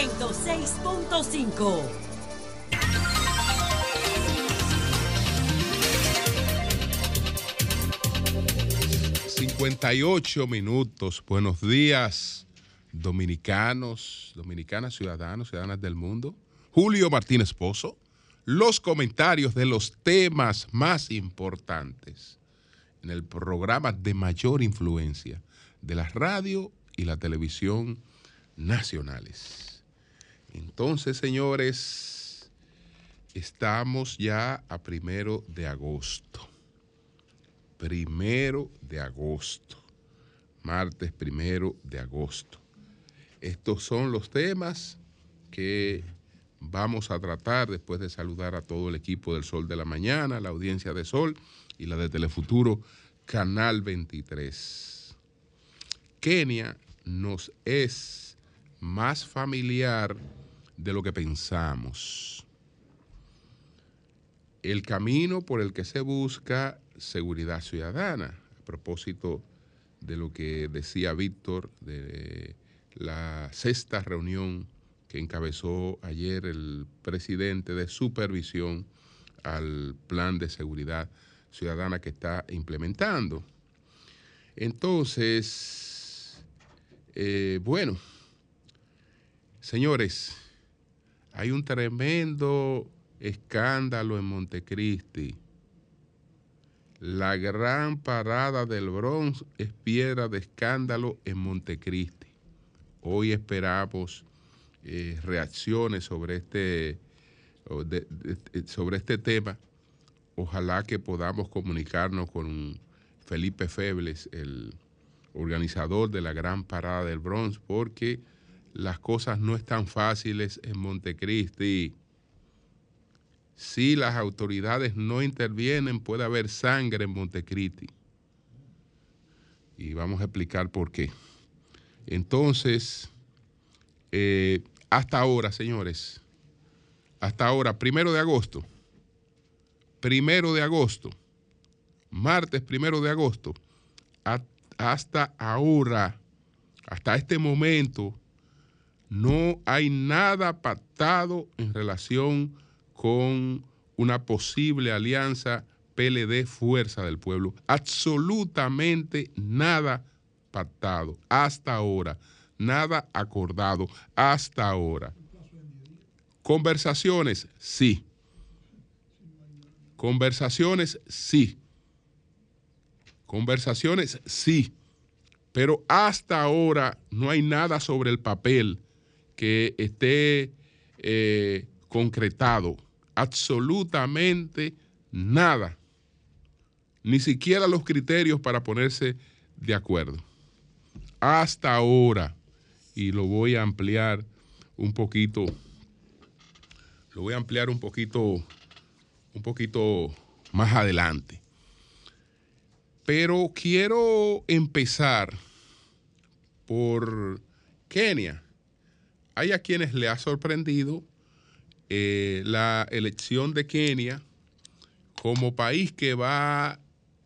106.5. 58 minutos. Buenos días, dominicanos, dominicanas, ciudadanos, ciudadanas del mundo. Julio Martínez Pozo, los comentarios de los temas más importantes en el programa de mayor influencia de la radio y la televisión nacionales. Entonces, señores, estamos ya a primero de agosto. Primero de agosto. Martes primero de agosto. Estos son los temas que vamos a tratar después de saludar a todo el equipo del Sol de la Mañana, la audiencia de Sol y la de Telefuturo, Canal 23. Kenia nos es más familiar de lo que pensamos. El camino por el que se busca seguridad ciudadana, a propósito de lo que decía Víctor de la sexta reunión que encabezó ayer el presidente de supervisión al plan de seguridad ciudadana que está implementando. Entonces, eh, bueno, señores, hay un tremendo escándalo en Montecristi. La gran parada del Bronx es piedra de escándalo en Montecristi. Hoy esperamos eh, reacciones sobre este, sobre este tema. Ojalá que podamos comunicarnos con Felipe Febles, el organizador de la gran parada del Bronx, porque las cosas no están fáciles en Montecristi. Si las autoridades no intervienen, puede haber sangre en Montecristi. Y vamos a explicar por qué. Entonces, eh, hasta ahora, señores, hasta ahora, primero de agosto, primero de agosto, martes primero de agosto, hasta ahora, hasta este momento, no hay nada pactado en relación con una posible alianza PLD Fuerza del Pueblo. Absolutamente nada pactado hasta ahora nada acordado hasta ahora. Conversaciones, sí. Conversaciones, sí. Conversaciones, sí. Pero hasta ahora no hay nada sobre el papel que esté eh, concretado. Absolutamente nada. Ni siquiera los criterios para ponerse de acuerdo. Hasta ahora y lo voy a ampliar un poquito. Lo voy a ampliar un poquito, un poquito más adelante. Pero quiero empezar por Kenia. Hay a quienes le ha sorprendido eh, la elección de Kenia como país que va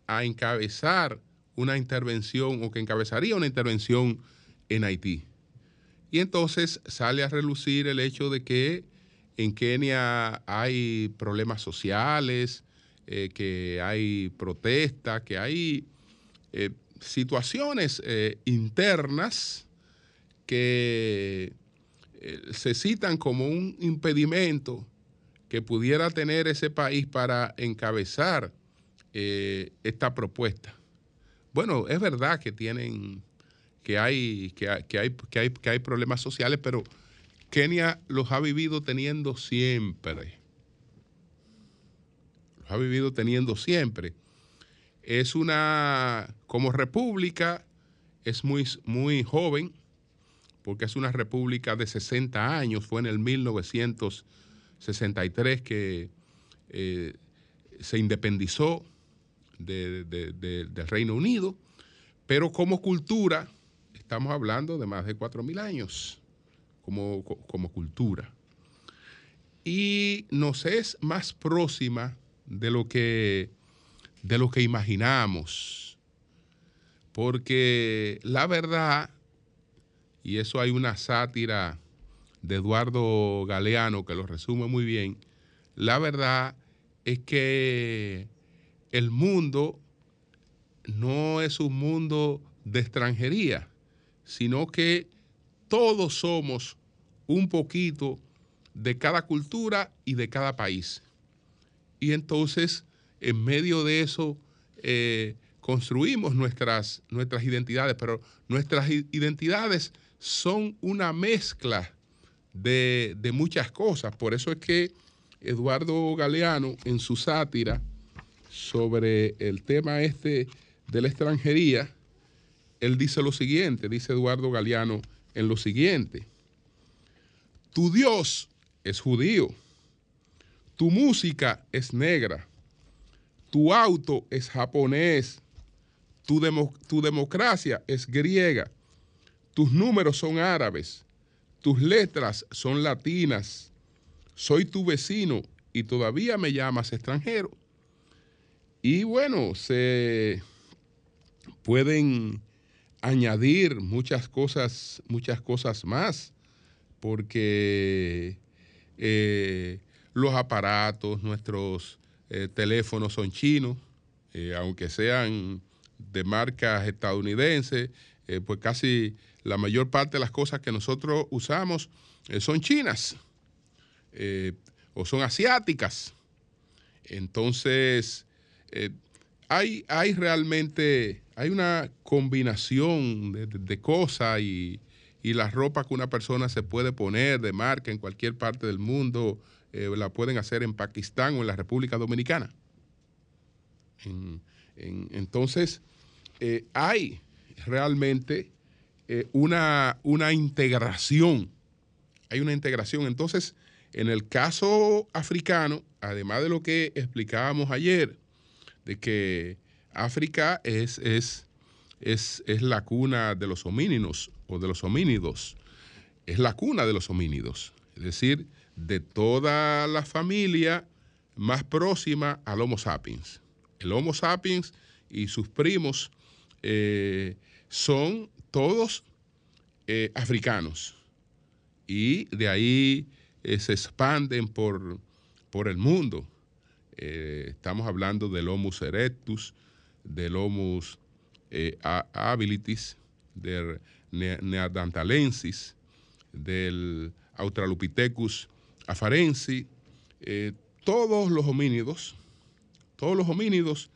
a encabezar una intervención o que encabezaría una intervención en Haití. Y entonces sale a relucir el hecho de que en Kenia hay problemas sociales, eh, que hay protestas, que hay eh, situaciones internas que se citan como un impedimento que pudiera tener ese país para encabezar esta propuesta. Bueno, es verdad que tienen que hay, que hay, que hay, que hay, problemas sociales, pero Kenia los ha vivido teniendo siempre. Los ha vivido teniendo siempre. Es una, como república, es muy, muy joven, porque es una república de 60 años, fue en el 1963 que eh, se independizó del Reino Unido, pero como cultura estamos hablando de más de 4.000 años como, como cultura. Y nos es más próxima de lo que, de lo que imaginamos. Porque la verdad, y eso hay una sátira de Eduardo Galeano, que lo resume muy bien, la verdad es que el mundo no es un mundo de extranjería, sino que todos somos un poquito de cada cultura y de cada país. Y entonces, en medio de eso, eh, construimos nuestras, nuestras identidades, pero nuestras identidades son una mezcla de, de muchas cosas. Por eso es que Eduardo Galeano, en su sátira sobre el tema este de la extranjería, él dice lo siguiente, dice Eduardo Galeano en lo siguiente, tu Dios es judío, tu música es negra, tu auto es japonés, tu, tu democracia es griega, tus números son árabes, tus letras son latinas, soy tu vecino y todavía me llamas extranjero. Y bueno, se pueden añadir muchas cosas, muchas cosas más, porque eh, los aparatos, nuestros eh, teléfonos son chinos, eh, aunque sean de marcas estadounidenses, pues casi la mayor parte de las cosas que nosotros usamos son chinas. Eh, o son asiáticas. Entonces, eh, hay, hay, realmente, hay una combinación de, cosas y, la ropa que una persona se puede poner de marca en cualquier parte del mundo, eh, la pueden hacer en Pakistán o en la República Dominicana. entonces, hay realmente una, una integración, hay una integración. Entonces, en el caso africano, además de lo que explicábamos ayer, de que África es, es, es, la cuna de los homínidos o de los homínidos, es la cuna de los homínidos, es decir, de toda la familia más próxima al Homo sapiens. El Homo sapiens y sus primos eh, son todos eh, africanos. Y de ahí eh, se expanden por, por el mundo. Eh, estamos hablando del Homus erectus, del Homus habilitis, del Neanderthalensis, del Australopithecus afarensis, todos los homínidos, todos los homínidos,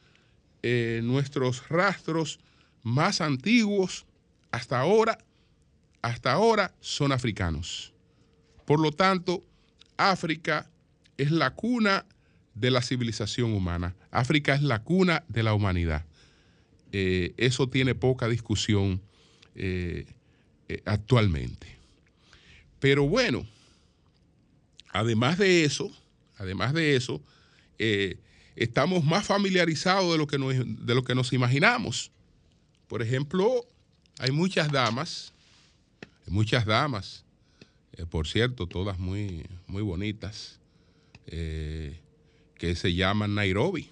nuestros rastros más antiguos hasta ahora, hasta ahora son africanos. Por lo tanto, África es la cuna de la civilización humana. África es la cuna de la humanidad. Eh, eso tiene poca discusión eh, eh, actualmente. Pero bueno, además de eso, además de eso, estamos más familiarizados de lo, que de lo que nos imaginamos. Por ejemplo, hay muchas damas, muchas damas eh, por cierto, todas muy, muy bonitas, eh, que se llaman Nairobi.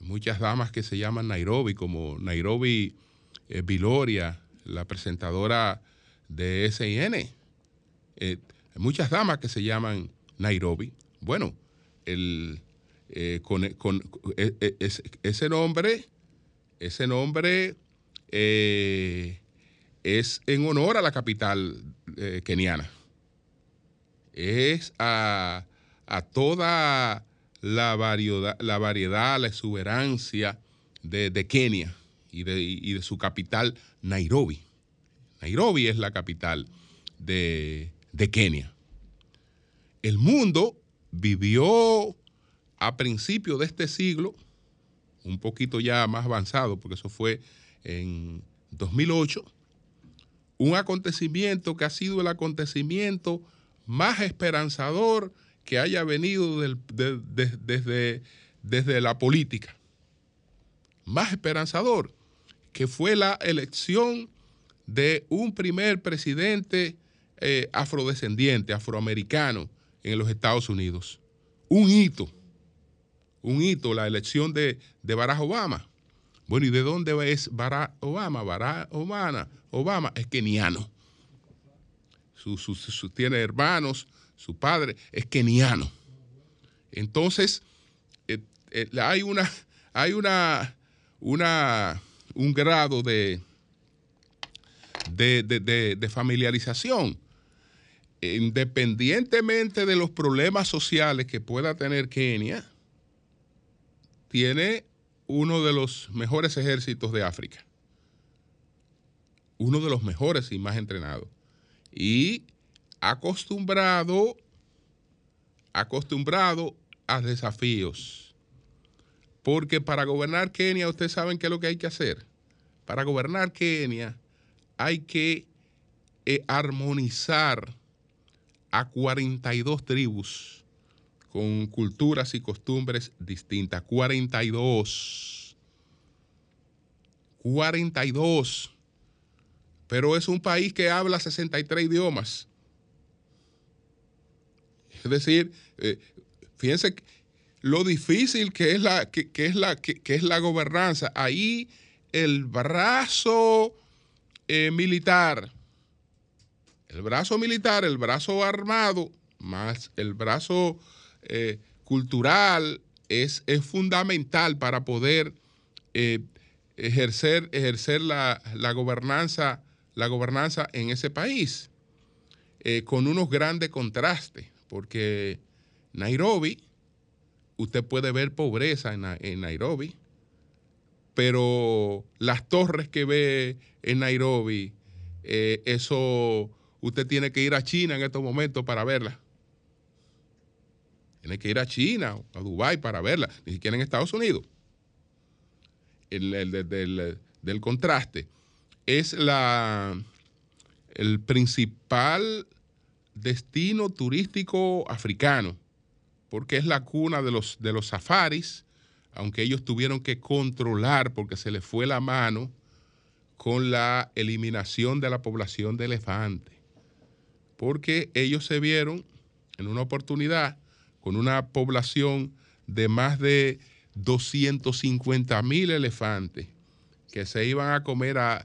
Muchas damas que se llaman Nairobi, como Nairobi eh, Viloria, la presentadora de SIN. muchas damas que se llaman Nairobi. Bueno, el, con, ese nombre, ese nombre es en honor a la capital eh, keniana. Es a, toda la variedad, la variedad, la exuberancia de, Kenia y de, su capital, Nairobi. Nairobi es la capital de, de Kenia. El mundo vivió a principios de este siglo, un poquito ya más avanzado, porque eso fue en 2008, un acontecimiento que ha sido el acontecimiento más esperanzador que haya venido desde, desde la política. Más esperanzador, que fue la elección de un primer presidente eh, afrodescendiente, afroamericano en los Estados Unidos. Un hito, un hito, la elección de, de Barack Obama. Bueno, ¿y de dónde es Barack Obama? Barack Obama, Obama es keniano. tiene hermanos, su padre es keniano. Entonces, eh, eh, hay una, hay una, una, un grado de, de, familiarización. Independientemente de los problemas sociales que pueda tener Kenia, tiene uno de los mejores ejércitos de África. Uno de los mejores y más entrenados. Y acostumbrado, acostumbrado a desafíos. Porque para gobernar Kenia, ustedes saben qué es lo que hay que hacer. Para gobernar Kenia hay que eh, armonizar a 42 tribus con culturas y costumbres distintas. 42. 42. Pero es un país que habla 63 idiomas. Es decir, eh, fíjense lo difícil que es la, que, es la, que, es la gobernanza. Ahí el brazo eh, militar, el brazo militar, el brazo armado, más el brazo eh, cultural, es, es, fundamental para poder ejercer, ejercer la, la, gobernanza, la gobernanza en ese país, con unos grandes contrastes porque Nairobi, usted puede ver pobreza en, Nairobi, pero las torres que ve en Nairobi, eh, eso usted tiene que ir a China en estos momentos para verla. Tiene que ir a China o a Dubái para verla, ni siquiera en Estados Unidos. El, del, contraste. Es la, el principal destino turístico africano, porque es la cuna de los, de los safaris, aunque ellos tuvieron que controlar porque se les fue la mano con la eliminación de la población de elefantes, porque ellos se vieron en una oportunidad con una población de más de 250 mil elefantes que se iban a comer a,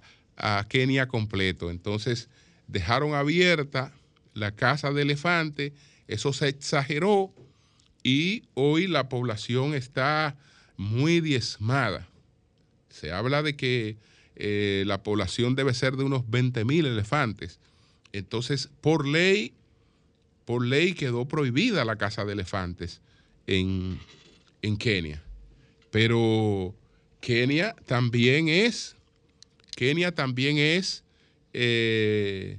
Kenia completo. Entonces dejaron abierta la caza de elefante, eso se exageró y hoy la población está muy diezmada. Se habla de que eh, la población debe ser de unos 20 mil elefantes. Entonces, por ley, por ley quedó prohibida la caza de elefantes en, Kenia. Pero Kenia también es, Kenia también es eh,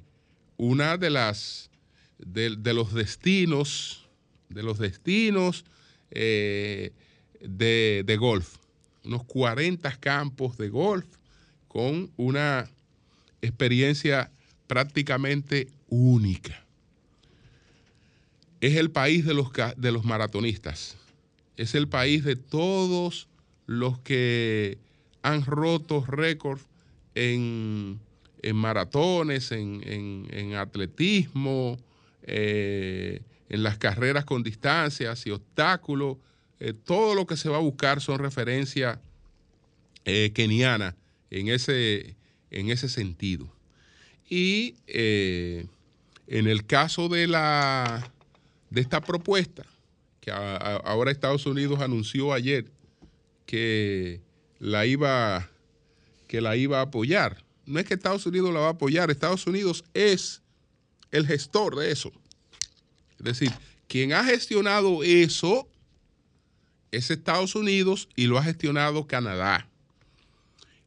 una de las de, los destinos, de los destinos eh, de, golf, unos 40 campos de golf con una experiencia prácticamente única. Es el país de los, de los maratonistas, es el país de todos los que han roto récords en en maratones, en, atletismo, eh, en las carreras con distancias y obstáculos. Eh, todo lo que se va a buscar son referencias eh, kenianas en ese, en ese sentido. Y en el caso de, la, de esta propuesta, que ahora Estados Unidos anunció ayer que la iba, que la iba a apoyar no es que Estados Unidos la va a apoyar, Estados Unidos es el gestor de eso. Es decir, quien ha gestionado eso es Estados Unidos y lo ha gestionado Canadá.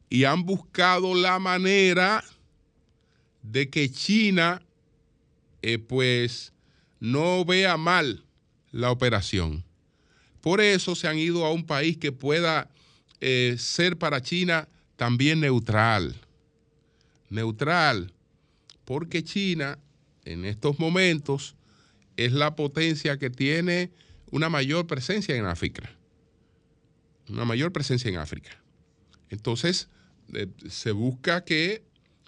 Y han buscado la manera de que China eh, pues no vea mal la operación. Por eso se han ido a un país que pueda eh, ser para China también neutral neutral, porque China en estos momentos es la potencia que tiene una mayor presencia en África. Una mayor presencia en África. Entonces, eh, se busca que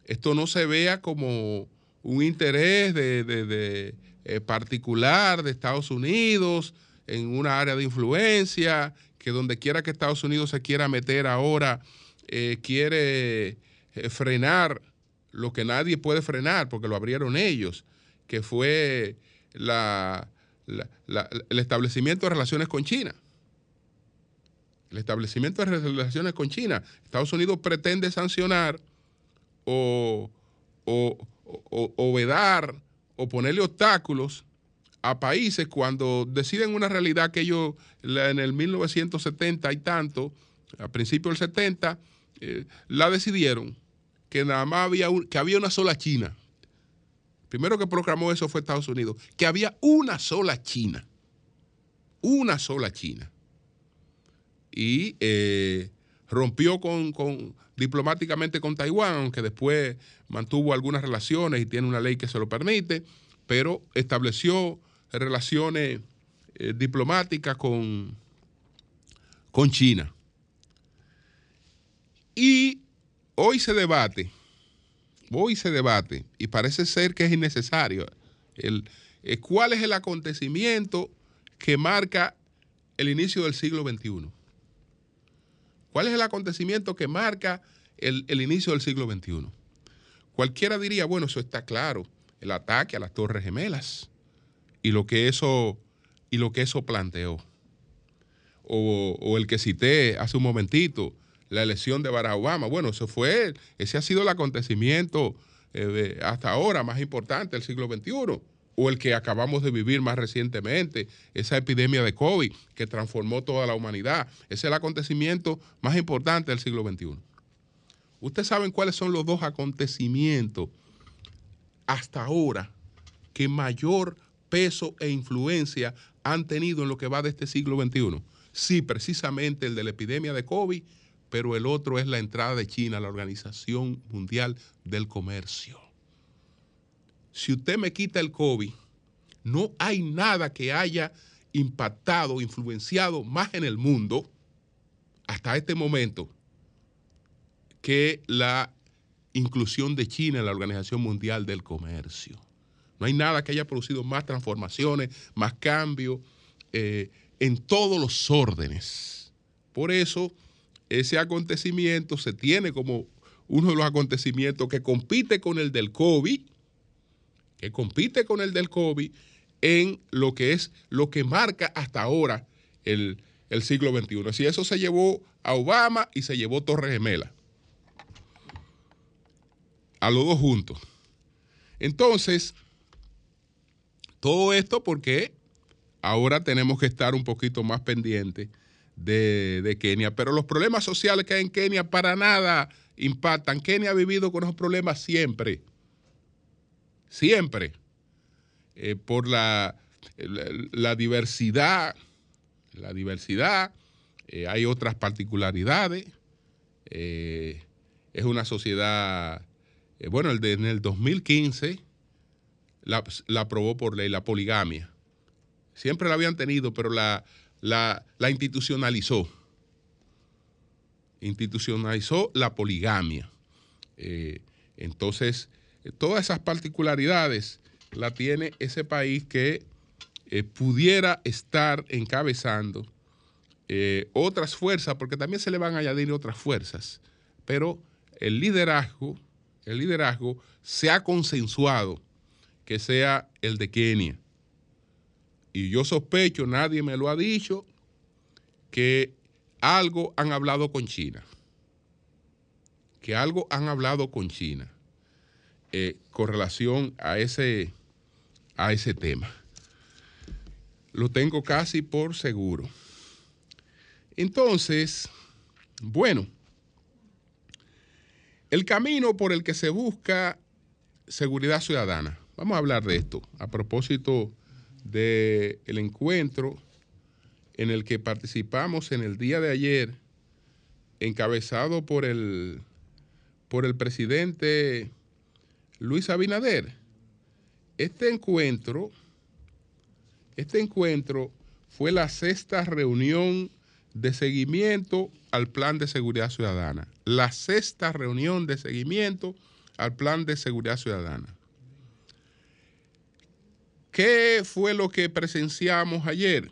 esto no se vea como un interés de, eh, particular de Estados Unidos en una área de influencia, que donde quiera que Estados Unidos se quiera meter ahora, eh, quiere frenar lo que nadie puede frenar porque lo abrieron ellos. que fue la, el establecimiento de relaciones con China. El establecimiento de relaciones con China. Estados Unidos pretende sancionar o, o, vedar o ponerle obstáculos a países cuando deciden una realidad que ellos en el 1970 y tanto, a principios del 70, eh, la decidieron, que nada más había, que había una sola China. Primero que proclamó eso fue Estados Unidos, que había una sola China. Una sola China. Y eh, rompió con, diplomáticamente con Taiwán, aunque después mantuvo algunas relaciones y tiene una ley que se lo permite, pero estableció relaciones eh, diplomáticas con, con China. Y hoy se debate, hoy se debate, y parece ser que es innecesario, el, eh, cuál es el acontecimiento que marca el inicio del siglo XXI. ¿Cuál es el acontecimiento que marca el, el inicio del siglo XXI? Cualquiera diría, bueno, eso está claro, el ataque a las Torres Gemelas y lo que eso, y lo que eso planteó. O, el que cité hace un momentito, la elección de Barack Obama. Bueno, eso fue, ese ha sido el acontecimiento eh, hasta ahora más importante del siglo XXI. O el que acabamos de vivir más recientemente, esa epidemia de COVID que transformó toda la humanidad. Es el acontecimiento más importante del siglo XXI. Ustedes saben cuáles son los dos acontecimientos hasta ahora que mayor peso e influencia han tenido en lo que va de este siglo XXI? Sí, precisamente el de la epidemia de COVID, pero el otro es la entrada de China a la Organización Mundial del Comercio. Si usted me quita el COVID, no hay nada que haya impactado, influenciado más en el mundo hasta este momento que la inclusión de China en la Organización Mundial del Comercio. No hay nada que haya producido más transformaciones, más cambios eh, en todos los órdenes. Por eso, ese acontecimiento se tiene como uno de los acontecimientos que compite con el del COVID, que compite con el del COVID en lo que es lo que marca hasta ahora el, el siglo XXI. Así eso se llevó a Obama y se llevó Torres Gemela. A los dos juntos. Entonces, todo esto porque ahora tenemos que estar un poquito más pendientes de, Kenia. Pero los problemas sociales que hay en Kenia para nada impactan. Kenia ha vivido con esos problemas siempre. Siempre. Eh, por la, la, diversidad. La diversidad. Eh, hay otras particularidades. Eh, es una sociedad. bueno, el de, en el 2015 la, aprobó por ley, la poligamia. Siempre la habían tenido, pero la, la, institucionalizó. Institucionalizó la poligamia. Entonces, todas esas particularidades la tiene ese país que eh, pudiera estar encabezando eh, otras fuerzas, porque también se le van a añadir otras fuerzas, pero el liderazgo, el liderazgo se ha consensuado que sea el de Kenia. Y yo sospecho, nadie me lo ha dicho, que algo han hablado con China. Que algo han hablado con China eh, con relación a ese, a ese tema. Lo tengo casi por seguro. Entonces, bueno, el camino por el que se busca seguridad ciudadana Vamos a hablar de esto a propósito del encuentro en el que participamos en el día de ayer, encabezado por el, por el presidente Luis Abinader. Este encuentro, este encuentro fue la sexta reunión de seguimiento al plan de seguridad ciudadana. La sexta reunión de seguimiento al plan de seguridad ciudadana. ¿Qué fue lo que presenciamos ayer?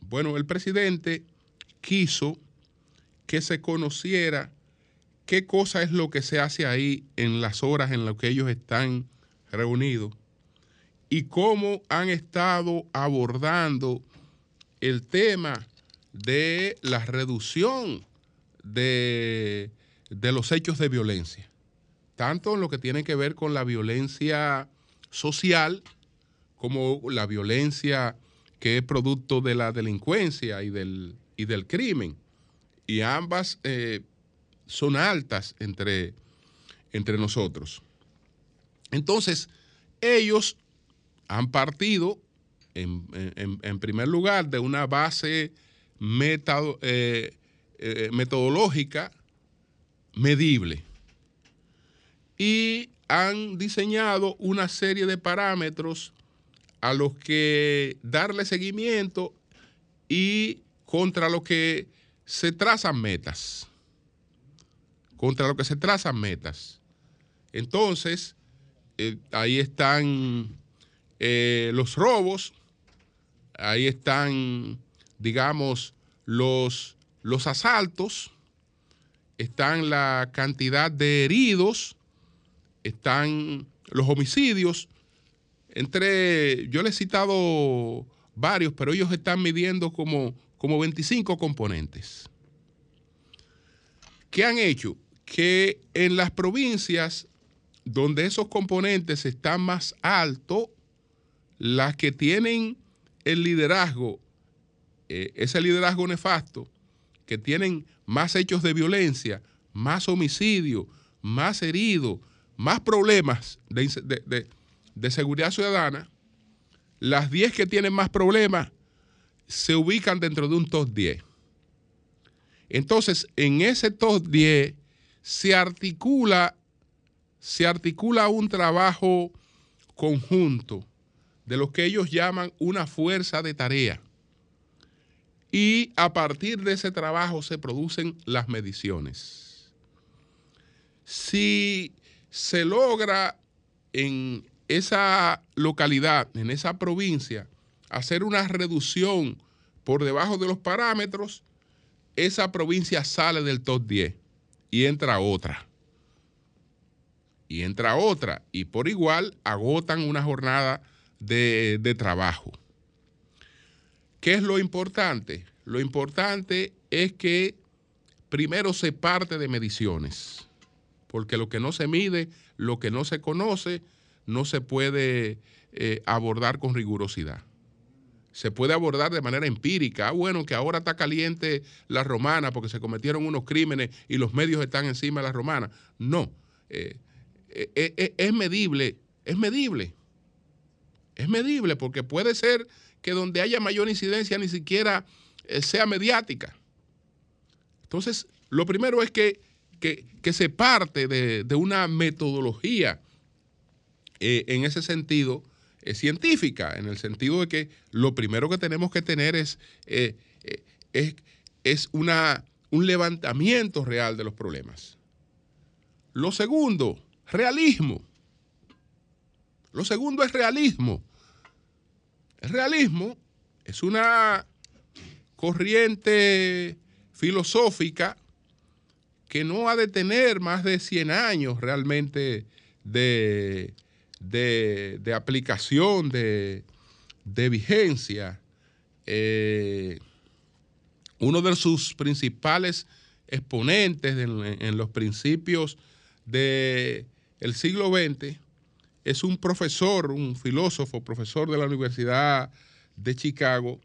Bueno, el presidente quiso que se conociera qué cosa es lo que se hace ahí en las horas en las que ellos están reunidos y cómo han estado abordando el tema de la reducción de, de los hechos de violencia, tanto en lo que tiene que ver con la violencia social como la violencia que es producto de la delincuencia y del, y del crimen. Y ambas eh, son altas entre, entre nosotros. Entonces, ellos han partido, en, primer lugar, de una base eh, eh, metodológica medible y han diseñado una serie de parámetros a los que darle seguimiento y contra lo que se trazan metas. Contra lo que se trazan metas. Entonces, eh, ahí están eh, los robos, ahí están, digamos, los, los asaltos, están la cantidad de heridos, están los homicidios. Entre, yo les he citado varios, pero ellos están midiendo como, como 25 componentes. ¿Qué han hecho? Que en las provincias donde esos componentes están más altos, las que tienen el liderazgo, eh, ese liderazgo nefasto, que tienen más hechos de violencia, más homicidio, más heridos, más problemas de, de seguridad ciudadana, las 10 que tienen más problemas se ubican dentro de un top 10. Entonces, en ese top 10 se articula, se articula un trabajo conjunto de lo que ellos llaman una fuerza de tarea. Y a partir de ese trabajo se producen las mediciones. Si se logra en esa localidad, en esa provincia, hacer una reducción por debajo de los parámetros, esa provincia sale del top 10 y entra otra. Y entra otra. Y por igual agotan una jornada de, de trabajo. ¿Qué es lo importante? Lo importante es que primero se parte de mediciones, porque lo que no se mide, lo que no se conoce, no se puede eh, abordar con rigurosidad. Se puede abordar de manera empírica. Ah, bueno, que ahora está caliente la romana porque se cometieron unos crímenes y los medios están encima de la romana. No. Eh, eh, es medible, es medible. Es medible porque puede ser que donde haya mayor incidencia ni siquiera sea mediática. Entonces, lo primero es que, se parte de, de una metodología eh, en ese sentido es científica, en el sentido de que lo primero que tenemos que tener es, eh, eh, es, una, un levantamiento real de los problemas. Lo segundo, realismo. Lo segundo es realismo. El realismo es una corriente filosófica que no ha de tener más de 100 años realmente de, de, aplicación, de, vigencia, eh, uno de sus principales exponentes en, los principios del siglo XX es un profesor, un filósofo, profesor de la Universidad de Chicago,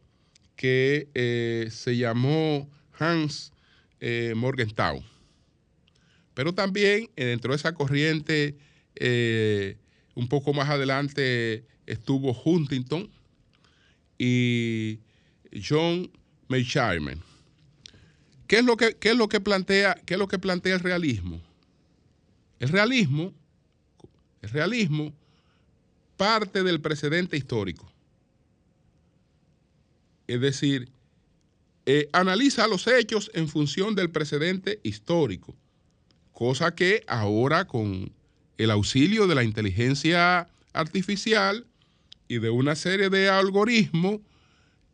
que eh, se llamó Hans eh, Morgenthau. Pero también dentro de esa corriente un poco más adelante estuvo Huntington y John Mearsheimer. ¿Qué es lo que, es lo que plantea, qué es lo que plantea el realismo? El realismo, el realismo parte del precedente histórico. Es decir, eh, analiza los hechos en función del precedente histórico, cosa que ahora con el auxilio de la inteligencia artificial y de una serie de algoritmos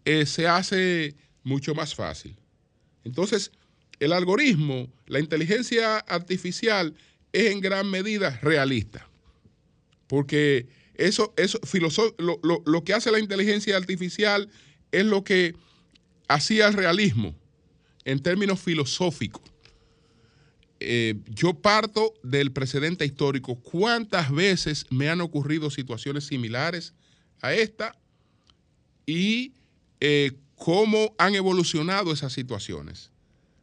eh, se hace mucho más fácil. Entonces, el algoritmo, la inteligencia artificial es en gran medida realista, porque eso, eso lo, lo, que hace la inteligencia artificial es lo que hacía el realismo en términos filosóficos. Eh, yo parto del precedente histórico. ¿Cuántas veces me han ocurrido situaciones similares a esta? Y eh, cómo han evolucionado esas situaciones.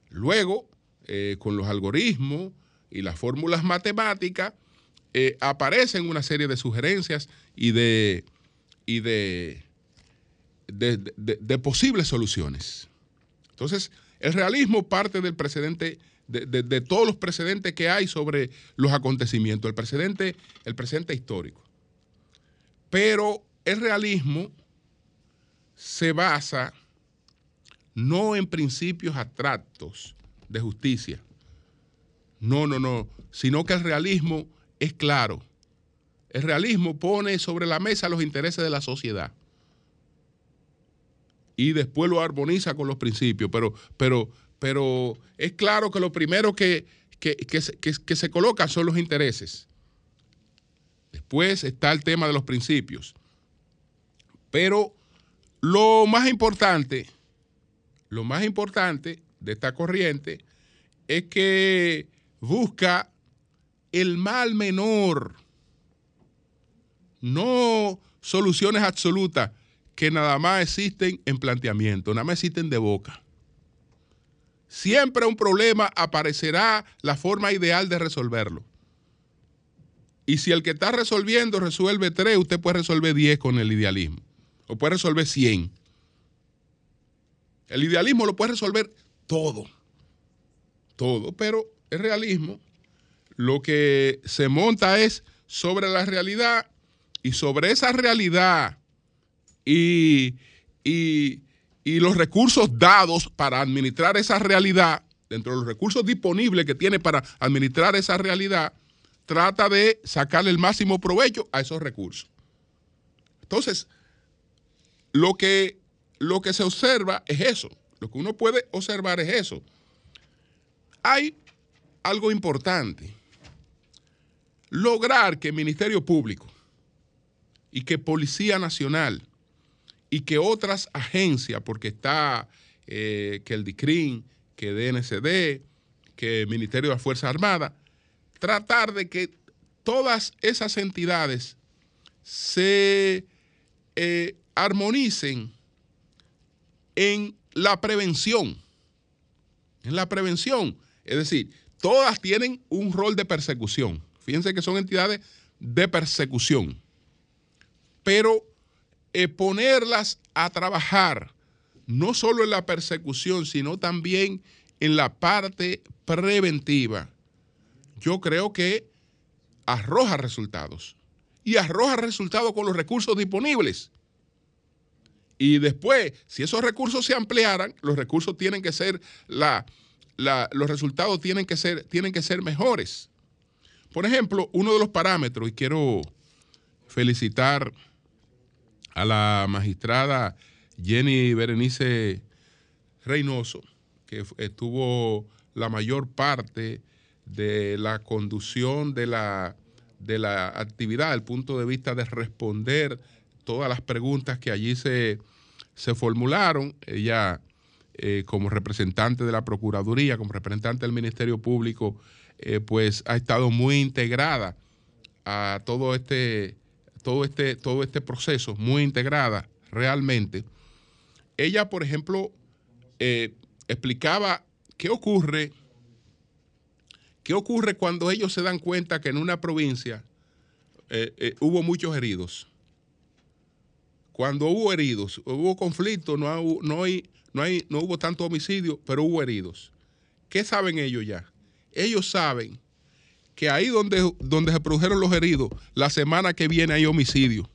Luego, eh, con los algoritmos y las fórmulas matemáticas, aparecen una serie de sugerencias y de, y de, de posibles soluciones. Entonces, el realismo parte del precedente de, todos los precedentes que hay sobre los acontecimientos, el precedente, el histórico. Pero el realismo se basa no en principios abstractos de justicia, no, no, no, sino que el realismo es claro. El realismo pone sobre la mesa los intereses de la sociedad y después lo armoniza con los principios, pero, pero pero es claro que lo primero que, se coloca son los intereses. Después está el tema de los principios. Pero lo más importante, lo más importante de esta corriente es que busca el mal menor, no soluciones absolutas que nada más existen en planteamiento, nada más existen de boca. Siempre un problema aparecerá la forma ideal de resolverlo. Y si el que está resolviendo resuelve tres, usted puede resolver diez con el idealismo. O puede resolver cien. El idealismo lo puede resolver todo. Todo. Pero el realismo lo que se monta es sobre la realidad y sobre esa realidad y, y y los recursos dados para administrar esa realidad, dentro de los recursos disponibles que tiene para administrar esa realidad, trata de sacarle el máximo provecho a esos recursos. Entonces, lo que, lo que se observa es eso. Lo que uno puede observar es eso. Hay algo importante. Lograr que el Ministerio Público y que Policía Nacional y que otras agencias, porque está eh, que el DICRIN, que DNCD, que el Ministerio de las Fuerzas Armadas, tratar de que todas esas entidades se eh, armonicen en la prevención. En la prevención. Es decir, todas tienen un rol de persecución. Fíjense que son entidades de persecución. Pero eh, ponerlas a trabajar no solo en la persecución, sino también en la parte preventiva, yo creo que arroja resultados. Y arroja resultados con los recursos disponibles. Y después, si esos recursos se ampliaran, los recursos tienen que ser, la, los resultados tienen que ser, tienen que ser mejores. Por ejemplo, uno de los parámetros, y quiero felicitar a la magistrada Jenny Berenice Reynoso, que estuvo la mayor parte de la conducción de la, de la actividad, el punto de vista de responder todas las preguntas que allí se, se formularon. Ella, eh, como representante de la Procuraduría, como representante del Ministerio Público, eh, pues ha estado muy integrada a todo este todo este, todo este proceso, muy integrada realmente, ella, por ejemplo, eh, explicaba qué ocurre, qué ocurre cuando ellos se dan cuenta que en una provincia eh, eh, hubo muchos heridos. Cuando hubo heridos, hubo conflicto, no, no, hay, no, hay, no hubo tanto homicidio, pero hubo heridos. ¿Qué saben ellos ya? Ellos saben que ahí donde, donde se produjeron los heridos, la semana que viene hay homicidio.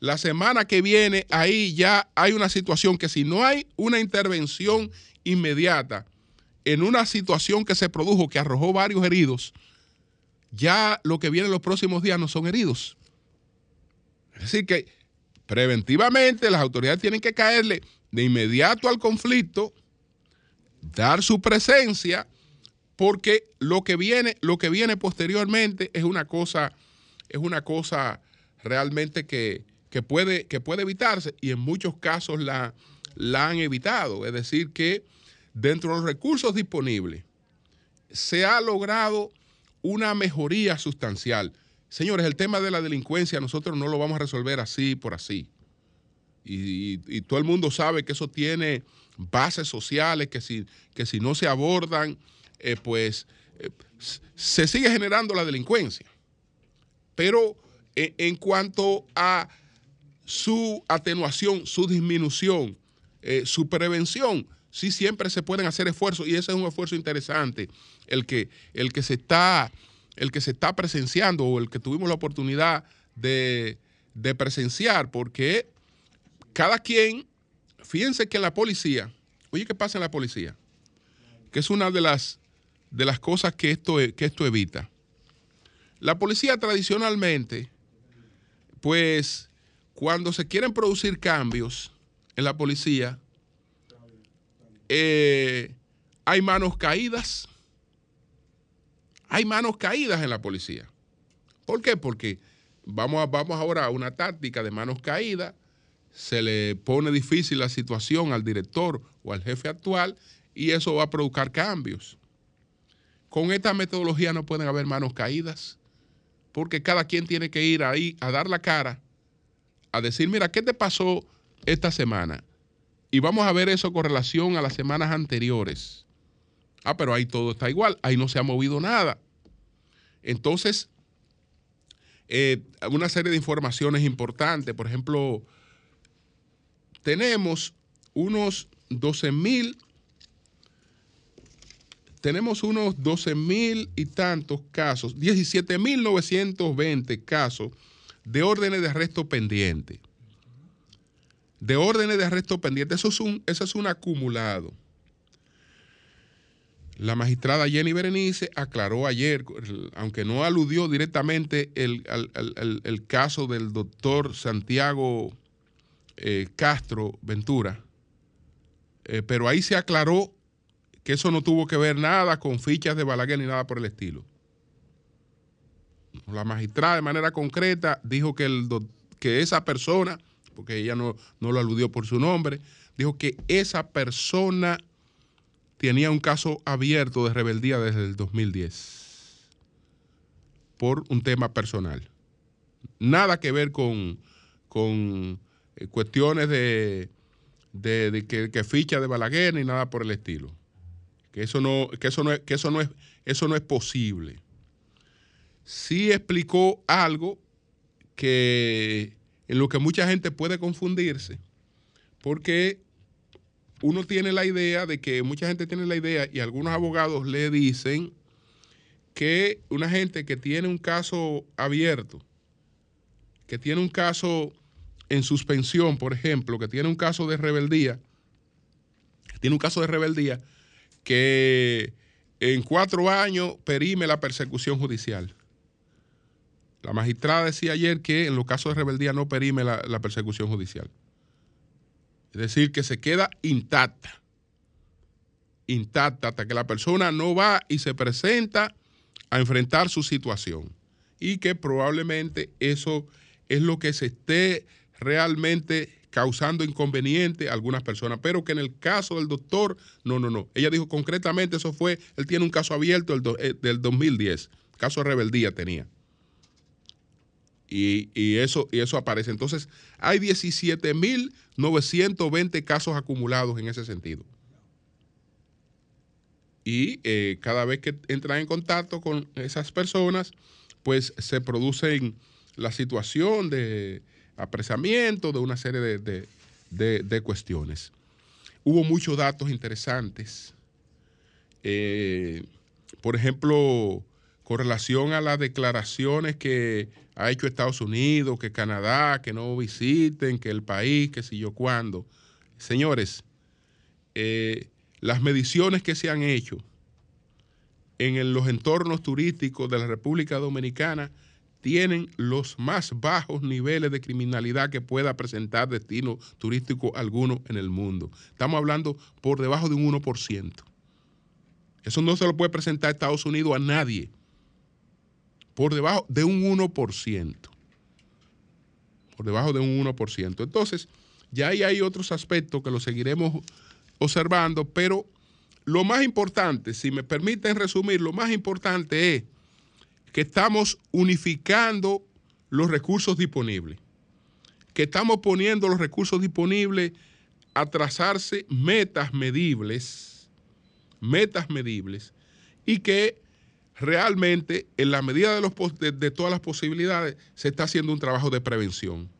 La semana que viene ahí ya hay una situación que si no hay una intervención inmediata en una situación que se produjo que arrojó varios heridos, ya lo que viene en los próximos días no son heridos. Es decir, que preventivamente las autoridades tienen que caerle de inmediato al conflicto, dar su presencia porque lo que viene, lo que viene posteriormente es una cosa, es una cosa realmente que, puede, que puede evitarse y en muchos casos la, la han evitado. Es decir, que dentro de los recursos disponibles se ha logrado una mejoría sustancial. Señores, el tema de la delincuencia nosotros no lo vamos a resolver así por así. Y, todo el mundo sabe que eso tiene bases sociales, que si, que si no se abordan, eh, pues eh, se sigue generando la delincuencia. Pero eh, en cuanto a su atenuación, su disminución, su prevención, sí siempre se pueden hacer esfuerzos y ese es un esfuerzo interesante, el que, el que, se, está, el que se está presenciando o el que tuvimos la oportunidad de, de presenciar, porque cada quien, fíjense que la policía, oye, ¿qué pasa en la policía? Que es una de las, de las cosas que esto, que esto evita. La policía tradicionalmente, pues cuando se quieren producir cambios en la policía, eh, hay manos caídas. Hay manos caídas en la policía. ¿Por qué? Porque vamos, vamos ahora a una táctica de manos caídas se le pone difícil la situación al director o al jefe actual y eso va a provocar cambios. Con esta metodología no pueden haber manos caídas, porque cada quien tiene que ir ahí a dar la cara, a decir, mira, ¿qué te pasó esta semana? Y vamos a ver eso con relación a las semanas anteriores. Ah, pero ahí todo está igual, ahí no se ha movido nada. Entonces, eh, una serie de informaciones importantes, por ejemplo, tenemos unos 12 mil, tenemos unos 12 mil y tantos casos, 17 mil 920 casos de órdenes de arresto pendiente. De órdenes de arresto pendiente, eso es un, eso es un acumulado. La magistrada Jenny Berenice aclaró ayer, aunque no aludió directamente el, el caso del doctor Santiago eh, Castro Ventura, eh, pero ahí se aclaró que eso no tuvo que ver nada con fichas de Balaguer ni nada por el estilo. La magistrada de manera concreta dijo que, el, que esa persona, porque ella no, no lo aludió por su nombre, dijo que esa persona tenía un caso abierto de rebeldía desde el 2010 por un tema personal. Nada que ver con, con eh, cuestiones de, que, ficha de Balaguer ni nada por el estilo. Que eso no, que eso no, es, que eso no es, eso no es posible. Sí explicó algo que en lo que mucha gente puede confundirse, porque uno tiene la idea de que mucha gente tiene la idea y algunos abogados le dicen que una gente que tiene un caso abierto, que tiene un caso en suspensión, por ejemplo, que tiene un caso de rebeldía, tiene un caso de rebeldía que en cuatro años perime la persecución judicial. La magistrada decía ayer que en los casos de rebeldía no perime la, persecución judicial. Es decir, que se queda intacta, intacta hasta que la persona no va y se presenta a enfrentar su situación. Y que probablemente eso es lo que se esté realmente causando inconveniente a algunas personas, pero que en el caso del doctor, no, no, no. Ella dijo concretamente, eso fue, él tiene un caso abierto del, 2010, eh, caso de rebeldía tenía. Y, eso, y eso aparece. Entonces, hay 17.920 casos acumulados en ese sentido. Y eh, cada vez que entran en contacto con esas personas, pues se producen la situación de apresamiento, de una serie de, cuestiones. Hubo muchos datos interesantes. Eh, por ejemplo, con relación a las declaraciones que ha hecho Estados Unidos, que Canadá, que no visiten, que el país, que si yo cuándo. Señores, eh, las mediciones que se han hecho en los entornos turísticos de la República Dominicana tienen los más bajos niveles de criminalidad que pueda presentar destino turístico alguno en el mundo. Estamos hablando por debajo de un 1%. Eso no se lo puede presentar Estados Unidos a nadie. Por debajo de un 1%. por debajo de un 1%. Entonces, ya ahí hay otros aspectos que los seguiremos observando, pero lo más importante, si me permiten resumir, lo más importante es que estamos unificando los recursos disponibles, que estamos poniendo los recursos disponibles a trazarse metas medibles, metas medibles, y que realmente en la medida de, los, de, todas las posibilidades se está haciendo un trabajo de prevención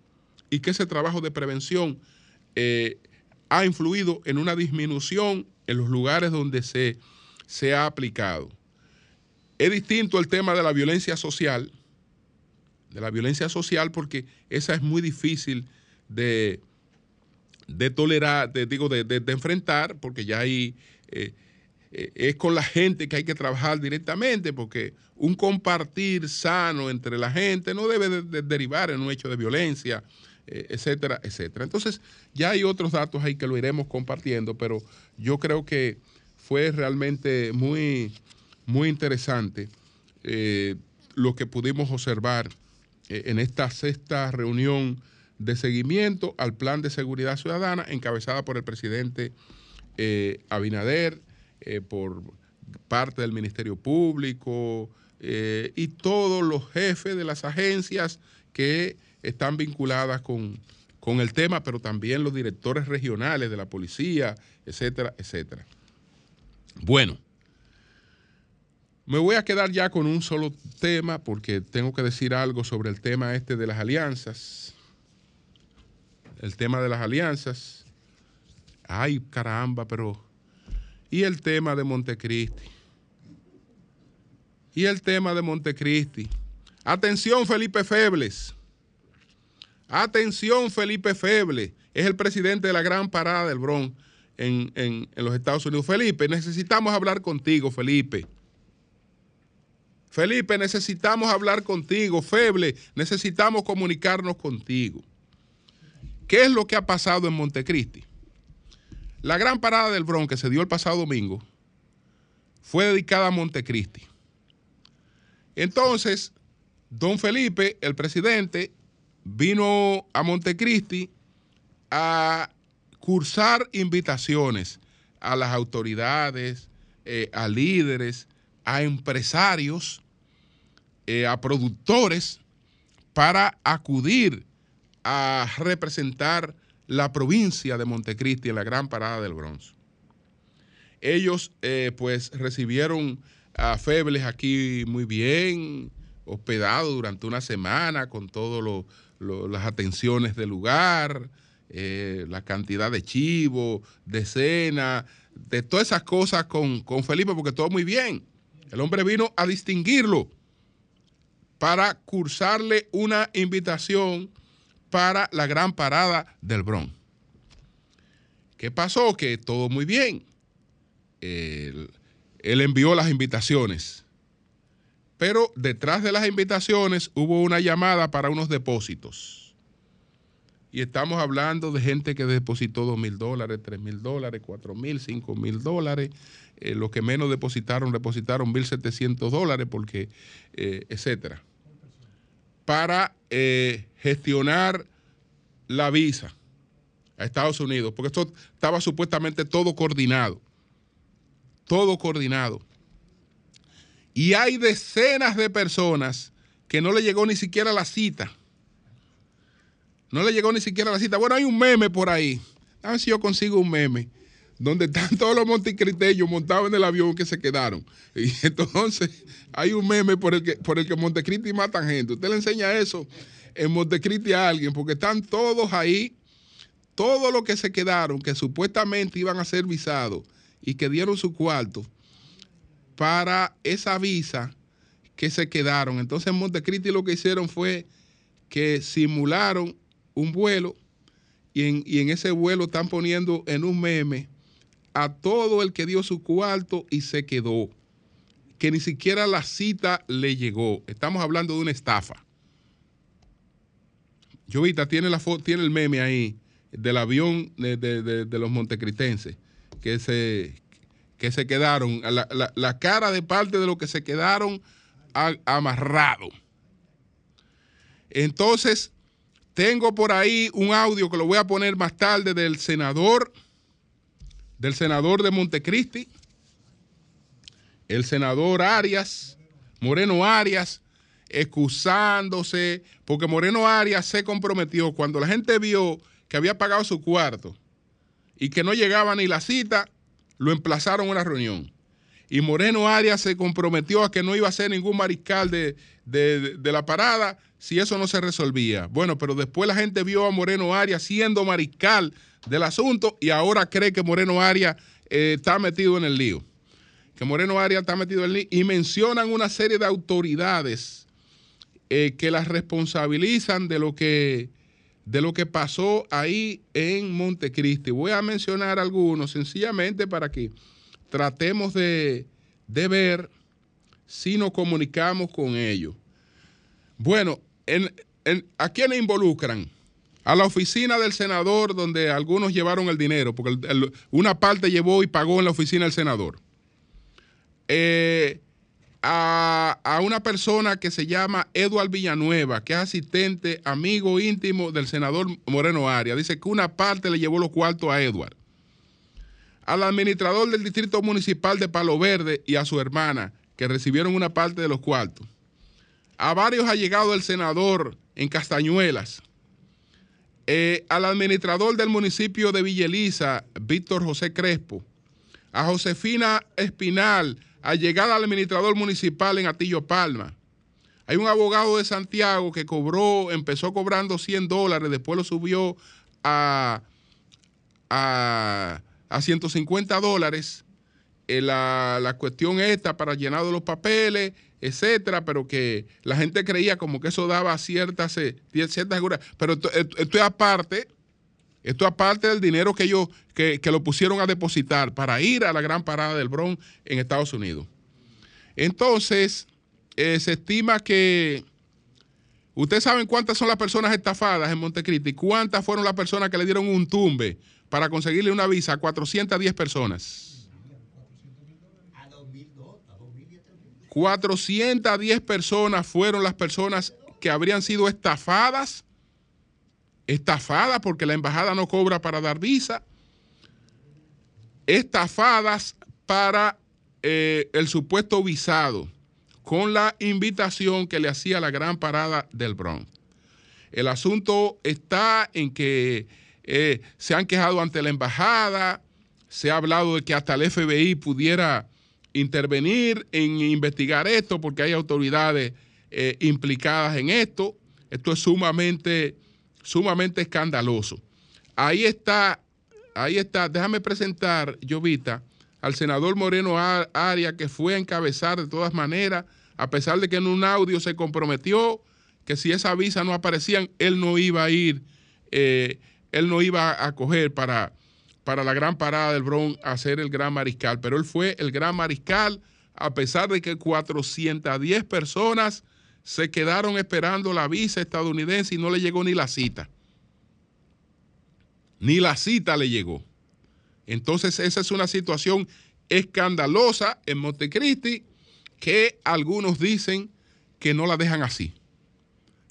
y que ese trabajo de prevención eh, ha influido en una disminución en los lugares donde se, se ha aplicado. Es distinto el tema de la violencia social, de la violencia social porque esa es muy difícil de, de tolerar, de, digo, de, de, enfrentar, porque ya hay eh, eh, es con la gente que hay que trabajar directamente, porque un compartir sano entre la gente no debe de, derivar en un hecho de violencia, eh, etcétera, etcétera. Entonces, ya hay otros datos ahí que lo iremos compartiendo, pero yo creo que fue realmente muy, muy interesante eh, lo que pudimos observar en esta sexta reunión de seguimiento al plan de seguridad ciudadana encabezada por el presidente Abinader, eh, por parte del Ministerio Público eh, y todos los jefes de las agencias que están vinculadas con, con el tema, pero también los directores regionales de la policía, etcétera, etcétera. Bueno, me voy a quedar ya con un solo tema porque tengo que decir algo sobre el tema este de las alianzas. El tema de las alianzas. Ay, caramba, pero y el tema de Montecristi. Y el tema de Montecristi. Atención, Felipe Febles. Atención, Felipe Febles. Es el presidente de la gran parada del Bronx en, en los Estados Unidos. Felipe, necesitamos hablar contigo, Felipe. Felipe, necesitamos hablar contigo. Feble, necesitamos comunicarnos contigo. ¿Qué es lo que ha pasado en Montecristi? La gran parada del Bronx que se dio el pasado domingo fue dedicada a Montecristi. Entonces, don Felipe, el presidente, vino a Montecristi a cursar invitaciones a las autoridades, eh, a líderes, a empresarios, eh, a productores, para acudir a representar la provincia de Montecristi en la gran parada del Bronx. Ellos eh, pues recibieron a Febles aquí muy bien, hospedado durante una semana con todas las atenciones del lugar, eh, la cantidad de chivo, de cena, de todas esas cosas con, con Felipe, porque todo muy bien. El hombre vino a distinguirlo para cursarle una invitación para la gran parada del Bronx. ¿Qué pasó? Que todo muy bien. Él, envió las invitaciones, pero detrás de las invitaciones hubo una llamada para unos depósitos. Y estamos hablando de gente que depositó dos mil dólares, tres mil dólares, cuatro mil, cinco mil dólares. Eh, los que menos depositaron, depositaron mil setecientos dólares, porque, eh, etcétera para eh, gestionar la visa a Estados Unidos, porque esto estaba supuestamente todo coordinado, todo coordinado. Y hay decenas de personas que no le llegó ni siquiera la cita. No le llegó ni siquiera la cita. Bueno, hay un meme por ahí. A ver si yo consigo un meme donde están todos los montecriteños montados en el avión que se quedaron. Y entonces hay un meme por el que, por el que Montecristi matan gente. Usted le enseña eso en Montecristi a alguien, porque están todos ahí, todos los que se quedaron, que supuestamente iban a ser visados y que dieron su cuarto para esa visa que se quedaron. Entonces en Montecristi lo que hicieron fue que simularon un vuelo y en, y en ese vuelo están poniendo en un meme a todo el que dio su cuarto y se quedó, que ni siquiera la cita le llegó. Estamos hablando de una estafa. Jovita tiene, la tiene el meme ahí del avión de, los montecritenses que se, que se quedaron, la, cara de parte de lo que se quedaron amarrados. Entonces, Tengo por ahí un audio que lo voy a poner más tarde del senador, del senador de Montecristi, el senador Arias, Moreno Arias, excusándose, porque Moreno Arias se comprometió cuando la gente vio que había pagado su cuarto y que no llegaba ni la cita, lo emplazaron a una reunión. Y Moreno Arias se comprometió a que no iba a ser ningún mariscal de, la parada si eso no se resolvía. Bueno, pero después la gente vio a Moreno Arias siendo mariscal del asunto y ahora cree que Moreno Arias eh, está metido en el lío. Que Moreno Arias está metido en el lío y mencionan una serie de autoridades eh, que las responsabilizan de lo que de lo que pasó ahí en Montecristi. Voy a mencionar algunos sencillamente para que tratemos de, ver si nos comunicamos con ellos. Bueno, ¿a quiénes involucran? A la oficina del senador donde algunos llevaron el dinero, porque una parte llevó y pagó en la oficina del senador. Eh, a, una persona que se llama Eduard Villanueva, que es asistente, amigo íntimo del senador Moreno Arias. Dice que una parte le llevó los cuartos a Eduard. Al administrador del distrito municipal de Palo Verde y a su hermana, que recibieron una parte de los cuartos. A varios ha llegado el senador en Castañuelas. Eh, al administrador del municipio de Villeliza, Víctor José Crespo. A Josefina Espinal, llegada al administrador municipal en Atillo Palma. Hay un abogado de Santiago que cobró, empezó cobrando 100 dólares, después lo subió a, a, 150 dólares. Eh, la, la, cuestión esta para llenar de los papeles, etcétera, pero que la gente creía como que eso daba ciertas, eh, ciertas seguridad. Pero esto, esto, es aparte, esto es aparte del dinero que ellos que, lo pusieron a depositar para ir a la gran parada del Bronx en Estados Unidos. Entonces, eh, se estima que ustedes saben cuántas son las personas estafadas en Montecristi, cuántas fueron las personas que le dieron un tumbe para conseguirle una visa a 410 personas. 410 personas fueron las personas que habrían sido estafadas, estafadas porque la embajada no cobra para dar visa, estafadas para eh, el supuesto visado con la invitación que le hacía la gran parada del Bronx. El asunto está en que eh, se han quejado ante la embajada, se ha hablado de que hasta el FBI pudiera intervenir en investigar esto porque hay autoridades eh, implicadas en esto. Esto es sumamente, sumamente escandaloso. Ahí está ahí está. Déjame presentar, Jovita, al senador Moreno Aria, que fue a encabezar de todas maneras, a pesar de que en un audio se comprometió que si esa visa no aparecían, él no iba a ir, eh, él no iba a coger para, para la gran parada del Bronx a ser el gran mariscal. Pero él fue el gran mariscal, a pesar de que 410 personas se quedaron esperando la visa estadounidense y no le llegó ni la cita ni la cita le llegó. Entonces esa es una situación escandalosa en Montecristi que algunos dicen que no la dejan así.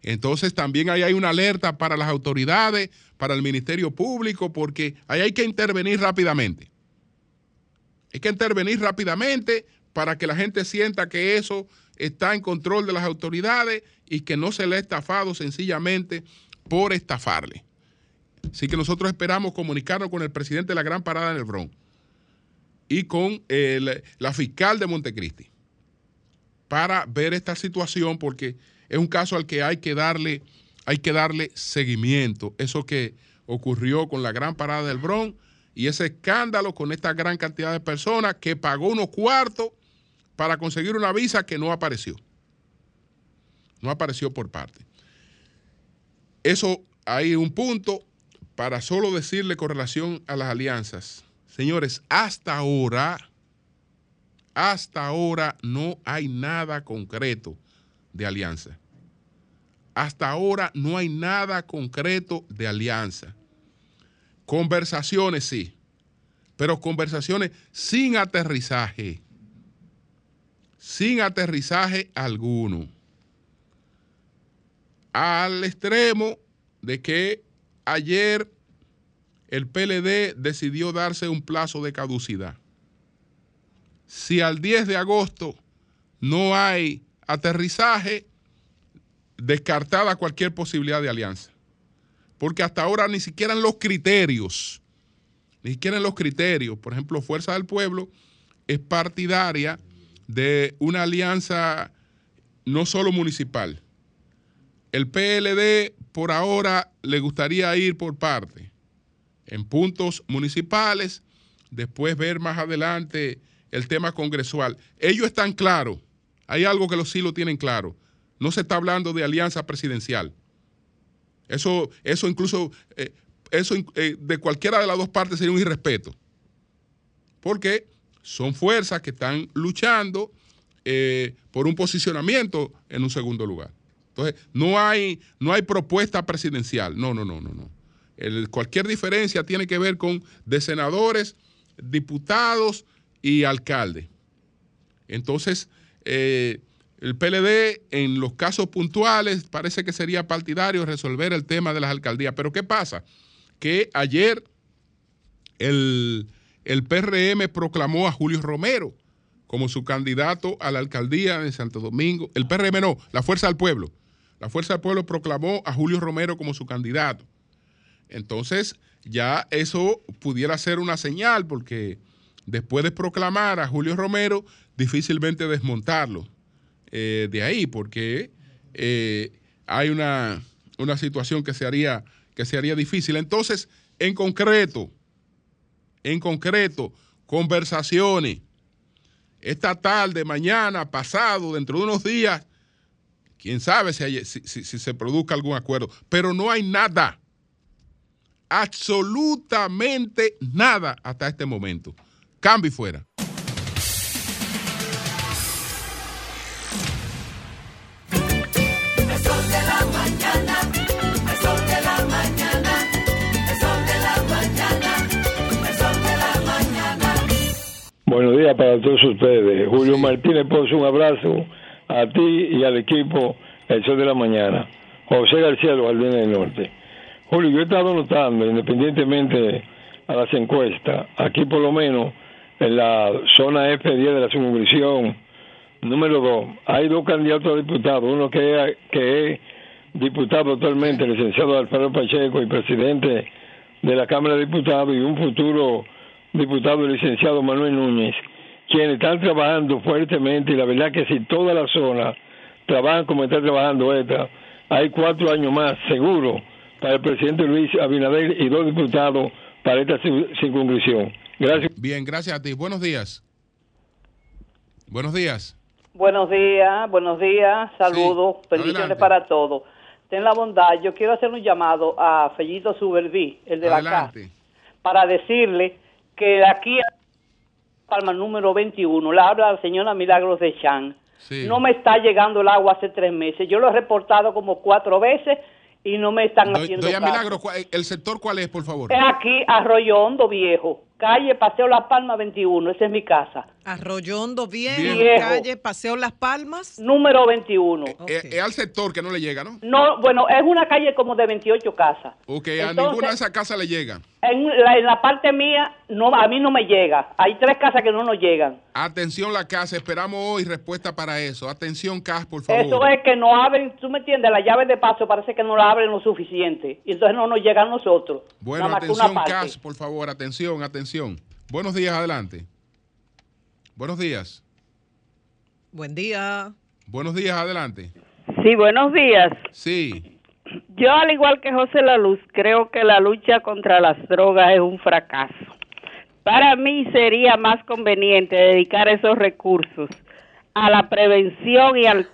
Entonces también ahí hay una alerta para las autoridades, para el Ministerio Público, porque ahí hay que intervenir rápidamente. Hay que intervenir rápidamente para que la gente sienta que eso está en control de las autoridades y que no se le ha estafado sencillamente por estafarle. Así que nosotros esperamos comunicarnos con el presidente de la Gran Parada en el Bronx y con la fiscal de Montecristi para ver esta situación porque es un caso al que hay que darle, hay que darle seguimiento. Eso que ocurrió con la Gran Parada del Bronx y ese escándalo con esta gran cantidad de personas que pagó unos cuartos para conseguir una visa que no apareció. No apareció por parte. Eso hay un punto para solo decirle con relación a las alianzas, señores, hasta ahora, hasta ahora no hay nada concreto de alianza. Hasta ahora no hay nada concreto de alianza. Conversaciones sí, pero conversaciones sin aterrizaje. Sin aterrizaje alguno. Al extremo de que ayer el PLD decidió darse un plazo de caducidad. Si al 10 de agosto no hay aterrizaje, descartada cualquier posibilidad de alianza. Porque hasta ahora ni siquiera en los criterios, ni siquiera en los criterios, por ejemplo, Fuerza del Pueblo es partidaria de una alianza no solo municipal. El PLD por ahora le gustaría ir por parte, en puntos municipales, después ver más adelante el tema congresual. Ellos están claros, hay algo que los sí lo tienen claro, no se está hablando de alianza presidencial. Eso, eso incluso, eh, eso eh, de cualquiera de las dos partes sería un irrespeto. Porque son fuerzas que están luchando eh, por un posicionamiento en un segundo lugar. Entonces, no hay, no hay propuesta presidencial. No, no, no, no, no. cualquier diferencia tiene que ver con de senadores, diputados y alcaldes. Entonces, el PLD en los casos puntuales parece que sería partidario resolver el tema de las alcaldías. Pero ¿qué pasa? Que ayer el, el PRM proclamó a Julio Romero como su candidato a la alcaldía de Santo Domingo. El PRM no, la Fuerza del Pueblo. La Fuerza del Pueblo proclamó a Julio Romero como su candidato. Entonces, ya eso pudiera ser una señal, porque después de proclamar a Julio Romero, difícilmente desmontarlo. Eh, de ahí, porque eh, hay una, situación que se, haría, que se haría difícil. Entonces, en concreto, en concreto, conversaciones, esta tarde, mañana, pasado, dentro de unos días, quién sabe si, si, se produzca algún acuerdo, pero no hay nada, absolutamente nada hasta este momento. Cambio fuera. Buenos días para todos ustedes. Julio Martínez Pozo, un abrazo a ti y al equipo El Sol de la Mañana. José García, los Jardines del Norte. Julio, yo he estado notando, independientemente a las encuestas, aquí por lo menos en la zona F10 de la circunscripción número 2, hay dos candidatos a diputados, uno que es, que es diputado actualmente, el licenciado Alfredo Pacheco y presidente de la Cámara de Diputados, y un futuro diputado licenciado Manuel Núñez, quienes están trabajando fuertemente y la verdad que si toda la zona trabajan como está trabajando esta, hay cuatro años más seguro para el presidente Luis Abinader y dos diputados para esta circunscripción. Gracias. Bien, gracias a ti. Buenos días. Buenos días. Buenos días, buenos días, saludos, bendiciones para todos. Ten la bondad, yo quiero hacer un llamado a Fellito Suberví, el de la casa, para decirle que aquí Palma número 21, la habla la señora Milagros de Chan. No me está llegando el agua hace tres meses. Yo lo he reportado como cuatro veces y no me están haciendo Doña Milagros, ¿el sector cuál es, por favor? Es aquí, Arroyo Hondo Viejo calle Paseo Las Palmas 21, esa es mi casa. Arroyondo bien, calle Paseo Las Palmas. Número 21. Eh, eh, es, al sector que no le llega, ¿no? No, bueno, es una calle como de 28 casas. Ok, a ninguna de esas casas le llega. En la, parte mía, no, a mí no me llega. Hay tres casas que no nos llegan. Atención la casa, esperamos hoy respuesta para eso. Atención, CAS, por favor. Eso es que no abren, tú me entiendes, la llave de paso parece que no la abren lo suficiente. Y entonces no nos llega a nosotros. Bueno, atención, CAS, por favor, atención, atención. Buenos días, adelante. Buenos días. Buen día. Buenos días, adelante. Sí, buenos días. Sí. Yo, al igual que José La Luz, creo que la lucha contra las drogas es un fracaso. Para mí sería más conveniente dedicar esos recursos a la prevención y al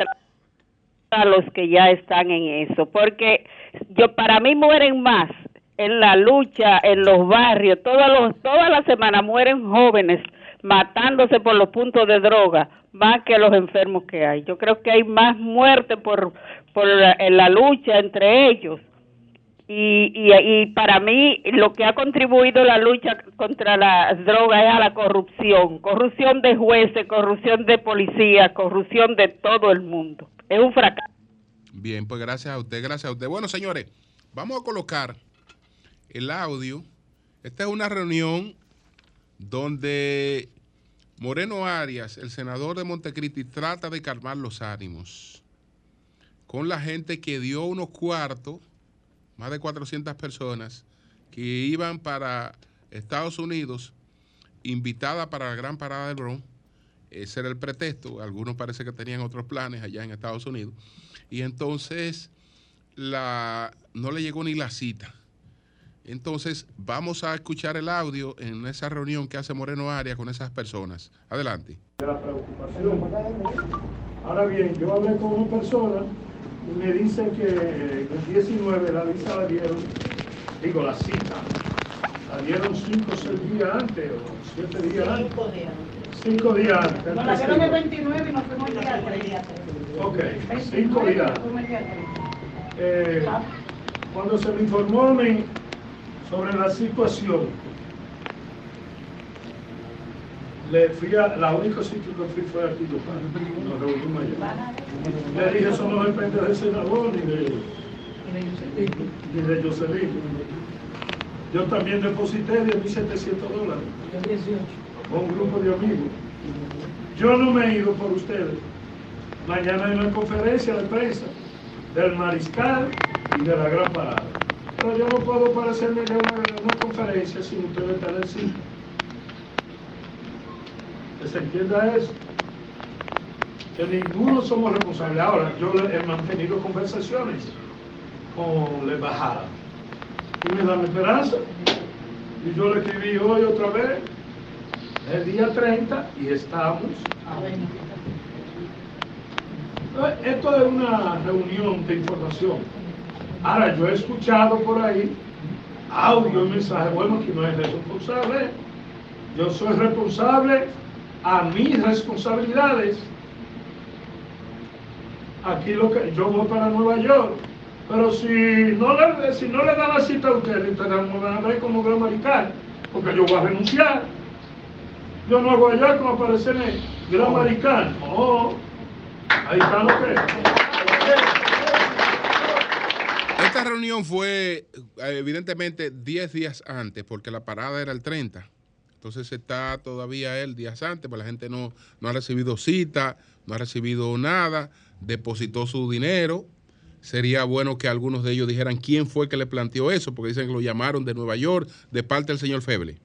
a los que ya están en eso, porque yo para mí mueren más en la lucha en los barrios, todas los, toda la semana mueren jóvenes matándose por los puntos de droga, más que los enfermos que hay. Yo creo que hay más muerte por, por la, lucha entre ellos. Y, y, y, para mí lo que ha contribuido la lucha contra las drogas es a la corrupción, corrupción de jueces, corrupción de policía, corrupción de todo el mundo. Es un fracaso. Bien, pues gracias a usted, gracias a usted. Bueno, señores, Vamos a colocar el audio. Esta es una reunión donde Moreno Arias, el senador de Montecristi, trata de calmar los ánimos con la gente que dio unos cuartos, más de 400 personas, que iban para Estados Unidos, invitada para la gran parada del Bronx. Ese era el pretexto. Algunos parece que tenían otros planes allá en Estados Unidos. Y entonces la, no le llegó ni la cita. Entonces, vamos a escuchar el audio en esa reunión que hace Moreno Arias con esas personas. Adelante. la preocupación. Ahora bien, yo hablé con una persona me dice que el 19 la visa la dieron, digo la cita, la dieron 5 o 6 días antes o 7 días antes. 5 días. 5 días antes. Nos la dieron el 29 y nos fuimos el día 3. Ok, 5 días. Eh, cuando se me informó a mí sobre la situación, le fui a, la única sitio que fui fue aquí, nos reunimos allá. Le dije, eso no depende del senador ni de, ni de Jocelyn. Yo también deposité 10.700 dólares con un grupo de amigos. Yo no me he ido por ustedes. Mañana hay una conferencia de prensa del mariscal y de la gran parada. Pero yo no puedo parecerme a una, una conferencia sin ustedes estar en. Que se entienda eso. Que ninguno somos responsables. Ahora, yo he mantenido conversaciones con la embajada. Y me dan esperanza. Y yo le escribí hoy otra vez, el día 30, y estamos. Esto es una reunión de información. Ahora, yo he escuchado por ahí audio y mensaje, bueno, que no es responsable. Yo soy responsable a mis responsabilidades. Aquí lo que yo voy para Nueva York, pero si no le, si no le da la cita a usted, me van a ver como gran marical, porque yo voy a renunciar. Yo no hago allá como aparecerme gran marical. No, ahí está lo que Esta reunión fue evidentemente 10 días antes, porque la parada era el 30. Entonces está todavía el días antes, pues la gente no, no ha recibido cita, no ha recibido nada, depositó su dinero. Sería bueno que algunos de ellos dijeran quién fue que le planteó eso, porque dicen que lo llamaron de Nueva York de parte del señor Feble,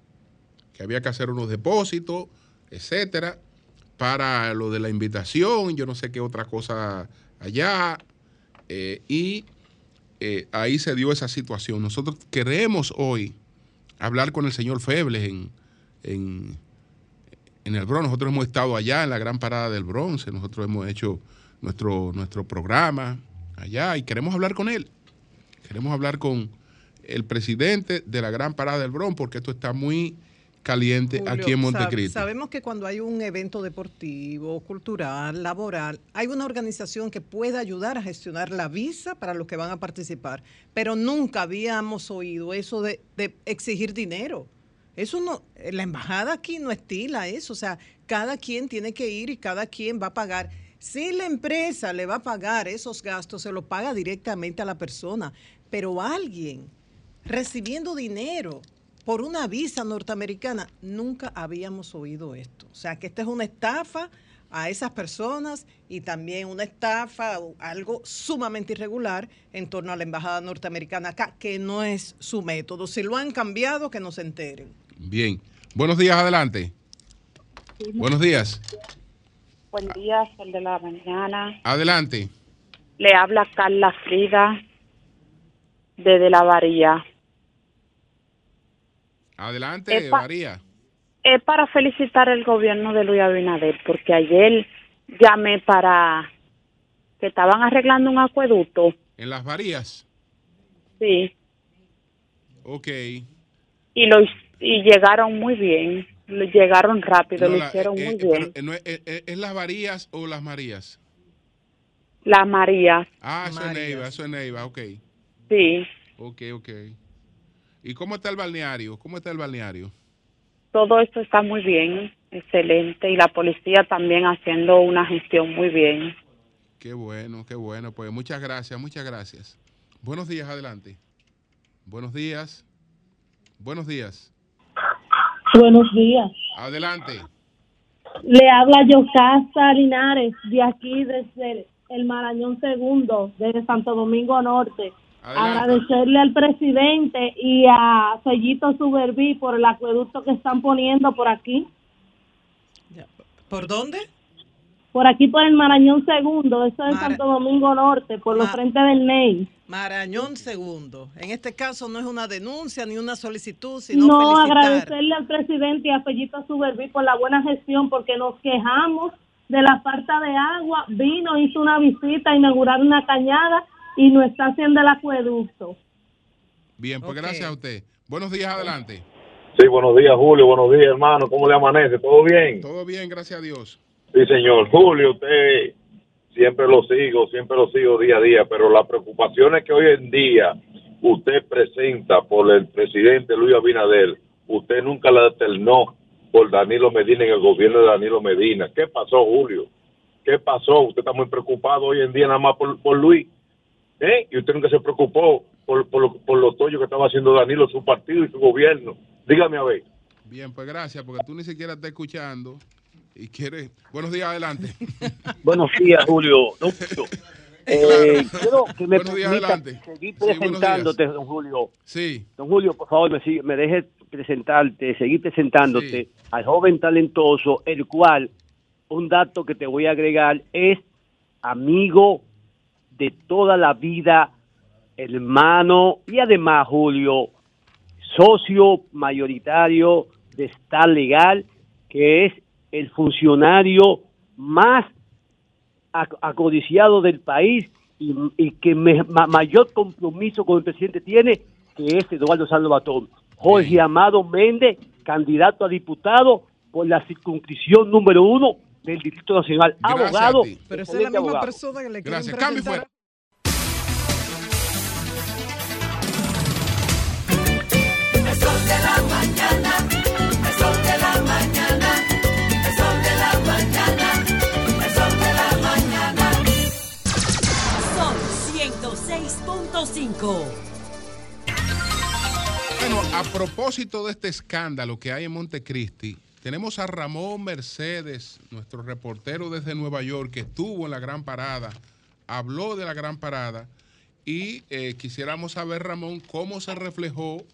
que había que hacer unos depósitos, etcétera, para lo de la invitación, yo no sé qué otra cosa allá, eh, y eh, ahí se dio esa situación. Nosotros queremos hoy hablar con el señor Feble en en, el Bronx. Nosotros hemos estado allá en la gran parada del bronce, nosotros hemos hecho nuestro, nuestro programa allá y queremos hablar con él. Queremos hablar con el presidente de la gran parada del Bronx porque esto está muy caliente aquí en Montecristo. sabemos que cuando hay un evento deportivo, cultural, laboral, hay una organización que puede ayudar a gestionar la visa para los que van a participar, pero nunca habíamos oído eso de exigir dinero. Eso no, la embajada aquí no estila eso, o sea, cada quien tiene que ir y cada quien va a pagar. Si la empresa le va a pagar esos gastos, se lo paga directamente a la persona, pero alguien recibiendo dinero por una visa norteamericana, nunca habíamos oído esto. O sea, que esta es una estafa a esas personas y también una estafa, algo sumamente irregular en torno a la embajada norteamericana acá, que no es su método. Si lo han cambiado, que nos enteren. Bien. Buenos días, adelante. Buenos días. Buen día, el de la mañana. Adelante. Le habla Carla Frida desde la Varía. Adelante, es Varía. Es para felicitar el gobierno de Luis Abinader, porque ayer llamé para que estaban arreglando un acueducto. ¿En las Varías? Sí. Ok. Y lo y llegaron muy bien, llegaron rápido, lo hicieron eh, muy eh, bien. Eh, ¿Es las Varías o las Marías? Las Marías. Ah, eso es Neiva, eso es Neiva, ok. Sí. Ok, ok. ¿Y cómo está el balneario? ¿Cómo está el balneario? Todo esto está muy bien, excelente, y la policía también haciendo una gestión muy bien. Qué bueno, qué bueno. Pues muchas gracias, muchas gracias. Buenos días, adelante. Buenos días. Buenos días. Buenos días. Adelante. Le habla Yocasta Linares, de aquí desde el Marañón Segundo, desde Santo Domingo Norte. Agradecerle al presidente y a Sellito Suberví por el acueducto que están poniendo por aquí. ¿Por dónde? Por aquí por el Marañón Segundo, eso es Santo Domingo Norte, por los frentes del NEI. Marañón Segundo. En este caso no es una denuncia ni una solicitud, sino No, agradecerle al presidente y a Fellito Suberví por la buena gestión, porque nos quejamos de la falta de agua. Vino, hizo una visita a inaugurar una cañada y no está haciendo el acueducto. Bien, pues gracias a usted. Buenos días, adelante. Sí, buenos días, Julio. Buenos días, hermano. ¿Cómo le amanece? ¿Todo bien? Todo bien, gracias a Dios. Sí, señor. Julio, usted siempre lo sigo, siempre lo sigo día a día, pero las preocupaciones que hoy en día usted presenta por el presidente Luis Abinader, usted nunca la alternó por Danilo Medina en el gobierno de Danilo Medina. ¿Qué pasó, Julio? ¿Qué pasó? Usted está muy preocupado hoy en día nada más por, Luis. ¿Eh? Y usted nunca se preocupó por, por, por los toyos que estaba haciendo Danilo, su partido y su gobierno. Dígame a ver. Bien, pues gracias, porque tú ni siquiera estás escuchando y quieres. Buenos días, adelante. buenos días, Julio. Eh, quiero que me permita seguir presentándote, don Julio. Sí. Don Julio, por favor, me, me deje presentarte, seguir presentándote al joven talentoso, el cual, un dato que te voy a agregar, es amigo de toda la vida, hermano, y además, Julio, socio mayoritario de Estar Legal, que es el funcionario más acodiciado del país y, que mayor compromiso con el presidente tiene, que es Eduardo Salvatón. Jorge Amado Méndez, candidato a diputado por la circunscripción número uno del Distrito Nacional. abogado. Pero esa es la misma persona que le Gracias. Cambio fuera. 106.5. Bueno, a propósito de este escándalo que hay en Montecristi, tenemos a Ramón Mercedes, nuestro reportero desde Nueva York, que estuvo en la Gran Parada, habló de la Gran Parada y eh, quisiéramos saber, Ramón, cómo se reflejó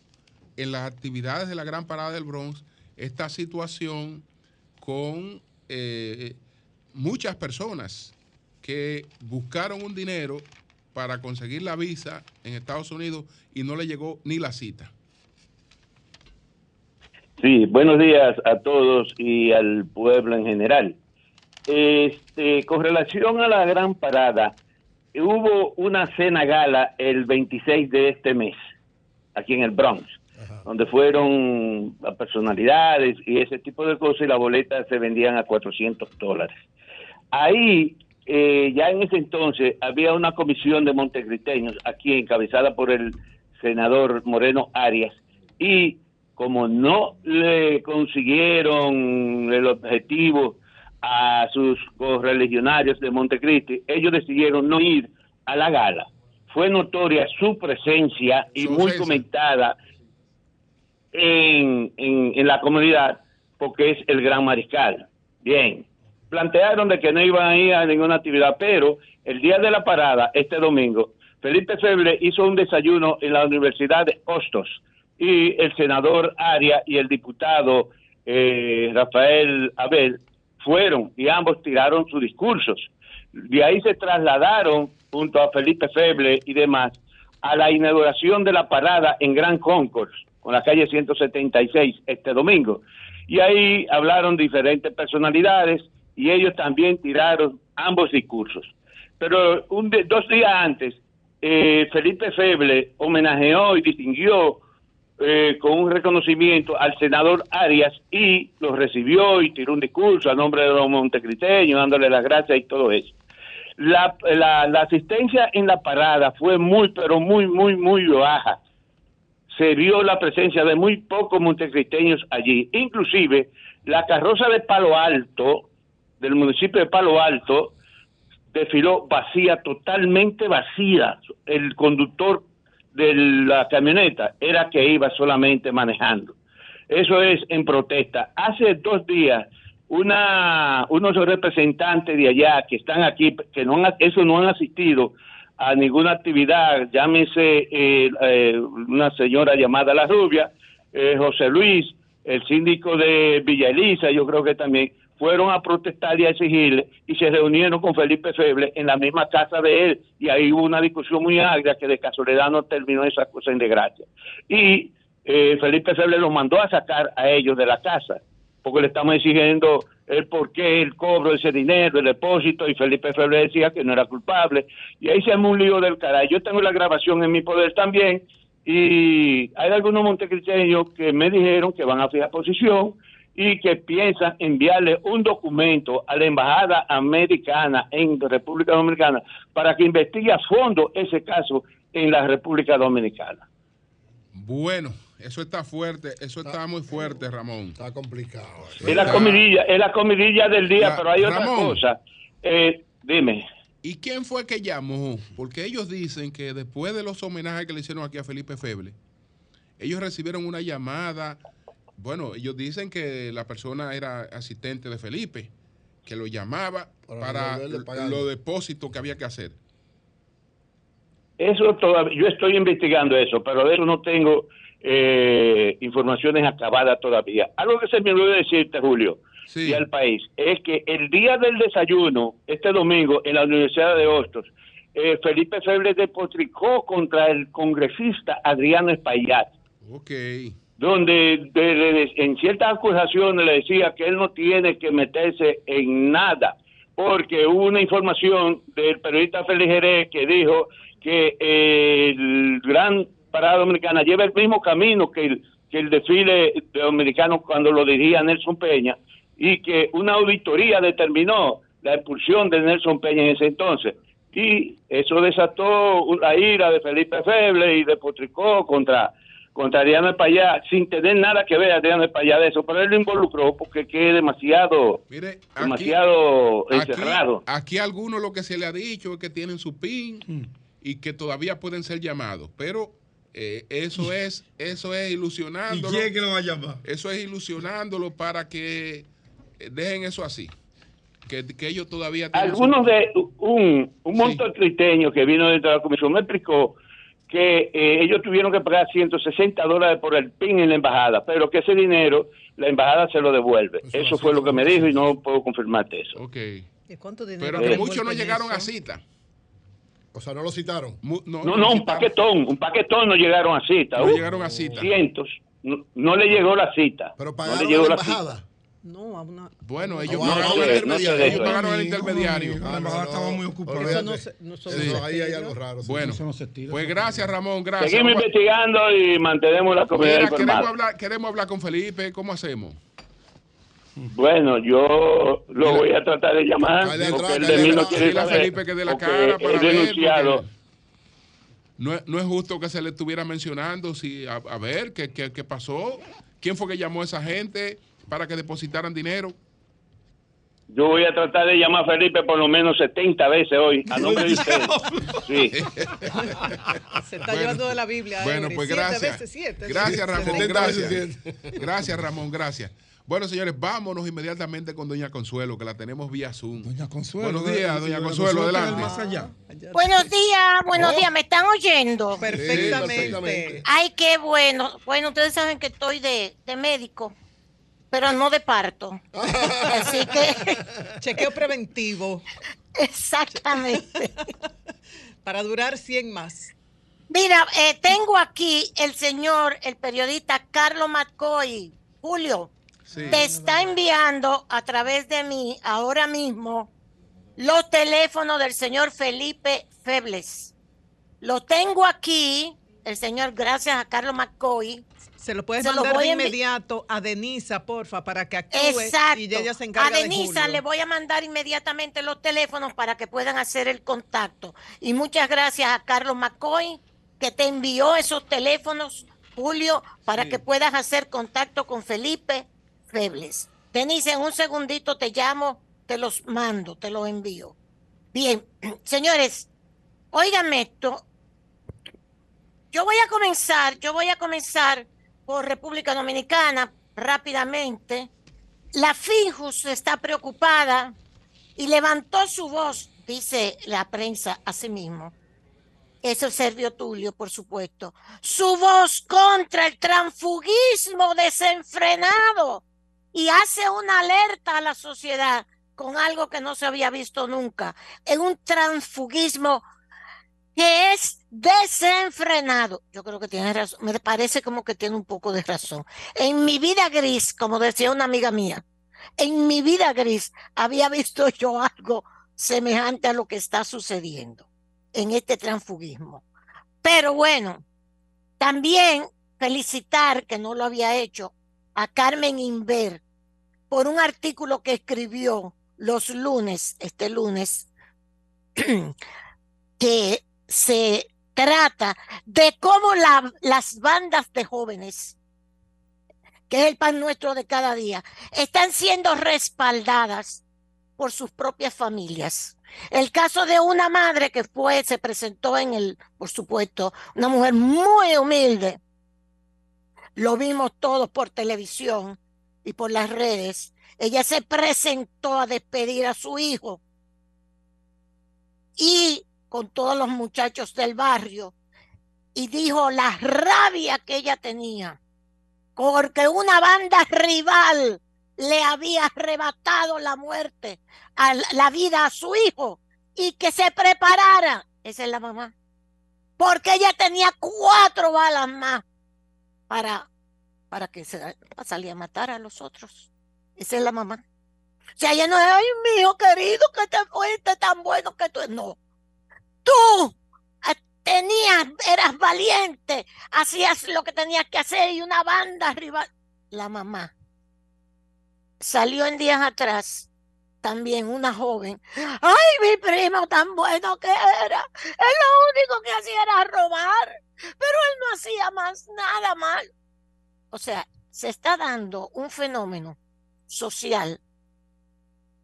en las actividades de la Gran Parada del Bronx esta situación con eh, muchas personas que buscaron un dinero para conseguir la visa en Estados Unidos y no le llegó ni la cita. Sí, buenos días a todos y al pueblo en general. Este, con relación a la gran parada, hubo una cena gala el 26 de este mes, aquí en el Bronx donde fueron personalidades y ese tipo de cosas y las boletas se vendían a 400 dólares. Ahí, eh, ya en ese entonces, había una comisión de montecristeños aquí encabezada por el senador Moreno Arias y como no le consiguieron el objetivo a sus correligionarios de Montecristi, ellos decidieron no ir a la gala. Fue notoria su presencia y muy comentada en, en, la comunidad porque es el gran mariscal. Bien, plantearon de que no iban a ir a ninguna actividad, pero el día de la parada, este domingo, Felipe Feble hizo un desayuno en la Universidad de Hostos y el senador Aria y el diputado eh, Rafael Abel fueron y ambos tiraron sus discursos. De ahí se trasladaron junto a Felipe Feble y demás a la inauguración de la parada en Gran Concourse con la calle 176 este domingo. Y ahí hablaron diferentes personalidades y ellos también tiraron ambos discursos. Pero un dos días antes, eh, Felipe Feble homenajeó y distinguió eh, con un reconocimiento al senador Arias y lo recibió y tiró un discurso a nombre de los montecriteños, dándole las gracias y todo eso. La, la, asistencia en la parada fue muy, pero muy, muy, muy baja se vio la presencia de muy pocos montecristeños allí. Inclusive, la carroza de Palo Alto, del municipio de Palo Alto, desfiló vacía, totalmente vacía. El conductor de la camioneta era que iba solamente manejando. Eso es en protesta. Hace dos días, una, unos representantes de allá que están aquí, que no han, eso no han asistido a ninguna actividad, llámese eh, eh, una señora llamada La Rubia, eh, José Luis, el síndico de Villa Elisa, yo creo que también, fueron a protestar y a exigirle y se reunieron con Felipe Feble en la misma casa de él y ahí hubo una discusión muy agria que de casualidad no terminó esa cosa en desgracia. Y eh, Felipe Feble los mandó a sacar a ellos de la casa porque le estamos exigiendo el por qué el cobro de ese dinero, el depósito, y Felipe Feble decía que no era culpable. Y ahí se armó un lío del caray. Yo tengo la grabación en mi poder también, y hay algunos montecristeños que me dijeron que van a fijar posición y que piensan enviarle un documento a la embajada americana en República Dominicana para que investigue a fondo ese caso en la República Dominicana. Bueno, eso está fuerte, eso está muy fuerte, Ramón. Está complicado. Es la comidilla, es la comidilla del día, pero hay otra cosa. Eh, dime. ¿Y quién fue que llamó? Porque ellos dicen que después de los homenajes que le hicieron aquí a Felipe Feble, ellos recibieron una llamada. Bueno, ellos dicen que la persona era asistente de Felipe, que lo llamaba para, los depósitos que había que hacer. Eso todavía, yo estoy investigando eso, pero de eso no tengo eh, informaciones acabadas todavía. Algo que se me olvidó decirte, Julio, y al país, es que el día del desayuno, este domingo, en la Universidad de Hostos, eh, Felipe Feble depotricó contra el congresista Adriano Espaillat. Ok. Donde de- de- en ciertas acusaciones le decía que él no tiene que meterse en nada, porque hubo una información del periodista Félix Jerez que dijo que eh, el gran parada dominicana lleva el mismo camino que el, que el desfile dominicano cuando lo dirigía Nelson Peña y que una auditoría determinó la expulsión de Nelson Peña en ese entonces. Y eso desató la ira de Felipe Feble y de Potricó contra, contra Adriano Espallá, sin tener nada que ver Adriano Espallá de eso, pero él lo involucró porque que es demasiado, demasiado Aquí, encerrado. aquí a algunos lo que se le ha dicho es que tienen su PIN y que todavía pueden ser llamados, pero eh, eso es eso es ilusionándolo. ¿Y quién es que lo va a llamar? Eso es ilusionándolo para que eh, dejen eso así. Que, que ellos todavía tienen su Algunos de un, un montón triteño que vino dentro de la comisión me explicó que eh, ellos tuvieron que pagar 160 dólares por el PIN en la embajada, pero que ese dinero la embajada se lo devuelve. Eso, fue lo que me dijo y no puedo confirmarte eso. Ok. ¿Y cuánto dinero? Pero que muchos no llegaron eso? a cita. O sea, no lo citaron. no, No, no, un paquetón, un paquetón no llegaron a cita. No Uh, llegaron a cita. Cientos. No, no le llegó la cita. Pero no pagaron le llegó a la la cita. No, a una... Bueno, ellos No, no pagaron, sé intermediario. de ellos pagaron al intermediario. La embajada estaba muy ocupada. Eso no se- no se- Eso, ahí hay algo raro. Bueno, Eso no se estila. pues gracias Ramón, gracias. Seguimos investigando y mantenemos la comunidad Mira, queremos hablar, queremos hablar con Felipe, ¿cómo hacemos? Bueno, yo lo voy a tratar de llamar porque él de mí no quiere saber. Felipe que dé la cara para denunciado. No es, no es justo que se le estuviera mencionando si a, a ver qué, qué, qué pasó, quién fue que llamó a esa gente para que depositaran dinero. Yo voy a tratar de llamar a Felipe por lo menos 70 veces hoy, a nombre de usted. Sí. Se está llevando de la Biblia. Bueno, Eury. pues Siete gracias. veces siete. Gracias, Ramón. 70 Gracias. Gracias, Ramón. Gracias. Bueno, señores, vámonos inmediatamente con Doña Consuelo, que la tenemos vía Zoom. Doña Consuelo. Buenos días, eh, Doña Doña Consuelo, adelante. más allá. Buenos días, buenos Oh. días, ¿me están oyendo? Perfectamente. perfectamente. Ay, qué bueno. Bueno, ustedes saben que estoy de, de médico, pero no de parto. Así que, Chequeo preventivo. exactamente. Para durar 100 más. Mira, eh, tengo aquí el señor, el periodista Carlos McCoy. Julio, te está enviando a través de mí ahora mismo los teléfonos del señor Felipe Febles. Lo tengo aquí, el señor, gracias a Carlos McCoy. Se lo puedes Se mandar de inmediato a Denisa, porfa, para que actúe Exacto. y ella se encarga a de Denisa Julio. le voy a mandar inmediatamente los teléfonos para que puedan hacer el contacto. Y muchas gracias a Carlos McCoy que te envió esos teléfonos, Julio, para que puedas hacer contacto con Felipe Febles. Denise, en un segundito te llamo, te los mando, te los envío. Bien, señores, óigame esto. Yo voy a comenzar, yo voy a comenzar República Dominicana rápidamente. La FIJUS está preocupada y levantó su voz, dice la prensa a sí mismo. Eso es Servio Tulio, por supuesto. Su voz contra el transfugismo desenfrenado y hace una alerta a la sociedad con algo que no se había visto nunca, en un transfugismo que es desenfrenado. Yo creo que tiene razón, me parece como que tiene un poco de razón. En mi vida gris, como decía una amiga mía, en mi vida gris había visto yo algo semejante a lo que está sucediendo en este transfugismo. Pero bueno, también felicitar, que no lo había hecho, a Carmen Inver por un artículo que escribió los lunes, este lunes, que se trata de cómo la, las bandas de jóvenes, que es el pan nuestro de cada día, están siendo respaldadas por sus propias familias. El caso de una madre que fue, se presentó en el, por supuesto, una mujer muy humilde. Lo vimos todos por televisión y por las redes. Ella se presentó a despedir a su hijo y con todos los muchachos del barrio y dijo la rabia que ella tenía porque una banda rival le había arrebatado la muerte, a la vida a su hijo y que se preparara. Esa es la mamá. Porque ella tenía cuatro balas más para, para que se salía a matar a los otros. Esa es la mamá. O sea, ella no es, ay, mi hijo querido, que te fuiste tan bueno que tú. No. Tú tenías, eras valiente, hacías lo que tenías que hacer y una banda rival. La mamá salió en días atrás también una joven. Ay, mi primo tan bueno que era. Él lo único que hacía era robar, pero él no hacía más nada mal. O sea, se está dando un fenómeno social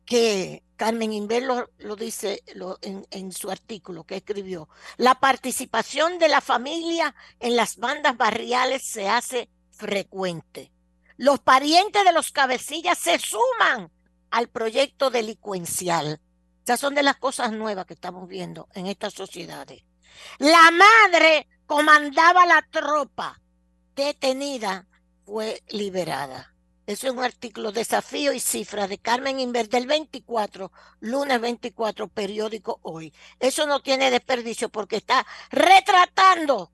que Carmen Inver lo, dice en, en, su artículo que escribió. La participación de la familia en las bandas barriales se hace frecuente. Los parientes de los cabecillas se suman al proyecto delincuencial. Esas son de las cosas nuevas que estamos viendo en estas sociedades. La madre comandaba la tropa detenida, fue liberada. Eso es un artículo Desafío y Cifras de Carmen Inver del 24, lunes 24, periódico hoy. Eso no tiene desperdicio porque está retratando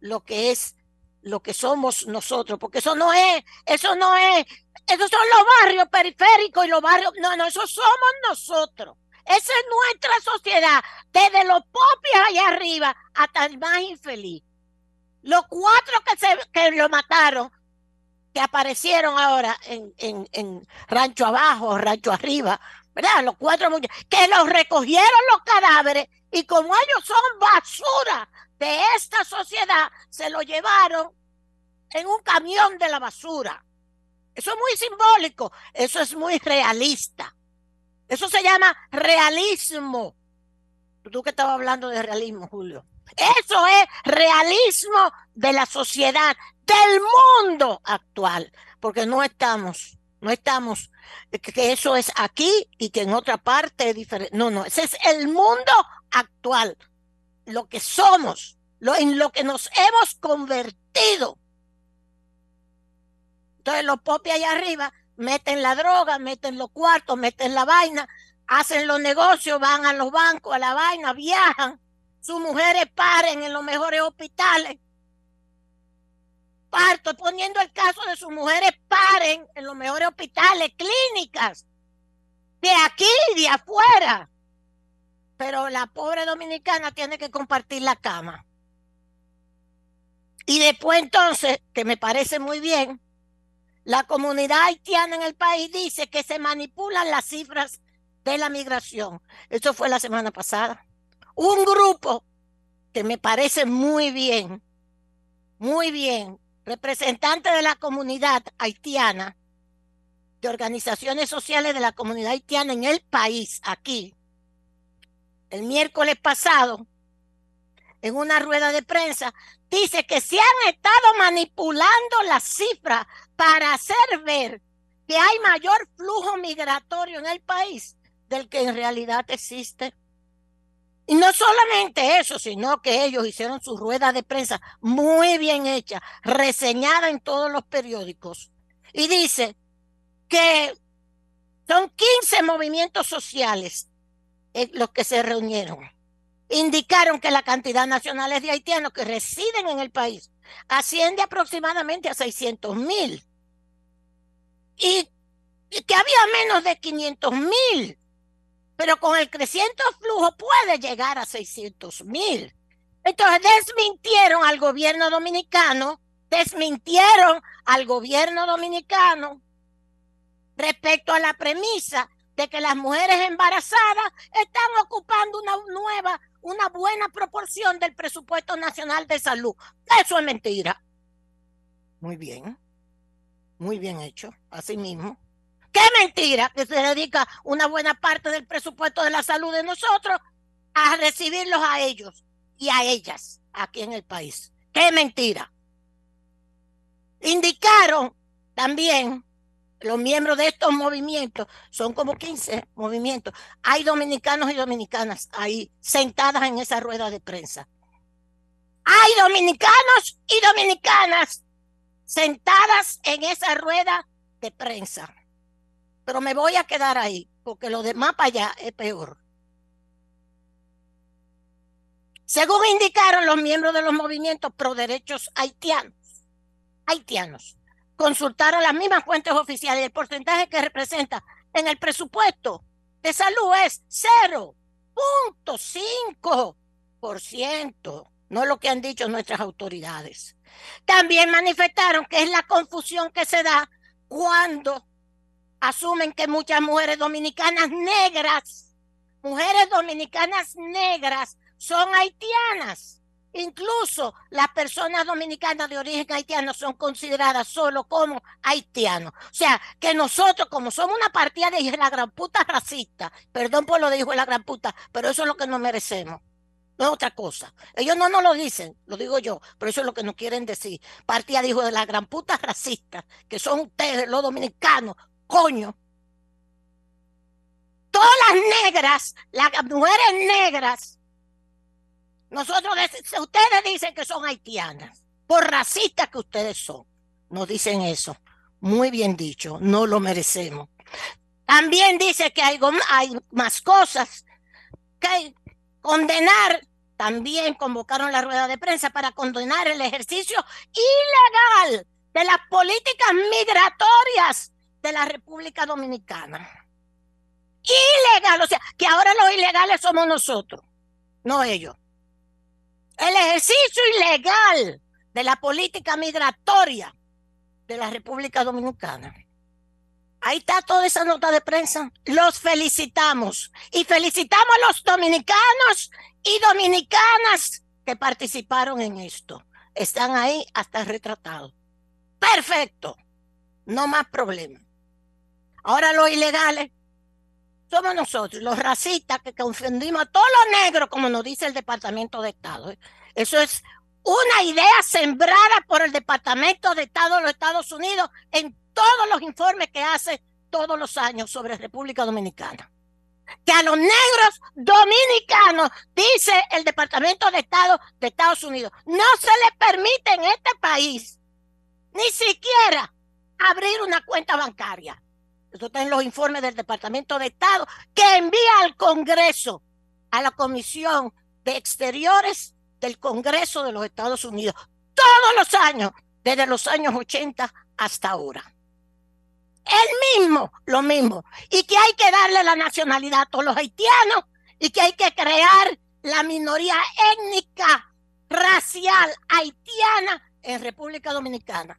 lo que es lo que somos nosotros, porque eso no es, eso no es, esos son los barrios periféricos y los barrios, no, no, eso somos nosotros. Esa es nuestra sociedad, desde los popis allá arriba hasta el más infeliz. Los cuatro que, se, que lo mataron, que aparecieron ahora en, en, en Rancho Abajo, Rancho Arriba, ¿verdad? Los cuatro muchachos, que los recogieron los cadáveres y como ellos son basura de esta sociedad, se lo llevaron en un camión de la basura. Eso es muy simbólico, eso es muy realista. Eso se llama realismo. Tú que estabas hablando de realismo, Julio. Eso es realismo de la sociedad, del mundo actual, porque no estamos, no estamos, que eso es aquí y que en otra parte es diferente. No, no, ese es el mundo actual, lo que somos, lo, en lo que nos hemos convertido. Entonces los popis allá arriba meten la droga, meten los cuartos, meten la vaina, hacen los negocios, van a los bancos, a la vaina, viajan, sus mujeres paren en los mejores hospitales. Parto, poniendo el caso de sus mujeres paren en los mejores hospitales, clínicas, de aquí y de afuera. Pero la pobre dominicana tiene que compartir la cama. Y después entonces, que me parece muy bien, la comunidad haitiana en el país dice que se manipulan las cifras de la migración. Eso fue la semana pasada. Un grupo que me parece muy bien, muy bien, representante de la comunidad haitiana, de organizaciones sociales de la comunidad haitiana en el país, aquí, el miércoles pasado, en una rueda de prensa, dice que se han estado manipulando las cifras para hacer ver que hay mayor flujo migratorio en el país del que en realidad existe. Y no solamente eso, sino que ellos hicieron su rueda de prensa muy bien hecha, reseñada en todos los periódicos. Y dice que son 15 movimientos sociales eh, los que se reunieron. Indicaron que la cantidad nacional de haitianos que residen en el país asciende aproximadamente a 600 mil. Y, y que había menos de 500 mil pero con el creciente flujo puede llegar a 600 mil. Entonces desmintieron al gobierno dominicano, desmintieron al gobierno dominicano respecto a la premisa de que las mujeres embarazadas están ocupando una nueva, una buena proporción del presupuesto nacional de salud. Eso es mentira. Muy bien, muy bien hecho, así mismo. Qué mentira que se dedica una buena parte del presupuesto de la salud de nosotros a recibirlos a ellos y a ellas aquí en el país. Qué mentira. Indicaron también los miembros de estos movimientos, son como 15 movimientos, hay dominicanos y dominicanas ahí sentadas en esa rueda de prensa. Hay dominicanos y dominicanas sentadas en esa rueda de prensa pero me voy a quedar ahí, porque lo demás para allá es peor. Según indicaron los miembros de los movimientos pro derechos haitianos, haitianos, consultaron las mismas fuentes oficiales y el porcentaje que representa en el presupuesto de salud es 0.5%, no lo que han dicho nuestras autoridades. También manifestaron que es la confusión que se da cuando asumen que muchas mujeres dominicanas negras, mujeres dominicanas negras, son haitianas. Incluso las personas dominicanas de origen haitiano son consideradas solo como haitianos. O sea, que nosotros, como somos una partida de la gran puta racista, perdón por lo de hijo la gran puta, pero eso es lo que nos merecemos. No es otra cosa. Ellos no nos lo dicen, lo digo yo, pero eso es lo que nos quieren decir. Partida de hijos de la gran puta racista, que son ustedes, los dominicanos, coño. Todas las negras, las mujeres negras, nosotros, ustedes dicen que son haitianas, por racistas que ustedes son. Nos dicen eso. Muy bien dicho, no lo merecemos. También dice que hay, hay más cosas que condenar. También convocaron la rueda de prensa para condenar el ejercicio ilegal de las políticas migratorias de la República Dominicana. Ilegal, o sea, que ahora los ilegales somos nosotros, no ellos. El ejercicio ilegal de la política migratoria de la República Dominicana. Ahí está toda esa nota de prensa. Los felicitamos y felicitamos a los dominicanos y dominicanas que participaron en esto. Están ahí hasta retratados. Perfecto. No más problemas. Ahora los ilegales somos nosotros, los racistas que confundimos a todos los negros, como nos dice el Departamento de Estado. ¿eh? Eso es una idea sembrada por el Departamento de Estado de los Estados Unidos en todos los informes que hace todos los años sobre República Dominicana. Que a los negros dominicanos, dice el Departamento de Estado de Estados Unidos, no se les permite en este país ni siquiera abrir una cuenta bancaria. Eso está los informes del Departamento de Estado que envía al Congreso, a la Comisión de Exteriores del Congreso de los Estados Unidos, todos los años, desde los años 80 hasta ahora. El mismo, lo mismo. Y que hay que darle la nacionalidad a todos los haitianos y que hay que crear la minoría étnica, racial haitiana en República Dominicana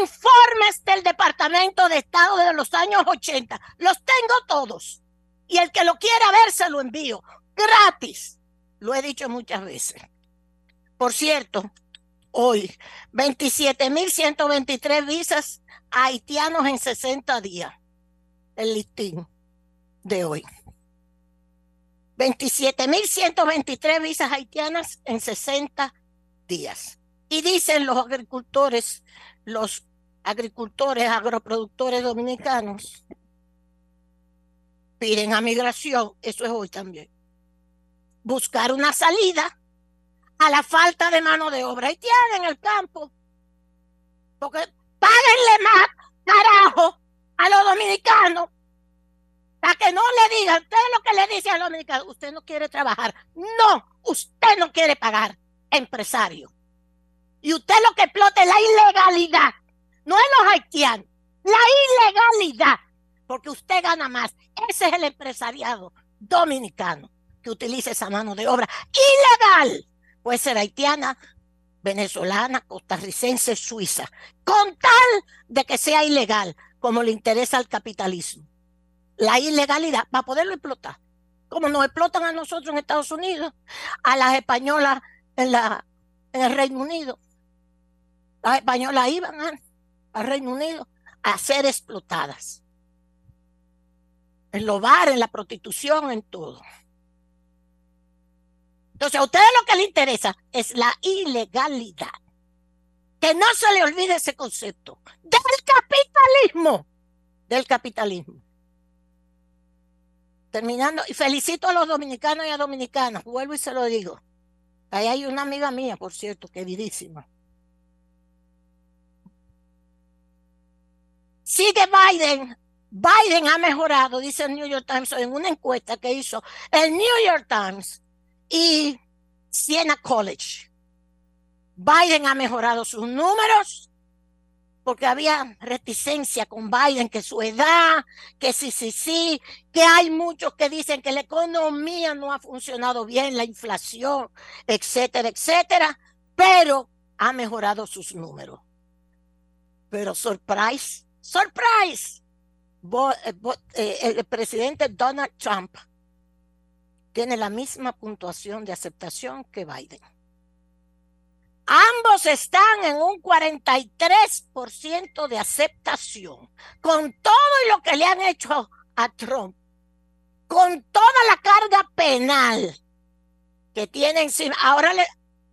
informes del Departamento de Estado de los años 80. Los tengo todos. Y el que lo quiera ver, se lo envío. Gratis. Lo he dicho muchas veces. Por cierto, hoy, 27.123 visas haitianos en 60 días. El listín de hoy. 27.123 visas haitianas en 60 días. Y dicen los agricultores, los agricultores, agroproductores dominicanos, piden a migración, eso es hoy también, buscar una salida a la falta de mano de obra haitiana en el campo. Porque páguenle más carajo a los dominicanos para que no le digan, usted lo que le dice a los dominicanos, usted no quiere trabajar. No, usted no quiere pagar, empresario. Y usted lo que explota es la ilegalidad, no es los haitianos, la ilegalidad, porque usted gana más. Ese es el empresariado dominicano que utiliza esa mano de obra ilegal. Puede ser haitiana, venezolana, costarricense, suiza, con tal de que sea ilegal, como le interesa al capitalismo. La ilegalidad, para poderlo explotar. Como nos explotan a nosotros en Estados Unidos, a las españolas en, la, en el Reino Unido. Las españolas iban al Reino Unido a ser explotadas. En los bares, en la prostitución, en todo. Entonces, a ustedes lo que les interesa es la ilegalidad. Que no se le olvide ese concepto del capitalismo. Del capitalismo. Terminando, y felicito a los dominicanos y a dominicanas, vuelvo y se lo digo. Ahí hay una amiga mía, por cierto, queridísima. Sigue Biden. Biden ha mejorado, dice el New York Times, en una encuesta que hizo el New York Times y Siena College. Biden ha mejorado sus números porque había reticencia con Biden, que su edad, que sí, sí, sí, que hay muchos que dicen que la economía no ha funcionado bien, la inflación, etcétera, etcétera, pero ha mejorado sus números. Pero surprise, surprise, eh, el presidente Donald Trump tiene la misma puntuación de aceptación que Biden. Ambos están en un 43% de aceptación, con todo lo que le han hecho a Trump, con toda la carga penal que tiene encima. Ahora le,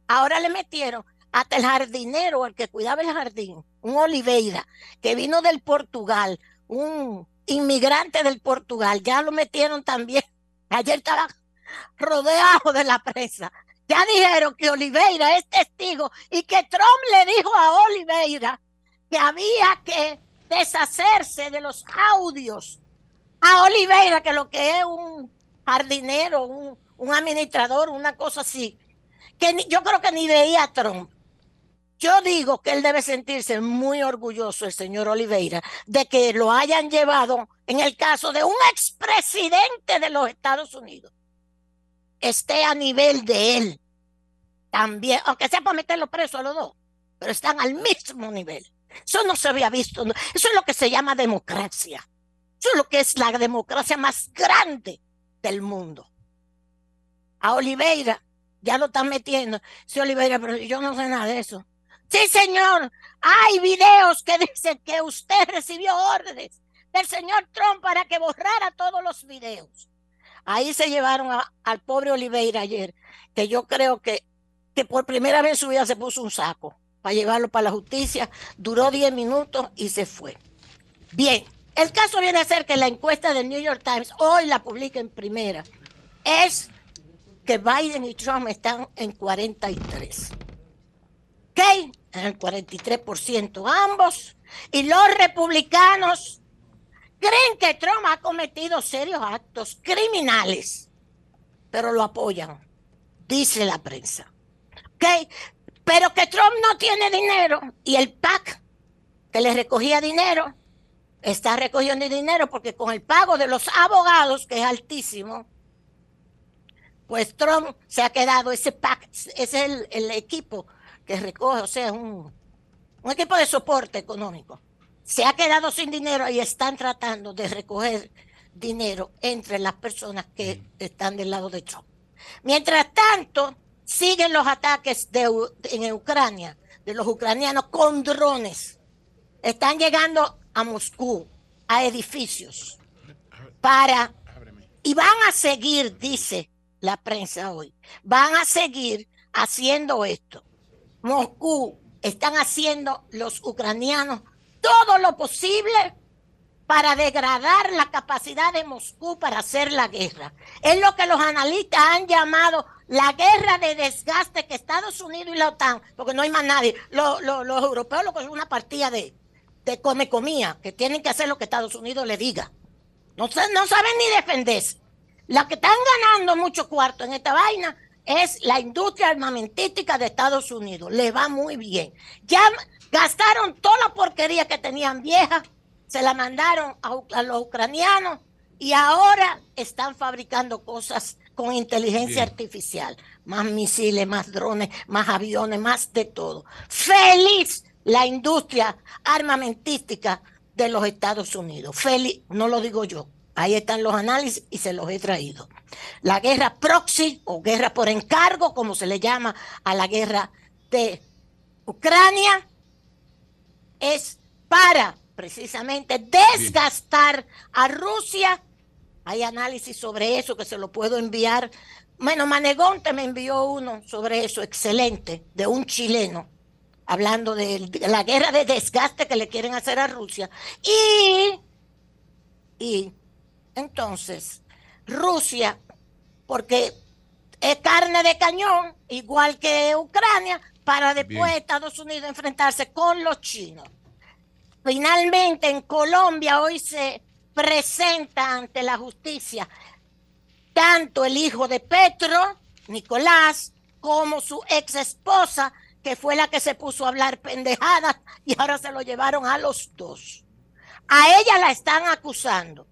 ahora le metieron hasta el jardinero, el que cuidaba el jardín, un Oliveira, que vino del Portugal, un inmigrante del Portugal, ya lo metieron también. Ayer estaba rodeado de la prensa ya dijeron que Oliveira es testigo y que Trump le dijo a Oliveira que había que deshacerse de los audios. A Oliveira, que lo que es un jardinero, un, administrador, una cosa así, que yo creo que ni veía a Trump. Yo digo que él debe sentirse muy orgulloso, el señor Oliveira, de que lo hayan llevado en el caso de un expresidente de los Estados Unidos. Esté a nivel de él también, aunque sea para meterlo preso a los dos, pero están al mismo nivel. Eso no se había visto. Eso es lo que se llama democracia. Eso es lo que es la democracia más grande del mundo. A Oliveira ya lo están metiendo. Sí, Oliveira, pero yo no sé nada de eso. Sí, señor. Hay videos que dicen que usted recibió órdenes del señor Trump para que borrara todos los videos. Ahí se llevaron al pobre Oliveira ayer, que yo creo que que por primera vez en su vida se puso un saco para llevarlo para la justicia, duró 10 minutos y se fue. Bien, el caso viene a ser que la encuesta del New York Times, hoy la publica en primera, es que Biden y Trump están en 43. ¿Ok? El 43% ambos. Y los republicanos creen que Trump ha cometido serios actos criminales, pero lo apoyan, dice la prensa. Pero que Trump no tiene dinero y el PAC que le recogía dinero está recogiendo dinero porque con el pago de los abogados, que es altísimo, pues Trump se ha quedado, ese PAC es el, el equipo que recoge, o sea, un, un equipo de soporte económico. Se ha quedado sin dinero y están tratando de recoger dinero entre las personas que están del lado de Trump. Mientras tanto, siguen los ataques de, en Ucrania, de los ucranianos con drones. Están llegando a Moscú, a edificios, para... Y van a seguir, dice la prensa hoy. Van a seguir haciendo esto. Moscú están haciendo los ucranianos todo lo posible para degradar la capacidad de Moscú para hacer la guerra. Es lo que los analistas han llamado la guerra de desgaste que Estados Unidos y la OTAN, porque no hay más nadie, los, europeos lo que es una partida de, de come comía, que tienen que hacer lo que Estados Unidos le diga. No, no saben ni defenderse. Los que están ganando mucho cuarto en esta vaina es la industria armamentística de Estados Unidos. Le va muy bien. Ya gastaron toda la porquería que tenían vieja, se la mandaron a, a los ucranianos y ahora están fabricando cosas con inteligencia bien. artificial. Más misiles, más drones, más aviones, más de todo. Feliz la industria armamentística de los Estados Unidos. Feliz, no lo digo yo. Ahí están los análisis y se los he traído. La guerra proxy o guerra por encargo, como se le llama a la guerra de Ucrania, es para precisamente desgastar a Rusia. Hay análisis sobre eso que se lo puedo enviar. Bueno, Manegonte me envió uno sobre eso, excelente, de un chileno, hablando de, la guerra de desgaste que le quieren hacer a Rusia. Y, y entonces, Rusia, porque es carne de cañón, igual que Ucrania, para después Bien. Estados Unidos enfrentarse con los chinos. Finalmente, en Colombia hoy se presenta ante la justicia tanto el hijo de Petro, Nicolás, como su ex esposa, que fue la que se puso a hablar pendejadas y ahora se lo llevaron a los dos. A ella la están acusando,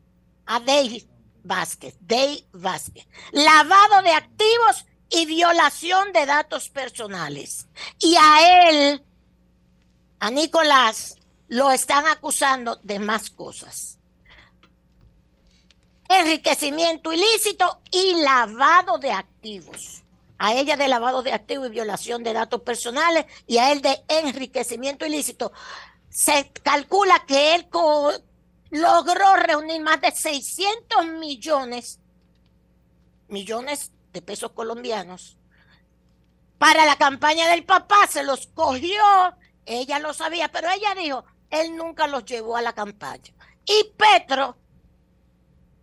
a Dave Vázquez, Dave Vázquez, lavado de activos y violación de datos personales. Y a él, a Nicolás, lo están acusando de más cosas. Enriquecimiento ilícito y lavado de activos. A ella de lavado de activos y violación de datos personales y a él de enriquecimiento ilícito. Se calcula que él logró reunir más de 600 millones, millones de pesos colombianos. Para la campaña del papá se los cogió, ella lo sabía, pero ella dijo, él nunca los llevó a la campaña. Y Petro,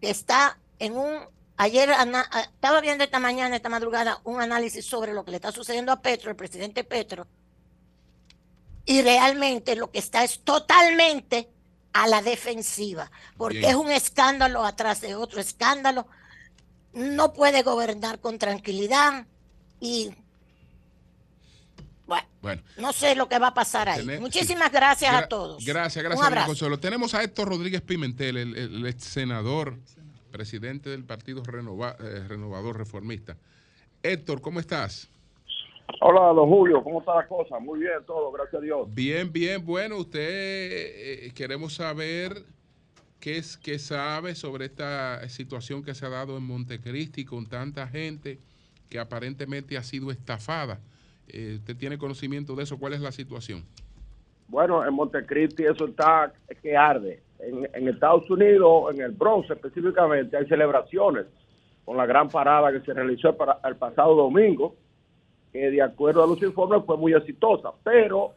que está en un, ayer estaba viendo esta mañana, esta madrugada, un análisis sobre lo que le está sucediendo a Petro, el presidente Petro, y realmente lo que está es totalmente a la defensiva, porque Bien. es un escándalo atrás de otro escándalo, no puede gobernar con tranquilidad y bueno, bueno, no sé lo que va a pasar ahí. Tener, Muchísimas gracias gra a todos. Gracias, gracias, Consuelo. Tenemos a Héctor Rodríguez Pimentel, el, el ex senador, presidente del Partido Renova, eh, Renovador Reformista. Héctor, ¿cómo estás? Hola, don Julio, ¿cómo está la cosa? Muy bien, todo, gracias a Dios. Bien, bien, bueno, usted eh, queremos saber qué, es, qué sabe sobre esta situación que se ha dado en Montecristi con tanta gente que aparentemente ha sido estafada. Eh, ¿Usted tiene conocimiento de eso? ¿Cuál es la situación? Bueno, en Montecristi eso está que arde. En, en, Estados Unidos, en el Bronx específicamente, hay celebraciones con la gran parada que se realizó el, para, el pasado domingo, que de acuerdo a los informes fue muy exitosa, pero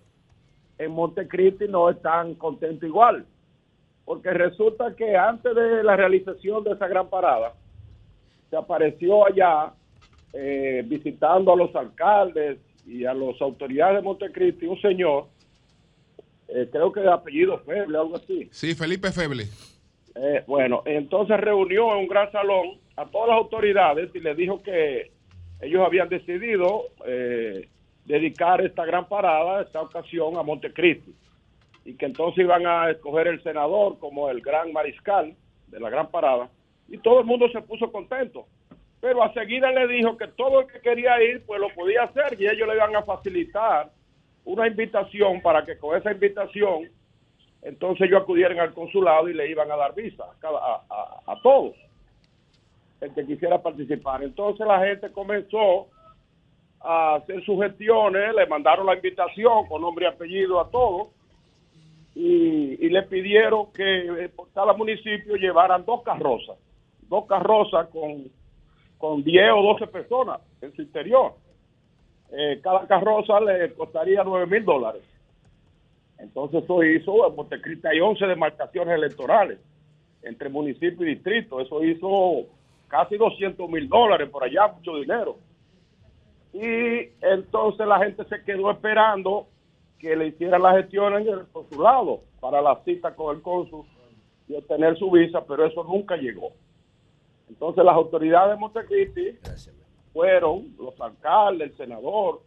en Montecristi no están contentos igual, porque resulta que antes de la realización de esa gran parada, se apareció allá eh, visitando a los alcaldes y a las autoridades de Montecristi un señor, eh, creo que de apellido Feble, algo así. Sí, Felipe Feble. Eh, bueno, entonces reunió en un gran salón a todas las autoridades y le dijo que ellos habían decidido eh, dedicar esta gran parada, esta ocasión a Montecristi. Y que entonces iban a escoger el senador como el gran mariscal de la gran parada. Y todo el mundo se puso contento. Pero a seguida le dijo que todo el que quería ir pues lo podía hacer. Y ellos le iban a facilitar una invitación para que con esa invitación entonces ellos acudieran al consulado y le iban a dar visa a, a, a, a todos el que quisiera participar. Entonces la gente comenzó a hacer sus gestiones, le mandaron la invitación con nombre y apellido a todos y, y le pidieron que por cada municipio llevaran dos carrozas, dos carrozas con con 10 o 12 personas en su interior. Eh, cada carroza le costaría 9 mil dólares. Entonces eso hizo, en Montecristi hay 11 demarcaciones electorales entre municipio y distrito. Eso hizo casi 200 mil dólares por allá, mucho dinero. Y entonces la gente se quedó esperando que le hicieran la gestión en el consulado para la cita con el cónsul y obtener su visa, pero eso nunca llegó. Entonces las autoridades de Montecristi fueron, los alcaldes, el senador,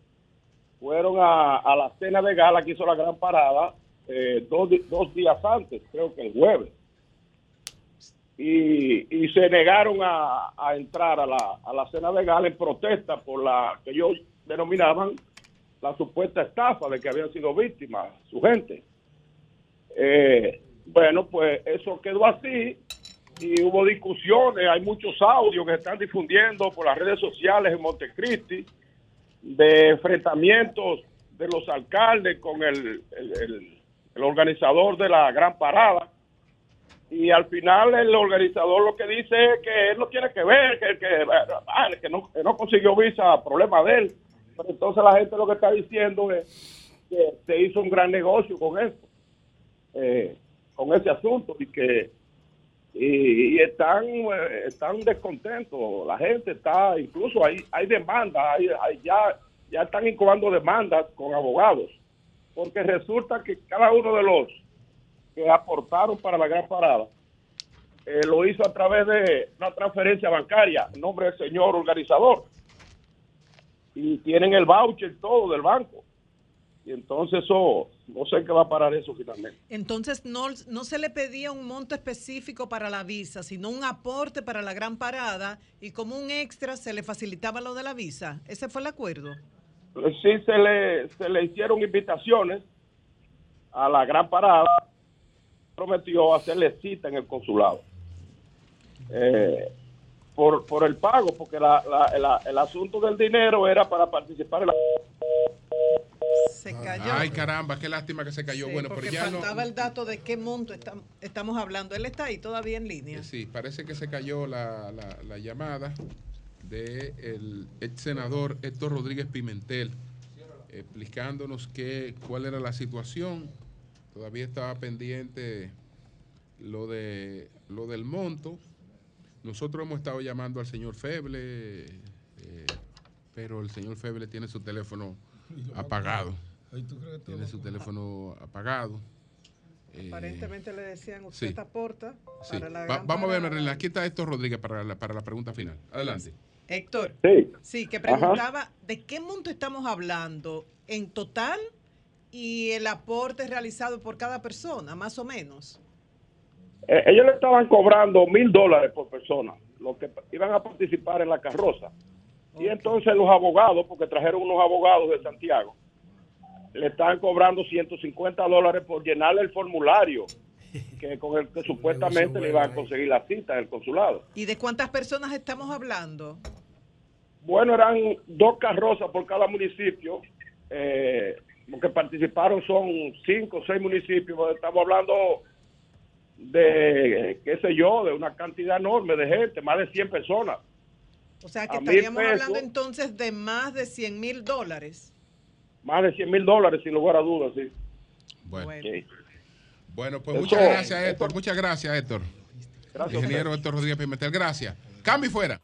fueron a, a la cena de gala que hizo la gran parada eh, dos, dos días antes, creo que el jueves. Y, y se negaron a, entrar a la, a la cena de gala en protesta por la que ellos denominaban la supuesta estafa de que habían sido víctimas, su gente. Eh, bueno, pues eso quedó así y hubo discusiones, hay muchos audios que están difundiendo por las redes sociales en Montecristi de enfrentamientos de los alcaldes con el- el organizador de la gran parada. Y al final el organizador lo que dice es que él no tiene que ver, que, que, que no, que no consiguió visa, problema de él. Pero entonces la gente lo que está diciendo es que se hizo un gran negocio con esto, eh, con ese asunto y que y, y están eh, están descontentos la gente está incluso hay hay demandas hay, hay- ya ya están incubando demandas con abogados porque resulta que cada uno de los que aportaron para la gran parada eh, lo hizo a través de una transferencia bancaria en nombre del señor organizador y tienen el voucher todo del banco y entonces eso no sé qué va a parar eso finalmente Entonces no, no se le pedía un monto específico para la visa, sino un aporte para la gran parada y como un extra se le facilitaba lo de la visa. Ese fue el acuerdo. sí se le, se le hicieron invitaciones a la gran parada, prometió hacerle cita en el consulado. Eh, por, por el pago, porque la- la- la- el asunto del dinero era para participar en la... Se cayó. Ay, caramba, qué lástima que se cayó. Sí, bueno, pero porque ya no. faltaba el dato de qué monto estam- estamos hablando. Él está ahí todavía en línea. Sí, parece que se cayó la, la- la llamada del ex senador Héctor Rodríguez Pimentel, explicándonos qué, cuál era la situación. Todavía estaba pendiente lo de lo del monto. Nosotros hemos estado llamando al señor Feble, eh, pero el señor Feble tiene su teléfono apagado. Tiene su teléfono apagado. Eh, Aparentemente le decían, usted sí. aporta Sí. para la Va- vamos a ver, aquí está Héctor Rodríguez para la, para la pregunta final. Adelante. Héctor. Sí. Sí, que Ajá. preguntaba de qué monto estamos hablando en total y el aporte realizado por cada persona, más o menos. Eh, ellos le estaban cobrando mil dólares por persona, los que iban a participar en la carroza. Y entonces los abogados, porque trajeron unos abogados de Santiago, le estaban cobrando 150 dólares por llenarle el formulario que con el que supuestamente le iban a conseguir la cita en el consulado. ¿Y de cuántas personas estamos hablando? Bueno, eran dos carrozas por cada municipio. Eh, los que participaron son cinco o seis municipios. Estamos hablando de, qué sé yo, de una cantidad enorme de gente, más de 100 personas. O sea que A estaríamos pesos. hablando entonces de más de 100 mil dólares. Más de 100 mil dólares, sin lugar a dudas, sí. Bueno. Sí. Bueno, pues Eso- muchas gracias, Héctor. Muchas gracias, Héctor. Gracias Ingeniero. Héctor Rodríguez Pimentel, gracias. Cambio y fuera.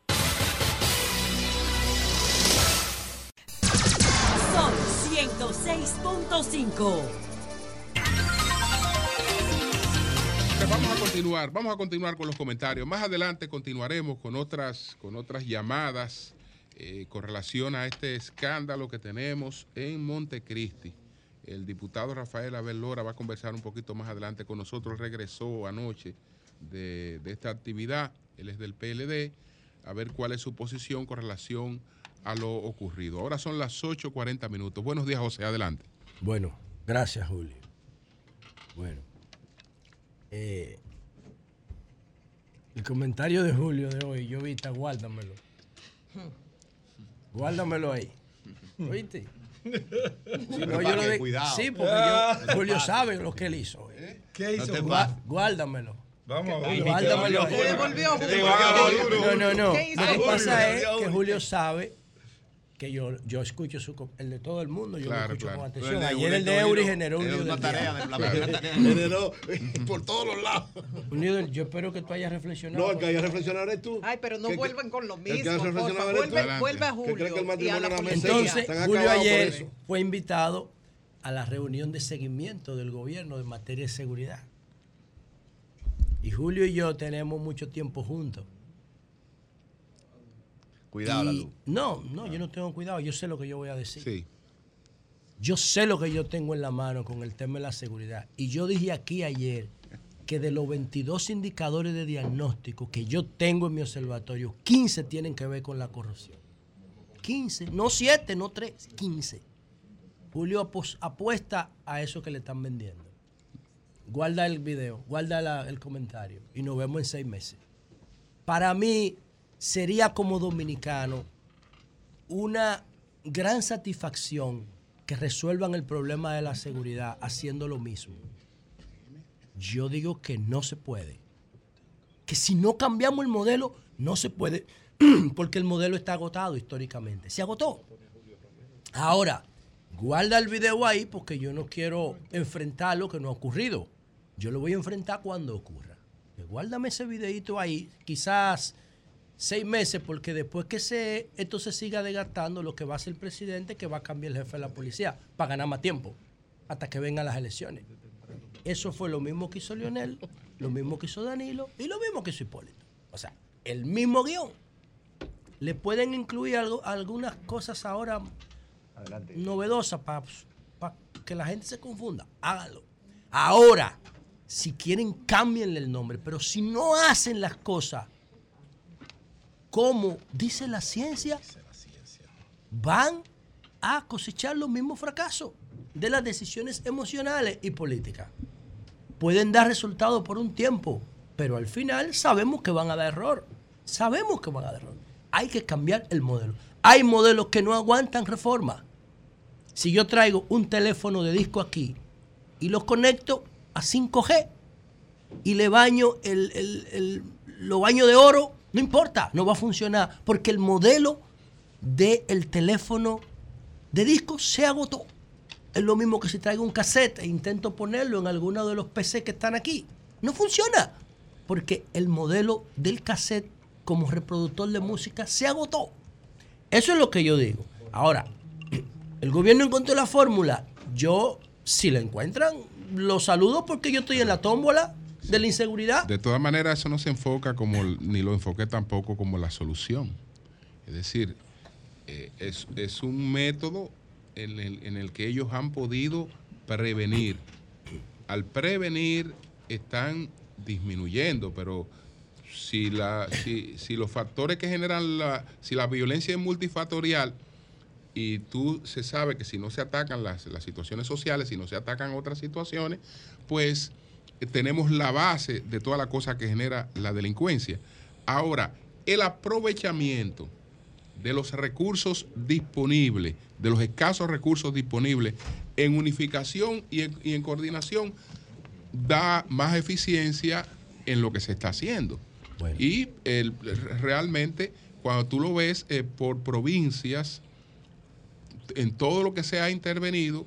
106.5. Vamos a continuar, vamos a continuar con los comentarios. Más adelante continuaremos con otras, con otras llamadas eh, con relación a este escándalo que tenemos en Montecristi. El diputado Rafael Abel Lora va a conversar un poquito más adelante con nosotros. Regresó anoche de, de esta actividad. Él es del PLD. A ver cuál es su posición con relación a lo ocurrido. Ahora son las 8.40 minutos. Buenos días, José. Adelante. Bueno, gracias, Julio. Bueno. eh, el comentario de Julio de hoy, yo viste, guárdamelo. Guárdamelo ahí. ¿Oíste? Si no, yo lo de- Cuidado. Sí, porque yo, Julio sabe lo que él hizo. ¿Qué hizo No? Gua- Guárdamelo. Vamos a ver. guárdamelo. Volvió No, no, no. ¿Qué hizo? Lo que pasa es que Julio sabe que yo, yo escucho su, el de todo el mundo, yo Claro, lo escucho claro. con atención. Ayer el de Eury generó un Es lío una del tarea, la primera tarea. Generó por todos los lados. Un lío del- yo espero que tú hayas reflexionado. No, el que haya reflexionado eres tú. Ay, pero no Que- que- vuelvan con lo que mismo. reflexionado tú. Vuelve, vuelve a Que que el Julio y a la. Entonces, Julio ayer fue invitado a la reunión de seguimiento del gobierno en materia de seguridad. Y Julio y yo tenemos mucho tiempo juntos. Cuidado, la Y- luz. No, no, yo no tengo cuidado, yo sé lo que yo voy a decir. Sí. Yo sé lo que yo tengo en la mano con el tema de la seguridad. Y yo dije aquí ayer que de los 22 indicadores de diagnóstico que yo tengo en mi observatorio, 15 tienen que ver con la corrupción. 15, no 7, no 3, 15. Julio apuesta a eso que le están vendiendo. Guarda el video, guarda la- el comentario y nos vemos en seis meses. Para mí sería como dominicano una gran satisfacción que resuelvan el problema de la seguridad haciendo lo mismo. Yo digo que no se puede. Que si no cambiamos el modelo, no se puede. Porque el modelo está agotado históricamente. Se agotó. Ahora, guarda el video ahí porque yo no quiero enfrentar lo que no ha ocurrido. Yo lo voy a enfrentar cuando ocurra. Guárdame ese videito ahí, quizás seis meses, porque después que se, esto se siga desgastando, lo que va a hacer el presidente es que va a cambiar el jefe de la policía para ganar más tiempo, hasta que vengan las elecciones. Eso fue lo mismo que hizo Lionel, lo mismo que hizo Danilo y lo mismo que hizo Hipólito. O sea, el mismo guion. Le pueden incluir algo, algunas cosas ahora novedosas para que la gente se confunda. Háganlo. Ahora, si quieren, cámbienle el nombre. Pero si no hacen las cosas como dice la ciencia, van a cosechar los mismos fracasos de las decisiones emocionales y políticas. Pueden dar resultados por un tiempo, pero al final sabemos que van a dar error. Sabemos que van a dar error. Hay que cambiar el modelo. Hay modelos que no aguantan reforma. Si yo traigo un teléfono de disco aquí y lo conecto a 5G y le baño el, el- el- lo baño de oro, no importa, no va a funcionar, porque el modelo del teléfono de disco se agotó. Es lo mismo que si traigo un cassette e intento ponerlo en alguno de los PC que están aquí. No funciona, porque el modelo del cassette como reproductor de música se agotó. Eso es lo que yo digo. Ahora, el gobierno encontró la fórmula. Yo, si la encuentran, lo saludo porque yo estoy en la tómbola de la inseguridad. De todas maneras, eso no se enfoca como, ni lo enfoqué tampoco como la solución. Es decir, eh, es, es un método en el, en el que ellos han podido prevenir. Al prevenir están disminuyendo, pero si, la, si, si los factores que generan la, si la violencia es multifactorial y tú se sabe que si no se atacan las, las situaciones sociales, si no se atacan otras situaciones, pues tenemos la base de toda la cosa que genera la delincuencia. Ahora, el aprovechamiento de los recursos disponibles, de los escasos recursos disponibles en unificación y en, y en coordinación, da más eficiencia en lo que se está haciendo. Y el- realmente, cuando tú lo ves eh, por provincias, en todo lo que se ha intervenido,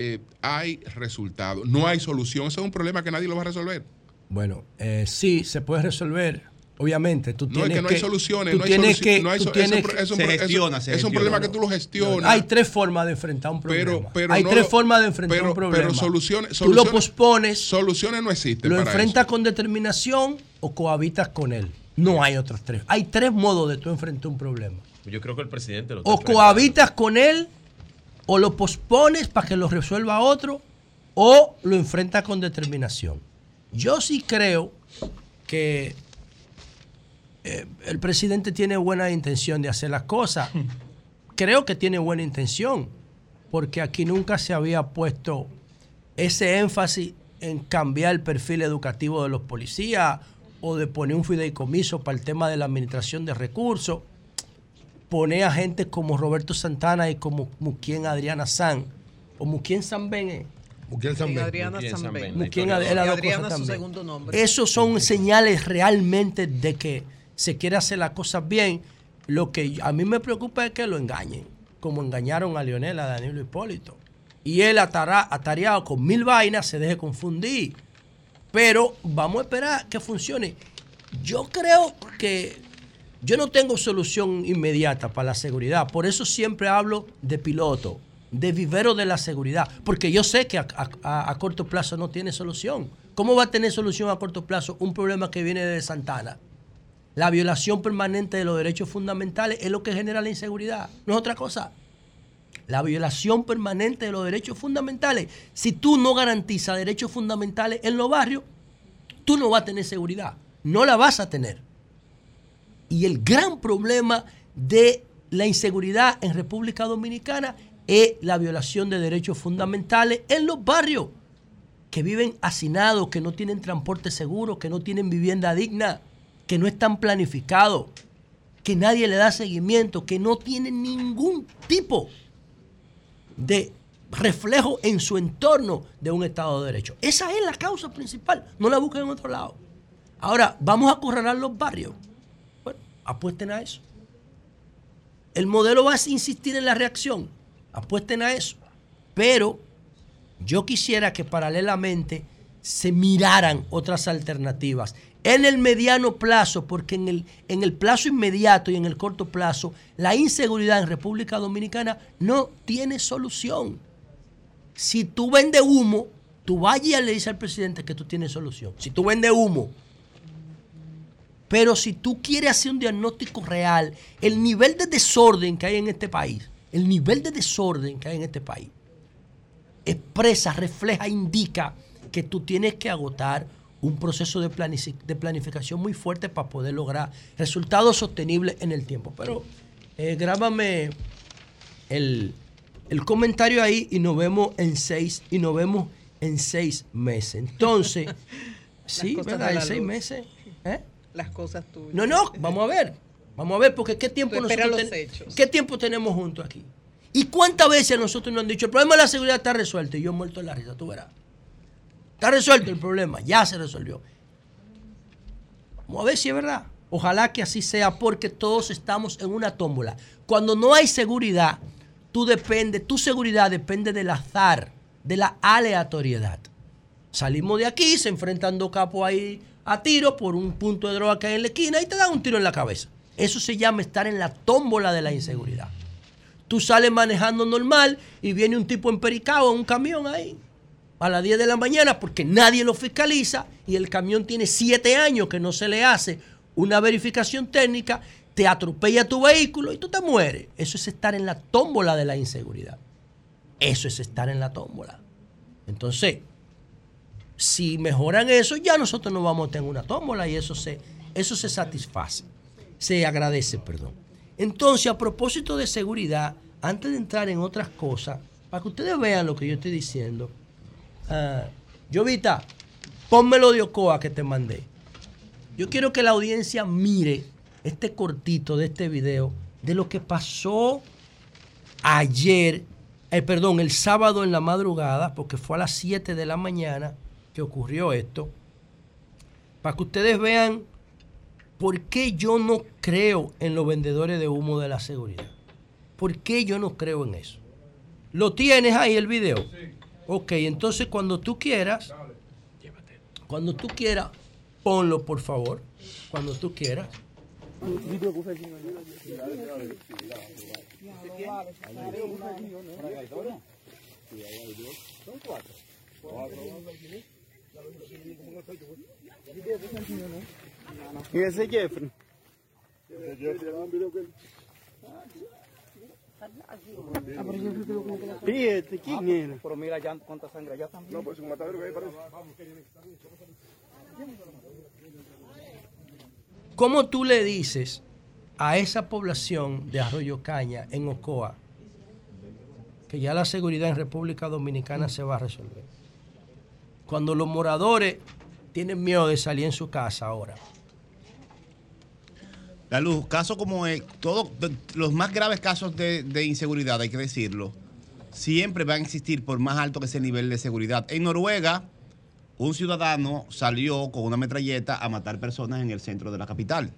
eh, hay resultados. No hay solución. Eso es un problema que nadie lo va a resolver. Bueno, eh, sí, se puede resolver. Obviamente, tú No, tienes es que no hay soluciones. tú No hay tienes soluci- que- no hay tú so- tienes es un- que- es un es problema que tú lo gestionas. Hay tres formas de enfrentar un problema. Pero, pero Hay no tres formas de enfrentar pero- un problema. Pero soluciones, Tú lo soluciones, pospones, soluciones no existen lo para enfrentas con determinación o cohabitas con él. No hay otras tres. Hay tres modos de tú enfrentar un problema. Yo creo que el presidente lo O cohabitas con él, o lo pospones para que lo resuelva otro, o lo enfrentas con determinación. Yo sí creo que eh, el presidente tiene buena intención de hacer las cosas. Creo que tiene buena intención, porque aquí nunca se había puesto ese énfasis en cambiar el perfil educativo de los policías o de poner un fideicomiso para el tema de la administración de recursos poner a gente como Roberto Santana y como Muquien Adriana San, o Muquien San Ben, Muquiel San Ben. Adriana San Ben. Dos Adriana cosas su también. segundo nombre. Esos son señales realmente de que se quiere hacer las cosas bien. Lo que a mí me preocupa es que lo engañen, como engañaron a Lionel, a Danilo Hipólito. Y él atará, atareado con mil vainas se deje confundir. Pero vamos a esperar que funcione. Yo creo que yo no tengo solución inmediata para la seguridad. Por eso siempre hablo de piloto, de vivero de la seguridad. Porque yo sé que a, corto plazo no tiene solución. ¿Cómo va a tener solución a corto plazo un problema que viene de Santana? La violación permanente de los derechos fundamentales es lo que genera la inseguridad. No es otra cosa. La violación permanente de los derechos fundamentales. Si tú no garantizas derechos fundamentales en los barrios, tú no vas a tener seguridad. No la vas a tener. Y el gran problema de la inseguridad en República Dominicana es la violación de derechos fundamentales en los barrios, que viven hacinados, que no tienen transporte seguro, que no tienen vivienda digna, que no están planificados, que nadie le da seguimiento, que no tienen ningún tipo de reflejo en su entorno de un Estado de Derecho. Esa es la causa principal, no la busquen en otro lado. Ahora, vamos a acorralar los barrios. Apuesten a eso. El modelo va a insistir en la reacción, apuesten a eso. Pero yo quisiera que paralelamente se miraran otras alternativas. En el mediano plazo, porque en el, en el plazo inmediato y en el corto plazo, la inseguridad en República Dominicana no tiene solución. Si tú vendes humo, tú vayas y le dices al presidente que tú tienes solución. Si tú vendes humo. Pero si tú quieres hacer un diagnóstico real, el nivel de desorden que hay en este país, el nivel de desorden que hay en este país, expresa, refleja, indica que tú tienes que agotar un proceso de, planificación muy fuerte para poder lograr resultados sostenibles en el tiempo. Pero eh, grábame el, el comentario ahí y nos vemos en seis y nos vemos en seis meses. Entonces, sí, ¿verdad? En seis luz. meses. ¿eh? Las cosas tuyas. No, no, vamos a ver. Vamos a ver, porque qué tiempo Tú nosotros los ten- hechos. ¿Qué tiempo tenemos juntos aquí? ¿Y cuántas veces nosotros nos han dicho, el problema de la seguridad está resuelto? Y yo muerto en la risa, tú verás. Está resuelto el problema, ya se resolvió. Vamos a ver si es verdad. Ojalá que así sea, porque todos estamos en una tómbola. Cuando no hay seguridad, tú depende, tu seguridad depende del azar, de la aleatoriedad. Salimos de aquí, se enfrentan dos capos ahí a tiro por un punto de droga que hay en la esquina y te dan un tiro en la cabeza. Eso se llama estar en la tómbola de la inseguridad. Tú sales manejando normal y viene un tipo empericado en un camión ahí a las 10 de la mañana porque nadie lo fiscaliza y el camión tiene 7 años que no se le hace una verificación técnica, te atropella tu vehículo y tú te mueres. Eso es estar en la tómbola de la inseguridad. Eso es estar en la tómbola. Entonces, si mejoran eso, ya nosotros no vamos a tener una tómbola y eso se, eso se satisface, se agradece, perdón. Entonces, a propósito de seguridad, antes de entrar en otras cosas, para que ustedes vean lo que yo estoy diciendo, ah, Jovita, pónmelo de Ocoa que te mandé. Yo quiero que la audiencia mire este cortito de este video de lo que pasó ayer, eh, perdón, el sábado en la madrugada, porque fue a las 7 de la mañana que ocurrió esto, para que ustedes vean por qué yo no creo en los vendedores de humo de la seguridad. ¿Por qué yo no creo en eso? ¿Lo tienes ahí el video? Ok, entonces cuando tú quieras, cuando tú quieras, ponlo por favor, cuando tú quieras. ¿Y ese Jeffrey? ¿Y este quién era? Pero mira ya cuánta sangre allá también. No, pues un matadero que hay para ¿Cómo tú le dices a esa población de Arroyo Caña en Ocoa que ya la seguridad en República Dominicana se va a resolver? Cuando los moradores tienen miedo de salir en su casa ahora. La luz, casos como es, todos los más graves casos de, de inseguridad, hay que decirlo, siempre van a existir por más alto que ese nivel de seguridad. En Noruega, un ciudadano salió con una metralleta a matar personas en el centro de la capital.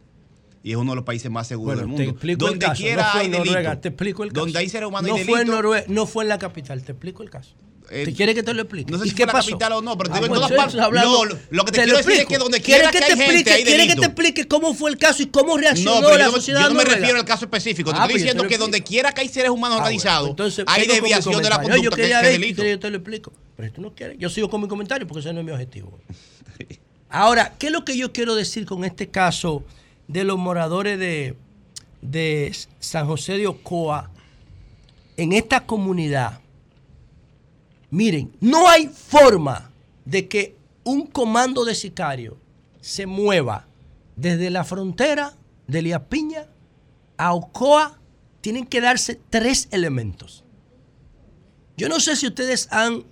Y es uno de los países más seguros Bueno, del te mundo. explico Donde el caso. quiera no fue hay Noruega, delito. te explico el caso. Donde hay seres humanos no y fue en delito. Norue- no fue en la capital, te explico el caso. Eh, ¿Te quiere que te lo explique? no sé ¿Y si qué la pasó? capital o no, pero te digo, en pues, todas entonces, partes- no, lo que te quiero decir es que donde ¿Quiere quiera que que te hay gente, explique, hay quiere que te explique cómo fue el caso y cómo reaccionó No, pero la yo, no- sociedad yo no me refiero al caso específico. Te Ah, estoy pues te diciendo que donde quiera que hay seres humanos Ah, bueno, organizados, entonces, hay desviación de la conducta yo que, quería que es ver, delito. yo te lo explico. Pero tú no quieres. Yo sigo con mi comentario porque ese no es mi objetivo. Ahora, ¿qué es lo que yo quiero decir con este caso de los moradores de, de San José de Ocoa en esta comunidad? Miren, no hay forma de que un comando de sicarios se mueva desde la frontera de Liapiña a Ocoa. Tienen que darse tres elementos. Yo no sé si ustedes han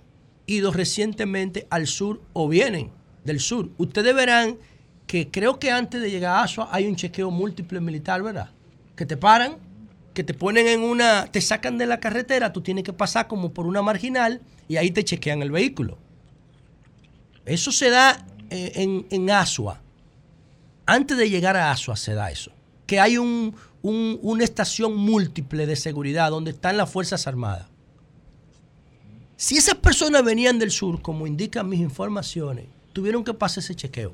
ido recientemente al sur o vienen del sur. Ustedes verán que creo que antes de llegar a Asua hay un chequeo múltiple militar, ¿verdad? Que te paran, que te ponen en una, te sacan de la carretera, tú tienes que pasar como por una marginal y ahí te chequean el vehículo. Eso se da eh, en, en Asua. Antes de llegar a Asua se da eso. Que hay un- un- una estación múltiple de seguridad donde están las Fuerzas Armadas. Si esas personas venían del sur, como indican mis informaciones, tuvieron que pasar ese chequeo.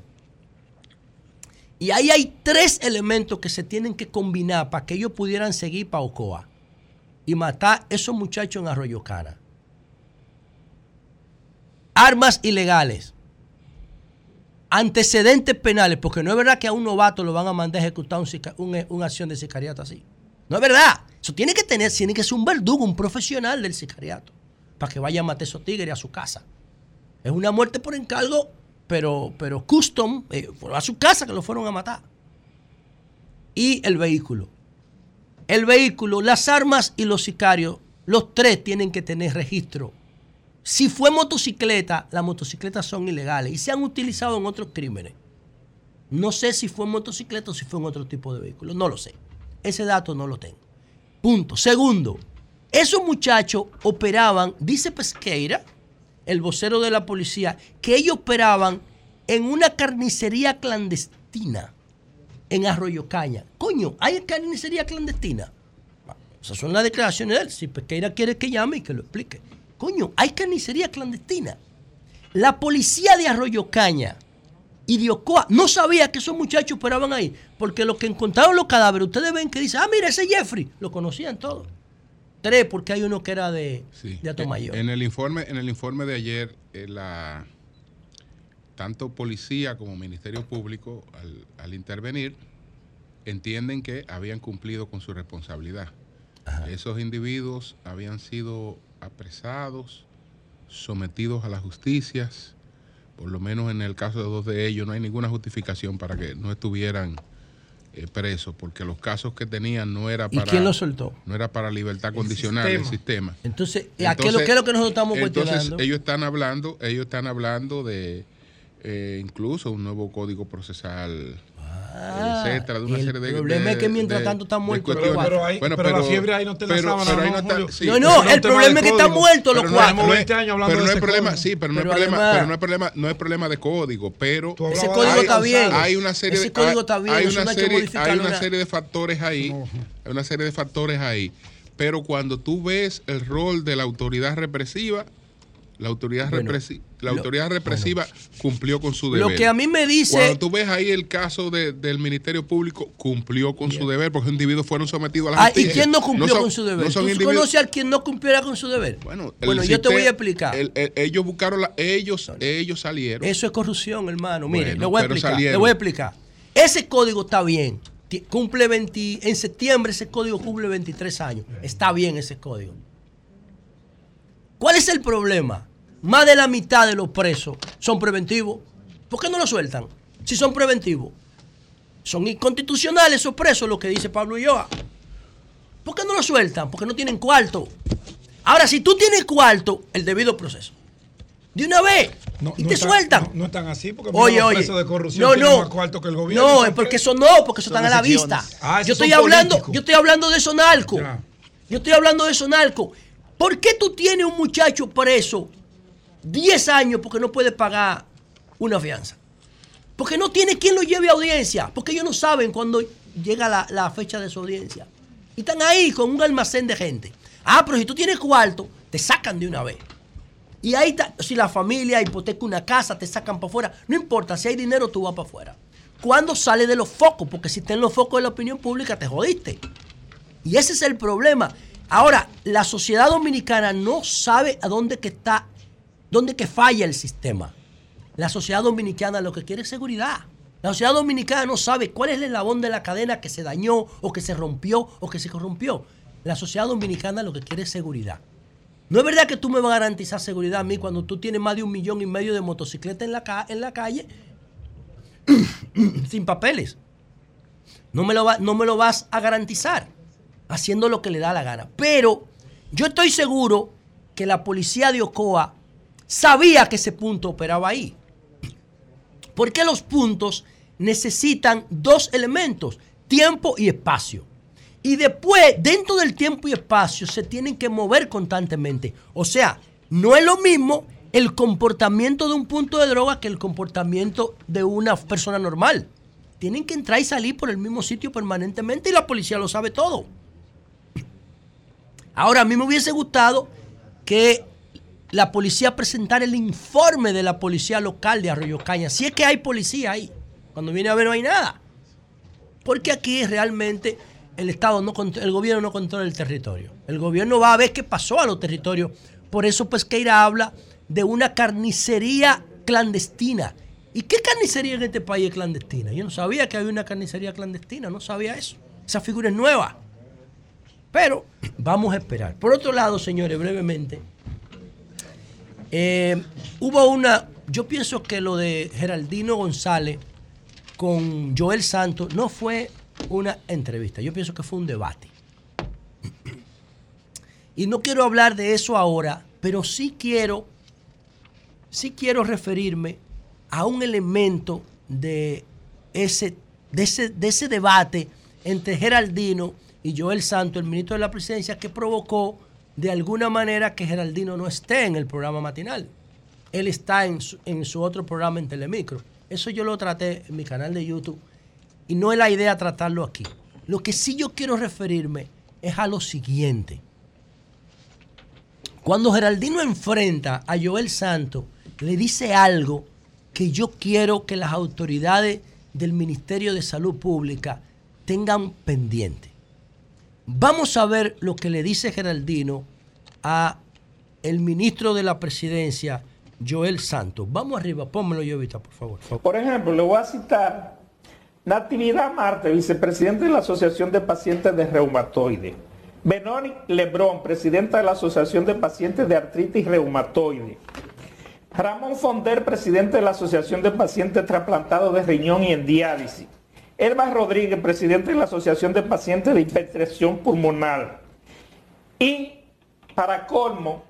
Y ahí hay tres elementos que se tienen que combinar para que ellos pudieran seguir para Ocoa y matar a esos muchachos en Arroyo Cana. Armas ilegales. Antecedentes penales, porque no es verdad que a un novato lo van a mandar a ejecutar un sica- un- una acción de sicariato así. No es verdad. Eso tiene que tener, tiene que ser un verdugo, un profesional del sicariato, para que vaya a matar a esos tigres a su casa. Es una muerte por encargo, pero, pero custom, eh, fue a su casa que lo fueron a matar. Y el vehículo. El vehículo, las armas y los sicarios, los tres tienen que tener registro. Si fue motocicleta, las motocicletas son ilegales y se han utilizado en otros crímenes. No sé si fue motocicleta o si fue en otro tipo de vehículo, no lo sé. Ese dato no lo tengo. Punto. Segundo, esos muchachos operaban, dice Pesqueira, el vocero de la policía, que ellos operaban en una carnicería clandestina en Arroyo Caña. Coño, ¿hay carnicería clandestina? Esas son las declaraciones de él. Si Pesqueira quiere que llame y que lo explique. Coño, hay carnicería clandestina. La policía de Arroyo Caña y de Ocoa no sabía que esos muchachos operaban ahí, porque los que encontraron los cadáveres, ustedes ven que dicen, ah, mira, ese Jeffrey, lo conocían todos. Tres, porque hay uno que era de, de Atomayor. En el informe, en el informe de ayer, eh, la, tanto policía como Ministerio Público, al, al intervenir, entienden que habían cumplido con su responsabilidad. Esos individuos habían sido apresados, sometidos a las justicias, por lo menos en el caso de dos de ellos no hay ninguna justificación para que no estuvieran eh, presos, porque los casos que tenían no era ¿Y para quién los soltó? no era para libertad condicional el sistema. Entonces, ¿a qué, es lo, qué es lo que nosotros estamos entonces, cuestionando? ellos están hablando, ellos están hablando de eh, incluso un nuevo código procesal, Ah, etcétera, de una el serie de problema de- es que mientras de- tanto están de muertos los cuatro. Pero ahí- pero la fiebre ahí no te la pero- sábana, pero ahí no, no está- sí. No, no, Pero el problema es que están muertos los pero no cuatro. es- 20 años hablando pero no de es problema, código. sí, pero no Pero es problema, además- pero no es problema, no es problema de código, pero Ese código está bien. Hay una serie Ese de código hay- está bien, hay eso una no hay que serie, hay una serie de factores ahí, hay una serie de factores ahí, pero cuando tú ves el rol de la autoridad represiva, la autoridad Bueno, represiva, la lo- autoridad represiva cumplió con su deber. Lo que a mí me dice- Cuando tú ves ahí el caso de- del Ministerio Público, cumplió con su deber porque los individuos fueron sometidos a la Ah, ¿Y quién no cumplió son- con su deber? no ¿Tú individuos- conoces al quien no cumpliera con su deber? Bueno, Bueno, yo te voy a explicar. el- el- ellos buscaron, la- ellos, ellos salieron. Eso es corrupción, hermano. Mire, le voy a explicar. salieron. Le voy a explicar. Ese código está bien. Cumple 20, en septiembre ese código cumple 23 años. Está bien ese código. ¿Cuál es el problema? Más de la mitad de los presos son preventivos. ¿Por qué no lo sueltan? Si son preventivos. Son inconstitucionales esos presos, lo que dice Pablo Ulloa. ¿Por qué no lo sueltan? Porque no tienen cuarto. Ahora, si tú tienes cuarto, el debido proceso. De una vez. No, y no te están- sueltan. No, no están así porque Oye, los oye. presos de corrupción No, más cuarto que el gobierno. No, es porque eso no, porque eso están a la vista. Ah, yo estoy hablando, políticos. yo estoy hablando de Sonalco. Yo estoy hablando de Sonalco. ¿Por qué tú tienes un muchacho preso 10 años porque no puede pagar una fianza? Porque no tiene quien lo lleve a audiencia, porque ellos no saben cuándo llega la, fecha de su audiencia. Y están ahí con un almacén de gente. Ah, pero si tú tienes cuarto, te sacan de una vez. Y ahí está, si la familia hipoteca una casa, te sacan para afuera. No importa, si hay dinero, tú vas para afuera. ¿Cuándo sale de los focos? Porque si está en los focos de la opinión pública, te jodiste. Y ese es el problema. Ahora, la sociedad dominicana no sabe a dónde que está, dónde que falla el sistema. La sociedad dominicana lo que quiere es seguridad. La sociedad dominicana no sabe cuál es el eslabón de la cadena que se dañó o que se rompió o que se corrompió. La sociedad dominicana lo que quiere es seguridad. No es verdad que tú me vas a garantizar seguridad a mí cuando tú tienes más de un millón y medio de motocicletas en la, en la calle sin papeles. No me, lo no me lo vas a garantizar haciendo lo que le da la gana. Pero yo estoy seguro que la policía de Ocoa sabía que ese punto operaba ahí. Porque los puntos necesitan dos elementos, tiempo y espacio. Y después, dentro del tiempo y espacio, se tienen que mover constantemente. O sea, no es lo mismo el comportamiento de un punto de droga que el comportamiento de una persona normal. Tienen que entrar y salir por el mismo sitio permanentemente y la policía lo sabe todo. Ahora, a mí me hubiese gustado que la policía presentara el informe de la policía local de Arroyo Caña. Si es que hay policía ahí. Cuando viene a ver no hay nada. Porque aquí realmente el Estado, no el gobierno no controla el territorio. El gobierno va a ver qué pasó a los territorios. Por eso Pesqueira habla de una carnicería clandestina. ¿Y qué carnicería en este país es clandestina? Yo no sabía que había una carnicería clandestina, no sabía eso. Esa figura es nueva. Pero vamos a esperar. Por otro lado, señores, brevemente, eh, hubo una, yo pienso que lo de Geraldino González con Joel Santos no fue una entrevista, yo pienso que fue un debate. Y no quiero hablar de eso ahora, pero sí quiero sí quiero referirme a un elemento de ese, de ese, debate entre Geraldino y Joel Santo, el ministro de la Presidencia, que provocó de alguna manera que Geraldino no esté en el programa matinal. Él está en su, otro programa en Telemicro. Eso yo lo traté en mi canal de YouTube y no es la idea tratarlo aquí. Lo que sí yo quiero referirme es a lo siguiente. Cuando Geraldino enfrenta a Joel Santo, le dice algo que yo quiero que las autoridades del Ministerio de Salud Pública tengan pendiente. Vamos a ver lo que le dice Geraldino a el ministro de la Presidencia, Joel Santos. Vamos arriba, pónmelo yo ahorita, por favor. Por ejemplo, le voy a citar Natividad Marte, vicepresidente de la Asociación de Pacientes de Reumatoide. Benoni Lebrón, presidenta de la Asociación de Pacientes de Artritis Reumatoide. Ramón Fonder, presidente de la Asociación de Pacientes Trasplantados de Riñón y en Diálisis. Elba Rodríguez, presidente de la Asociación de Pacientes de Hipertensión Pulmonar. Y, para colmo...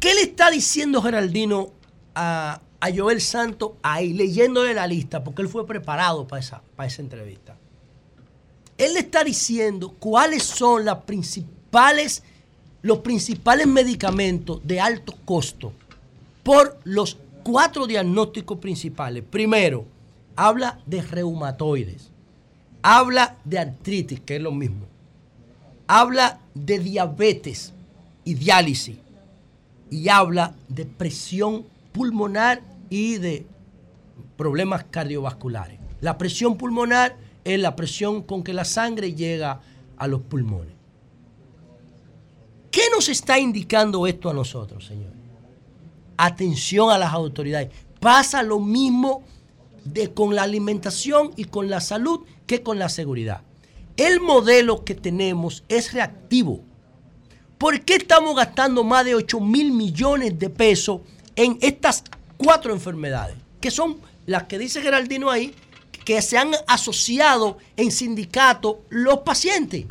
¿Qué le está diciendo Geraldino a, Joel Santo ahí, leyéndole la lista? Porque él fue preparado para esa, para esa entrevista. Él le está diciendo cuáles son los principales medicamentos de alto costo por los cuatro diagnósticos principales. Primero, habla de reumatoides, habla de artritis, que es lo mismo, habla de diabetes y diálisis, y habla de presión pulmonar y de problemas cardiovasculares. La presión pulmonar es la presión con que la sangre llega a los pulmones. ¿Qué nos está indicando esto a nosotros, señor? Atención a las autoridades. Pasa lo mismo de, con la alimentación y con la salud que con la seguridad. El modelo que tenemos es reactivo. ¿Por qué estamos gastando más de 8 mil millones de pesos en estas cuatro enfermedades? Que son las que dice Geraldino ahí, que se han asociado en sindicato los pacientes.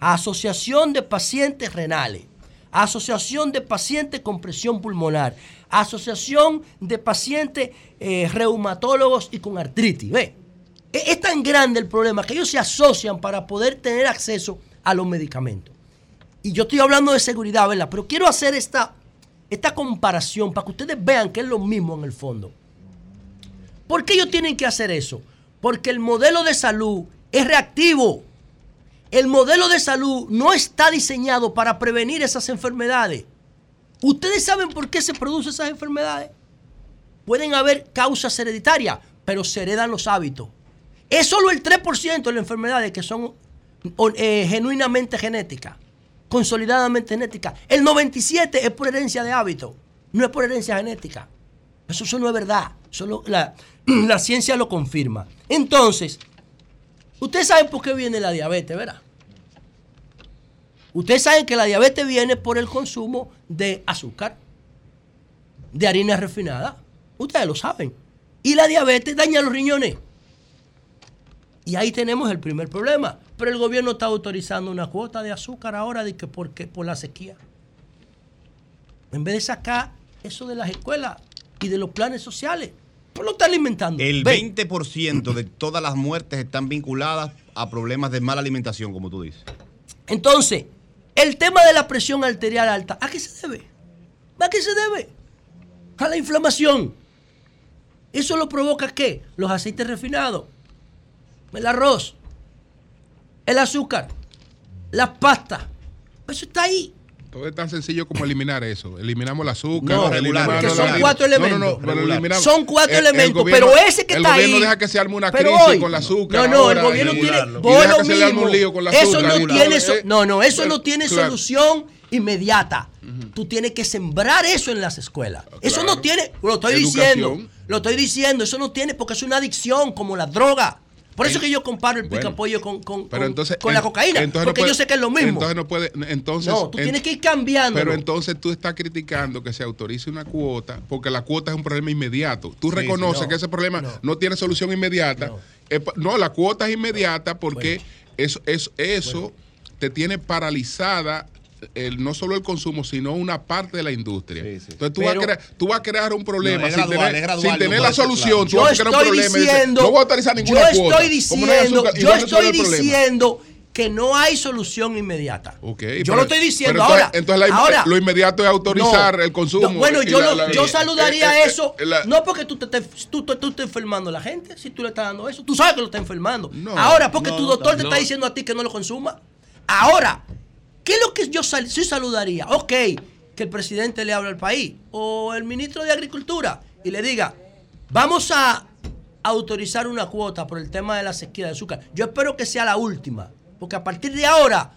Asociación de Pacientes Renales, Asociación de Pacientes con Presión Pulmonar, Asociación de Pacientes eh, Reumatólogos y con Artritis. ¿Ve? E, es tan grande el problema que ellos se asocian para poder tener acceso a los medicamentos. y yo estoy hablando de seguridad, ¿verdad? Pero quiero hacer esta, esta comparación para que ustedes vean que es lo mismo en el fondo. ¿Por qué ellos tienen que hacer eso? Porque el modelo de salud es reactivo. El modelo de salud no está diseñado para prevenir esas enfermedades. ¿Ustedes saben por qué se producen esas enfermedades? Pueden haber causas hereditarias, pero se heredan los hábitos. Es solo el 3% de las enfermedades que son eh, genuinamente genéticas, consolidadamente genéticas. El 97% es por herencia de hábito, no es por herencia genética. Eso, no es verdad. Solo la, la ciencia lo confirma. Entonces, ustedes saben por qué viene la diabetes, ¿verdad? Ustedes saben que la diabetes viene por el consumo de azúcar, de harina refinada. Ustedes lo saben. Y la diabetes daña los riñones. Y ahí tenemos el primer problema. Pero el gobierno está autorizando una cuota de azúcar ahora de que porque por la sequía. En vez de sacar eso de las escuelas y de los planes sociales, pues lo está alimentando. El Ven. 20% de todas las muertes están vinculadas a problemas de mala alimentación, como tú dices. Entonces, el tema de la presión arterial alta, ¿a qué se debe? ¿A qué se debe? A la inflamación. ¿Eso lo provoca qué? Los aceites refinados, el arroz, el azúcar, las pastas. Eso está ahí. Todo es tan sencillo como eliminar eso. Eliminamos el azúcar. No, eliminamos porque son cuatro No, no, elementos. no, pero eliminamos. Son cuatro El- el elementos, gobierno- pero ese que el está ahí. gobierno deja que se arme una crisis hoy- con el azúcar. No, no, el gobierno y- tiene. y deja lo mismo. el Eso no tiene. so- no, no, eso no tiene claro. solución inmediata. Tú tienes que sembrar eso en las escuelas. Eso no tiene. Lo estoy Educación. diciendo. Lo estoy diciendo. Eso no tiene porque es una adicción como la droga. Por eso que yo comparo el Bueno, picapollo con, con, Pero con- entonces, con la cocaína. entonces no porque puede- yo sé que es lo mismo. Entonces no puede. Entonces, No, tú en- tienes que ir cambiando. Pero entonces tú estás criticando que se autorice una cuota porque la cuota es un problema inmediato. Tú Sí, reconoces no. que ese problema no, tiene solución inmediata. Eh, No. la cuota es inmediata porque eso, eso, eso te tiene paralizada el, no solo el consumo, sino una parte de la industria. Entonces tú, vas a crear, tú vas a crear un problema No, sin gradual, tener, gradual, sin la solución. claro. Tú Yo vas a crear un estoy problema diciendo, no voy a autorizar ninguna yo cuota. estoy diciendo, yo estoy que no hay solución inmediata. Ok, yo pero- lo estoy diciendo pero entonces- ahora. Entonces la- ahora, lo inmediato es autorizar no, el consumo. no, bueno, y yo, la- lo- la- yo saludaría eh, eso, eh, la- no porque tú te, te- tú, tú- tú estés enfermando a la gente, si tú le estás dando eso, tú sabes que lo estás enfermando. ahora, porque no, tu no, doctor te no. está diciendo a ti que no lo consuma. Ahora, ¿qué es lo que yo sí saludaría? Ok, que el presidente le hable al país o el ministro de Agricultura y le diga, vamos a autorizar una cuota por el tema de la sequía de azúcar. Yo espero que sea la última, porque a partir de ahora,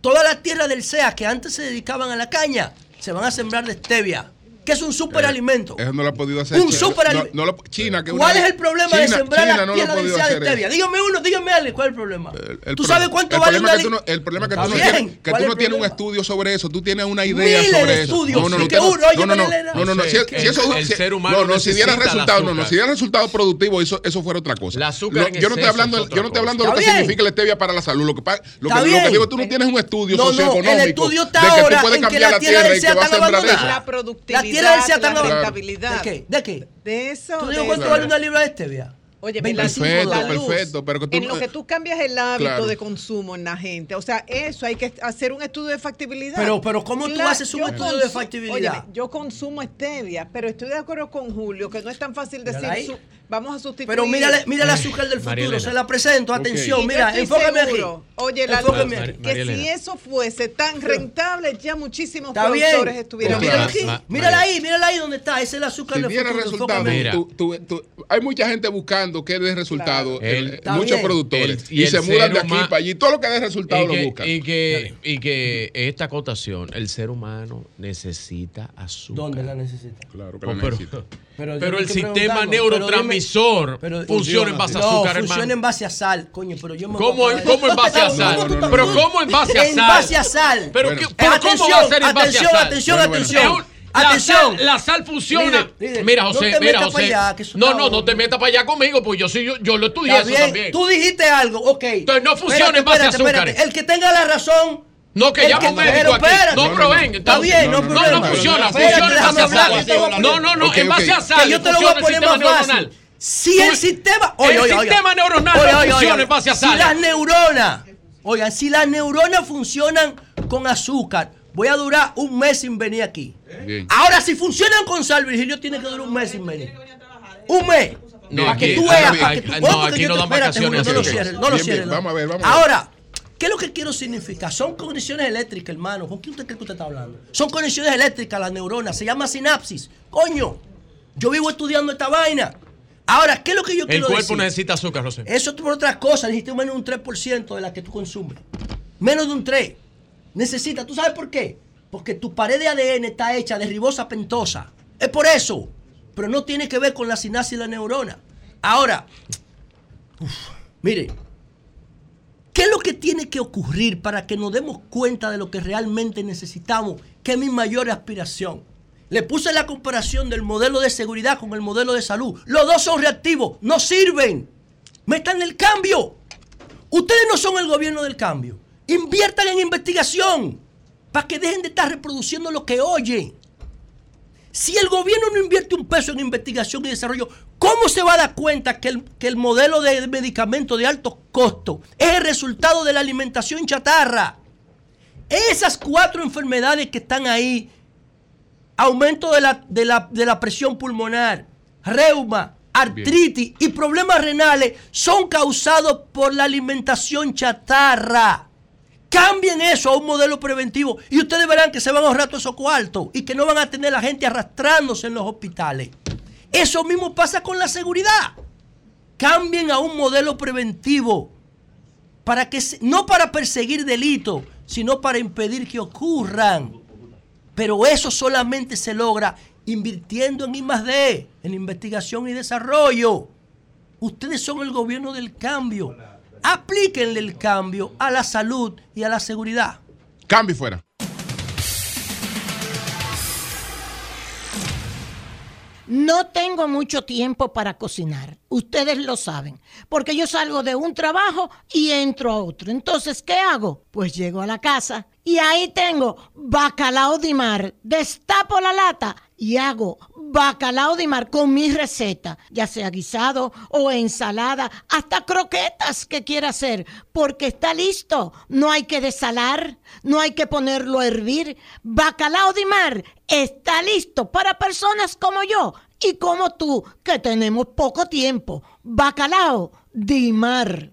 todas las tierras del SEA que antes se dedicaban a la caña, se van a sembrar de stevia, que es un superalimento. Eso no lo ha podido hacer. Un China. superalim- No, no lo- China, que ¿Cuál una- es el problema de sembrar China la no SEA de stevia? eso. Dígame uno, dígame Ale, ¿cuál es el problema? El ¿Tú pro- sabes cuánto el vale problema una que tú no- El problema es que tú no tienes, que ¿cuál tú no tienes un estudio sobre eso. Tú tienes una idea Miles de sobre eso. estudios, No, no, sí, no. que uno, no, no, no, no, no, no, si- eso- el si- ser humano no, no, si diera resultado, no, si diera resultado productivo, eso, eso fuera otra cosa. Yo no estoy hablando, yo no estoy hablando de lo que significa la stevia para la salud. Lo que, lo que, digo, tú no tienes un estudio socioeconómico el estudio está de que tú ahora puedes cambiar la tierra y que vas a sembrar eso. La productividad, SEA están la rentabilidad. ¿De qué? ¿De qué? De eso. ¿Tú sabes cuánto vale una libra de stevia? Oye, la, 25 Perfecto, la luz, perfecto, pero que tú en lo que tú cambias el hábito Claro. de consumo en la gente. O sea, eso hay que hacer un estudio de factibilidad. Pero- pero ¿cómo tú haces un estudio de factibilidad? Óyeme, yo consumo stevia, pero estoy de acuerdo con Julio que no es tan fácil decir Mírala su- vamos a sustituir. Pero mira, la- mira el azúcar del futuro, se la presento, atención, mira, enfócame aquí. Oye, la luz. María que si Elena. eso fuese tan rentable, ya muchísimos Está bien. productores Pero estuvieran mírala Ma- aquí, mírala ahí, mírala ahí donde está, ese es el azúcar Si del futuro. Mira. tú- hay mucha gente buscando que dé resultado, Claro. El- eh, muchos bien. productores, El- y, y se mudan de aquí para allí, todo lo que dé resultado y lo que, buscan. y, que, y que esta acotación, el ser humano necesita azúcar. ¿Dónde la necesita? Claro que Oh, la pero, necesita. Pero, pero el te sistema preguntando, pero neurotransmisor dime- pero- funciona en base a no, azúcar, funciona hermano. en base a sal, coño, pero yo me ¿Cómo voy a en- parar. cómo en base a No, sal? no, no, no, Pero no. ¿cómo en base a En sal? base a sal. Pero, Bueno. ¿qué- pero ¿cómo va a ser en base atención, a sal? atención, Bueno, bueno. Atención, la sal- La sal funciona. Líder, líder, mira, José, mira, José. allá, no, no, no te metas para allá conmigo, pues yo sí, yo, yo lo estudié eso también. Tú dijiste algo, ok. Entonces no funciona Espérate, en base a espérate, espérate. azúcares. El que tenga la razón. No, que el llama un médico aquí. No, pero ven. Está bien, no, no, no funciona, funciona en base a sal. No, no, no, en base a sal. Yo te lo voy a poner más fácil. Si el sistema. el sistema neuronal no funciona en base a Si sal. las neuronas, oigan, si las neuronas funcionan con azúcar, voy a durar un mes sin venir aquí. Ahora, si funcionan con sal, Virgilio tiene que durar un mes sin venir. Un mes. No, para que tú veas. aquí- para que tú- aquí- no, aquí no dan vacaciones No lo cierres, no lo cierres. vamos a ver, vamos. Ahora, ¿qué es lo que quiero significar? Son conexiones eléctricas, hermano. ¿Con quién usted cree que usted está hablando? Son conexiones eléctricas, las neuronas. Se llama sinapsis. Coño, yo vivo estudiando esta vaina. Ahora, ¿qué es lo que yo El quiero cuerpo decir? necesita azúcar, José. Eso es por otras cosas. Necesita menos de un 3% de la que tú consumes. Menos de un 3. Necesita. ¿Tú sabes por qué? Porque tu pared de ADN está hecha de ribosa pentosa. Es por eso. Pero no tiene que ver con la sinapsis de la neurona. Ahora, mire, ¿qué es lo que tiene que ocurrir para que nos demos cuenta de lo que realmente necesitamos? Que es mi mayor aspiración. Le puse la comparación del modelo de seguridad con el modelo de salud. Los dos son reactivos, no sirven. Metan el cambio. Ustedes no son el gobierno del cambio. Inviertan en investigación para que dejen de estar reproduciendo lo que oyen. Si el gobierno no invierte un peso en investigación y desarrollo, ¿cómo se va a dar cuenta que el, que el modelo de medicamento de alto costo es el resultado de la alimentación chatarra? Esas cuatro enfermedades que están ahí, aumento de la, de la- de la presión pulmonar, reuma, artritis y problemas renales, son causados por la alimentación chatarra. Cambien eso a un modelo preventivo y ustedes verán que se van a ahorrar todos esos cuartos y que no van a tener la gente arrastrándose en los hospitales. Eso mismo pasa con la seguridad. Cambien a un modelo preventivo para que no para perseguir delitos, sino para impedir que ocurran. Pero eso solamente se logra invirtiendo en I+D, en investigación y desarrollo. Ustedes son el gobierno del cambio. Aplíquenle el cambio a la salud y a la seguridad. Cambio fuera. No tengo mucho tiempo para cocinar. Ustedes lo saben. Porque yo salgo de un trabajo y entro a otro. Entonces, ¿qué hago? Pues llego a la casa y ahí tengo bacalao de mar. Destapo la lata y hago bacalao de mar con mi receta, ya sea guisado o ensalada, hasta croquetas que quiera hacer, porque está listo. No hay que desalar, no hay que ponerlo a hervir. Bacalao de mar está listo para personas como yo y como tú, que tenemos poco tiempo. Bacalao de mar.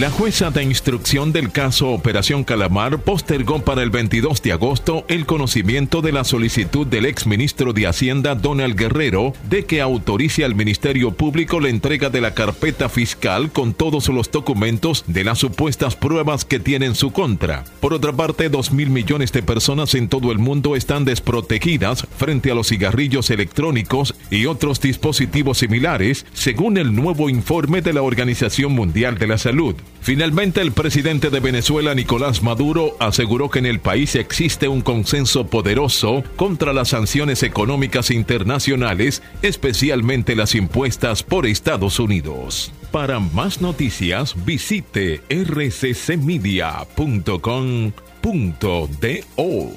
La jueza de instrucción del caso Operación Calamar postergó para el 22 de agosto el conocimiento de la solicitud del exministro de Hacienda Donald Guerrero de que autorice al Ministerio Público la entrega de la carpeta fiscal con todos los documentos de las supuestas pruebas que tiene en su contra. Por otra parte, dos mil millones de personas en todo el mundo están desprotegidas frente a los cigarrillos electrónicos y otros dispositivos similares, según el nuevo informe de la Organización Mundial de la Salud. Finalmente, el presidente de Venezuela, Nicolás Maduro, aseguró que en el país existe un consenso poderoso contra las sanciones económicas internacionales, especialmente las impuestas por Estados Unidos. Para más noticias, visite rccmedia.com.do.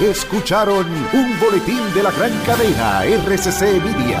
Escucharon un boletín de la gran cadena RCC Media.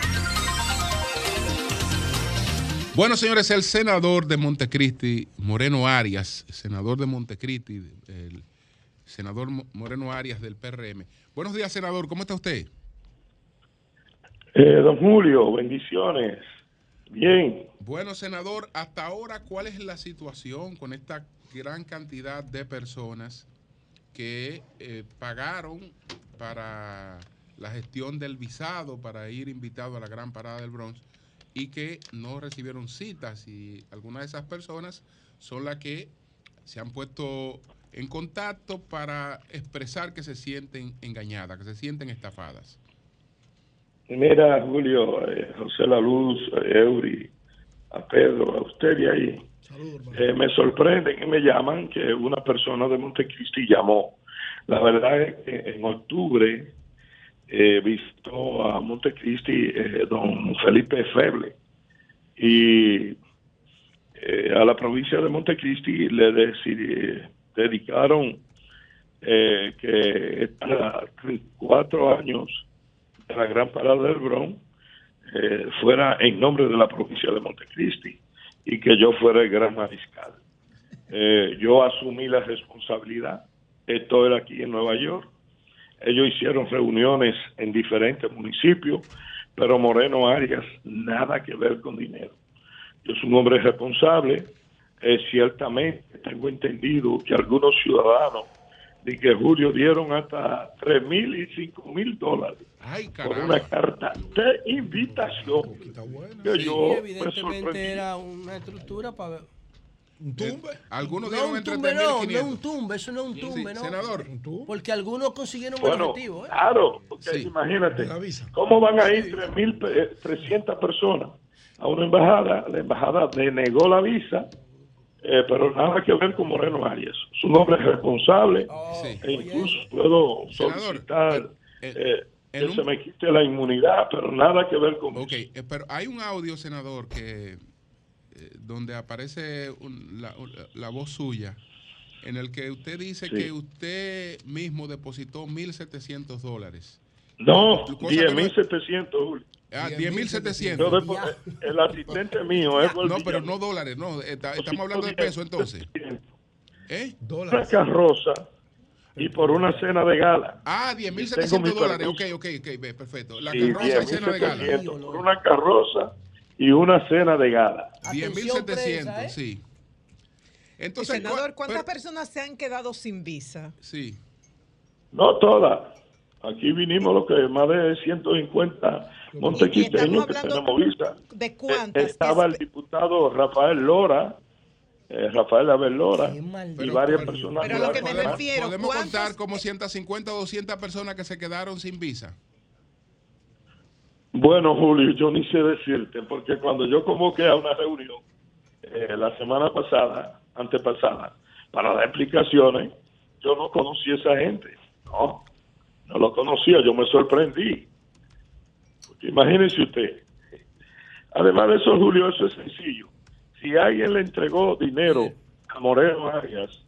Bueno, señores, el senador de Montecristi, Moreno Arias, senador de Montecristi, el senador Mo- Moreno Arias del PRM. Buenos días, senador, ¿cómo está usted? Eh, don Julio, bendiciones. Bien. Bueno, senador, hasta ahora, ¿cuál es la situación con esta gran cantidad de personas que eh, pagaron para la gestión del visado para ir invitado a la gran parada del Bronx y que no recibieron citas y algunas de esas personas son las que se han puesto en contacto para expresar que se sienten engañadas, que se sienten estafadas. Mira, Julio, eh, José La Luz, eh, Eury, a Pedro, a usted y ahí. Eh, me sorprende que me llaman que una persona de Montecristi llamó. La verdad es que en octubre eh, visitó a Montecristi eh, don Felipe Feble y eh, a la provincia de Montecristi le dedicaron eh, que para cuatro años de la gran parada del Bronx eh, fuera en nombre de la provincia de Montecristi y que yo fuera el gran mariscal. Eh, yo asumí la responsabilidad. Esto era aquí en Nueva York. Ellos hicieron reuniones en diferentes municipios, pero Moreno Arias nada que ver con dinero. Yo soy un hombre responsable. Eh, ciertamente tengo entendido que algunos ciudadanos de que Julio dieron hasta tres mil y cinco mil dólares por una carta de invitación. Que Sí, yo me evidentemente era una estructura para ver. ¿Un tumbe? Algunos no, dieron un entre tumbe, no, no 3.500. es un tumbe, eso no es un tumbe, ¿no? senador. Porque algunos consiguieron el Bueno, objetivo, ¿eh? claro, porque imagínate, ¿cómo van a ir 3.300 personas a una embajada? La embajada denegó la visa, eh, pero nada que ver con Moreno Arias. Es un hombre responsable e incluso puedo solicitar eh, que se me quite la inmunidad, pero nada que ver con Ok, eh, pero hay un audio, senador, que eh, donde aparece un- la, la voz suya, en el que usted dice Sí. que usted mismo depositó 1.700 dólares. No, Cosa que no- 10.700, Julio. Ah, 10.700. Yo depo- el asistente mío es No, pero no dólares, no. está- estamos hablando de peso entonces. ¿Eh? una carroza y por una cena de gala. Ah, Tengo 10.700 mi dólares. permiso. Ok, ok, ok, ve, perfecto. La carroza y cena de gala. 10.700 por una carroza y una cena de gala. 10.700, sí. Entonces, Senador, ¿cuál- ¿cuántas pero- personas se han quedado sin visa? Sí. No todas. Aquí vinimos lo que más de 150 montequiteños que tenemos visa. ¿De Eh, cuántas? Estaba el diputado Rafael Lora, eh, Rafael Abel Lora, y varias personas. Pero a lo que me refiero, Podemos ¿cuántos- contar como 150 o 200 personas que se quedaron sin visa. Bueno, Julio, yo ni sé decirte, porque cuando yo convoqué a una reunión eh, la semana pasada, antepasada, para dar explicaciones, yo no conocí a esa gente. No, no lo conocía, yo me sorprendí. Porque imagínese usted. Además de eso, Julio, eso es sencillo. Si alguien le entregó dinero a Moreno Arias,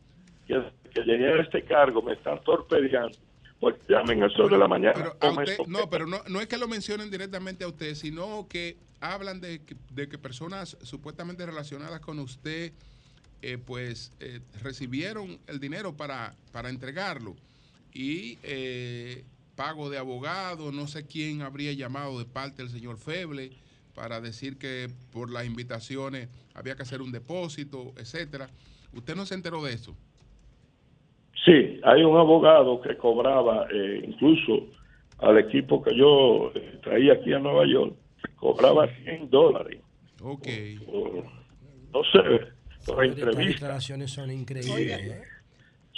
que, que llegué a este cargo, me están torpedeando, pues llamen a eso de la mañana. Pero a usted- no, pero no, no es que lo mencionen directamente a usted, sino que hablan de que, de que personas supuestamente relacionadas con usted, eh, pues eh, recibieron el dinero para, para entregarlo. Y eh, pago de abogado, no sé quién habría llamado de parte del señor Feble para decir que por las invitaciones había que hacer un depósito, etcétera. ¿Usted no se enteró de eso? Sí, hay un abogado que cobraba, eh, incluso al equipo que yo eh, traía aquí a Nueva York, cobraba 100 dólares. Ok. no sé, por entrevista. declaraciones son increíbles. ¿eh?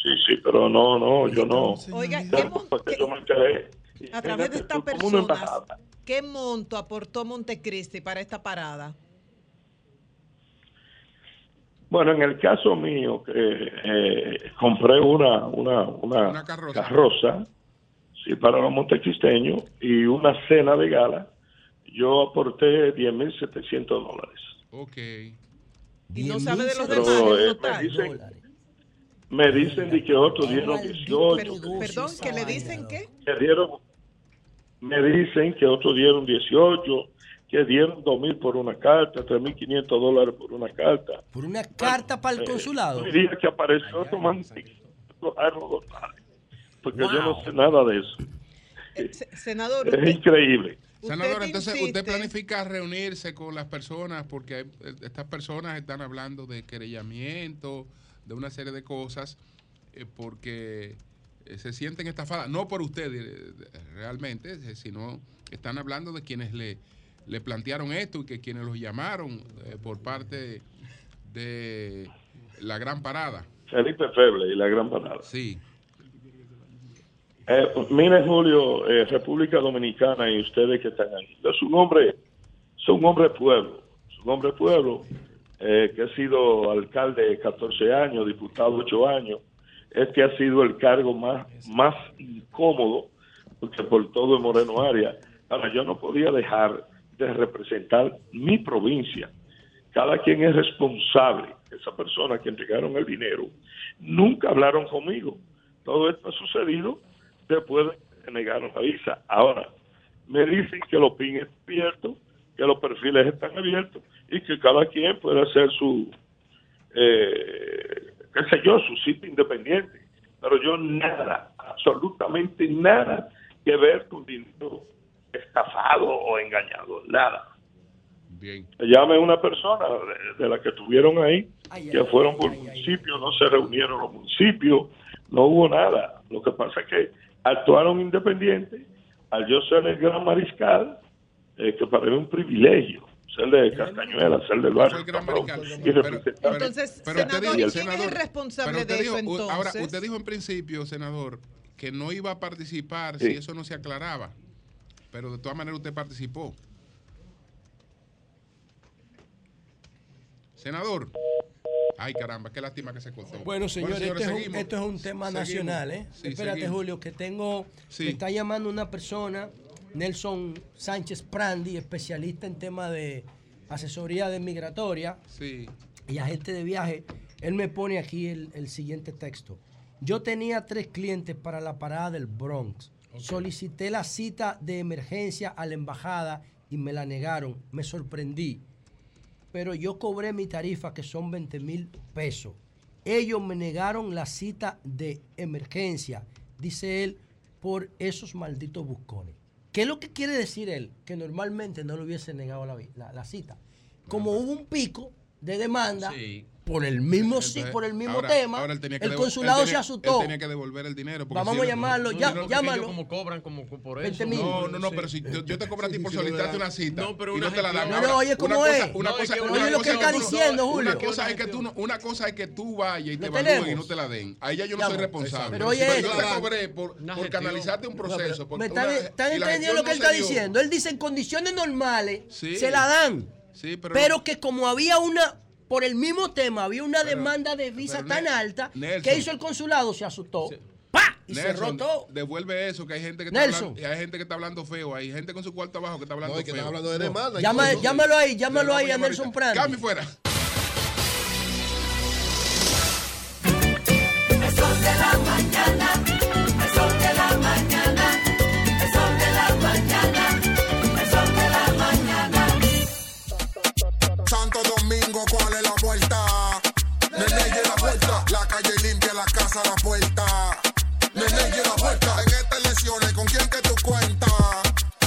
Sí, sí, pero no, no, yo no. Oiga, Yo, porque yo me enteré. A través de estas personas. ¿qué monto aportó Montecristi para esta parada? Bueno, en el caso mío, que eh, compré una, una, una, carroza, sí, para los montecristeños y una cena de gala, yo aporté 10.700 dólares. Ok. Y no sabe de los Pero, demás, eh, el me total. dicen, me dicen de que otros dieron 18, Pero- perdón, que le dicen qué? que dieron, me dicen que otros dieron 18, que dieron 2.000 por una carta, 3.500 dólares por una carta. Por una carta para el Eh, consulado. Un día que apareció Carlos González, porque yo no sé nada de eso. Eh, Senador, Es usted- increíble. Senador, entonces insiste- usted planifica reunirse con las personas porque hay- eh, estas personas están hablando de querellamiento, de una serie de cosas, eh, porque se sienten estafadas, no por usted eh, realmente, sino están hablando de quienes le, le plantearon esto y que quienes los llamaron eh, por parte de la Gran Parada. Felipe Feble y la Gran Parada. Sí. Eh, mire, Julio, eh, República Dominicana y ustedes que están ahí. Es un hombre, es un hombre pueblo. Es un hombre pueblo eh, que ha sido alcalde 14 años, diputado 8 años. Este ha sido el cargo más, más incómodo porque por todo el Moreno Área. Ahora, yo no podía dejar de representar mi provincia. Cada quien es responsable. Esa persona que entregaron el dinero nunca hablaron conmigo. Todo esto ha sucedido después de que negaron la visa. Ahora, me dicen que los PIN están abiertos, que los perfiles están abiertos y que cada quien puede hacer su, eh, qué sé yo, su sitio independiente. Pero yo nada, absolutamente nada que ver con dinero estafado o engañado, nada. Bien. Llame una persona de, de la que estuvieron ahí, que fueron por municipio, no se reunieron los municipios, no hubo nada. Lo que pasa es que actuaron independientes, al yo ser el gran mariscal, eh, que para mí es un privilegio, ser de Castañuela, ser del barrio Camarón, y representar. Entonces, Pero usted senador, dijo- ¿y quién es el responsable de dijo- eso entonces? Ahora, usted dijo en principio, senador, que no iba a participar Sí. si eso no se aclaraba. Pero de todas maneras usted participó. Senador. Ay, caramba, qué lástima que se cortó. Bueno, señores, este es un- seguimos. esto es un tema Seguimos. nacional, ¿eh? Sí, Espérate, seguimos. Julio, que tengo. Sí. Me está llamando una persona, Nelson Sánchez Prandi, especialista en tema de asesoría de migratoria Sí. y agente de viaje. Él me pone aquí el, el siguiente texto. Yo tenía tres clientes para la parada del Bronx. Solicité la cita de emergencia a la embajada y me la negaron. Me sorprendí. Pero yo cobré mi tarifa, que son 20 mil pesos. Ellos me negaron la cita de emergencia, dice él, por esos malditos buscones. ¿Qué es lo que quiere decir él? Que normalmente no le hubiese negado la, vi- la- la cita. Como hubo un pico de demanda por el mismo, sí, Entonces, por el mismo ahora- tema, ahora él tenía que el consulado él tenía- se asustó. Él tenía que devolver el dinero. porque Vamos si a llamarlo, No, ya- que llámalo. como cobran como por 20 eso. No, no, no, pero si yo, yo te cobro a ti por sí, sí, solicitarte una cita No, pero y una no te la dan. Ahora, No, oye, ¿cómo una es? cosa- Una No, es cosa, oye cosa lo que es está diciendo, Julio. Una cosa es que tú no, una cosa es que tú vayas y te ¿Lo evalúen y no te la den. Ahí ya yo no soy no. responsable. Pero oye yo te cobré por, canalizarte un proceso. por ¿Me están, y entendiendo lo que él no está diciendo? Él dice en condiciones normales Sí. se la dan. Sí, pero, Pero que como había una, por el mismo tema, había una Pero- demanda de visa tan alta, que hizo el consulado? Se asustó. ¡Pa! Y Nelson, todo. devuelve eso, que hay gente que está Nelson. hablando, y hay gente que está hablando feo, hay gente con su cuarto abajo que está hablando No, que feo. están hablando de demanda. Llama- llámalo ahí, llámalo ahí a Nelson. Prandi. Cambio fuera. El sol de la mañana, y la vuelta. La calle limpia, la casa, la puerta. Nene, y la vuelta. En estas elecciones, ¿con quién que tú cuentas?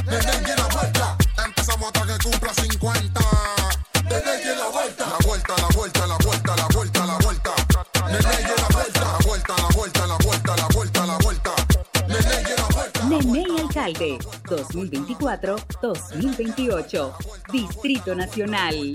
Nene, la vuelta. Empezamos hasta que cumpla 50. Nene, la vuelta. La vuelta, la vuelta, la vuelta, la vuelta, la vuelta. Nene, la vuelta. La vuelta, la vuelta, la vuelta, la vuelta, la vuelta. Nene, la vuelta. Nene Alcalde 2024-2028 Distrito Nacional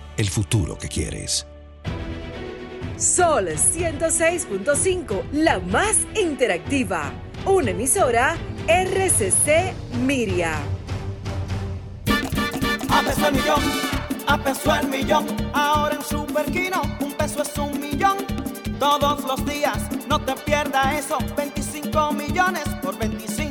el futuro que quieres. Sol 106.5, la más interactiva. Una emisora RCC Miria. A peso el millón, a peso el millón. Ahora en Superquino, un peso es un millón. Todos los días, no te pierdas eso. 25 millones por 25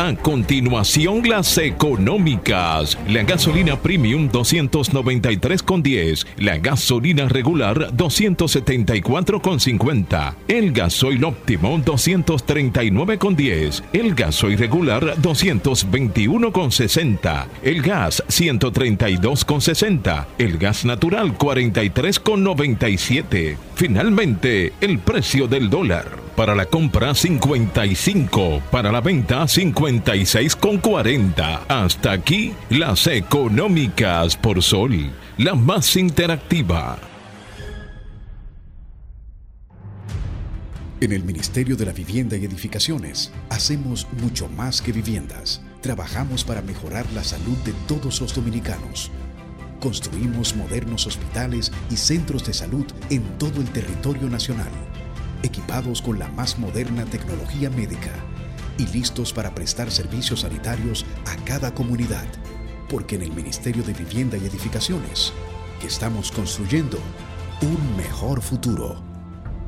A continuación, las económicas. La gasolina premium 293,10. La gasolina regular 274,50. El gasoil óptimo 239,10. El gasoil regular 221,60. El gas 132,60. El gas natural 43,97. Finalmente, el precio del dólar. Para la compra 55, para la venta 56,40. Hasta aquí las económicas por Sol, la más interactiva. En el Ministerio de la Vivienda y Edificaciones hacemos mucho más que viviendas. Trabajamos para mejorar la salud de todos los dominicanos. Construimos modernos hospitales y centros de salud en todo el territorio nacional, equipados con la más moderna tecnología médica y listos para prestar servicios sanitarios a cada comunidad. Porque en el Ministerio de Vivienda y Edificaciones, estamos construyendo un mejor futuro.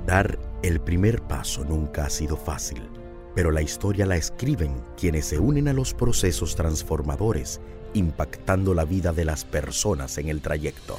Dar el primer paso nunca ha sido fácil, pero la historia la escriben quienes se unen a los procesos transformadores, impactando la vida de las personas en el trayecto.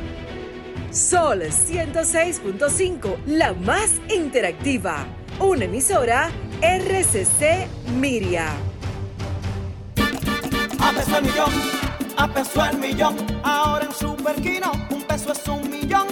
Sol 106.5, la más interactiva. Una emisora RCC Miria. A peso el millón, a peso el millón. Ahora en Superquino, un peso es un millón.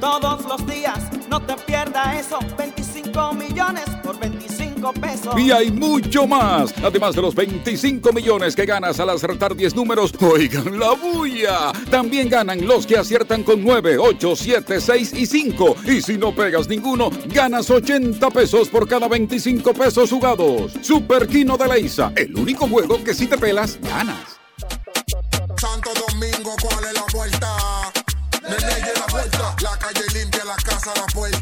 Todos los días, no te pierdas eso. 25 millones por 25 pesos. Y hay mucho más. Además de los 25 millones que ganas al acertar 10 números, oigan la bulla. También ganan los que aciertan con 9, 8, 7, 6 y 5. Y si no pegas ninguno, ganas 80 pesos por cada 25 pesos jugados. Super Kino de Leisa, el único juego que si te pelas, ganas. Santo Domingo, ¿cuál es la vuelta? Nene, la vuelta. La calle limpia, la casa, la puerta.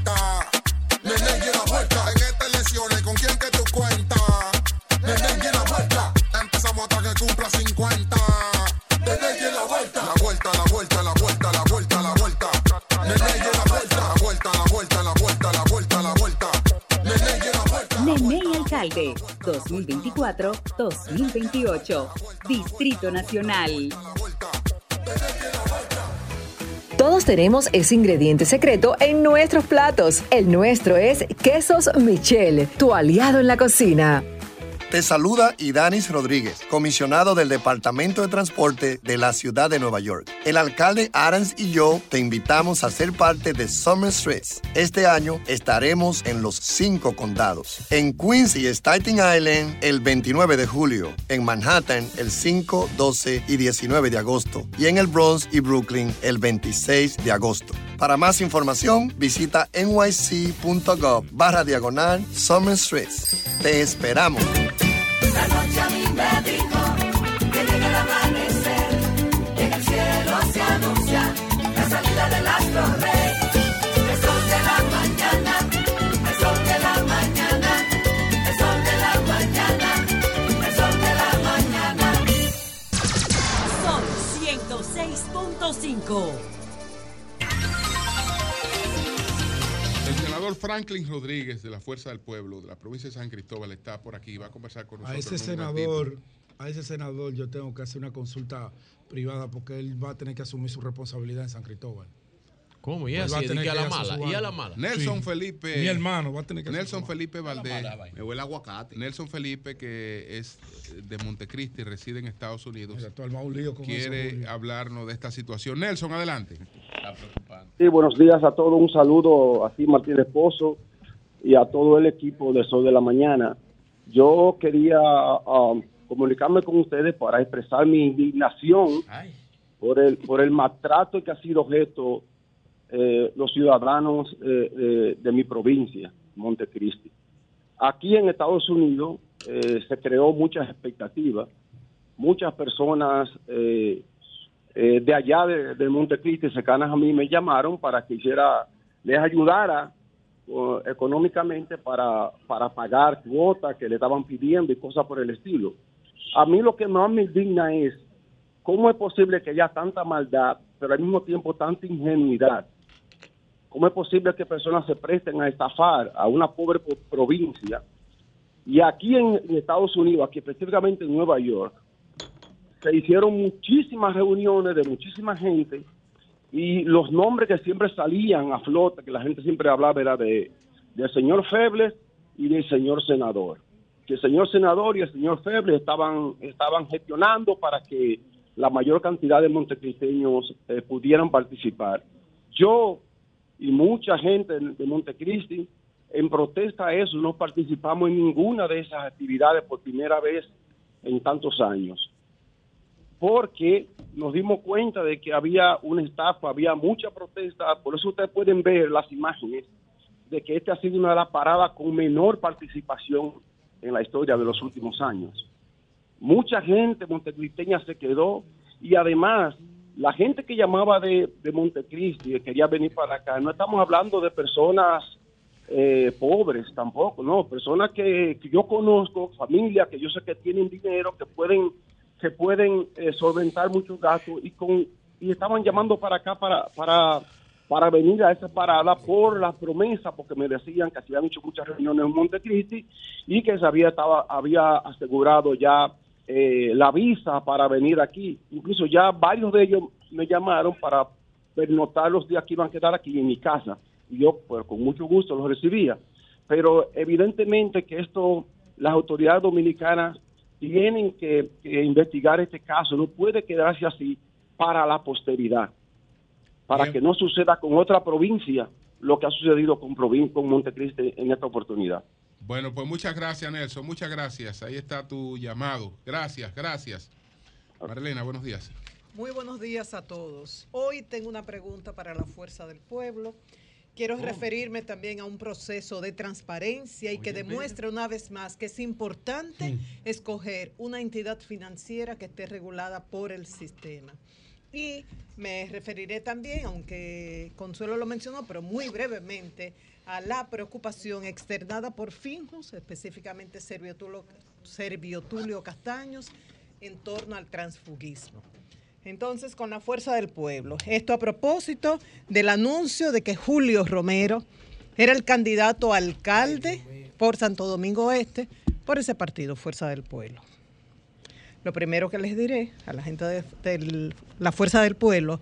Alcalde 2024-2028 Distrito Nacional Todos tenemos ese ingrediente secreto en nuestros platos. El nuestro es Quesos Michel, tu aliado en la cocina. Te saluda Idanis Rodríguez, comisionado del Departamento de Transporte de la Ciudad de Nueva York. El alcalde Arans y yo te invitamos a ser parte de Summer Stress. Este año estaremos en los cinco condados. En Queens y Staten Island el 29 de julio. En Manhattan el 5, 12 y 19 de agosto. Y en el Bronx y Brooklyn el 26 de agosto. Para más información, visita nyc.gov barra diagonal Summer Stress. Te esperamos. La noche a mí me dijo que llega el amanecer, y en el cielo se anuncia la salida del astro rey. El sol de la mañana, el sol de la mañana, el sol de la mañana, el sol de la mañana. Son 106.5. senador Franklin Rodríguez de la Fuerza del Pueblo de la provincia de San Cristóbal está por aquí y va a conversar con A nosotros. ese en un senador, a ese senador yo tengo que hacer una consulta privada porque él va a tener que asumir su responsabilidad en San Cristóbal. ¿Cómo? ¿Y Pues va así? tener ¿Y a que la mala? ¿Y a la mala? Nelson Sí. Felipe. Mi hermano va a tener que hacer Nelson Felipe Valdés. Me huele aguacate. Nelson Felipe, que es de Montecristi, reside en Estados Unidos. con quiere eso, Julio. hablarnos de esta situación. Nelson, adelante. Sí, buenos días a todos. Un saludo a ti, Martín Esposo, y a todo el equipo de Sol de la Mañana. Yo quería um, comunicarme con ustedes para expresar mi indignación por el, por el maltrato que ha sido objeto eh, los ciudadanos eh, eh, de mi provincia, Montecristi. Aquí en Estados Unidos eh, se creó muchas expectativas. Muchas personas de allá de, de Montecristi, cercanas a mí, me llamaron para que hiciera, les ayudara económicamente para, para pagar cuotas que le estaban pidiendo y cosas por el estilo. A mí lo que más me indigna es cómo es posible que haya tanta maldad, pero al mismo tiempo tanta ingenuidad. ¿Cómo es posible que personas se presten a estafar a una pobre po- provincia? Y aquí en, Estados Unidos, aquí específicamente en Nueva York, se hicieron muchísimas reuniones de muchísima gente y los nombres que siempre salían a flote, que la gente siempre hablaba, era de del señor Febles y del señor senador. Que el señor senador y el señor Febles estaban, estaban gestionando para que la mayor cantidad de montecristeños eh, pudieran participar. Yo y mucha gente de Montecristi, en protesta a eso, no participamos en ninguna de esas actividades por primera vez en tantos años porque nos dimos cuenta de que había una estafa, había mucha protesta, por eso ustedes pueden ver las imágenes de que esta ha sido una de las paradas con menor participación en la historia de los últimos años. Mucha gente montecristeña se quedó y además la gente que llamaba de, de Montecristi y quería venir para acá, no estamos hablando de personas eh, pobres tampoco, no, personas que, que yo conozco, familias que yo sé que tienen dinero, que pueden que pueden eh, solventar muchos gastos y con y estaban llamando para acá para para para venir a esa parada por la promesa, porque me decían que se habían hecho muchas reuniones en Montecristi y que se estaba había asegurado ya eh, la visa para venir aquí. Incluso ya varios de ellos me llamaron para pernotar los días que iban a quedar aquí en mi casa. Y yo, pues, con mucho gusto los recibía. Pero evidentemente que esto, las autoridades dominicanas tienen que, que investigar este caso. No puede quedarse así para la posteridad. Para que no suceda con otra provincia lo que ha sucedido con, provin- con Montecristi en esta oportunidad. Bueno, pues muchas gracias, Nelson. Muchas gracias. Ahí está tu llamado. Gracias, gracias. Marilena, buenos días. Muy buenos días a todos. Hoy tengo una pregunta para la Fuerza del Pueblo. Quiero Oh. referirme también a un proceso de transparencia y que demuestre una vez más que es importante escoger una entidad financiera que esté regulada por el sistema. Y me referiré también, aunque Consuelo lo mencionó, pero muy brevemente, a la preocupación externada por Finjus, específicamente Servio Tulio, Castaños, en torno al transfugismo. Entonces, con la fuerza del pueblo. Esto a propósito del anuncio de que Julio Romero era el candidato alcalde por Santo Domingo Este por ese partido, Fuerza del Pueblo. Lo primero que les diré a la gente de, del- la Fuerza del Pueblo,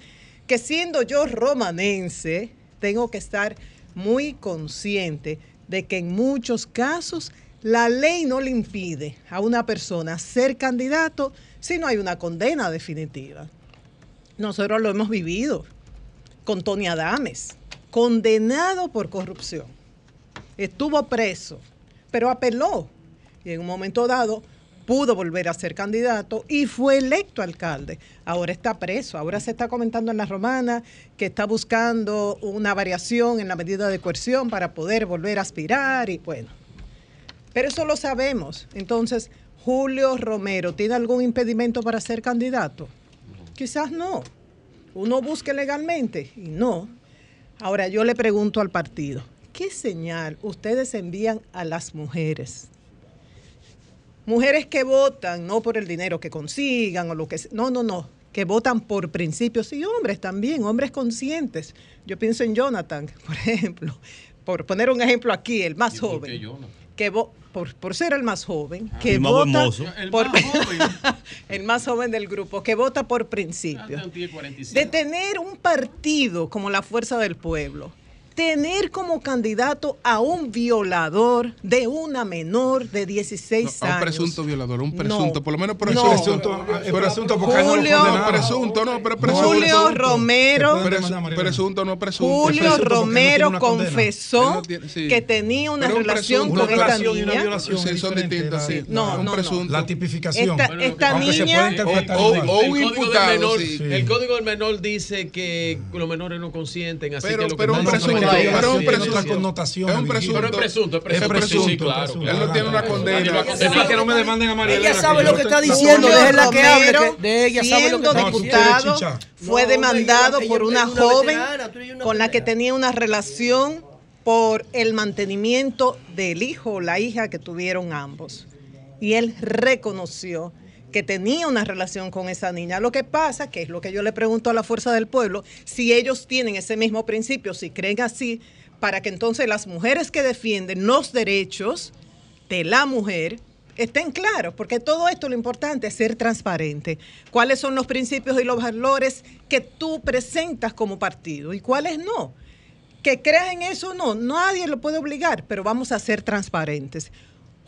que siendo yo romanense, tengo que estar muy consciente de que en muchos casos la ley no le impide a una persona ser candidato si no hay una condena definitiva. Nosotros lo hemos vivido con Tony Adames, condenado por corrupción. Estuvo preso, pero apeló y en un momento dado pudo volver a ser candidato y fue electo alcalde. Ahora está preso, ahora se está comentando en la romana que está buscando una variación en la medida de coerción para poder volver a aspirar y bueno. Pero eso lo sabemos. Entonces, Julio Romero, ¿tiene algún impedimento para ser candidato? Quizás no. Uno busque legalmente y no. Ahora yo le pregunto al partido, ¿qué señal ustedes envían a las mujeres? Mujeres que votan no por el dinero que consigan o lo que sea. No, no, no. Que votan por principios. Y hombres también, hombres conscientes. Yo pienso en Jonathan, por ejemplo. Por poner un ejemplo aquí, el más joven. que vo- por, por ser el más joven, que el más vota hermoso. El por- más joven. el más joven del grupo, que vota por principio. De tener un partido como la Fuerza del Pueblo, tener como candidato a un violador de una menor de 16 A un años. presunto violador, un No. presunto, por lo menos por No. presunto. El Pero- presunto, porque no lo Julio, presunto, no, pero presunto. Julio Romero- Presunto, no presunto. Julio Presunto no Romero confesó Él no tiene- sí. que tenía una Pero un relación presunto, con una esta violación y una niña. violación Sí, son distintas, sí. No, Un no, no. presunto. La tipificación. Esta- niña- O- o un imputado, del menor, sí. El código del menor dice que los menores no consienten, así Pero- que lo pero que un no- hay pero un hacer. presunto. Otra connotación. Es un presunto. Pero es presunto, es presunto. Es presunto. Sí, claro. Él no tiene una condena. Es que no me demanden a María Ella sabe lo que está diciendo, déjela que hable, de ella sabe lo que está diputado, fue demandado por una es joven con la que tenía una relación por el mantenimiento del hijo o la hija que tuvieron ambos. Y él reconoció que tenía una relación con esa niña. Lo que pasa, que es lo que yo le pregunto a la Fuerza del Pueblo, si ellos tienen ese mismo principio, si creen así, para que entonces las mujeres que defienden los derechos de la mujer estén claros, porque todo esto lo importante es ser transparente. ¿Cuáles son los principios y los valores que tú presentas como partido y cuáles no? Que creas en eso no, nadie lo puede obligar, pero vamos a ser transparentes.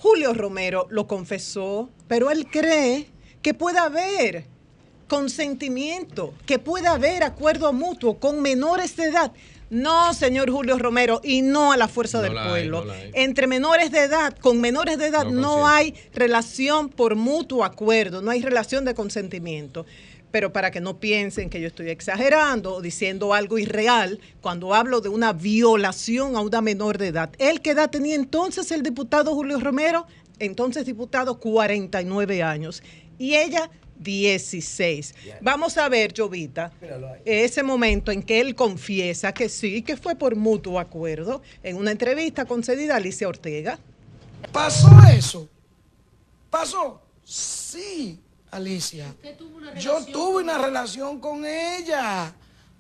Julio Romero lo confesó, pero él cree que puede haber consentimiento, que puede haber acuerdo mutuo con menores de edad. No, señor Julio Romero, y no a la fuerza No del la hay, pueblo. no la hay. Entre menores de edad, con menores de edad, No no, hay relación por mutuo acuerdo, no hay relación de consentimiento. Pero para que no piensen que yo estoy exagerando o diciendo algo irreal, cuando hablo de una violación a una menor de edad, ¿él qué edad tenía entonces el diputado Julio Romero? Entonces diputado 49 años. Y ella 16. Vamos a ver, Jovita, ese momento en que él confiesa que sí, que fue por mutuo acuerdo, en una entrevista concedida a Alicia Ortega. ¿Pasó eso? ¿Pasó? Sí, Alicia. Yo tuve una relación con ella,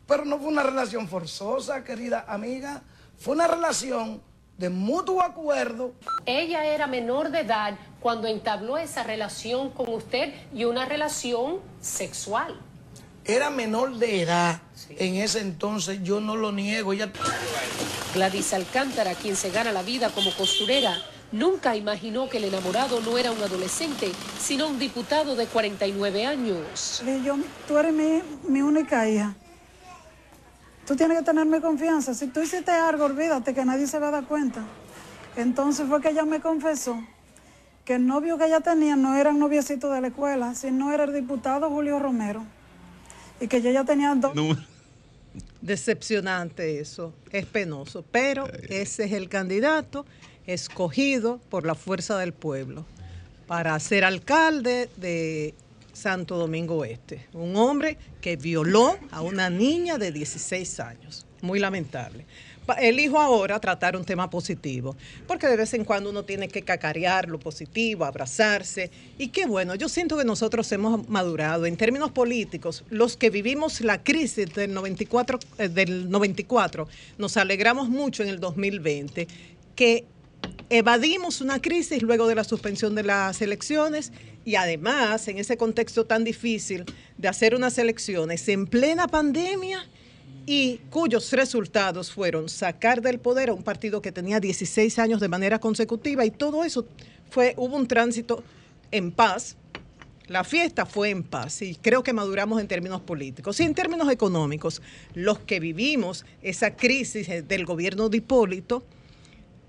pero no fue una relación forzosa, querida amiga. Fue una relación de mutuo acuerdo. Ella era menor de edad cuando entabló esa relación con usted y una relación sexual. Era menor de edad. En ese entonces yo no lo niego. Ella... Gladys Alcántara, quien se gana la vida como costurera, nunca imaginó que el enamorado no era un adolescente, sino un diputado de 49 años. Yo, tú eres mi, mi única hija. Tú tienes que tenerme confianza. Si tú hiciste algo, olvídate que nadie se va a dar cuenta. Entonces fue que ella me confesó que el novio que ella tenía no era un noviecito de la escuela, sino era el diputado Julio Romero. Y que ella ya tenía dos... Decepcionante eso, es penoso, pero ese es el candidato escogido por la fuerza del pueblo para ser alcalde de Santo Domingo Oeste. Un hombre que violó a una niña de 16 años. Muy lamentable. Elijo ahora tratar un tema positivo, porque de vez en cuando uno tiene que cacarear lo positivo, abrazarse. Y qué bueno, yo siento que nosotros hemos madurado en términos políticos. Los que vivimos la crisis del 94, eh, del 94 nos alegramos mucho en el 2020, que evadimos una crisis luego de la suspensión de las elecciones y además en ese contexto tan difícil de hacer unas elecciones en plena pandemia y cuyos resultados fueron sacar del poder a un partido que tenía 16 años de manera consecutiva y todo eso fue hubo un tránsito en paz. La fiesta fue en paz y creo que maduramos en términos políticos y en términos económicos. Los que vivimos esa crisis del gobierno de Hipólito,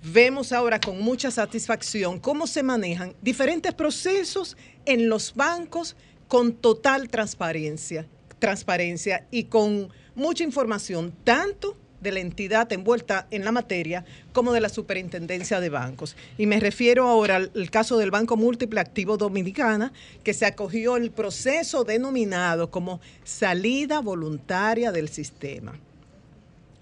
vemos ahora con mucha satisfacción cómo se manejan diferentes procesos en los bancos con total transparencia, transparencia y con mucha información, tanto de la entidad envuelta en la materia como de la superintendencia de bancos. Y me refiero ahora al, al caso del Banco Múltiple Activo Dominicana, que se acogió el proceso denominado como salida voluntaria del sistema.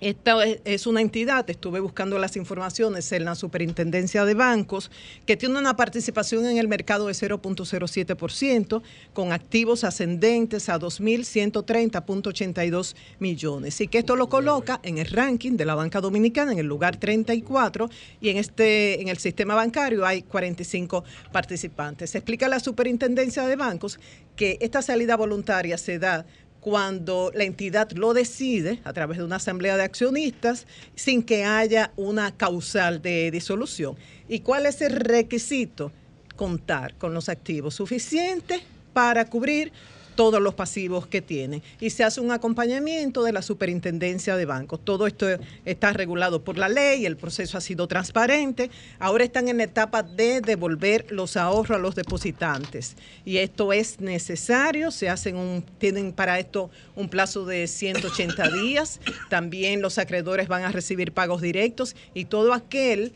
Esta es- una entidad, estuve buscando las informaciones en la Superintendencia de Bancos, que tiene una participación en el mercado de 0.07%, con activos ascendentes a 2.130.82 millones. Y que esto lo coloca en el ranking de la banca dominicana en el lugar 34 y en, este, en el sistema bancario hay 45 participantes. Se explica la Superintendencia de Bancos que esta salida voluntaria se da cuando la entidad lo decide a través de una asamblea de accionistas sin que haya una causal de disolución. ¿Y cuál es el requisito? Contar con los activos suficientes para cubrir todos los pasivos que tienen. Y se hace un acompañamiento de la superintendencia de bancos. Todo esto está regulado por la ley, el proceso ha sido transparente. Ahora están en la etapa de devolver los ahorros a los depositantes. Y esto es necesario, se hacen un, tienen para esto un plazo de 180 días. También los acreedores van a recibir pagos directos y todo aquel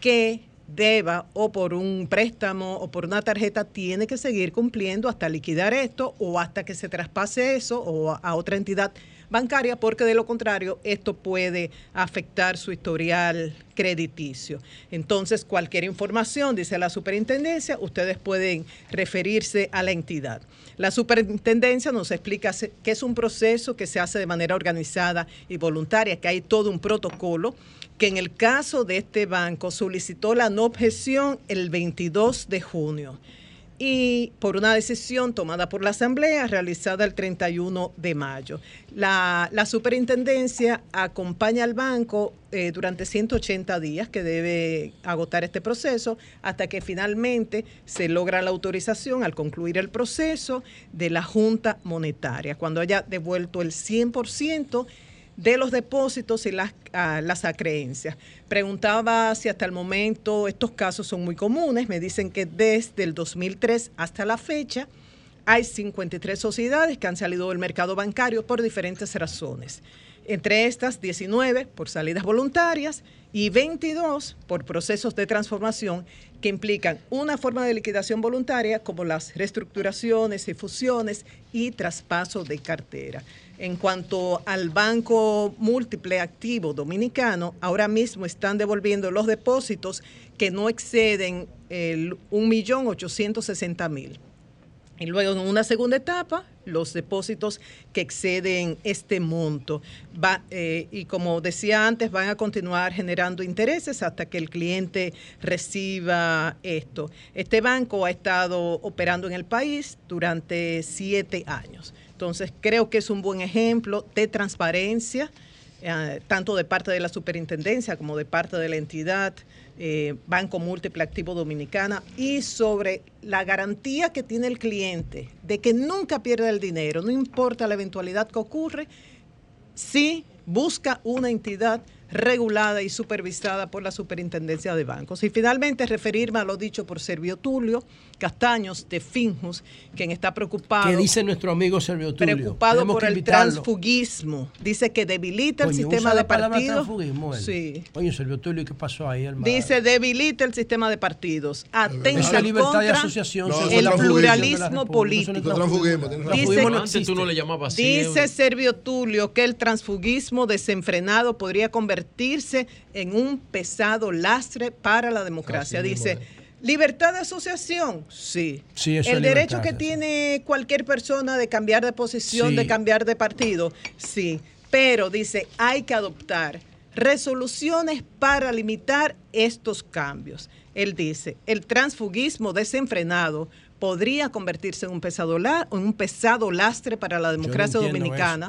que deba o por un préstamo o por una tarjeta tiene que seguir cumpliendo hasta liquidar esto o hasta que se traspase eso o a, otra entidad bancaria porque de lo contrario esto puede afectar su historial crediticio. Entonces cualquier información, dice la superintendencia, ustedes pueden referirse a la entidad. La superintendencia nos explica que es un proceso que se hace de manera organizada y voluntaria, que hay todo un protocolo que en el caso de este banco solicitó la no objeción el 22 de junio y por una decisión tomada por la Asamblea realizada el 31 de mayo. La, la superintendencia acompaña al banco eh, durante 180 días que debe agotar este proceso hasta que finalmente se logra la autorización al concluir el proceso de la Junta Monetaria, cuando haya devuelto el 100% de los depósitos y las, ah, las acreencias. Preguntaba si hasta el momento estos casos son muy comunes. Me dicen que desde el 2003 hasta la fecha hay 53 sociedades que han salido del mercado bancario por diferentes razones. Entre estas, 19 por salidas voluntarias y 22 por procesos de transformación que implican una forma de liquidación voluntaria como las reestructuraciones y fusiones y traspaso de cartera. En cuanto al Banco Múltiple Activo Dominicano, ahora mismo están devolviendo los depósitos que no exceden el 1.860.000. Y luego en una segunda etapa, los depósitos que exceden este monto. Eh, y como decía antes, van a continuar generando intereses hasta que el cliente reciba esto. Este banco ha estado operando en el país durante siete años. Entonces creo que es un buen ejemplo de transparencia, eh, tanto de parte de la superintendencia como de parte de la entidad eh, Banco Múltiple Activo Dominicana y sobre la garantía que tiene el cliente de que nunca pierda el dinero, no importa la eventualidad que ocurre, si busca una entidad regulada y supervisada por la Superintendencia de Bancos. Y finalmente referirme a lo dicho por Servio Tulio Castaños de Finjus, quien está preocupado ¿Qué dice nuestro amigo Servio Tulio? preocupado Tenemos por el transfugismo. Dice que debilita el sistema usa de la partidos. transfugismo, él. Sí. Oye, Servio Tulio, ¿qué pasó ahí, hermano? Dice debilita el sistema de partidos. Atenta libertad de asociación, No, el pluralismo político. No es transfugismo. Dice, no Antes tú no le llamabas así, Dice eh. Servio Tulio que el transfugismo desenfrenado podría convertirse en un pesado lastre para la democracia. Así Dice, libertad de asociación, sí. Sí, eso el es derecho que tiene cualquier persona de cambiar de posición, Sí. de cambiar de partido, sí. Pero dice, hay que adoptar resoluciones para limitar estos cambios. Él dice, el transfugismo desenfrenado podría convertirse en un pesado, la- en un pesado lastre para la democracia dominicana no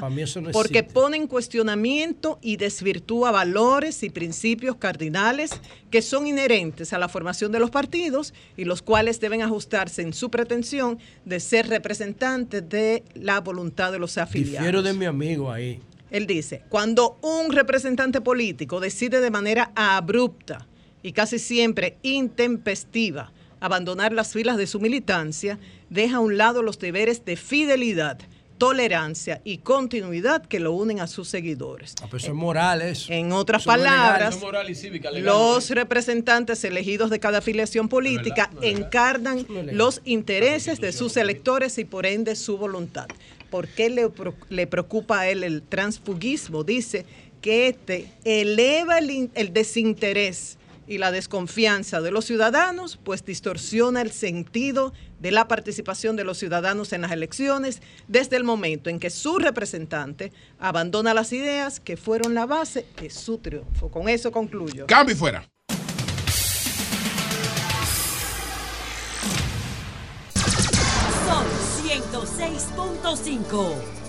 porque pone en cuestionamiento y desvirtúa valores y principios cardinales que son inherentes a la formación de los partidos y los cuales deben ajustarse en su pretensión de ser representantes de la voluntad de los afiliados. Difiero de mi amigo ahí. Él dice, cuando un representante político decide de manera abrupta y casi siempre intempestiva abandonar las filas de su militancia, deja a un lado los deberes de fidelidad, tolerancia y continuidad que lo unen a sus seguidores. Ah, pues eso es moral, eso. En otras Eso legal, palabras, eso es moral y cívica, legal, los representantes elegidos de cada afiliación política encarnan los intereses de sus electores y por ende su voluntad. por qué le, le preocupa a él el transfugismo. Dice que este eleva el desinterés y la desconfianza de los ciudadanos, pues distorsiona el sentido de la participación de los ciudadanos en las elecciones desde el momento en que su representante abandona las ideas que fueron la base de su triunfo. Con eso concluyo. Cambio y fuera. Son 106.5.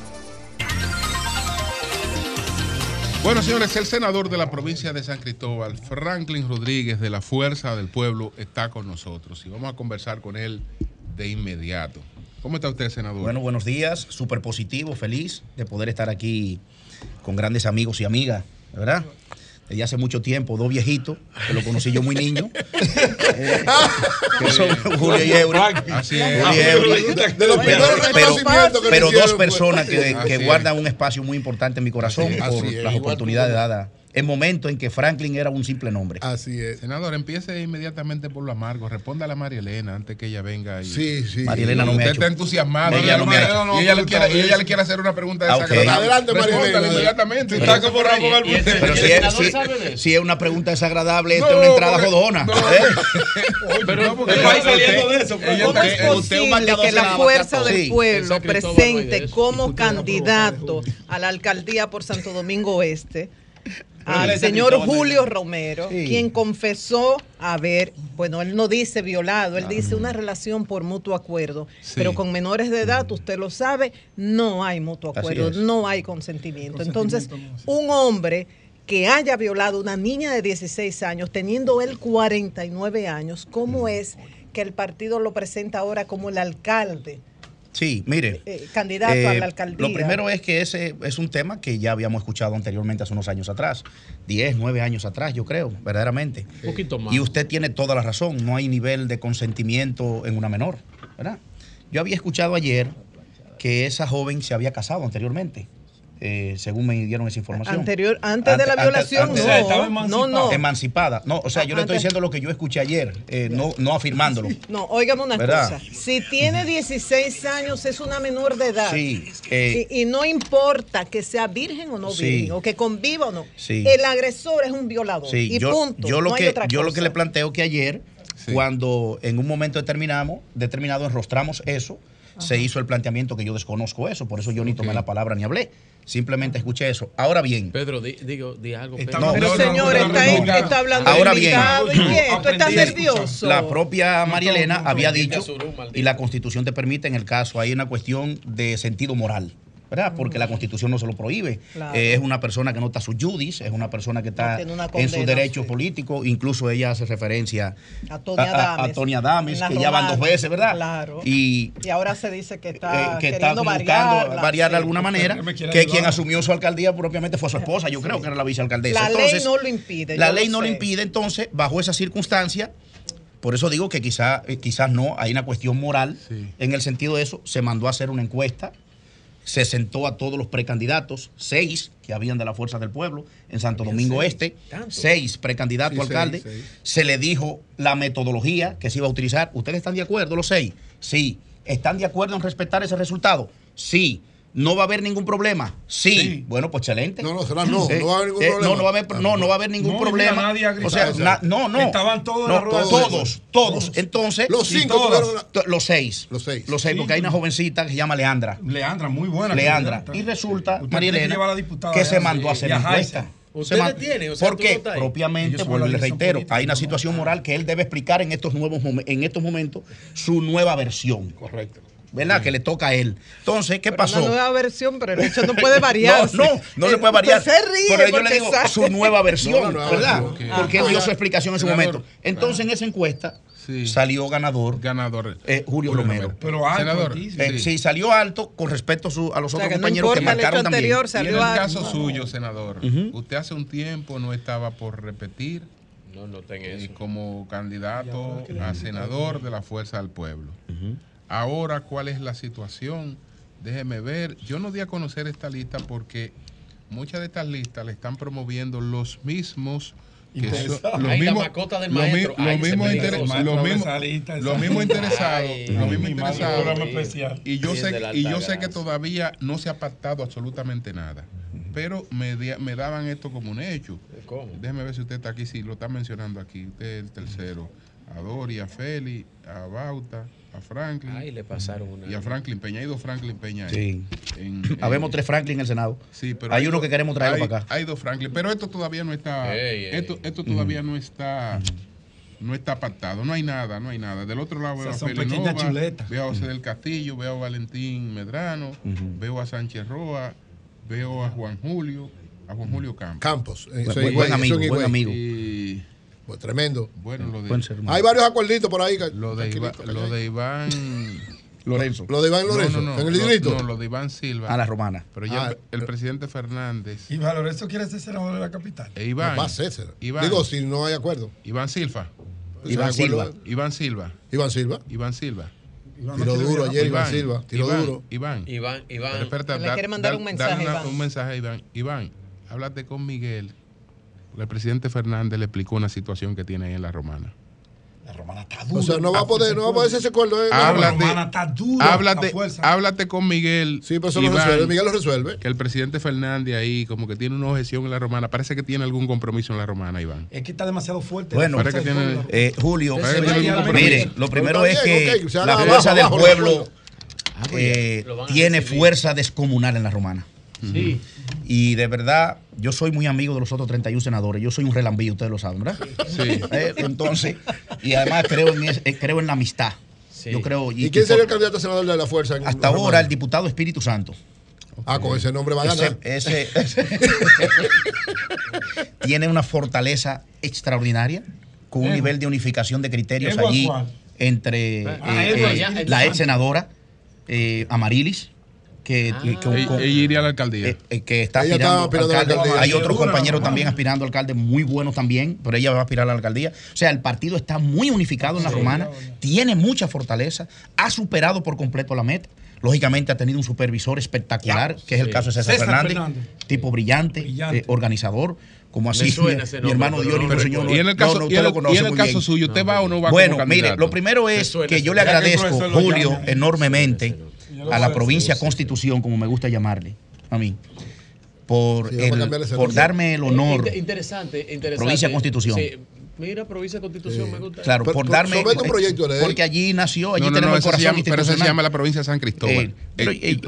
Bueno, señores, el senador de la provincia de San Cristóbal, Franklin Rodríguez de la Fuerza del Pueblo, está con nosotros y vamos a conversar con él de inmediato. ¿Cómo está usted, senador? Bueno, buenos días, súper positivo, feliz de poder estar aquí con grandes amigos y amigas, ¿verdad? Desde hace mucho tiempo, dos viejitos, que lo conocí yo muy niño. Eh, que son Julio y Eury. Así Julio es. y Eury. De los primeros Pero, dos personas que, guardan un espacio muy importante en mi corazón por las oportunidades dadas. En momentos en que Franklin era un simple nombre. Así es. Senador, empiece inmediatamente por lo amargo. Responda a la María Elena antes que ella venga. Y... Sí, sí. María Elena no me ha Usted hecho. está entusiasmado. Ella no me ha hecho. Y ella le quiere, y ella le quiere hacer una pregunta Ah, ok. desagradable. Adelante, María Respóndale Elena. inmediatamente. Pero- Está como Ramón Albuquerque. Pero si es, si- si es una pregunta desagradable, esto es una entrada porque- jodona. no, ¿eh? Pero no, porque El país usted- saliendo de eso, ella pero- ¿Cómo está- es posible que la fuerza va del pueblo no de presente como candidato a la alcaldía por Santo Domingo Oeste al señor Julio Romero, Sí. quien confesó haber, bueno, él no dice violado, él dice una relación por mutuo acuerdo, Sí. pero con menores de edad, usted lo sabe, no hay mutuo acuerdo, no hay consentimiento. Entonces, un hombre que haya violado a una niña de 16 años, teniendo él 49 años, ¿cómo es que el partido lo presenta ahora como el alcalde, Sí, mire. eh, candidato a Eh, la alcaldía? Lo primero es que ese es un tema que ya habíamos escuchado anteriormente hace unos años atrás, 10, 9 años atrás, yo creo, verdaderamente. Un poquito más. Y usted tiene toda la razón, no hay nivel de consentimiento en una menor, ¿verdad? Yo había escuchado ayer que esa joven se había casado anteriormente, eh, según me dieron esa información. Anterior, antes de la Ante- violación, ante- no, ante- no, no. Emancipada. No, o sea, yo le estoy Antes- diciendo lo que yo escuché ayer, eh, no, no afirmándolo. No, óigame una ¿Verdad? cosa. Si tiene 16 años, es una menor de edad. Sí, eh, y, y no importa que sea virgen o no Sí. virgen, o que conviva o no. Sí. El agresor es un violador. Sí, y yo, punto. yo lo no hay que yo lo que le planteo que ayer, cuando en un momento determinado, determinado enrostramos eso, se hizo el planteamiento que yo desconozco eso, por eso yo ni tomé la palabra ni hablé. Simplemente escuché eso. Ahora bien. Pedro, di, digo, di algo. Pedro. No, Pero no, señor, no, está, está hablando Ahora bien, invitado y quieto, está nervioso. La propia María Elena había dicho, y la constitución te permite en el caso, hay una cuestión de sentido moral. ¿Verdad? Porque la constitución no se lo prohíbe. Claro. Eh, es una persona que no está su judis, es una persona que está en sus derechos políticos. Incluso ella hace referencia A Tonya a, a- a Dames. Tonya Dames, En la que ya van dos veces, ¿verdad? Claro. Y Y ahora se dice que eh, está que está buscando variar de alguna manera, que quien asumió su alcaldía propiamente fue su esposa, yo creo que era la vicealcaldesa. La ley no lo impide. la ley lo no lo impide, entonces, bajo esa circunstancia, por eso digo que quizá, eh, quizás no, hay una cuestión moral. En el sentido de eso, se mandó a hacer una encuesta, se sentó a todos los precandidatos, seis que habían de la Fuerza del Pueblo en Santo Domingo seis, Este, tanto. seis precandidatos Sí, a alcalde. seis, seis. Se le dijo la metodología que se iba a utilizar. ¿Ustedes están de acuerdo, los seis? Sí. ¿Están de acuerdo en respetar ese resultado? Sí. ¿No va a haber ningún problema? Sí. Bueno, pues excelente. No, no, será no, no va a haber ningún Eh, problema. No, no va a haber, no, no va a haber ningún No, problema. nadie o sea, na- no, no. Estaban todos en la rueda Todos, todos. Entonces. Los cinco Los seis. Los seis. Los seis, porque hay una jovencita que se llama Leandra. Leandra, muy buena. Leandra. Y resulta, Usted María Elena, que se mandó a hacer encuesta. Jaisa. Se Usted man- le tiene, o sea, porque no propiamente, vuelvo y le reitero, hay una situación moral que él debe explicar en estos nuevos momen- en estos momentos su nueva versión. Correcto. ¿Verdad? Que le toca a él. Entonces, ¿qué pasó? Una nueva versión, pero el hecho no puede variar. No, no, no se puede variar. Se ríe Pero yo le porque digo sabe. su nueva versión, No, no, ¿verdad? Porque él dio su explicación en su momento. Entonces, en esa encuesta Sí. salió ganador Ganador. eh, Julio, Romero. Pero alto, Senador. Eh, sí. salió alto con respecto a, su- a los O sea, otros que no compañeros que marcaron también. anterior, Y en salió el alto. caso suyo, senador, usted hace un tiempo no estaba por repetir No, no ten eh, eso. como candidato a senador de la Fuerza del Pueblo ahora cuál es la situación. Déjeme ver, yo no di a conocer esta lista porque muchas de estas listas la están promoviendo los mismos que los mismos interesados los mismos interesados y yo sé y yo sé que todavía no se ha pactado absolutamente nada pero me, daban esto como un hecho. ¿Cómo? déjeme ver si usted está aquí si sí, lo está mencionando aquí. Usted es el tercero. A Doria a Feli a Bauta. Franklin. Y le pasaron una. A Franklin Peña. Hay dos Franklin Peña. Sí. En, Habemos tres Franklin en el Senado. Sí, pero. Hay, uno que queremos traer para acá. Hay dos Franklin. Pero esto todavía no está. Esto, esto todavía mm. no está. No está apartado, no hay nada, no hay nada. Del otro lado veo o sea, a veo a José mm. del Castillo, veo a Valentín Medrano, veo a Sánchez Roa, veo a Juan Julio, a Juan mm. Julio Campos. Campos, eh, buen, amigo, buen amigo. Pues tremendo. Bueno, lo de... Hay varios acuerditos por ahí. Que... Lo, de Iván Lorenzo. Lo de Iván Lorenzo. En el distrito. No, lo de Iván Silva. A la romana. Pero ya ah, el, presidente Fernández. Iván Lorenzo quiere ser senador de la capital. Eh, Iván. va a ser Iván, Digo, si no hay acuerdo. Iván Silva. Pues, Iván Silva. Iván Silva. Iván Silva. Iván Silva. Tiro duro ayer, Iván, Silva. Tiro duro. Iván. Iván, Iván. Le quiere mandar un mensaje. Un mensaje a Iván. Iván, háblate con Miguel el presidente Fernández le explicó una situación que tiene ahí en la romana. La romana está dura. O sea, no va a poder, no va a poder ese acuerdo. Eh, háblate, la está dura, háblate, con Miguel. Sí, pero eso lo resuelve. Miguel lo resuelve. Que el presidente Fernández ahí, como que tiene una objeción en la romana. Parece que tiene algún compromiso en la romana, Iván. Es que está demasiado fuerte. Bueno, Julio, mire, lo primero es que la fuerza del pueblo eh, tiene fuerza descomunal en la romana. Sí. Y de verdad, yo soy muy amigo de los otros 31 senadores. Yo soy un relambío, ustedes lo saben, ¿verdad? Sí. Eh, entonces, y además creo en, eh, la amistad. Yo creo, y, quién sería el candidato a senador de la fuerza? Hasta ahora, el diputado Espíritu Santo. Ah, con ese nombre va a ganar. Ese, tiene una fortaleza extraordinaria, con un nivel de unificación de criterios allí entre eh, la ex senadora Amarilis que, ella, ah. e-, e iría a la alcaldía. Eh, eh, que está aspirando, aspirando alcalde. Hay otros compañeros también aspirando a alcalde muy buenos también, pero ella va a aspirar a la alcaldía. O sea, el partido está muy unificado en la romana, tiene mucha fortaleza, ha superado por completo la meta. Lógicamente ha tenido un supervisor espectacular, que es el caso de César, Fernández, tipo brillante, eh, organizador como así mi, hermano Diori no, señor y en el caso, no, suyo usted va o no va bueno mire lo primero es que yo le agradezco Julio enormemente a la provincia Constitución, como me gusta llamarle, a mí. Por, el, por darme el honor. Interesante, interesante. Provincia Constitución. Sí, Mira, provincia de Constitución, me gusta. Claro, por, darme. Un proyecto. Porque allí nació, allí no, no, tenemos no, el corazón Pero eso se llama la provincia de San Cristóbal. Eh, eh, eh,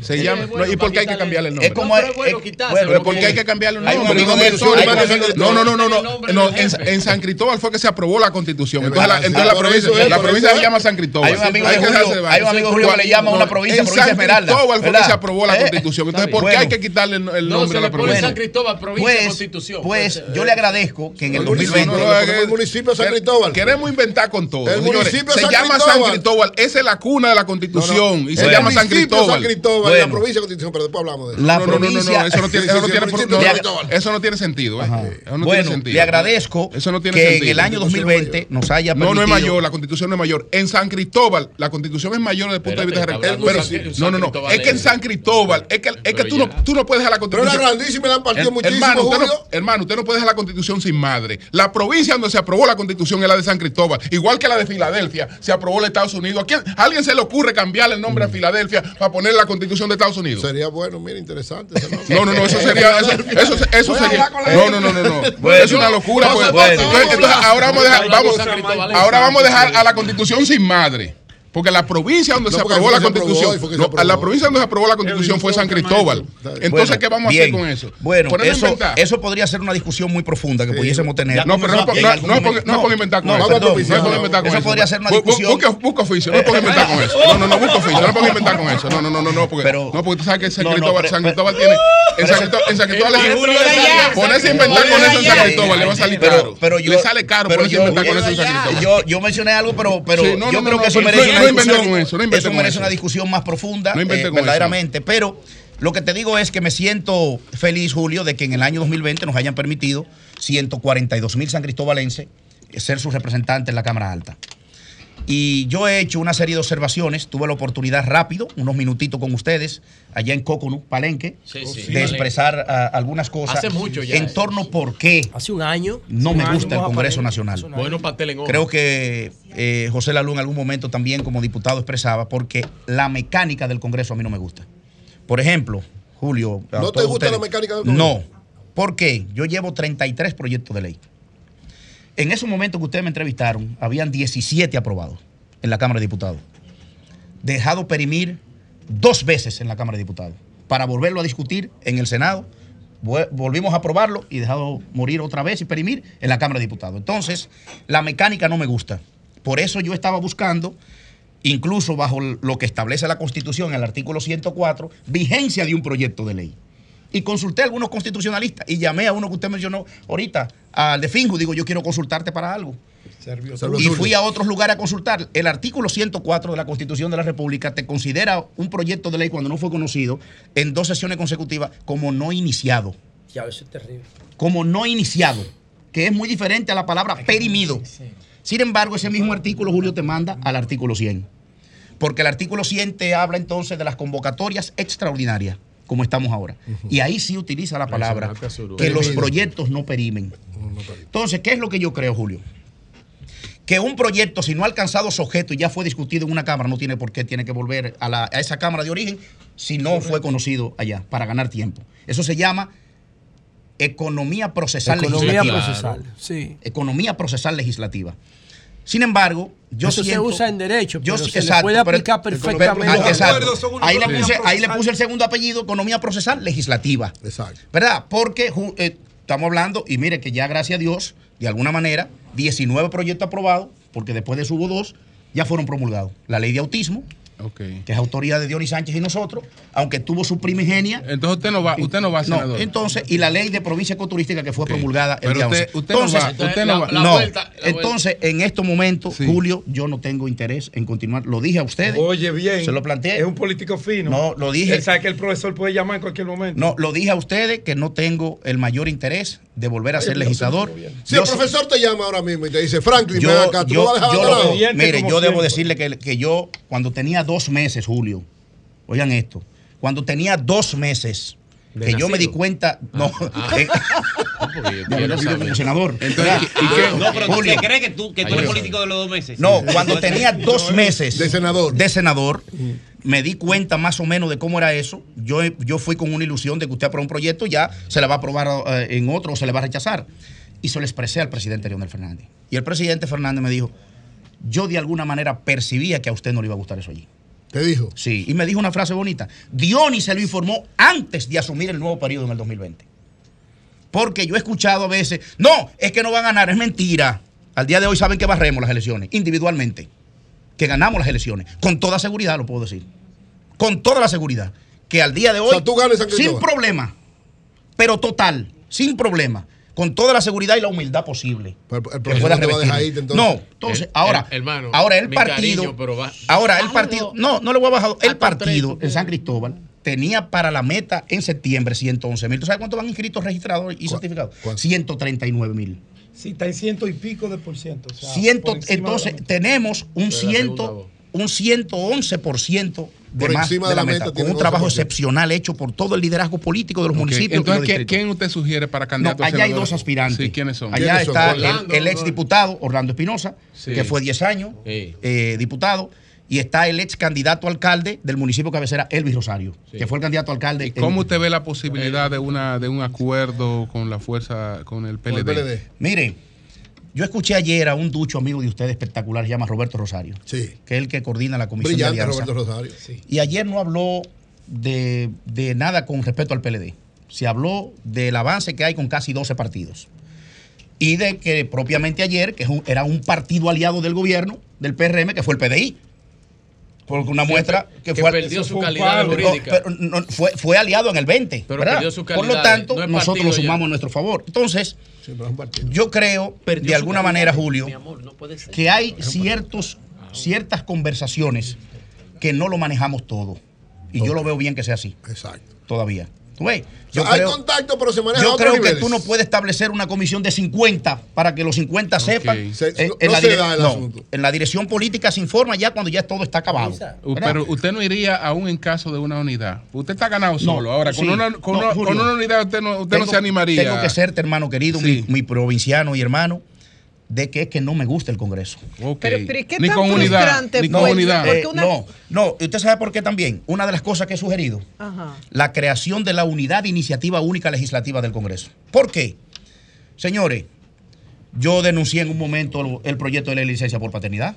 se llama, ¿Y por qué hay que cambiarle el nombre? Es como. Pero pero ¿por qué hay que cambiarle el nombre? No, no, no, no. En San Cristóbal fue que se aprobó la Constitución. Entonces la provincia se llama San Cristóbal. Hay un amigo hay que le llama una provincia, provincia Esmeralda. En San Cristóbal fue que se aprobó la Constitución. Entonces, ¿por qué hay que quitarle el nombre a la provincia? San Cristóbal, provincia Constitución. Pues yo le agradezco que en el 2020 el municipio de San Cristóbal. Queremos inventar con todo. El señores, municipio se San llama Cristóbal. San Cristóbal. Esa es la cuna de la Constitución. No, no. Y se llama San Cristóbal. San Cristóbal, bueno. la provincia de la Constitución, pero después hablamos de eso. La no, provincia, eso no tiene, eso eso no tiene sentido. Eh. Eso no bueno, tiene sentido. le agradezco eso no tiene que sentido. en el año 2020 nos haya permitido. No, no es mayor, la Constitución no es mayor. En San Cristóbal, la Constitución es mayor desde el punto de vista de No, no, no. Es que en San Cristóbal, es que tú no puedes dejar la Constitución. Pero la grandísima la han partido muchísimo, Hermano, usted no puede dejar la Constitución sin madre. La provincia provincia donde se aprobó la constitución es la de San Cristóbal, igual que la de Filadelfia, se aprobó la de Estados Unidos. ¿A, quién, alguien se le ocurre cambiar el nombre a Filadelfia para poner la constitución de Estados Unidos? Sería bueno, mira, interesante. No, no, no, eso sería. Eso, sería. No, no, no, no. no. Es una locura. Pues. Entonces, ahora vamos a dejar, vamos, ahora vamos a dejar a la constitución sin madre. Porque la provincia donde no, se aprobó la se constitución, aprobó, no, aprobó. la provincia donde se aprobó la constitución fue San Cristóbal. Entonces, bueno, ¿qué vamos a hacer con eso? Bueno, eso, eso, podría ser una discusión muy profunda que sí. pudiésemos tener. No, pero no, no, por inventar con eso. No, es por inventar con eso. Eso podría ser una discusión. Busca, busca oficio, no es por inventar con eso. No, no, no, busca oficio, no es por inventar con eso. No, no, no, no, no, porque, no, porque tú sabes que San Cristóbal, San Cristóbal tiene. En San Cristóbal Ponerse a inventar con eso en San Cristóbal le va a salir caro. Le sale caro ponerse a inventar con eso en San Cristóbal. Yo mencioné algo, pero yo creo que eso merece con merece eso. una discusión más profunda, No eh, eso. verdaderamente. Pero lo que te digo es que me siento feliz, Julio, de que en el año 2020 nos hayan permitido 142 mil san cristóbalenses ser sus representantes en la Cámara Alta. Y yo he hecho una serie de observaciones, tuve la oportunidad rápido, unos minutitos con ustedes, allá en Coconut, Palenque, Sí, sí. de Palenque. expresar ah, algunas cosas Hace mucho ya en torno por qué Hace un año. no Un me año gusta el Congreso Palenque. Nacional. Bueno, pastel en. Creo que eh, José Lalú en algún momento también como diputado expresaba, porque la mecánica del Congreso a mí no me gusta. Por ejemplo, Julio. ¿No te gusta ustedes- la mecánica del Congreso? No. ¿Por qué? Yo llevo 33 proyectos de ley. En esos momentos que ustedes me entrevistaron, habían 17 aprobados en la Cámara de Diputados. Dejado perimir dos veces en la Cámara de Diputados para volverlo a discutir en el Senado. Volvimos a aprobarlo y dejado morir otra vez y perimir en la Cámara de Diputados. Entonces, la mecánica no me gusta. Por eso yo estaba buscando, incluso bajo lo que establece la Constitución, el artículo 104, vigencia de un proyecto de ley. Y consulté a algunos constitucionalistas y llamé a uno que usted mencionó ahorita, al de Finju, digo, yo quiero consultarte para algo. Y fui a otros lugares a consultar. El artículo 104 de la Constitución de la República te considera un proyecto de ley cuando no fue conocido en dos sesiones consecutivas como no iniciado. Ya, eso es terrible. Como no iniciado, que es muy diferente a la palabra perimido. Sin embargo, ese mismo artículo, Julio, te manda al artículo 100. Porque el artículo 100 te habla entonces de las convocatorias extraordinarias, como estamos ahora. Y ahí sí utiliza la palabra que los proyectos no perimen. Entonces, ¿qué es lo que yo creo, Julio? Que un proyecto, si no ha alcanzado su objeto y ya fue discutido en una Cámara, no tiene por qué, tiene que volver a, la- a esa Cámara de origen si no fue conocido allá, para ganar tiempo. Eso se llama economía procesal Economía legislativa. procesal, sí. Economía procesal legislativa. Sin embargo, yo Eso se siento- usa en derecho, yo pero sí- se le exacto, puede aplicar pero- perfectamente. ah, exacto. Ahí le, puse, ahí le procesal. puse el segundo apellido, economía procesal legislativa. Exacto. ¿Verdad? Porque eh, estamos hablando, y mire que ya gracias a Dios, de alguna manera, 19 proyectos aprobados, porque después de eso hubo dos, ya fueron promulgados. La ley de autismo, que es autoridad de Dionis Sánchez y nosotros, aunque tuvo su primigenia. Entonces usted no va, usted no va, senador. entonces, y la ley de provincia ecoturística que fue promulgada el Pero día usted- 11. usted no entonces, va, usted no va. no. La vuelta, la entonces, en estos momentos, Julio, yo no tengo interés en continuar. Lo dije a ustedes. Oye, bien. Se lo planteé. Es un político fino. No, lo dije. Él sabe que el profesor puede llamar en cualquier momento. No, lo dije a ustedes que no tengo el mayor interés de volver a ser legislador. Si el profesor te llama ahora mismo y te dice, Franklin, ven yo, acá, tú yo- lo vas a dejar yo lo- mire, yo debo decirle que, que yo, cuando tenía dos meses, Julio, oigan esto, cuando tenía dos meses, ¿De que yo me di nacido? cuenta, no, Ah. eh, porque yo nacido saber. como senador. Entonces, ¿verdad? ¿y- y qué? No, pero tú Julio, te crees que tú, que tú eres político de los dos meses. No, cuando tenía dos meses De senador. de senador, me di cuenta más o menos de cómo era eso. Yo, yo fui con una ilusión de que usted aprueba un proyecto, ya se le va a aprobar eh, en otro o se le va a rechazar. Y se lo expresé al presidente Leonel Fernández. Y el presidente Fernández me dijo, yo de alguna manera percibía que a usted no le iba a gustar eso allí. ¿Te dijo? Sí, y me dijo una frase bonita. Dionis se lo informó antes de asumir el nuevo periodo en el 2020. Porque yo he escuchado a veces, no, es que no van a ganar, es mentira. Al día de hoy saben que barremos las elecciones, individualmente. Que ganamos las elecciones. Con toda seguridad lo puedo decir. Con toda la seguridad. Que al día de hoy, sea, tú ganas San sin problema, pero total, sin problema, con toda la seguridad y la humildad posible. el profesor pueda no te va a dejar irte, entonces. No, entonces, El- ahora, el- hermano, ahora el partido, cariño, pero va- ahora el partido, no, no le voy a bajar, el partido en San Cristóbal tenía para la meta en septiembre 111 mil. ¿Tú sabes cuántos van inscritos, registrados y certificados? 139 mil. Sí, está en ciento y pico de por ciento. o sea, Ciento- por encima entonces tenemos un ciento, un 111% de Por más encima de de la la meta, meta con un trabajo 11%. excepcional hecho por todo el liderazgo político de los municipios. los Entonces, ¿quién, usted sugiere para No, candidato a allá hay dos aspirantes. Sí, ¿quiénes son? Allá ¿Quiénes son? está Orlando, el, el ex diputado Orlando Espinosa, Sí. que fue 10 años Sí. eh, diputado, y está el ex candidato a alcalde del municipio cabecera, Elvis Rosario, que fue el candidato alcalde. ¿Cómo usted ve la posibilidad de una de un acuerdo con la fuerza, con el PLD? Mire, yo escuché ayer a un ducho amigo de ustedes espectacular, se llama Roberto Rosario, Sí. que es el que coordina la comisión Brillante de alianza. Roberto Rosario. Y ayer no habló de, de nada con respecto al PLD. Se habló del avance que hay con casi 12 partidos. Y de que propiamente ayer, que era un partido aliado del gobierno, del PRM, que fue el PDI. Porque una Sí, muestra que, que fue perdió su fue calidad palo. jurídica. No, pero no, fue, fue aliado en el 20. Pero ¿verdad? perdió su Por lo tanto, no nosotros lo ya. sumamos a nuestro favor. Entonces, Sí, yo creo, de alguna manera, Julio, Mi amor, no puede ser. que hay ciertos, ciertas conversaciones que no lo manejamos todo. Y yo lo veo bien que sea así. Exacto. Todavía. Tú ves, O sea, hay contacto, pero se maneja a yo otros creo que tú no puedes establecer una comisión de 50 para que los 50 sepan. Se- Eh, no- en, no la se da el no, asunto. en la dirección política se informa ya cuando ya todo está acabado. Pero usted no iría aún en caso de una unidad. Usted está ganado No, solo. Ahora, con, sí. una, con, No, una, Julio, con una unidad usted no, usted no se animaría. Tengo que serte, hermano querido, mi, mi provinciano y hermano, de que es que no me gusta el Congreso. Ok. Pero- pero ¿y qué Ni tan con unidad. Ni unidad. Eh, una- No, no. ¿Y usted sabe por qué también? Una de las cosas que he sugerido, Ajá. la creación de la unidad de iniciativa única legislativa del Congreso. ¿Por qué? Señores, yo denuncié en un momento el, el proyecto de ley de licencia por paternidad,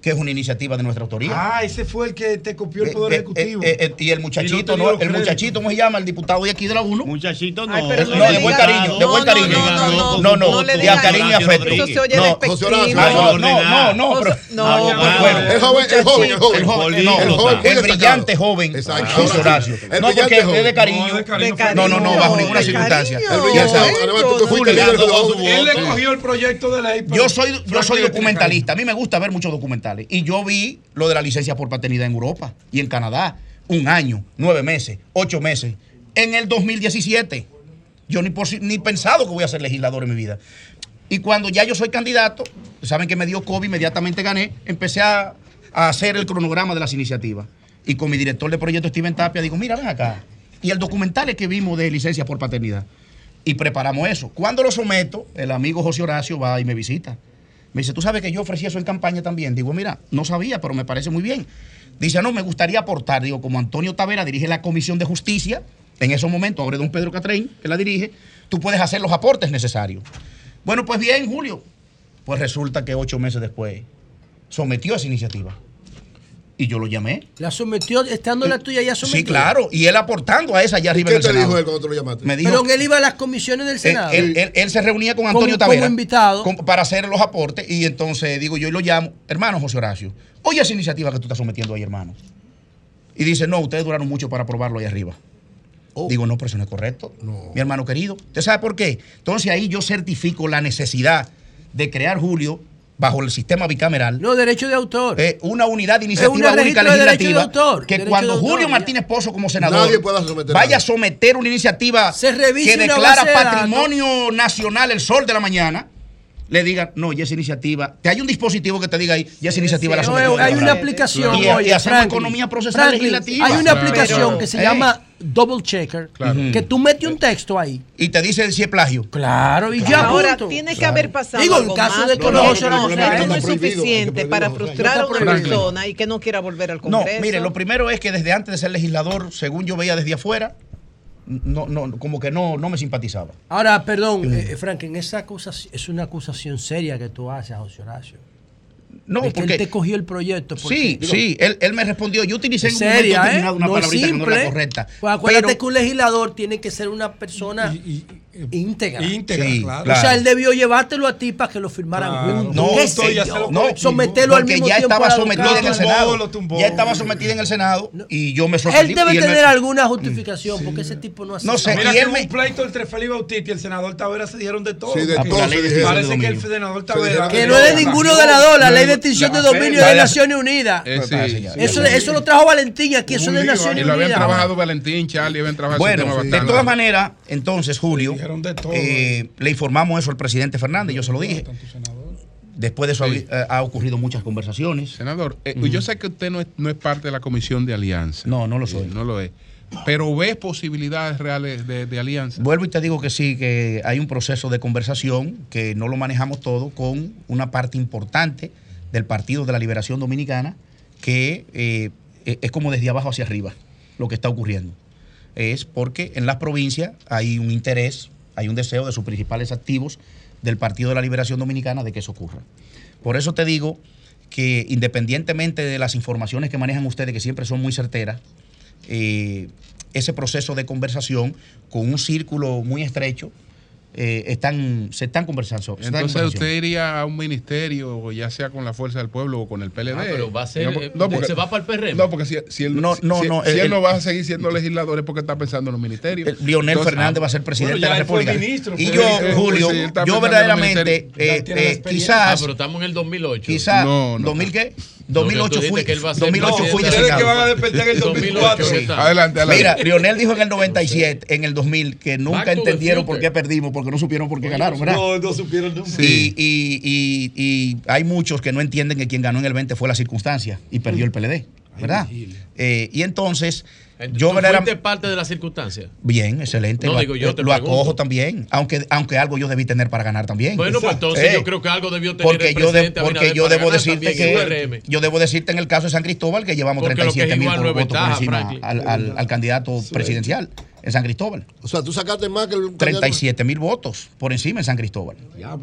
que es una iniciativa de nuestra autoría. Ah, ese fue el que te copió el Eh, Poder eh, Ejecutivo. eh, eh, y el muchachito, Y no El crédito. muchachito, ¿cómo se llama? El diputado de aquí de la 1. Muchachito, no. Ay, pero no, no de buen cariño, de no, buen no, cariño. no, no, no, no, no, no le de cariño y afecto. Eso se oye No, no, no, no, no, pero no, bueno, el joven, el joven, el joven. el joven, El no, joven, el muy destacado. brillante joven Exacto. José Horacio. El No, porque joven. es de cariño. No, No, no, bajo ninguna circunstancia. El joven. Él le cogió el proyecto de ley. Yo soy, documentalista. A mí me gusta ver muchos documentales. Y yo vi lo de la licencia por paternidad en Europa y en Canadá. Un año, nueve meses, ocho meses. En el 2017. Yo ni, ni pensado que voy a ser legislador en mi vida. Y cuando ya yo soy candidato, saben que me dio COVID, inmediatamente gané, empecé a, a hacer el cronograma de las iniciativas. Y con mi director de proyecto, Steven Tapia, digo, mira, ven acá. Y el documental que vimos de licencia por paternidad. Y preparamos eso. Cuando lo someto, el amigo José Horacio va y me visita. Me dice, ¿tú sabes que yo ofrecí eso en campaña también? Digo, mira, no sabía, pero me parece muy bien. Dice, no, me gustaría aportar. Digo, como Antonio Tavera dirige la Comisión de Justicia, en esos momentos, ahora don Pedro Catrén, que la dirige, tú puedes hacer los aportes necesarios. Bueno, pues bien, Julio. Pues resulta que ocho meses después sometió esa iniciativa. Y yo lo llamé. La sometió, estando la tuya ya sometida. Sí, claro. Y él aportando a esa allá arriba ¿Qué en el te Senado. dijo él cuando tú lo llamaste? Me dijo, Pero él iba a las comisiones del Senado. él- él- él se reunía con Como- Antonio como Tavera invitado. con- para hacer los aportes y entonces digo yo y lo llamo, hermano José Horacio, oye esa iniciativa que tú estás sometiendo ahí, hermano. Y dice, no, ustedes duraron mucho para aprobarlo ahí arriba. Digo, no, pero eso no es correcto. Mi hermano querido. ¿Usted sabe por qué? Entonces ahí yo certifico la necesidad de crear, Julio, bajo el sistema bicameral. No, derecho de autor. eh, una unidad de iniciativa una única registro de legislativa. autor, que derecho cuando de autor, Julio ya. Martínez Pozo como senador Nadie pueda someter vaya a someter una iniciativa Se que declara de patrimonio nacional el sol de la mañana, le digan, no, y esa iniciativa, te hay un dispositivo que te diga ahí, y esa iniciativa la No, sometió. hay una aplicación. Y, oye, y hacemos Franklin, economía procesal Franklin, legislativa. Hay una aplicación que se Eh, llama Double Checker, Claro. que tú metes un texto ahí. Y te dice si es plagio. Claro, y ya Ahora, punto. tiene que haber pasado Digo, en algo caso más. de que No, no, no, no es prohibido, hay suficiente para frustrar a una persona y que no quiera volver al No, Congreso. mire, lo primero es que desde antes de ser legislador, según yo veía desde afuera, no, no, como que no, no me simpatizaba. Ahora, perdón, eh, Franklin, esa acusación es una acusación seria que tú haces a José Horacio. No, De que porque él te cogió el proyecto. porque- Sí, digo, sí, él, él me respondió. Yo utilicé en un seria, momento ¿eh? una No palabrita que no era correcta. Pues acuérdate pero- que un legislador tiene que ser una persona íntegra. Íntegra, Sí, claro. claro. O sea, él debió llevártelo a ti para que lo firmaran Claro. juntos. No, ¿Qué esto sé ya yo? se lo no, someterlo al porque mismo ya tiempo estaba sometido en el. Senado. lo tumbó. Ya estaba sometido en el Senado y yo me sorprendí. Él debe me- tener alguna justificación porque ese tipo no hace No sé, Mira y que él en me- un pleito entre Felipe Bautista y el senador Tavera se dieron de todo. Sí, de Ah, todo de dijeron. Parece que el senador Se Tavera. Que no es de ninguno ganador, la ley de extinción de dominio de. Naciones Unidas. Eh. Eso, eso lo trajo Valentín aquí, eso de Naciones Y lo habían Unidas. trabajado Valentín, Charlie, habían trabajado Bueno, de todas maneras, entonces, Julio, Dijeron de todo. eh, le informamos eso al presidente Fernández, yo se lo dije. Después de eso Sí. ha, eh, ha ocurrido muchas conversaciones. Senador, eh, yo sé que usted no es, no es parte de la comisión de alianza. No, no lo soy. Eh, no lo es. Pero ves posibilidades reales de, de alianza. Vuelvo y te digo que sí, que hay un proceso de conversación que no lo manejamos todo con una parte importante del Partido de la Liberación Dominicana que eh, eh, es como desde abajo hacia arriba lo que está ocurriendo. Es porque en las provincias hay un interés, hay un deseo de sus principales activos del Partido de la Liberación Dominicana de que eso ocurra. Por eso te digo que independientemente de las informaciones que manejan ustedes, que siempre son muy certeras, eh, ese proceso de conversación con un círculo muy estrecho, eh, están, se están conversando. se Entonces usted iría a un ministerio, ya sea con la Fuerza del Pueblo o con el PLD. Ah, pero va a ser- No, eh, porque- se va para el PRM. No, porque si, si él, No, si- no, si- no, si el- él el- no va a seguir siendo legislador es porque está pensando en los ministerios. El- Lionel Entonces, Fernández ah, va a ser presidente Bueno, de la República. ministro, y yo, ministro. Julio, yo verdaderamente, eh, eh, experiencia. Ah, quizás, pero estamos en el 2008. quizás, No, no. ¿2000 qué? 2008 Porque tú fui, que él va a ser 2008 fui que van a despertar en el 2004. Sí. Adelante, adelante. Mira, Lionel dijo en el 97, en el 2000, que nunca Back entendieron por qué perdimos, porque no supieron por qué ganaron, ¿verdad? No, no supieron nunca. Y, y- y- y hay muchos que no entienden que quien ganó en el 20 fue la circunstancia y perdió el PLD, ¿verdad? Eh, y entonces, yo ¿Tú verdaderamente... parte de las circunstancias? Bien, excelente. No, lo, digo yo, te lo pregunto. acojo también, aunque, aunque algo yo debí tener para ganar también. Bueno, pues entonces Eh, yo creo que algo debió tener porque el yo, de- porque yo debo decirte que yo debo decirte en el caso de San Cristóbal que llevamos Porque lo que es 37 mil votos por encima al, al- al candidato presidencial en San Cristóbal. O sea, tú sacaste más que el 37 mil votos por encima en San Cristóbal.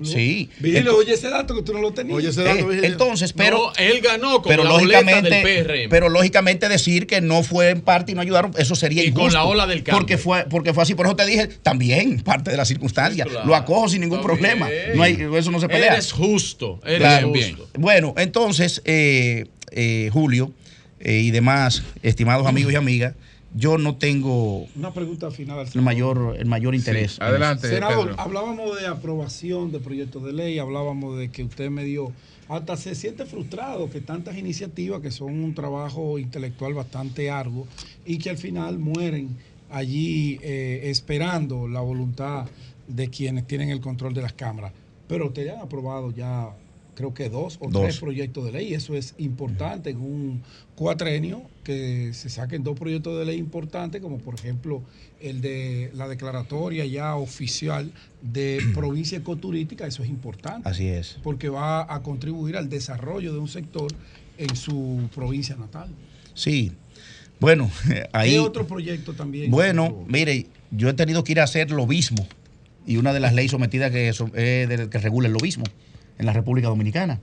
Sí. Vigilio, oye ese dato que tú no lo tenías. eh, entonces, pero No, él ganó con pero la lógicamente, del PRM. pero lógicamente decir que no fue en parte y no ayudaron, eso sería Y con injusto. la ola del cambio. Porque fue, porque fue así, por eso te dije, también parte de las circunstancias. claro. Lo acojo sin ningún problema. No hay, eso no se pelea. Eres justo, eres Claro. justo. Bueno, entonces, eh, eh, Julio eh, y demás, estimados amigos y amigas, yo no tengo Una pregunta final al el mayor, el mayor interés. eso. Senador, hablábamos de aprobación de proyectos de ley, hablábamos de que usted me dio, hasta se siente frustrado que tantas iniciativas que son un trabajo intelectual bastante arduo y que al final mueren allí eh, esperando la voluntad de quienes tienen el control de las cámaras. Pero ustedes han aprobado ya, creo que dos o Dos. tres proyectos de ley. Eso es importante en un cuatrenio que se saquen dos proyectos de ley importantes, como por ejemplo el de la declaratoria ya oficial de provincia ecoturística. Eso es importante. Así es. Porque va a contribuir al desarrollo de un sector en su provincia natal. Sí. Bueno, ahí. ¿Qué otro proyecto también? Bueno, mire, yo he tenido que ir a hacer lobismo y una de las leyes sometidas que, es del que regula el lobismo en la República Dominicana.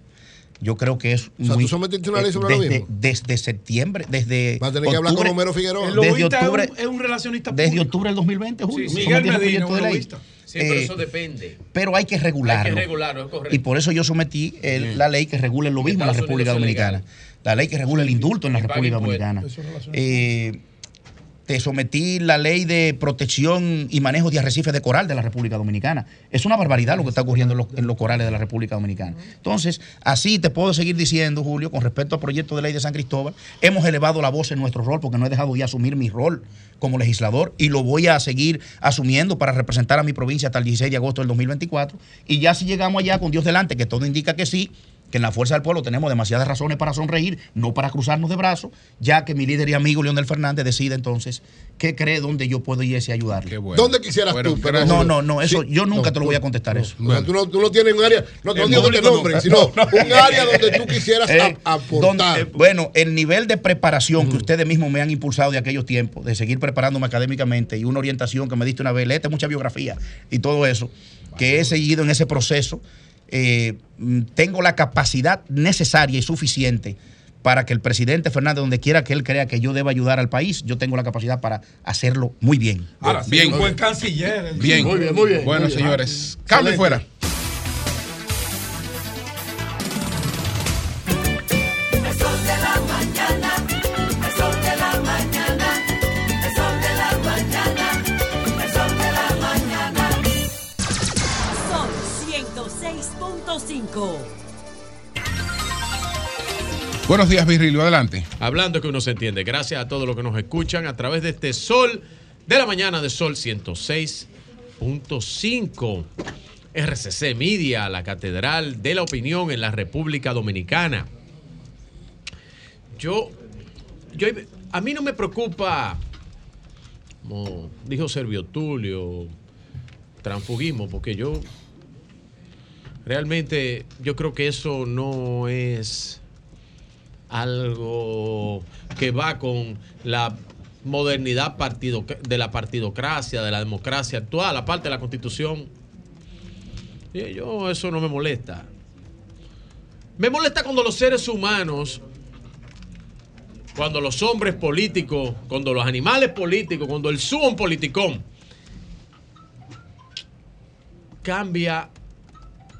Yo creo que es O sea, muy- ¿tú sometiste una ley sobre desde, lobismo? desde septiembre, desde Va a tener que hablar con octubre- Romero Figueroa. El Desde lobista es un- octubre, es un relacionista desde público. octubre del 2020, Julio. Sí, sí. Miguel Medina, un lobista. Sí, pero Eh, eso depende. pero hay que regularlo. Hay que regularlo, es correcto. Y por eso yo sometí el- la ley que regula el lobismo en la República Dominicana. La ley que regula el indulto en la República. Dominicana. Eso es relacionado. Eh, te sometí la ley de protección y manejo de arrecifes de coral de la República Dominicana. Es una barbaridad lo que está ocurriendo en los, en los corales de la República Dominicana. Entonces, así te puedo seguir diciendo, Julio, con respecto al proyecto de ley de San Cristóbal, hemos elevado la voz en nuestro rol porque no he dejado de asumir mi rol como legislador y lo voy a seguir asumiendo para representar a mi provincia hasta el 16 de agosto del 2024. Y ya si llegamos allá con Dios delante, que todo indica que sí, que en la fuerza del pueblo tenemos demasiadas razones para sonreír, no para cruzarnos de brazos, ya que mi líder y amigo Leonel Fernández decide entonces qué cree dónde yo puedo ir y ayudarle. ¿Dónde quisieras tú? Pero- no, no, no, eso Sí. yo nunca No, te lo tú- voy a contestar eso. O sea, tú, no, tú no tienes un área, no, El digo que te público no. nombren, sino No, no. un área donde tú quisieras Eh, a- aportar. donde- eh, bueno, el nivel de preparación que ustedes mismos me han impulsado de aquellos tiempos, de seguir preparándome académicamente y una orientación que me diste una vez, léete mucha biografía y todo eso, que he seguido en ese proceso, eh, mm, tengo la capacidad necesaria y suficiente para que el presidente Fernández, donde quiera que él crea que yo deba ayudar al país, yo tengo la capacidad para hacerlo muy bien. Ahora, Bien. bien. un buen canciller. el- Bien. Muy bien, muy bien. Bueno, Muy bien. señores, cambio y fuera. 106.5. Buenos días, Virrilio, adelante. Hablando que uno se entiende. Gracias a todos los que nos escuchan a través de este Sol de la mañana de Sol 106.5. RCC Media, la Catedral de la Opinión en la República Dominicana. Yo, yo, a mí no me preocupa, como dijo Servio Tulio, transfugismo, porque yo realmente yo creo que eso no es algo que va con la modernidad partido, de la partidocracia, de la democracia actual, aparte de la constitución. Y yo eso no me molesta. Me molesta cuando los seres humanos, cuando los hombres políticos, cuando los animales políticos, cuando el suon politicón cambia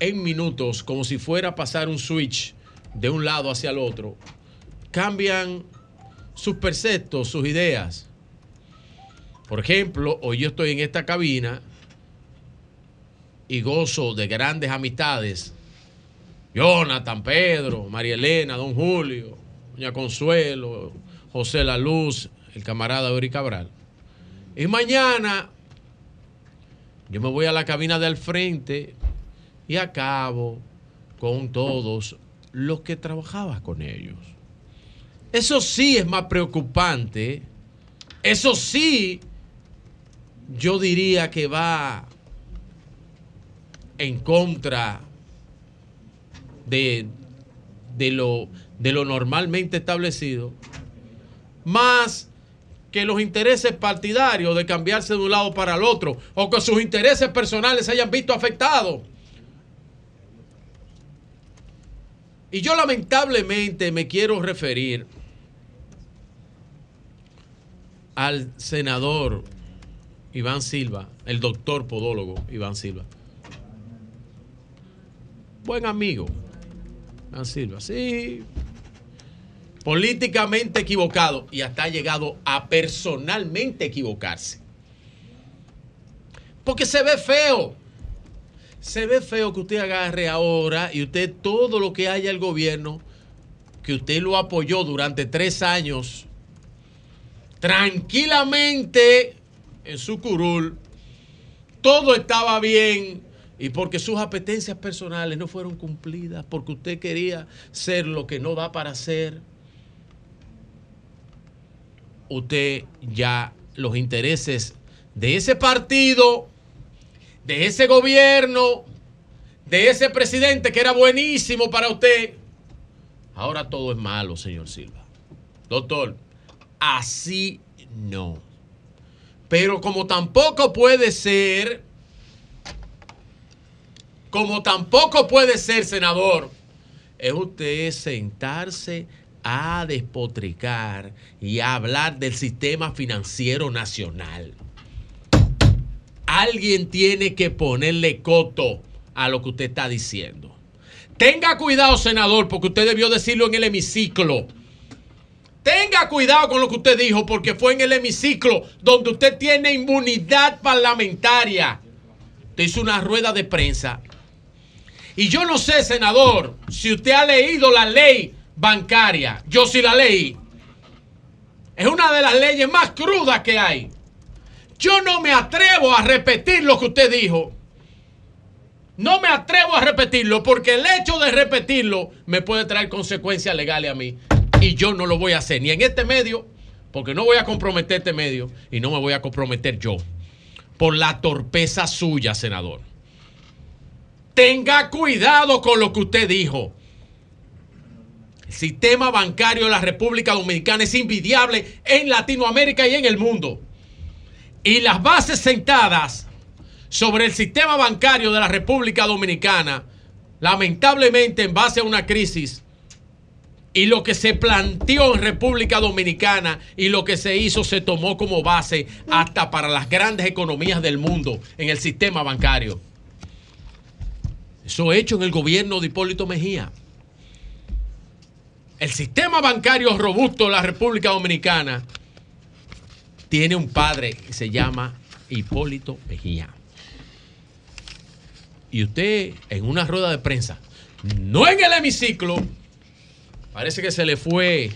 en minutos como si fuera a pasar un switch de un lado hacia el otro, cambian sus perceptos, sus ideas. Por ejemplo, hoy yo estoy en esta cabina y gozo de grandes amistades Jonathan, Pedro, María Elena, Don Julio, Doña Consuelo, José La Luz, el camarada Ori Cabral. Y mañana yo me voy a la cabina del frente y acabo con todos los que trabajaba con ellos. Eso sí es más preocupante. Eso sí, yo diría que va en contra de, de lo, de lo normalmente establecido, más que los intereses partidarios de cambiarse de un lado para el otro o que sus intereses personales se hayan visto afectados. Y yo lamentablemente me quiero referir al senador Iván Silva, el doctor podólogo Iván Silva. Buen amigo, Iván Silva, sí. Políticamente equivocado y hasta ha llegado a personalmente equivocarse. Porque se ve feo. Se ve feo que usted agarre ahora y usted todo lo que haya el gobierno, que usted lo apoyó durante tres años, tranquilamente en su curul, todo estaba bien y porque sus apetencias personales no fueron cumplidas, porque usted quería ser lo que no da para ser, usted ya los intereses de ese partido, de ese gobierno, de ese presidente que era buenísimo para usted, ahora todo es malo, señor Silva. Doctor, así no. Pero como tampoco puede ser, como tampoco puede ser, senador, es usted sentarse a despotricar y a hablar del sistema financiero nacional. Alguien tiene que ponerle coto a lo que usted está diciendo. Tenga cuidado, senador, porque usted debió decirlo en el hemiciclo. Tenga cuidado con lo que usted dijo, porque fue en el hemiciclo donde usted tiene inmunidad parlamentaria. Usted hizo una rueda de prensa. Y yo no sé, senador, si usted ha leído la ley bancaria. Yo sí la leí. Es una de las leyes más crudas que hay. Yo no me atrevo a repetir lo que usted dijo. No me atrevo a repetirlo porque el hecho de repetirlo me puede traer consecuencias legales a mí. Y yo no lo voy a hacer ni en este medio, porque no voy a comprometer este medio y no me voy a comprometer yo. Por la torpeza suya, senador. Tenga cuidado con lo que usted dijo. El sistema bancario de la República Dominicana es invidiable en Latinoamérica y en el mundo. Y las bases sentadas sobre el sistema bancario de la República Dominicana, lamentablemente en base a una crisis, y lo que se planteó en República Dominicana y lo que se hizo se tomó como base hasta para las grandes economías del mundo en el sistema bancario. Eso hecho en el gobierno de Hipólito Mejía. El sistema bancario robusto de la República Dominicana tiene un padre que se llama Hipólito Mejía. Y usted en una rueda de prensa, no en el hemiciclo, parece que se le fue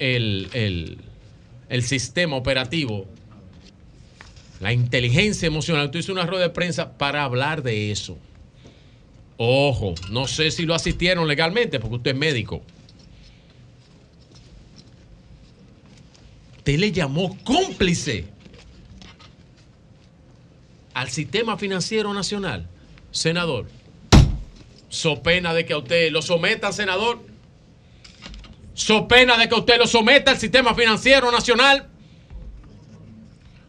el, el- el sistema operativo, la inteligencia emocional. Usted hizo una rueda de prensa para hablar de eso. Ojo, no sé si lo asistieron legalmente porque usted es médico. Usted le llamó cómplice al sistema financiero nacional, senador. So pena de que a usted lo someta, senador. So pena de que usted lo someta al sistema financiero nacional.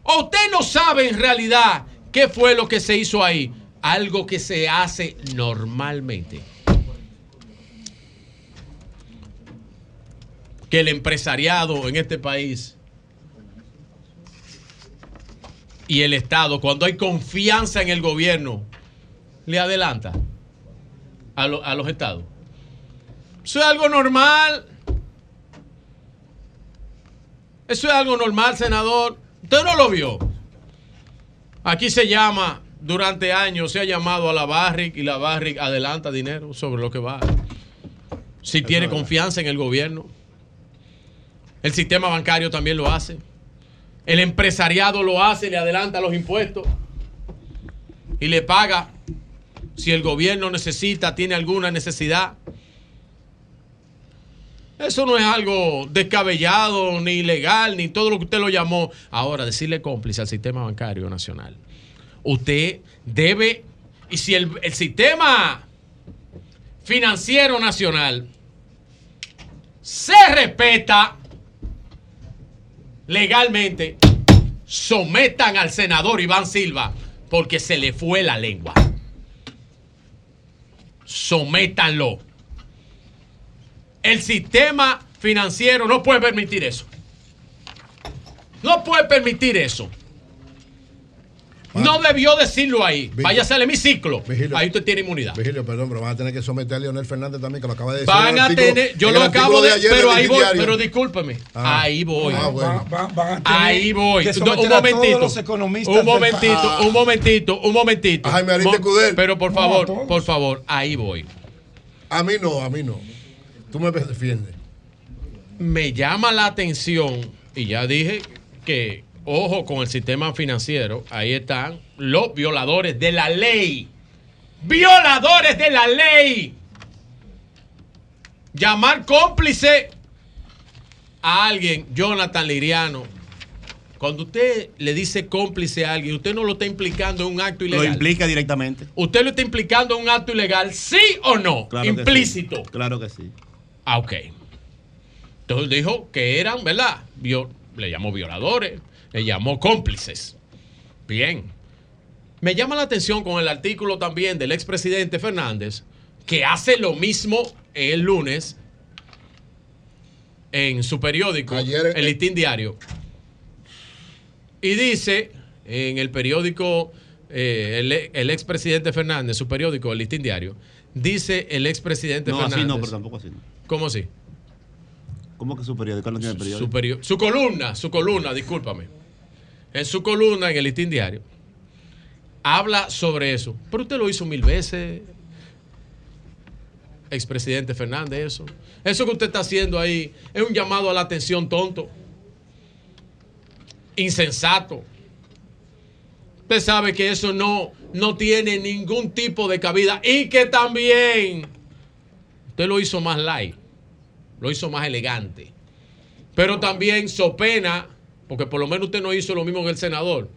¿O usted no sabe en realidad qué fue lo que se hizo ahí? Algo que se hace normalmente. Que el empresariado en este país y el Estado, cuando hay confianza en el gobierno, le adelanta a, lo- a los estados. Eso es algo normal. Eso es algo normal, senador. Usted no lo vio. Aquí se llama durante años se ha llamado a la Barrick y la Barrick adelanta dinero sobre lo que va. Si tiene confianza en el gobierno. El sistema bancario también lo hace. El empresariado lo hace, le adelanta los impuestos y le paga si el gobierno necesita, tiene alguna necesidad. Eso no es algo descabellado, ni ilegal, ni todo lo que usted lo llamó. Ahora, decirle cómplice al sistema bancario nacional. Usted debe, y si el, el sistema financiero nacional se respeta legalmente, sometan al senador Iván Silva porque se le fue la lengua. Sométanlo. El sistema financiero no puede permitir eso. No puede permitir eso. No debió decirlo ahí. Váyase al hemiciclo. Ahí usted tiene inmunidad. Vigilio, perdón, pero van a tener que someter a Leonel Fernández también, que lo acaba de decir. Van a artículo- tener, yo lo acabo de, ayer pero ahí voy, pero discúlpeme, Ah. ahí voy, Ah, bueno. Van- van a tener ahí voy, que un someter a todos momentito, los economistas un del momentito, un momentito, un momentito, de Mo- Cudel. pero por No, favor, por favor, ahí voy. A mí no, a mí no. Tú me defiendes. me llama la atención, y ya dije que, ojo con el sistema financiero, ahí están los violadores de la ley. Violadores de la ley. Llamar cómplice a alguien, Jonathan Liriano. Cuando usted le dice cómplice a alguien, usted no lo está implicando en un acto Lo ilegal. implica directamente. ¿Usted lo está implicando en un acto ilegal, sí o no? Claro que sí. Implícito. Claro que sí. Ah, ok. Entonces dijo que eran, ¿verdad? Le llamó violadores, le llamó cómplices. Bien. Me llama la atención con el artículo también del expresidente Fernández, que hace lo mismo el lunes en su periódico, el Listín Diario. Y dice en el periódico, eh, el, el expresidente Fernández, su periódico, el Listín Diario, dice el expresidente No, Fernández. así no, pero tampoco así. no. ¿Cómo así? ¿Cómo que su periódico no tiene periódico? Su, su columna, su columna, discúlpame. En su columna en el Listín Diario, habla sobre eso. Pero usted lo hizo mil veces, expresidente Fernández, eso. Eso que usted está haciendo ahí es un llamado a la atención tonto, insensato. Usted sabe que eso no, no tiene ningún tipo de cabida y que también usted lo hizo más light, lo hizo más elegante. Pero también so pena, porque por lo menos usted no hizo lo mismo que el senador,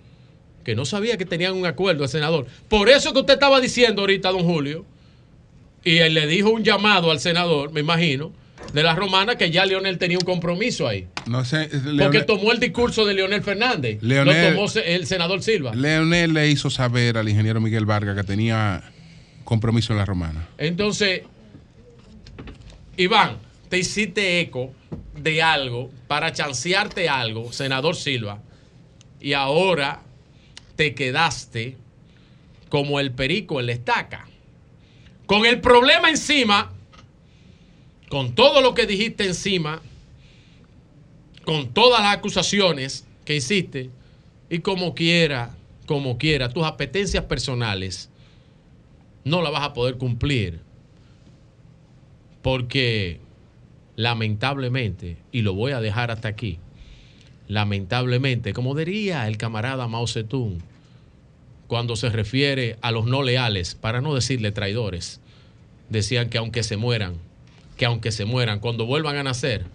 que no sabía que tenían un acuerdo el senador. Por eso que usted estaba diciendo ahorita, don Julio, y él le dijo un llamado al senador, me imagino, de la romana, que ya Leonel tenía un compromiso ahí. No sé, Porque tomó el discurso de Leonel Fernández. Leonel- lo tomó el senador Silva. Leonel le hizo saber al ingeniero Miguel Vargas que tenía compromiso en la romana. Entonces, Iván, te hiciste eco de algo para chancearte algo, senador Silva, y ahora te quedaste como el perico en la estaca. Con el problema encima, con todo lo que dijiste encima, con todas las acusaciones que hiciste, y como quiera, como quiera, tus apetencias personales no las vas a poder cumplir. Porque lamentablemente, y lo voy a dejar hasta aquí, lamentablemente, como diría el camarada Mao Zedong, cuando se refiere a los no leales, para no decirle traidores, decían que aunque se mueran, que aunque se mueran, cuando vuelvan a nacer,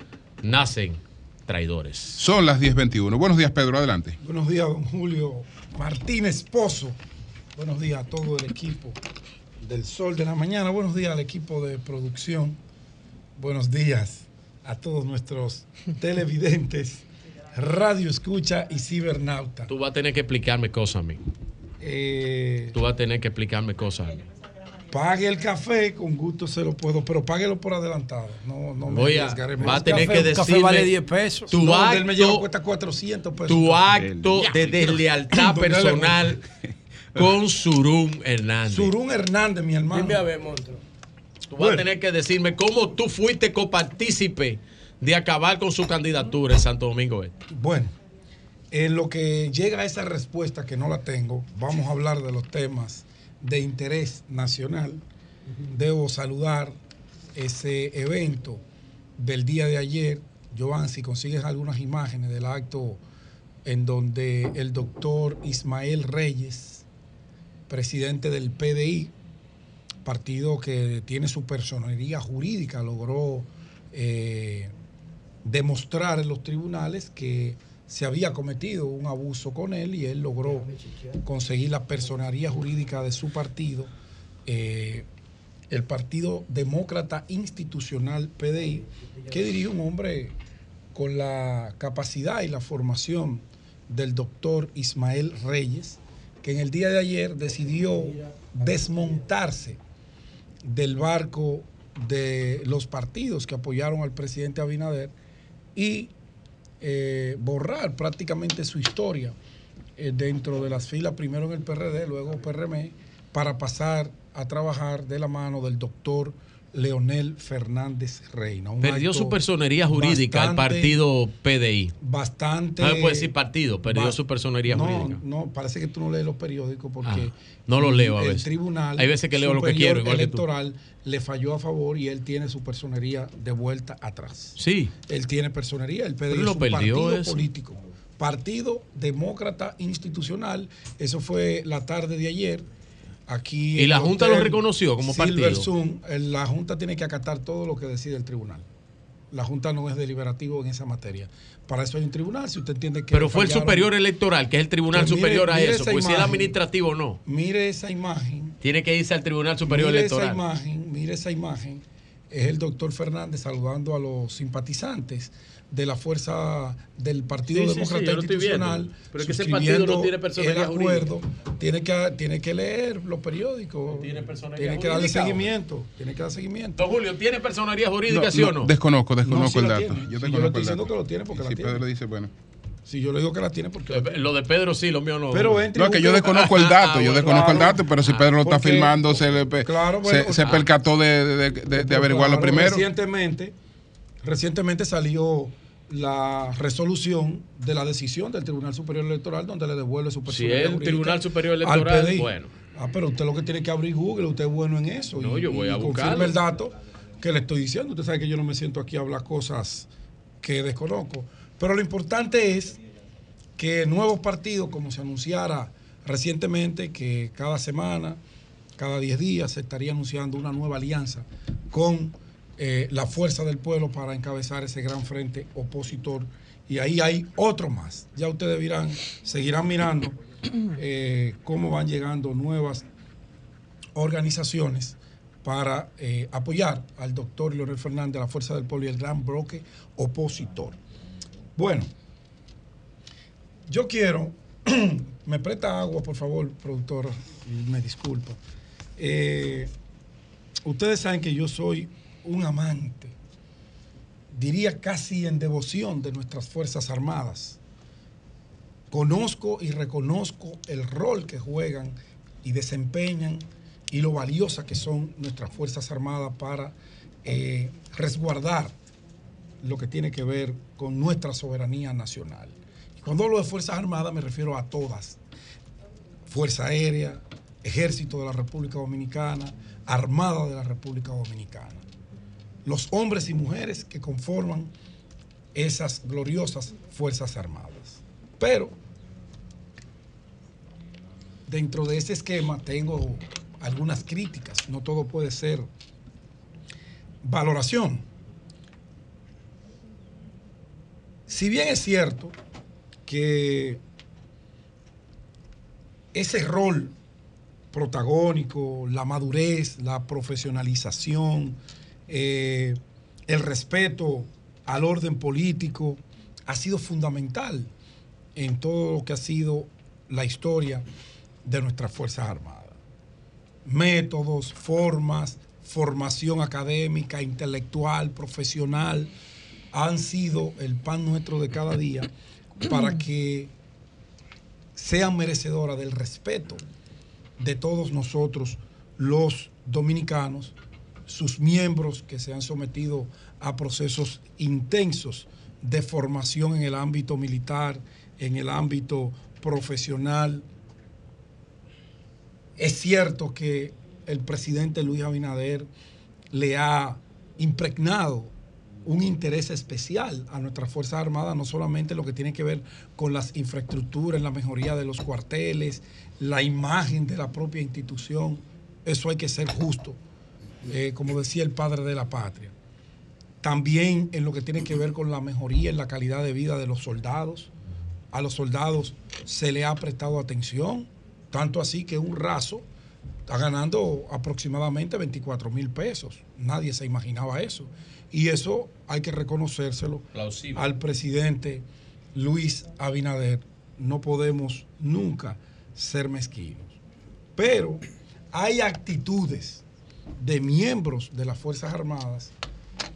nacen traidores. Son las 10.21. Buenos días, Pedro. Adelante. Buenos días, don Julio Martínez Pozo. Buenos días a todo el equipo del Sol de la Mañana. Buenos días al equipo de producción. Buenos días a todos nuestros televidentes, radio escucha y cibernauta. Tú vas a tener que explicarme cosas a mí. Eh, Tú vas a tener que explicarme cosas a mí. pague el café, con gusto se lo puedo, pero páguelo por adelantado. No, no me Voy a- arriesgaré va a tener Café- que un café decirme vale 10 pesos. tu No, él me acto- lleva cuesta 400 pesos. Tu acto de deslealtad personal con Surum Hernández. Surún Hernández, mi hermano. Dime a ver, monstruo. Tú vas a tener que decirme cómo tú fuiste copartícipe de acabar con su candidatura en Santo Domingo Este. Bueno, En lo que llega a esa respuesta, que no la tengo, vamos a hablar de los temas de interés nacional. Debo saludar ese evento del día de ayer. Joan, si consigues algunas imágenes del acto en donde el doctor Ismael Reyes, presidente del PDI, partido que tiene su personería jurídica, logró eh, demostrar en los tribunales que se había cometido un abuso con él y él logró conseguir la personería jurídica de su partido, eh, el Partido Demócrata Institucional PDI, que dirige un hombre con la capacidad y la formación del doctor Ismael Reyes, que en el día de ayer decidió desmontarse del barco de los partidos que apoyaron al presidente Abinader y eh, borrar prácticamente su historia eh, dentro de las filas, primero en el PRD, luego PRM, para pasar a trabajar de la mano del doctor Leonel Fernández Reina. Perdió su personería jurídica el bastante- partido PDI. Bastante. No me puede decir partido, perdió ba- su personería no, jurídica. No, parece que tú no lees los periódicos porque Ah, no lo leo a el veces. tribunal Hay veces que leo lo que quiero, igual que tú. electoral le falló a favor y él tiene su personería de vuelta atrás. Sí. Él tiene personería, el PDI Pero es lo un partido eso. político. Partido Demócrata Institucional. Eso fue la tarde de ayer. Aquí ¿Y la Junta lo reconoció como partido? Zoom. Eh, La Junta tiene que acatar todo lo que decide el tribunal. La Junta no es deliberativo en esa materia. Para eso hay un tribunal. Si usted entiende que. Pero fue el superior electoral, que es el tribunal mire- superior a eso. Pues si es imagen. administrativo, no. Mire esa imagen. Tiene que irse al tribunal superior mire electoral. esa imagen, mire esa imagen. Es el doctor Fernández saludando a los simpatizantes de la fuerza del Partido Sí, sí, sí, Demócrata. Institucional. Pero es que ese partido no suscribiendo tiene personería el acuerdo. Tiene que, tiene que leer los periódicos. Tiene que darle jurídica, seguimiento. Tiene que dar seguimiento. Don Julio, ¿tiene personería jurídica, No, sí o no, no? Desconozco, No, desconozco el dato. tiene. Yo yo le estoy diciendo que lo tiene porque la si tiene. Pedro dice, bueno. Si yo le digo que la tiene porque tiene. Lo de Pedro sí, lo mío no. Pero entre No, que yo desconozco el dato, yo Ah, desconozco el dato, pero si Pedro lo está Porque- filmando, se, le se- ah. percató de, de- de- de averiguarlo Claro, primero. Recientemente, recientemente salió la resolución de la decisión del Tribunal Superior Electoral donde le devuelve su Si personalidad es el Tribunal Superior al Electoral, PDI. bueno. Ah, pero usted lo que tiene que abrir Google, usted es bueno en eso. No, y, yo voy a buscarlo. el dato que le estoy diciendo. Usted sabe que yo no me siento aquí a hablar cosas que desconozco. Pero lo importante es que nuevos partidos, como se anunciara recientemente, que cada semana, cada 10 días, se estaría anunciando una nueva alianza con eh, la fuerza del pueblo para encabezar ese gran frente opositor. Y ahí hay otro más. Ya ustedes seguirán mirando eh, cómo van llegando nuevas organizaciones para eh, apoyar al doctor Leonel Fernández, la Fuerza del Pueblo y el gran bloque opositor. Bueno, yo quiero, me presta agua, por favor, productor, y me disculpa. Eh, ustedes saben que yo soy un amante, diría casi en devoción de nuestras Fuerzas Armadas. Conozco y reconozco el rol que juegan y desempeñan y lo valiosas que son nuestras Fuerzas Armadas para eh, resguardar lo que tiene que ver con nuestra soberanía nacional. Y cuando hablo de Fuerzas Armadas me refiero a todas. Fuerza Aérea, Ejército de la República Dominicana, Armada de la República Dominicana. Los hombres y mujeres que conforman esas gloriosas Fuerzas Armadas. Pero dentro de ese esquema tengo algunas críticas. No todo puede ser valoración. Si bien es cierto que ese rol protagónico, la madurez, la profesionalización, eh, el respeto al orden político ha sido fundamental en todo lo que ha sido la historia de nuestras Fuerzas Armadas. Métodos, formas, formación académica, intelectual, profesional, han sido el pan nuestro de cada día para que sean merecedoras del respeto de todos nosotros, los dominicanos, sus miembros que se han sometido a procesos intensos de formación en el ámbito militar, en el ámbito profesional. Es cierto que el presidente Luis Abinader le ha impregnado un interés especial a nuestras Fuerzas Armadas, no solamente lo que tiene que ver con las infraestructuras, la mejoría de los cuarteles, la imagen de la propia institución, eso hay que ser justo, eh, como decía el padre de la patria. También en lo que tiene que ver con la mejoría en la calidad de vida de los soldados. A los soldados se le ha prestado atención, tanto así que un raso está ganando aproximadamente 24 mil pesos. Nadie se imaginaba eso. Y eso hay que reconocérselo Plausible. al presidente Luis Abinader. No podemos nunca ser mezquinos. Pero hay actitudes de miembros de las Fuerzas Armadas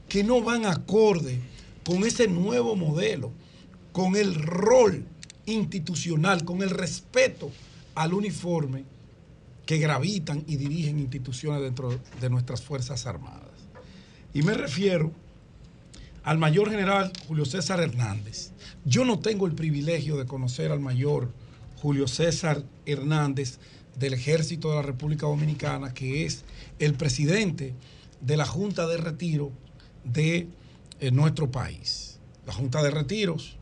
que no van acorde con ese nuevo modelo, con el rol institucional, con el respeto al uniforme que gravitan y dirigen instituciones dentro de nuestras Fuerzas Armadas. Y me refiero al mayor general Julio César Hernández. Yo no tengo el privilegio de conocer al mayor Julio César Hernández del Ejército de la República Dominicana, que es el presidente de la Junta de Retiro de eh, nuestro país. La Junta de Retiros,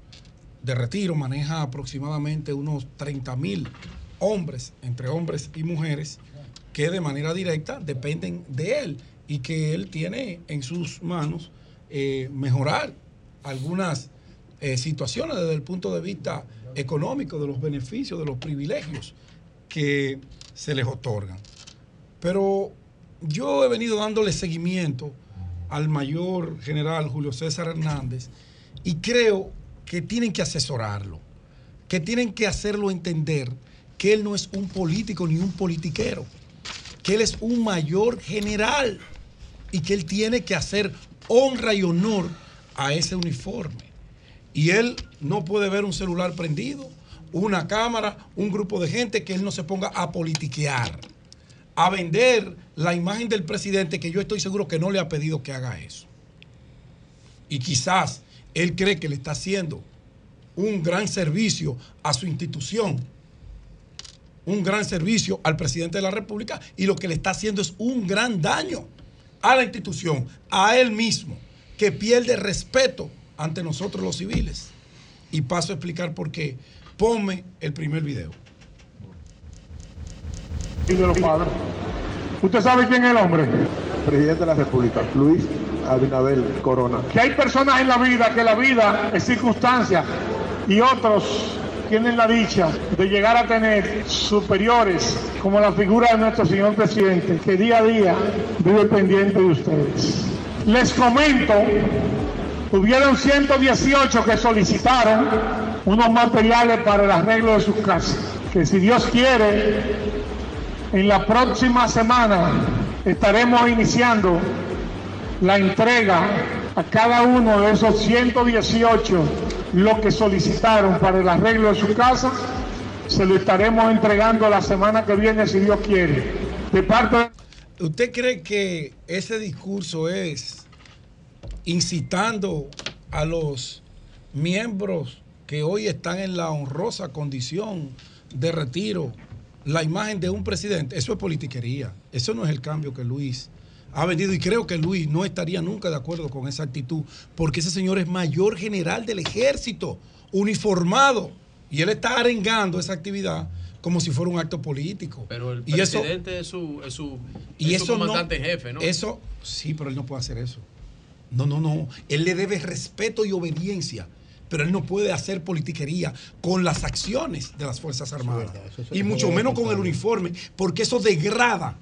de Retiro maneja aproximadamente unos 30 mil hombres, entre hombres y mujeres, que de manera directa dependen de él y que él tiene en sus manos eh, mejorar algunas eh, situaciones desde el punto de vista económico, de los beneficios, de los privilegios que se les otorgan. Pero yo he venido dándole seguimiento al mayor general Julio César Hernández y creo que tienen que asesorarlo, que tienen que hacerlo entender que él no es un político ni un politiquero, que él es un mayor general y que él tiene que hacer honra y honor a ese uniforme. Y él no puede ver un celular prendido, una cámara, un grupo de gente que él no se ponga a politiquear, a vender la imagen del presidente que yo estoy seguro que no le ha pedido que haga eso. Y quizás él cree que le está haciendo un gran servicio a su institución, un gran servicio al presidente de la República y lo que le está haciendo es un gran daño a la institución, a él mismo, que pierde respeto ante nosotros los civiles. Y paso a explicar por qué. Ponme el primer video. y de los padres. ¿Usted sabe quién es el hombre? Presidente de la República, Luis Abinader Corona. Que hay personas en la vida que la vida es circunstancia y otros tienen la dicha de llegar a tener superiores como la figura de nuestro señor presidente, que día a día vive pendiente de ustedes. Les comento, hubieron 118 que solicitaron unos materiales para el arreglo de sus casas, que si Dios quiere, en la próxima semana estaremos iniciando la entrega a cada uno de esos 118 lo que solicitaron para el arreglo de su casa. Se lo estaremos entregando la semana que viene, si Dios quiere. De parte. ¿Usted cree que ese discurso es incitando a los miembros que hoy están en la honrosa condición de retiro la imagen de un presidente? Eso es politiquería. Eso no es el cambio que Luis ha vendido y creo que Luis no estaría nunca de acuerdo con esa actitud porque ese señor es mayor general del ejército, uniformado, y él está arengando esa actividad como si fuera un acto político. Pero el Y eso- presidente es su, es su, y es su eso no- comandante jefe, ¿no? Eso, sí, pero él no puede hacer eso. No, no, no. Él le debe respeto y obediencia. Pero él no puede hacer politiquería con las acciones de las Fuerzas Armadas. y eso mucho menos con el uniforme, porque eso degrada,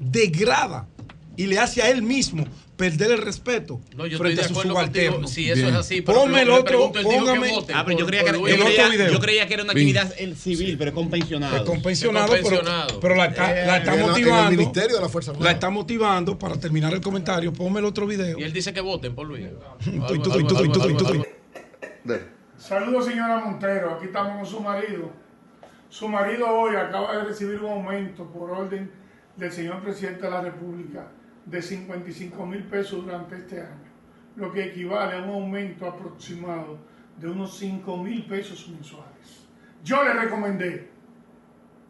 degrada y le hace a él mismo perder el respeto No, yo frente estoy de a contigo subalternos. si eso es así, pero Ponme el otro, póngame. Ah, pero yo creía que, era- el yo otro creía- video. yo creía que era una Bien. actividad el civil, pero es con pensionados. Es con pensionado, Es con pero, pensionado. pero la está, la está Eh, en el motivando. Ministerio de la Fuerza Armada. La está motivando para terminar el comentario. Ponme el otro video. Y él dice que voten por Luis. Saludos señora Montero, aquí estamos con su marido. Su marido hoy acaba de recibir un aumento por orden del señor presidente de la República de 55 mil pesos durante este año, lo que equivale a un aumento aproximado de unos 5 mil pesos mensuales. Yo le recomendé,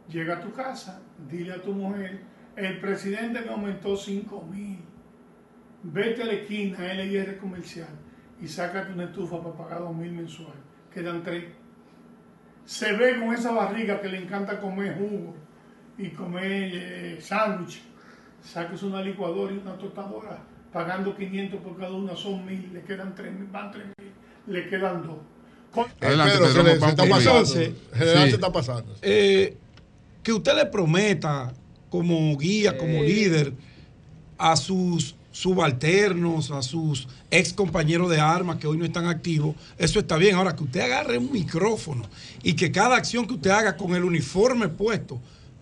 llega a tu casa, dile a tu mujer, el presidente me aumentó 5 mil, vete a la esquina, LIR comercial, y sácate una estufa para pagar 2 mil mensual, quedan 3. Se ve con esa barriga que le encanta comer jugo y comer eh, sándwich, sáquese una licuadora y una tostadora, pagando 500 por cada una, son mil, le quedan 3 mil, van 3 mil, le quedan 2. Adelante, Pedro, Pedro, se le- vamos se está pasando. Sí. se está pasando. Eh, que usted le prometa como guía, como líder a sus subalternos, a sus ex compañeros de armas que hoy no están activos, eso está bien. Ahora, que usted agarre un micrófono y que cada acción que usted haga con el uniforme puesto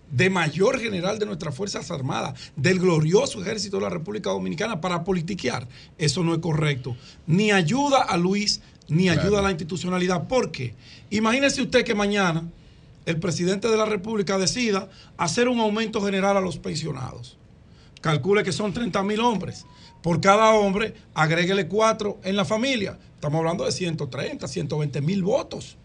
de mayor general de nuestras Fuerzas Armadas, del glorioso ejército de la República Dominicana para politiquear, eso no es correcto. Ni ayuda a Luis, ni Claro. ayuda a la institucionalidad. ¿Por qué? Imagínese usted que mañana el presidente de la República decida hacer un aumento general a los pensionados. Calcule que son 30 mil hombres. Por cada hombre, agréguele cuatro en la familia. Estamos hablando de 130, 120 mil votos.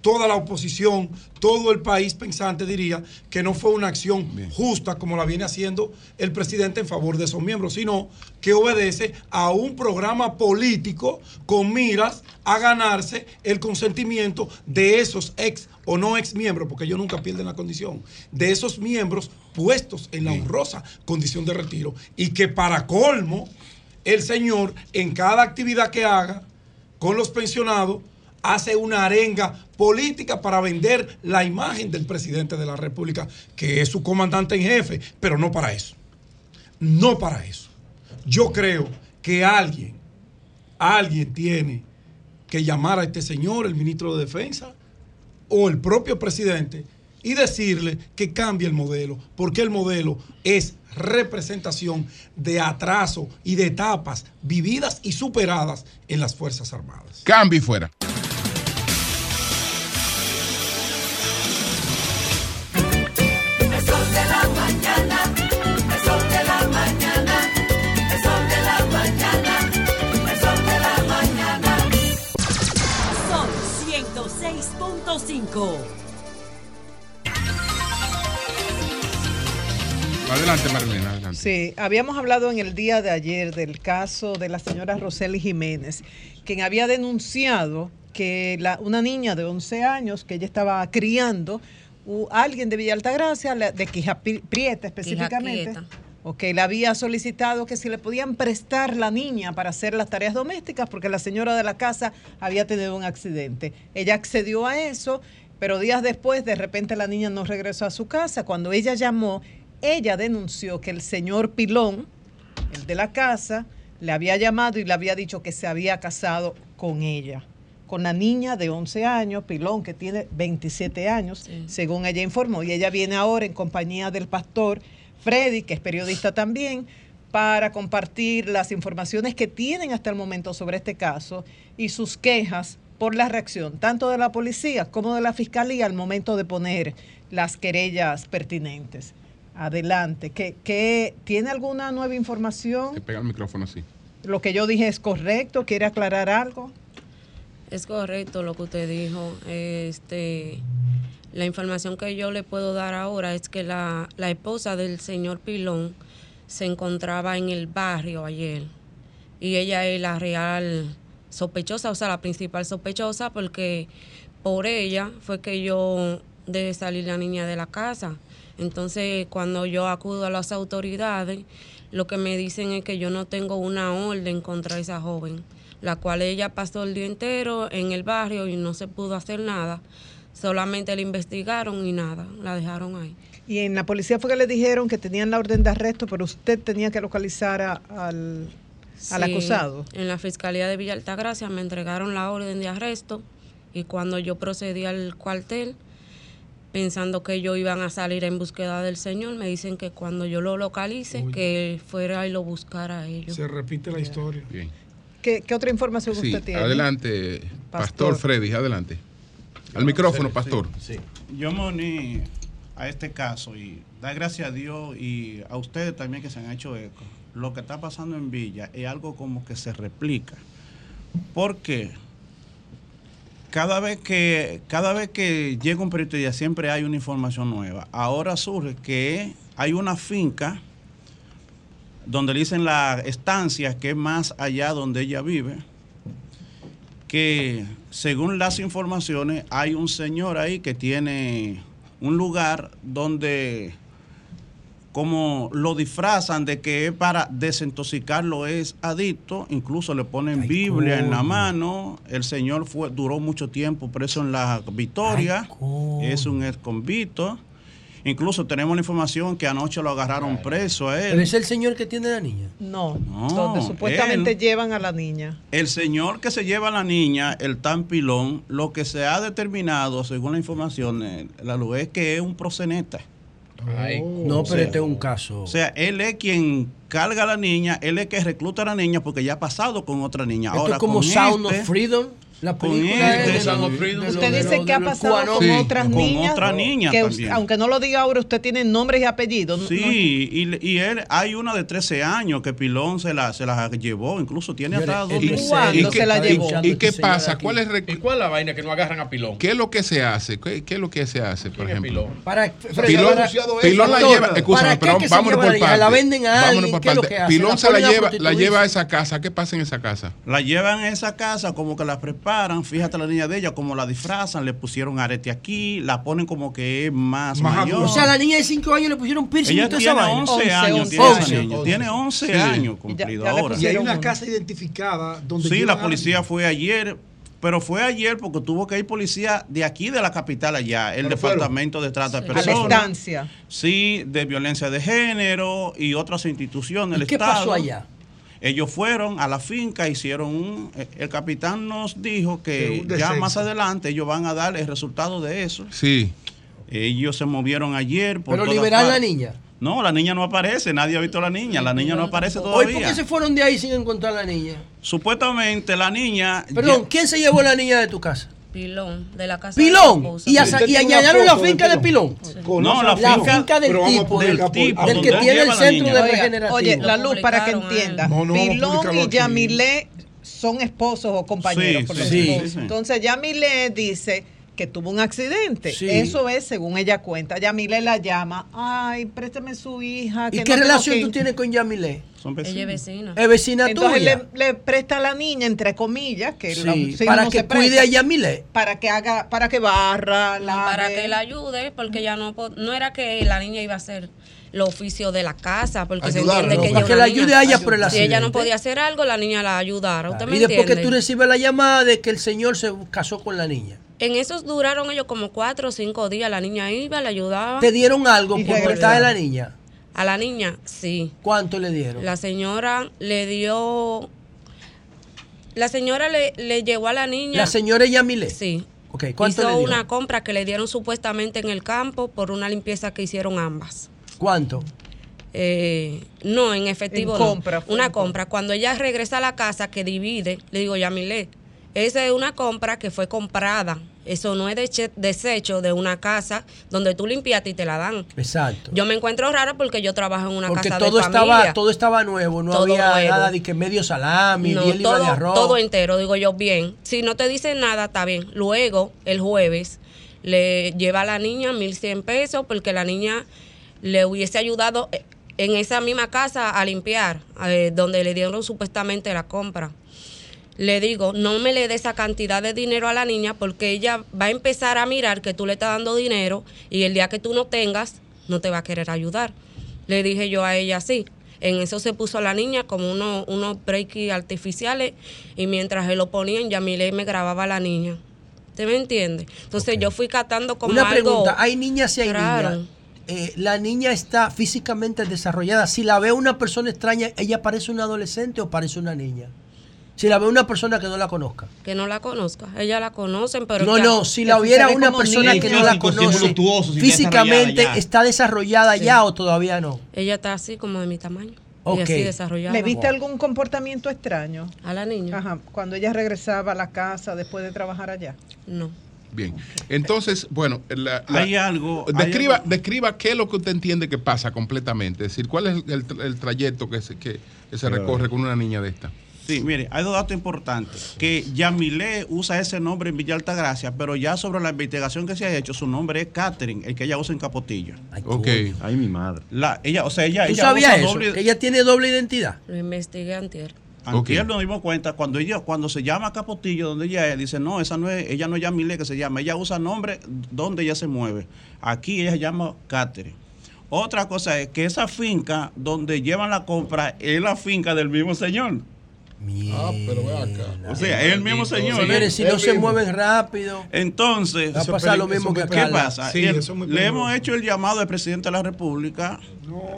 Toda la oposición, todo el país pensante diría que no fue una acción justa como la viene haciendo el presidente en favor de esos miembros, sino que obedece a un programa político con miras a ganarse el consentimiento de esos ex o no ex miembros, porque ellos nunca pierden la condición, de esos miembros puestos en la honrosa condición de retiro. Y que para colmo el señor en cada actividad que haga con los pensionados hace una arenga política para vender la imagen del presidente de la República, que es su comandante en jefe, pero no para eso. No para eso. Yo creo que alguien, alguien tiene que llamar a este señor, el ministro de Defensa, o el propio presidente, y decirle que cambie el modelo, porque el modelo es representación de atraso y de etapas vividas y superadas en las Fuerzas Armadas. Cambio y fuera. Adelante, Marlena. Adelante. Sí, habíamos hablado en el día de ayer del caso de la señora Roseli Jiménez, quien había denunciado que una niña de 11 años que ella estaba criando, u, alguien de Villa Altagracia, de Quija Prieta específicamente ok, le había solicitado que si le podían prestar la niña para hacer las tareas domésticas porque la señora de la casa había tenido un accidente. Ella accedió a eso, pero días después de repente la niña no regresó a su casa. Cuando ella llamó, ella denunció que el señor Pilón, el de la casa, le había llamado y le había dicho que se había casado con ella, con la niña de 11 años, Pilón, que tiene 27 años, según ella informó. Y ella viene ahora en compañía del pastor Freddy, que es periodista también, para compartir las informaciones que tienen hasta el momento sobre este caso y sus quejas por la reacción tanto de la policía como de la fiscalía al momento de poner las querellas pertinentes. Adelante. ¿Qué, qué- tiene alguna nueva información? Pega el micrófono así. ¿Lo que yo dije es correcto? ¿Quiere aclarar algo? Es correcto lo que usted dijo. Este, la información que yo le puedo dar ahora es que la, la esposa del señor Pilón se encontraba en el barrio ayer y ella es la real sospechosa, o sea, la principal sospechosa porque por ella fue que yo dejé salir la niña de la casa. Entonces, cuando yo acudo a las autoridades, lo que me dicen es que yo no tengo una orden contra esa joven, la cual ella pasó el día entero en el barrio y no se pudo hacer nada. Solamente la investigaron y nada, la dejaron ahí. Y en la policía fue que le dijeron que tenían la orden de arresto, pero usted tenía que localizar a- al, acusado. En la Fiscalía de Villa Altagracia me entregaron la orden de arresto y cuando yo procedí al cuartel, pensando que ellos iban a salir en búsqueda del señor, me dicen que cuando yo lo localice, que fuera y lo buscara a ellos. Se repite la historia. Bien. ¿Qué, qué otra información Sí, usted tiene? adelante, Pastor, Pastor. Freddy, adelante. Al micrófono, Pastor. sí, sí. Yo me uní a este caso y da gracias a Dios y a ustedes también que se han hecho eco. Lo que está pasando en Villa es algo como que se replica. ¿Por qué? cada vez que cada vvez que llega un periodista siempre hay una información nueva. Ahora surge que hay una finca donde le dicen la estancia que es más allá donde ella vive, que según las informaciones hay un señor ahí que tiene un lugar donde como lo disfrazan de que es para desintoxicarlo es adicto, incluso le ponen Biblia en la mano, el señor fue duró mucho tiempo preso en la Victoria, es un ex convicto. Incluso tenemos la información que anoche lo agarraron preso a él. Pero es el señor que tiene la niña. No, No, donde supuestamente él- llevan a la niña. El señor que se lleva a la niña, el tan pilón, lo que se ha determinado, según la información, eh, la luz, es que es un proseneta. No, O pero sea, este es un caso. O sea, él es quien carga a la niña, él es que recluta a la niña porque ya ha pasado con otra niña. Esto Ahora, es como con Sound este- of Freedom, la con película este- de- de- Freedom. Usted dice de- que ha pasado con otras con niñas. otra niña que us- también. aunque no lo diga ahora, usted tiene nombres y apellidos. Sí, No- y, y él, hay una de 13 años que Pilón se la, se la llevó, incluso tiene hasta dos ¿Y, meses. y qué, y- y qué pasa? ¿Cuál es, ¿Y cuál es la vaina que no agarran a Pilón? ¿Qué es lo que se hace? ¿Qué, qué es lo que se hace, por ejemplo? Para, Pilón, Pilón la lleva, escúchame, ¿Para qué pero se vámonos por la partes. ¿La venden a alguien? Pilón ¿La se la lleva, la lleva a esa casa. ¿Qué pasa en esa casa? La llevan a esa casa como que la preparan, fíjate la niña de ella, como la disfrazan, le pusieron arete aquí, la ponen como que es más, mayor. O sea, a la niña de 5 años le pusieron piercing Ella tiene vaina. 11 años, tiene esa niña. Tiene 11 años cumplido ahora. Y hay una casa identificada donde Sí, la a policía fue ayer, pero fue ayer porque tuvo que ir policía de aquí de la capital allá, el Pero fueron. departamento de trata de A la personas. estancia. Sí, de violencia de género y otras instituciones del ¿Y qué Estado. pasó allá? Ellos fueron a la finca, hicieron un... eh, El capitán nos dijo Que ya más adelante ellos van a dar el resultado de eso. Sí. Ellos se movieron ayer por Pero liberar la niña. No, la niña no aparece, nadie ha visto a la niña, la niña no aparece Hoy, todavía. ¿por qué se fueron de ahí sin encontrar a la niña? Supuestamente la niña... Perdón, ¿quién se llevó la niña de tu casa? Pilón, de la casa de Pilón. mi esposa. Y, asa- y allanaron la finca de Pilón. No, la La finca- finca del tipo, del, la del que tiene el la centro de Oiga, regenerativo. Oye, la luz para que entienda. No, Pilón y. Yamilé son esposos o compañeros. Sí, por sí, sí. Entonces Yamilé dice que tuvo un accidente. Sí. Eso es según ella cuenta. Yamilé la llama. Ay, préstame su hija. ¿Y que qué no relación que tú ir". tienes con Yamilé? Son Ella es vecina. Es vecina Entonces tuya. le, le presta a la niña, entre comillas, que Sí, la- para no que se presta, cuide a Yamilé. Para que haga, para que barra, No, lave. para que la ayude, porque ya no no era que la niña iba a hacer los oficios de la casa, porque se entiende no, que para ella que la ayude a ella por el Si ella no accidente. podía hacer algo, la niña la ayudara. ¿Usted me Y después que entiende? tú recibes la llamada de que el señor se casó con la niña. En esos duraron ellos como cuatro o cinco días. La niña iba, le ayudaba. ¿Te dieron algo por cortar de la niña? A la niña, sí. ¿Cuánto le dieron? La señora le dio. La señora le, le llevó a la niña. La señora es Yamilé. Sí. Ok, ¿cuánto hizo le dio? una compra que le dieron supuestamente en el campo por una limpieza que hicieron ambas. ¿Cuánto? Eh, no, en efectivo. En no. compra, Una compra. Cuando ella regresa a la casa que divide, le digo, Yamile, esa es una compra que fue comprada. Eso no es deche- desecho de una casa donde tú limpiaste y te la dan. Exacto. Yo me encuentro rara porque yo trabajo en una Porque casa todo de familia. estaba, todo estaba nuevo, no Todo había nuevo. nada de que medio salami, No, diez libras todo, de arroz. todo entero, digo yo, bien. Si no te dicen nada, está bien. Luego, el jueves, le lleva a la niña 1.100 pesos porque la niña le hubiese ayudado eh, en esa misma casa a limpiar, eh, donde le dieron supuestamente la compra. Le digo, no me le dé esa cantidad de dinero a la niña porque ella va a empezar a mirar que tú le estás dando dinero y el día que tú no tengas, no te va a querer ayudar. Le dije yo a ella así. En eso se puso la niña como unos, unos breaky artificiales y mientras él lo ponían, Yamile me grababa a la niña. ¿Usted me entiende? Entonces yo fui catando como Una algo pregunta, ¿hay niñas y hay raro. niñas? Eh, la niña está físicamente desarrollada. Si la ve una persona extraña, ¿ella parece una adolescente o parece una niña? Si la ve una persona que no la conozca. Que no la conozca. Ella la conocen, pero... no, no, si la hubiera una persona que no la conoce, físicamente está desarrollada ya o todavía no. Ella está así como de mi tamaño. Ok. Y así desarrollada. ¿Le viste algún comportamiento extraño? A la niña. Ajá, cuando ella regresaba a la casa después de trabajar allá. No. Bien. Entonces, bueno, la- la- Hay algo- hay Describa, algo- describa qué es lo que usted entiende que pasa completamente. Es decir, cuál es el, el trayecto que se, que, que se recorre con una niña de esta. Sí, mire, hay dos datos importantes. Que Yamilé usa ese nombre en Villa Altagracia, pero ya sobre la investigación que se ha hecho, su nombre es Catherine, el que ella usa en Capotillo. Ok. Ay, mi madre. La, ella, o sea, ella, ¿Tú ella sabías usa eso? doble- Que ella tiene doble identidad. Lo investigué antier. Antier nos dimos cuenta, cuando ella, cuando se llama Capotillo, donde ella es, dice, no, esa no es, ella no es Yamile que se llama, ella usa nombre donde ella se mueve. Aquí ella se llama Catherine. Otra cosa es que esa finca donde llevan la compra es la finca del mismo señor. Ah, pero ve acá. O sea, es el mismo señor. Señores, si no se mueven rápido. Entonces, Va a pasar lo mismo que ¿qué acá. pasa? Sí, El- le hemos hecho el llamado al presidente de la República,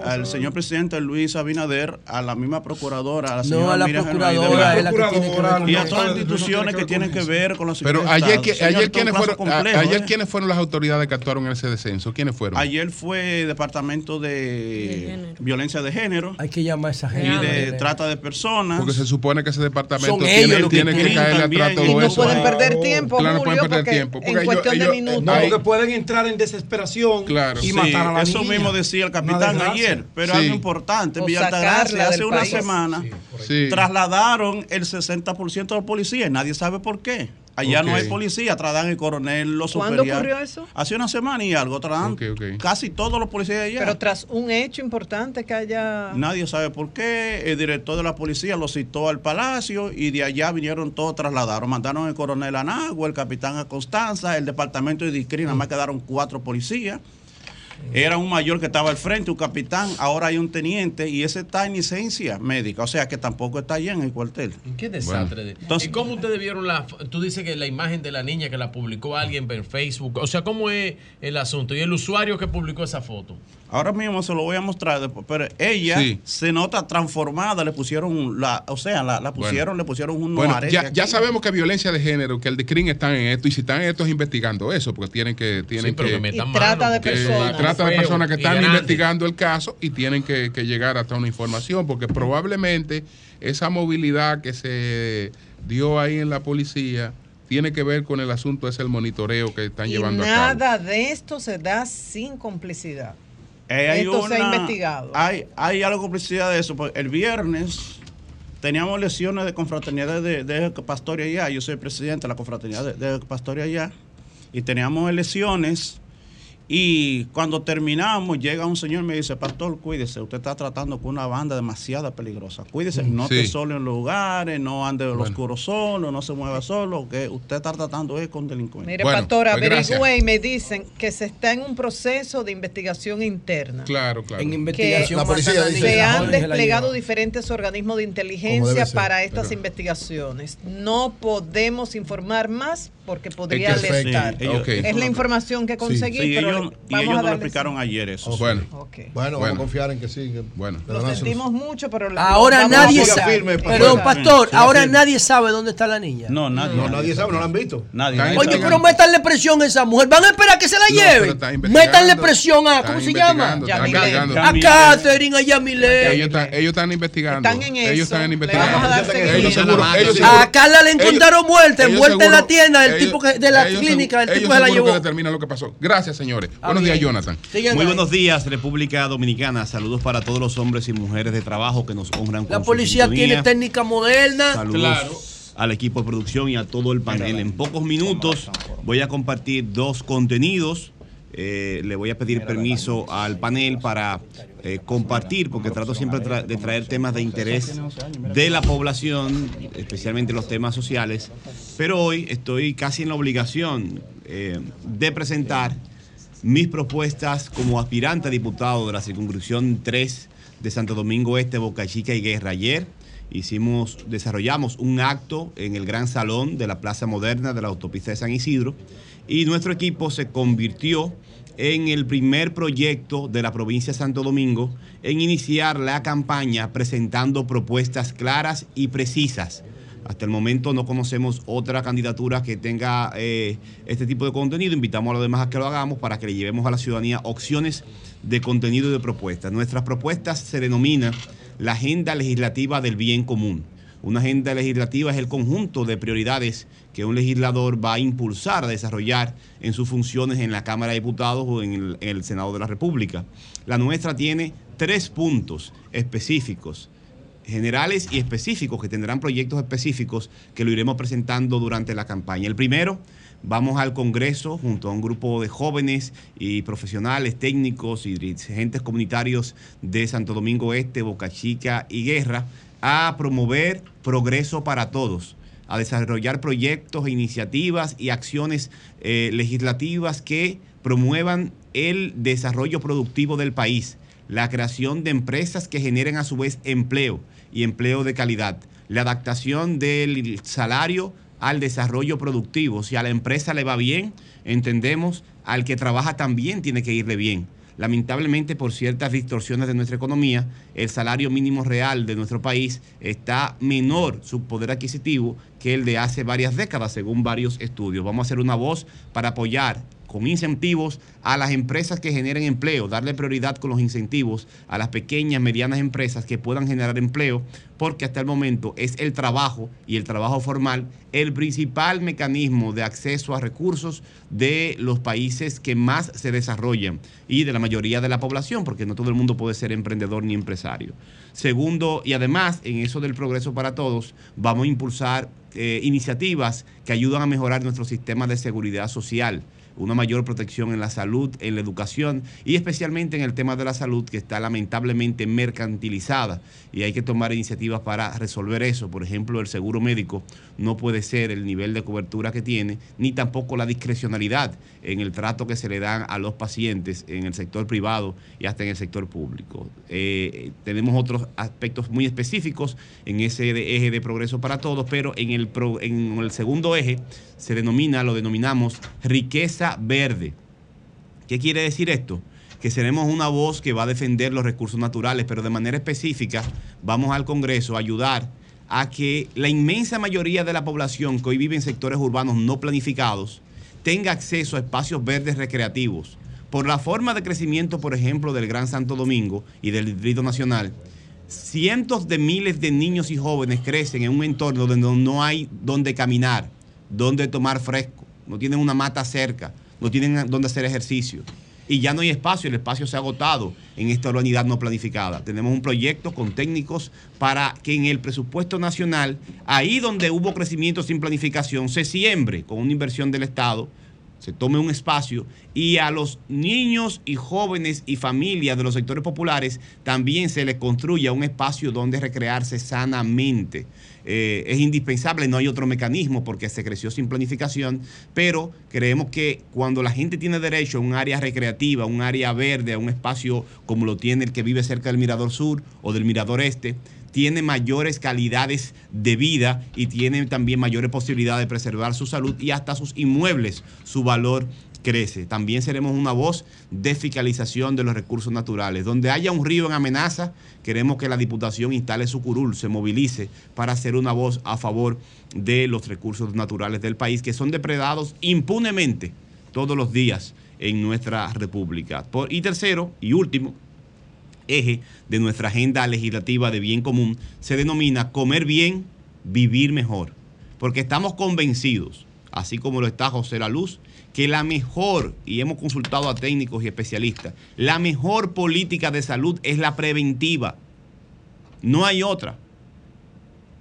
al señor presidente Luis Abinader, a la misma procuradora, a la No, señora a la Miriam procuradora, la que tiene que ver con y a todas las No, instituciones que tienen que ver con los Pero ayer, de que-. Señor, ayer, ¿quiénes fueron, a- complejo, ayer ¿eh? ¿quiénes fueron las autoridades que actuaron en ese descenso? ¿Quiénes fueron? Ayer fue Departamento de, Violencia de Género Hay que llamar a esa y gente. de Trata de Personas. Porque se supone que ese departamento Son tiene, ellos que tiene que, caerle también. atrás todo Y no eso. pueden perder tiempo, Claro, no Julio, pueden perder porque tiempo. en Porque ellos, cuestión de ellos- minutos. No, porque pueden entrar en desesperación Claro. y Sí, matar a la eso niña. mismo decía el capitán ayer, pero Sí. algo importante, en O Villa sacarla Altagracia hace una país. semana Sí. trasladaron el 60% de los policías, nadie sabe por qué. Allá no hay policía, trasladan el coronel, los ¿Cuándo superiores. ocurrió eso? Hace una semana y algo, trasladan Ok, ok. casi todos los policías allá. Pero tras un hecho importante que haya... Nadie sabe por qué. El director de la policía lo citó al palacio y de allá vinieron todos trasladaron. Mandaron el coronel a Nagua, el capitán a Constanza, el departamento de Discri, nada más quedaron cuatro policías. Era un mayor que estaba al frente, un capitán, ahora hay un teniente y ese está en licencia médica, o sea que tampoco está allá en el cuartel. Qué desastre. de- Entonces- ¿Y cómo ustedes vieron la... Tú dices que la imagen de la niña que la publicó alguien en Facebook. O sea, ¿cómo es el asunto? Y el usuario que publicó esa foto. Ahora mismo se lo voy a mostrar después, pero ella Sí. se nota transformada, le pusieron la, o sea, la, la pusieron, le pusieron un Bueno, ya, ya sabemos que violencia de género, que el de CRIM están en esto, y si están en esto es investigando eso, porque tienen que... Tienen pero que, que metan Y trata mano, de porque- personas. trata de personas que están investigando el caso y tienen que, que llegar hasta una información, porque probablemente esa movilidad que se dio ahí en la policía tiene que ver con el asunto ese el monitoreo que están Y llevando a cabo. nada de esto se da sin complicidad. Eh, hay Esto se ha una- investigado. Hay, hay algo complicidad de eso. porque El viernes teníamos lesiones de confraternidad de, de Pastoria allá. Yo soy presidente de la confraternidad de, de Pastoria allá. Y teníamos elecciones. Y cuando terminamos, llega un señor y me dice, Pastor, cuídese, usted está tratando con una banda demasiado peligrosa. Cuídese, no Sí. esté solo en los lugares, no ande Bueno. oscuro solo, no se mueva solo, que usted está tratando es con delincuentes. Mire, Bueno, pastor, pues averigüe y me dicen que se está en un proceso de investigación interna. Claro, claro. En que investigación La policía dice- se la han desplegado diferentes organismos de inteligencia para estas pero- investigaciones. No podemos informar más porque podría Es que-. Sí. Es la información que conseguí, Sí, pero ellos, le- y ellos vamos no a lo explicaron ayer eso. Bueno, Ok. Bueno, vamos a confiar en que sí. que Bueno. Lo sentimos mucho, pero le- Ahora nadie sabe. firme, pa- Perdón, pastor. Ahora firme. nadie sabe dónde está la niña. No, nadie. No, nadie sabe, no lo han visto. Nadie. Nadie Oye, pero métanle presión a esa mujer. Van a esperar que se la No, está investigando. métanle presión a, ¿cómo se llama? A. Catherine, a Yamile. Ellos están, investigando. Están en eso. Ellos están investigando. vamos a Carla le encontraron muerta, envuelta en la tienda, el ellos- tipo que, de la clínica, el tipo se la llevó. que determinan lo que pasó. Gracias, señores. Ah, Buenos días. Jonathan. Muy buenos días, República Dominicana. Saludos para todos los hombres y mujeres de trabajo que nos honran con La policía tiene técnica moderna. Saludos Claro. al equipo de producción y a todo el panel. En pocos minutos voy a compartir dos contenidos. Eh, le voy a pedir permiso al panel para eh, compartir, porque trato siempre tra- de traer temas de interés de la población, especialmente los temas sociales. Pero hoy estoy casi en la obligación eh, de presentar mis propuestas como aspirante a diputado de la circunscripción 3 de Santo Domingo Este, Boca Chica y Guerra. Ayer hicimos, desarrollamos un acto en el gran salón de la Plaza Moderna de la autopista de San Isidro y nuestro equipo se convirtió en el primer proyecto de la provincia de Santo Domingo en iniciar la campaña presentando propuestas claras y precisas. Hasta el momento no conocemos otra candidatura que tenga eh, este tipo de contenido. Invitamos a los demás a que lo hagamos para que le llevemos a la ciudadanía opciones de contenido y de propuestas. Nuestras propuestas se denomina la Agenda Legislativa del Bien Común. Una agenda legislativa es el conjunto de prioridades que un legislador va a impulsar, a desarrollar en sus funciones en la Cámara de Diputados o en el, en el Senado de la República. La nuestra tiene tres puntos específicos generales y específicos, que tendrán proyectos específicos que lo iremos presentando durante la campaña. El primero, vamos al Congreso junto a un grupo de jóvenes y profesionales, técnicos y dirigentes comunitarios de Santo Domingo Este, Boca Chica y Guerra a promover progreso para todos a desarrollar proyectos, iniciativas y acciones eh, legislativas que promuevan el desarrollo productivo del país, la creación de empresas que generen a su vez empleo y empleo de calidad, la adaptación del salario al desarrollo productivo. Si a la empresa le va bien, entendemos, al que trabaja también tiene que irle bien. Lamentablemente, por ciertas distorsiones de nuestra economía, el salario mínimo real de nuestro país está menor su poder adquisitivo que el de hace varias décadas, según varios estudios. Vamos a hacer una voz para apoyar con incentivos a las empresas que generen empleo, darle prioridad con los incentivos a las pequeñas, medianas empresas que puedan generar empleo, porque hasta el momento es el trabajo y el trabajo formal el principal mecanismo de acceso a recursos de los países que más se desarrollan y de la mayoría de la población, porque no todo el mundo puede ser emprendedor ni empresario. Segundo, y además en eso del progreso para todos, vamos a impulsar eh, iniciativas que ayudan a mejorar nuestro sistema de seguridad social una mayor protección en la salud, en la educación y especialmente en el tema de la salud que está lamentablemente mercantilizada y hay que tomar iniciativas para resolver eso. Por ejemplo, el seguro médico no puede ser el nivel de cobertura que tiene, ni tampoco la discrecionalidad en el trato que se le dan a los pacientes en el sector privado y hasta en el sector público. Eh, tenemos otros aspectos muy específicos en ese eje de progreso para todos, pero en el, en el segundo eje se denomina, lo denominamos riqueza verde. ¿Qué quiere decir esto? que seremos una voz que va a defender los recursos naturales, pero de manera específica vamos al Congreso a ayudar a que la inmensa mayoría de la población que hoy vive en sectores urbanos no planificados tenga acceso a espacios verdes recreativos. Por la forma de crecimiento, por ejemplo, del Gran Santo Domingo y del Distrito Nacional, cientos de miles de niños y jóvenes crecen en un entorno donde no hay donde caminar, donde tomar fresco, no tienen una mata cerca, no tienen donde hacer ejercicio y ya no hay espacio, el espacio se ha agotado en esta urbanidad no planificada. Tenemos un proyecto con técnicos para que en el presupuesto nacional, ahí donde hubo crecimiento sin planificación, se siembre con una inversión del Estado, se tome un espacio y a los niños y jóvenes y familias de los sectores populares también se les construya un espacio donde recrearse sanamente. Eh, es indispensable, no hay otro mecanismo porque se creció sin planificación, pero creemos que cuando la gente tiene derecho a un área recreativa, un área verde, a un espacio como lo tiene el que vive cerca del Mirador Sur o del Mirador Este, tiene mayores calidades de vida y tiene también mayores posibilidades de preservar su salud y hasta sus inmuebles, su valor crece. También seremos una voz de fiscalización de los recursos naturales. Donde haya un río en amenaza, queremos que la Diputación instale su curul, se movilice para hacer una voz a favor de los recursos naturales del país, que son depredados impunemente todos los días en nuestra República. y tercero y último, eje de nuestra agenda legislativa de bien común se denomina comer bien, vivir mejor. Porque estamos convencidos, así como lo está José La Luz, que la mejor, y hemos consultado a técnicos y especialistas, la mejor política de salud es la preventiva. No hay otra.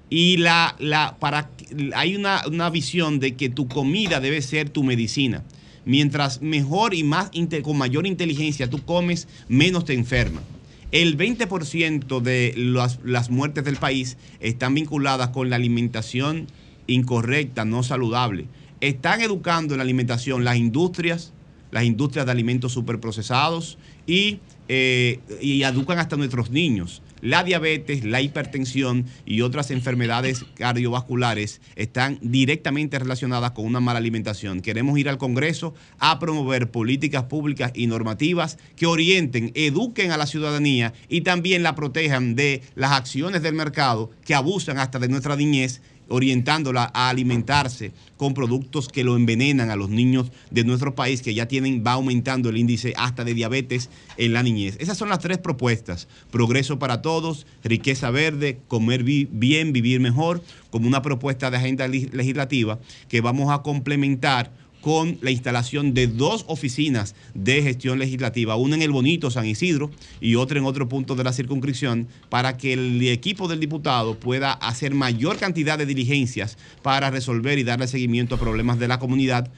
Y la, la, para, hay una, una visión de que tu comida debe ser tu medicina. Mientras mejor y más con mayor inteligencia tú comes, menos te enfermas. El 20% de las, las muertes del país están vinculadas con la alimentación incorrecta, no saludable están educando en la alimentación las industrias, las industrias de alimentos superprocesados y, eh, y educan hasta nuestros niños. La diabetes, la hipertensión y otras enfermedades cardiovasculares están directamente relacionadas con una mala alimentación. Queremos ir al Congreso a promover políticas públicas y normativas que orienten, eduquen a la ciudadanía y también la protejan de las acciones del mercado que abusan hasta de nuestra niñez orientándola a alimentarse con productos que lo envenenan a los niños de nuestro país, que ya tienen, va aumentando el índice hasta de diabetes en la niñez. Esas son las tres propuestas. Progreso para todos, riqueza verde, comer bien, vivir mejor, como una propuesta de agenda legislativa que vamos a complementar con la instalación de dos oficinas de gestión legislativa, una en el bonito San Isidro y otra en otro punto de la circunscripción, para que el equipo del diputado pueda hacer mayor cantidad de diligencias para resolver y darle seguimiento a problemas de la comunidad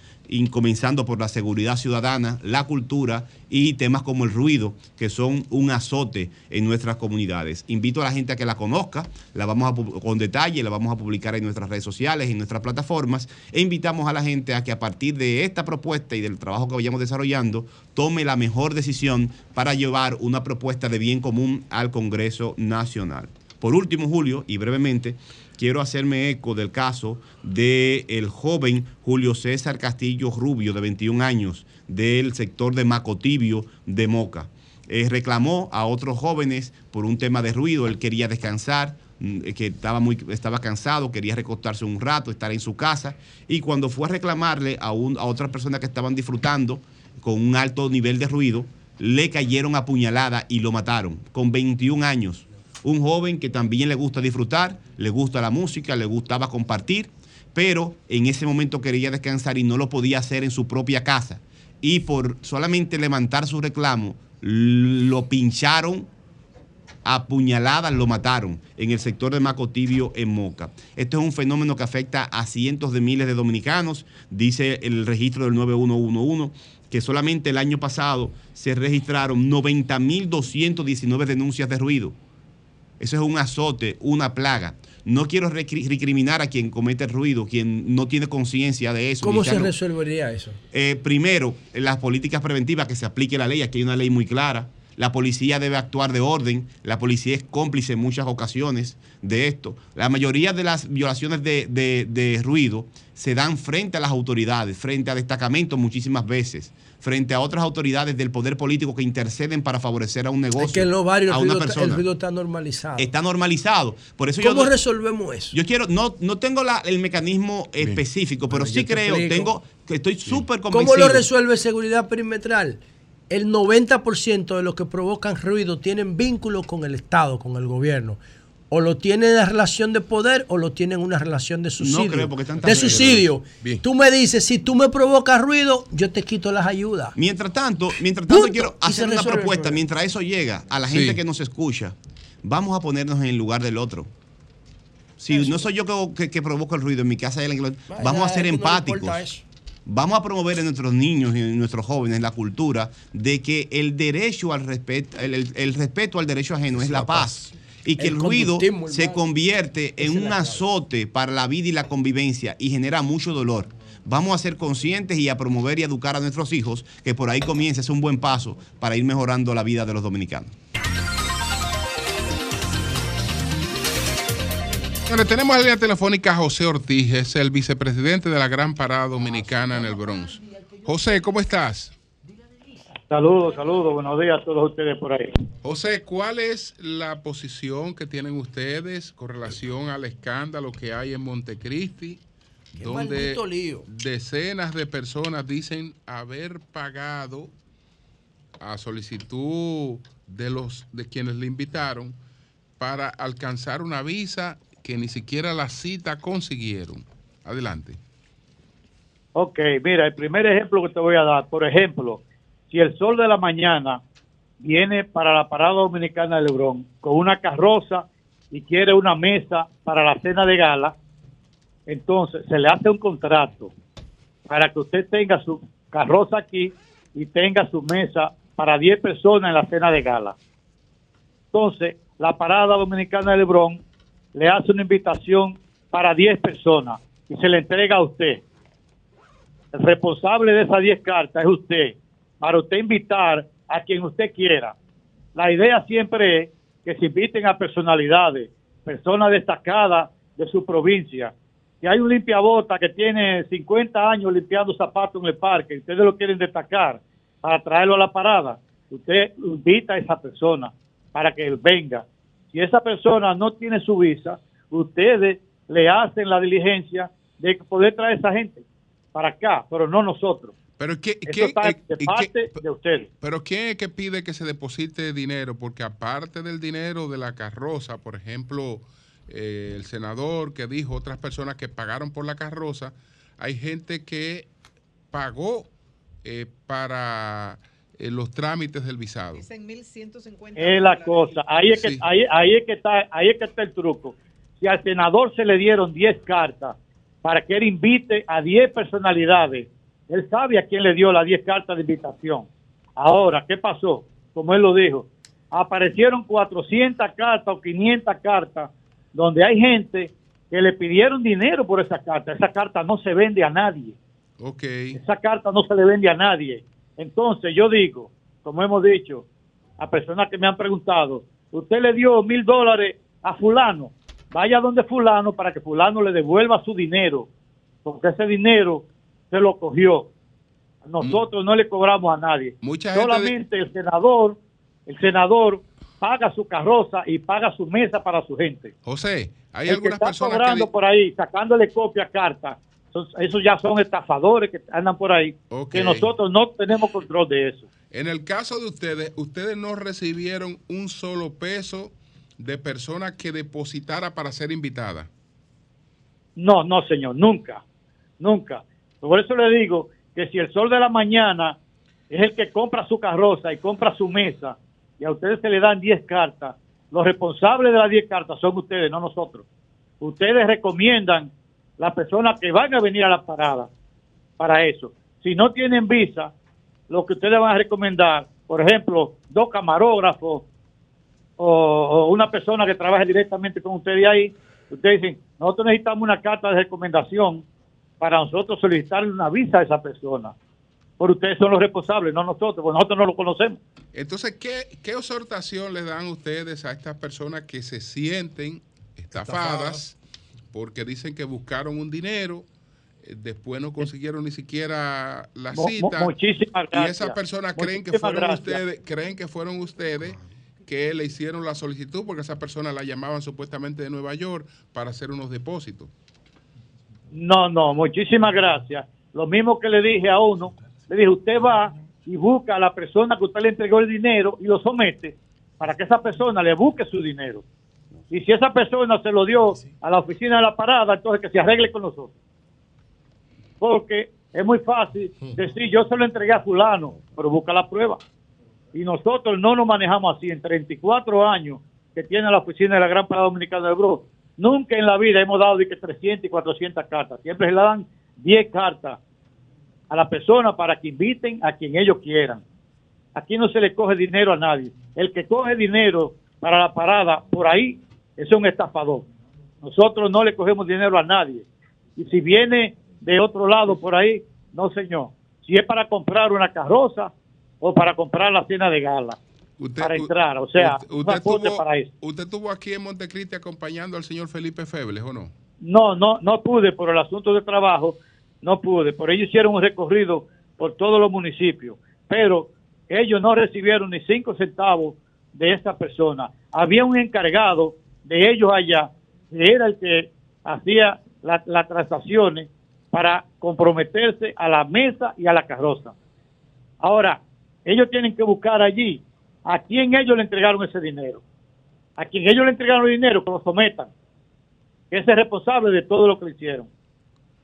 comenzando por la seguridad ciudadana, la cultura y temas como el ruido, que son un azote en nuestras comunidades. Invito a la gente a que la conozca, la vamos a con detalle, la vamos a publicar en nuestras redes sociales, en nuestras plataformas, e invitamos a la gente a que a partir de esta propuesta y del trabajo que vayamos desarrollando, tome la mejor decisión para llevar una propuesta de bien común al Congreso Nacional. Por último, Julio, y brevemente, quiero hacerme eco del caso del el joven Julio César Castillo Rubio, de 21 años, del sector de Macotibio de Moca. Eh, reclamó a otros jóvenes por un tema de ruido, él quería descansar, mm, que estaba, muy, estaba cansado, quería recostarse un rato, estar en su casa, y cuando fue a reclamarle a, un- a otras personas que estaban disfrutando con un alto nivel de ruido, le cayeron a puñalada y lo mataron, con 21 años un joven que también le gusta disfrutar, le gusta la música, le gustaba compartir, pero en ese momento quería descansar y no lo podía hacer en su propia casa. Y por solamente levantar su reclamo, lo pincharon a puñaladas, lo mataron en el sector de Macotibio, en Moca. Esto es un fenómeno que afecta a cientos de miles de dominicanos, dice el registro del 9111 que solamente el año pasado se registraron 90.219 denuncias de ruido. Eso es un azote, una plaga. No quiero recri- recriminar a quien comete ruido, quien no tiene conciencia de eso. ¿Cómo se resolvería eso? eh, primero, las políticas preventivas, que se aplique la ley. Aquí hay una ley muy clara. La policía debe actuar de orden. La policía es cómplice en muchas ocasiones de esto. La mayoría de las violaciones de, de- de ruido se dan frente a las autoridades, frente a destacamentos muchísimas veces, frente a otras autoridades del poder político que interceden para favorecer a un negocio, Es que en los barrios a el una ruido, está, el persona. ruido está normalizado. Está normalizado. Por eso yo ¿Cómo resolvemos eso? yo quiero, no, no tengo la- el mecanismo específico, pero Bueno, sí te creo, explico. tengo, que estoy súper convencido. ¿Cómo lo resuelve seguridad perimetral? El 90% de los que provocan ruido tienen vínculos con el Estado, con el gobierno. O lo tienen en la relación de poder o lo tienen en una relación de subsidio. creo, porque están tan de subsidio. Bien. Tú me dices, si tú me provocas ruido, yo te quito las ayudas. Mientras tanto, mientras tanto Punto. quiero hacer una propuesta, mientras eso llega a la gente Sí. que nos escucha, vamos a ponernos en el lugar del otro. Si no soy yo que, que- que provoco el ruido en mi casa, vamos a es ser no empáticos. Vamos a promover en nuestros niños y en nuestros jóvenes la cultura de que el derecho al respeto, el, el- el respeto al derecho ajeno es la paz. Y que el, El ruido se convierte en un azote para la vida y la convivencia y genera mucho dolor. Vamos a ser conscientes y a promover y educar a nuestros hijos, que por ahí comience, es un buen paso para ir mejorando la vida de los dominicanos. Bueno, tenemos en la línea telefónica a José Ortiz, es el vicepresidente de la Gran Parada Dominicana en el Bronx. José, ¿cómo estás? Saludos, saludos, buenos días a todos ustedes por ahí. José, ¿cuál es la posición que tienen ustedes con relación al escándalo que hay en Montecristi? Qué Donde lío. decenas de personas dicen haber pagado a solicitud de los de quienes le invitaron para alcanzar una visa que ni siquiera la cita consiguieron. Adelante. Ok, mira, el primer ejemplo que te voy a dar, por ejemplo, si el sol de la mañana viene para la parada dominicana de Lebrón con una carroza y quiere una mesa para la cena de gala, entonces se le hace un contrato para que usted tenga su carroza aquí y tenga su mesa para 10 personas en la cena de gala. Entonces, la parada dominicana de Lebrón le hace una invitación para 10 personas y se le entrega a usted. El responsable de esas 10 cartas es usted, para usted invitar a quien usted quiera. La idea siempre es que se inviten a personalidades, personas destacadas de su provincia. Si hay un limpiabota que tiene 50 años limpiando zapatos en el parque ustedes lo quieren destacar para traerlo a la parada, usted invita a esa persona para que él venga. Si esa persona no tiene su visa, ustedes le hacen la diligencia de poder traer a esa gente para acá, pero no nosotros. Pero ¿qué, Eso qué- está eh, de y parte de ustedes. Pero ¿quién es que pide que se deposite dinero? Porque aparte del dinero de la carroza, por ejemplo, eh, el senador que dijo, otras personas que pagaron por la carroza, hay gente que pagó eh, para eh, los trámites del visado. Dicen 1150. Es la cosa. Ahí es, que, ahí, ahí es que está, ahí es que está el truco. Si al senador se le dieron 10 cartas para que él invite a 10 personalidades, él sabe a quién le dio las 10 cartas de invitación. Ahora, ¿qué pasó? Como él lo dijo, aparecieron 400 cartas o 500 cartas donde hay gente que le pidieron dinero por esa carta. Esa carta no se vende a nadie. Ok. Esa carta no se le vende a nadie. Entonces yo digo, como hemos dicho, a personas que me han preguntado, usted le dio mil dólares a fulano, vaya donde fulano para que fulano le devuelva su dinero, porque ese dinero se lo cogió. Nosotros no le cobramos a nadie. Mucha gente Solamente el senador, el senador paga su carroza y paga su mesa para su gente. José, hay el que algunas está personas cobrando que... por ahí, sacándole copia a carta, esos, ya son estafadores que andan por ahí, que nosotros no tenemos control de eso. En el caso de ustedes, ustedes no recibieron un solo peso de persona que depositara para ser invitada. No, no, señor, nunca, nunca. Por eso le digo que si el sol de la mañana es el que compra su carroza y compra su mesa y a ustedes se le dan 10 cartas, los responsables de las 10 cartas son ustedes, no nosotros. Ustedes recomiendan las personas que van a venir a la parada para eso. Si no tienen visa, lo que ustedes van a recomendar, por ejemplo, dos camarógrafos o, o una persona que trabaje directamente con ustedes ahí, ustedes dicen, nosotros necesitamos una carta de recomendación para nosotros solicitarle una visa a esa persona. Por ustedes son los responsables, no nosotros, porque nosotros no lo conocemos. Entonces, ¿qué, qué exhortación le dan ustedes a estas personas que se sienten estafadas porque dicen que buscaron un dinero, eh, después no consiguieron ni siquiera la cita? muchísimas Y esas personas creen que fueron gracias. ustedes, creen que fueron ustedes que le hicieron la solicitud porque esa persona la llamaban supuestamente de Nueva York para hacer unos depósitos. No, no, muchísimas gracias. Lo mismo que le dije a uno, le dije, usted va y busca a la persona que usted le entregó el dinero y lo somete para que esa persona le busque su dinero. Y si esa persona se lo dio a la oficina de la parada, entonces que se arregle con nosotros. Porque es muy fácil decir, yo se lo entregué a fulano, pero busca la prueba. Y nosotros no nos manejamos así. En 34 años que tiene la oficina de la Gran Parada Dominicana de Bronx, nunca en la vida hemos dado de que 300 y 400 cartas. Siempre se le dan 10 cartas a la persona para que inviten a quien ellos quieran. Aquí no se le coge dinero a nadie. El que coge dinero para la parada, por ahí, es un estafador. Nosotros no le cogemos dinero a nadie. Y si viene de otro lado por ahí, no señor. Si es para comprar una carroza o para comprar la cena de gala, para entrar, o sea, usted, usted para eso. usted estuvo aquí en Montecristi acompañando al señor Felipe Febles, ¿o no? No, no, no pude por el asunto de trabajo, no pude. Por ello hicieron un recorrido por todos los municipios, pero ellos no recibieron ni cinco centavos de esa persona. Había un encargado de ellos allá, que era el que hacía la- las transacciones para comprometerse a la mesa y a la carroza. Ahora, ellos tienen que buscar allí a quién ellos le entregaron ese dinero. A quien ellos le entregaron el dinero, que lo sometan que ese es responsable de todo lo que le hicieron.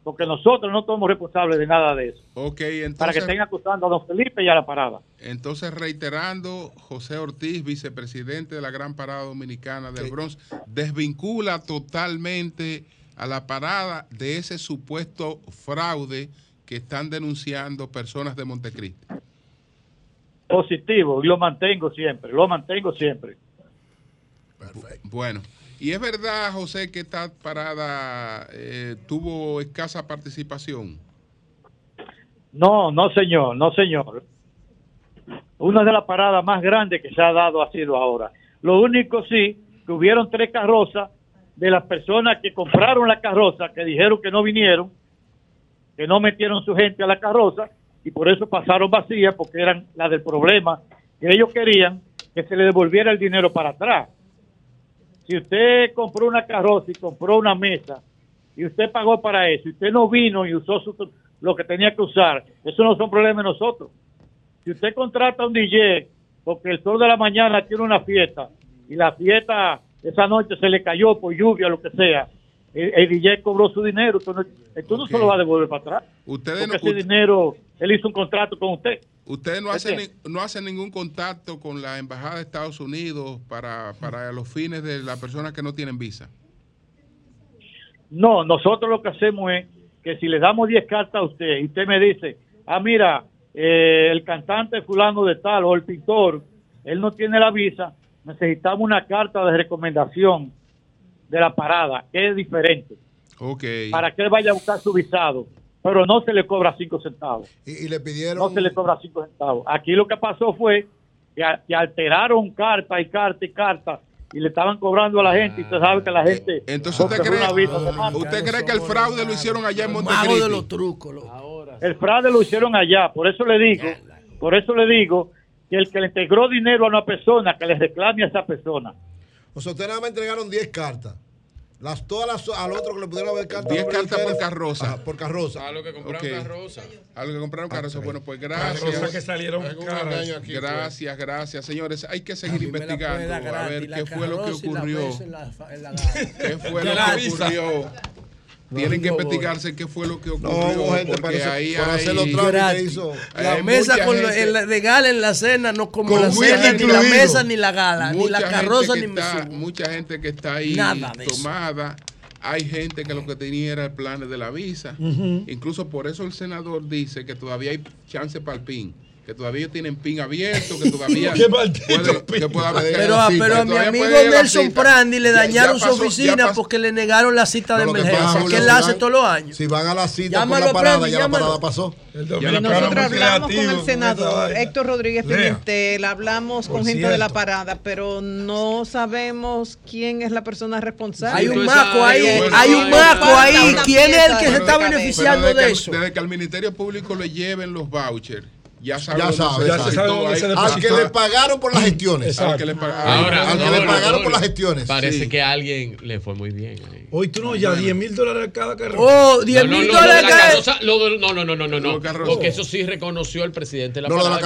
Porque nosotros no somos responsables de nada de eso. Ok, Para que entonces, estén acusando a don Felipe y a la parada. entonces reiterando, José Ortiz, vicepresidente de la Gran Parada Dominicana del Bronx, desvincula totalmente a la parada de ese supuesto fraude que están denunciando personas de Montecristi. Positivo, y lo mantengo siempre, lo mantengo siempre. Bueno, y es verdad, José, que esta parada eh, tuvo escasa participación. No, no señor, no señor. Una de las paradas más grandes que se ha dado ha sido ahora. Lo único sí, que hubieron tres carrozas de las personas que compraron la carroza, que dijeron que no vinieron, que no metieron su gente a la carroza, y por eso pasaron vacías porque eran las del problema que ellos querían que se le devolviera el dinero para atrás. Si usted compró una carroza y compró una mesa y usted pagó para eso, y usted no vino y usó su, lo que tenía que usar, eso no son problemas nosotros. Si usted contrata un DJ porque el sol de la mañana tiene una fiesta y la fiesta esa noche se le cayó por lluvia, lo que sea, el, el DJ cobró su dinero, entonces, entonces no se lo va a devolver para atrás. Ustedes porque no, ese dinero él hizo un contrato con usted. Usted no hace, ni, no hace ningún contacto con la Embajada de Estados Unidos para, para los fines de las personas que no tienen visa. No, nosotros lo que hacemos es que si le damos 10 cartas a usted y usted me dice, ah, mira, eh, el cantante fulano de tal o el pintor, él no tiene la visa, necesitamos una carta de recomendación de la parada, que es diferente. Okay. Para que él vaya a buscar su visado pero no se le cobra cinco centavos. ¿Y, le pidieron? No se le cobra cinco centavos. Aquí lo que pasó fue que, alteraron carta y carta y carta y le estaban cobrando a la gente y usted ah, sabe que la eh, gente entonces usted cree, ah, usted cree que el fraude lo hicieron allá en Montecristi de los trucos lo. el fraude lo hicieron allá por eso le digo por eso le digo que el que le integró dinero a una persona que le reclame a esa persona o sea ustedes nada más entregaron 10 cartas las, todas las al otro que le pudieron haber cartas. 10 cartas por carroza. Ah, por carroza. A lo que compraron okay. carroza. A lo que compraron ah, carroza. Bueno, pues gracias. Que salieron pues. gracias, gracias. Señores, hay que seguir investigando. A ver, ¿qué fue lo que ocurrió? ¿Qué fue lo que ocurrió? Tienen que investigarse qué fue lo que ocurrió. No, porque ahí hacer los trámites hizo. La mesa con el regal en la cena no como la cena, ni la mesa, ni la gala, ni la carroza, ni está, Mucha gente que está ahí tomada hay gente que lo que tenía era el plan de la visa. Incluso por eso el senador dice que todavía hay chance para el PIN que todavía tienen pin abierto, que todavía. Qué puede, que pueda pero, a, cita, ah, pero a mi amigo Nelson Prandi le dañaron ya, ya pasó, su oficina porque le negaron la cita de emergencia, que, él la hace todos los años. Si van a la cita llámalo, la parada, Prandi, ya llámalo. la parada pasó. El y nosotros hablamos con el senador Héctor Rodríguez Pimentel, hablamos con gente de la parada, pero no sabemos quién es la persona responsable. Hay un maco ahí, hay un maco ahí. ¿Quién es el que se está beneficiando de eso? Desde que al Ministerio Público le lleven los vouchers ya sabe. Ya se sabe al que le pagaron por las gestiones. Exacto. Al que le, pagaron, por las gestiones. Parece que a alguien le fue muy bien. Eh. Hoy tú no, ya 10 mil dólares cada carro. Oh, 10 mil dólares cada carro. No, no, no, no, no, no. Porque eso sí reconoció el presidente de la no, de la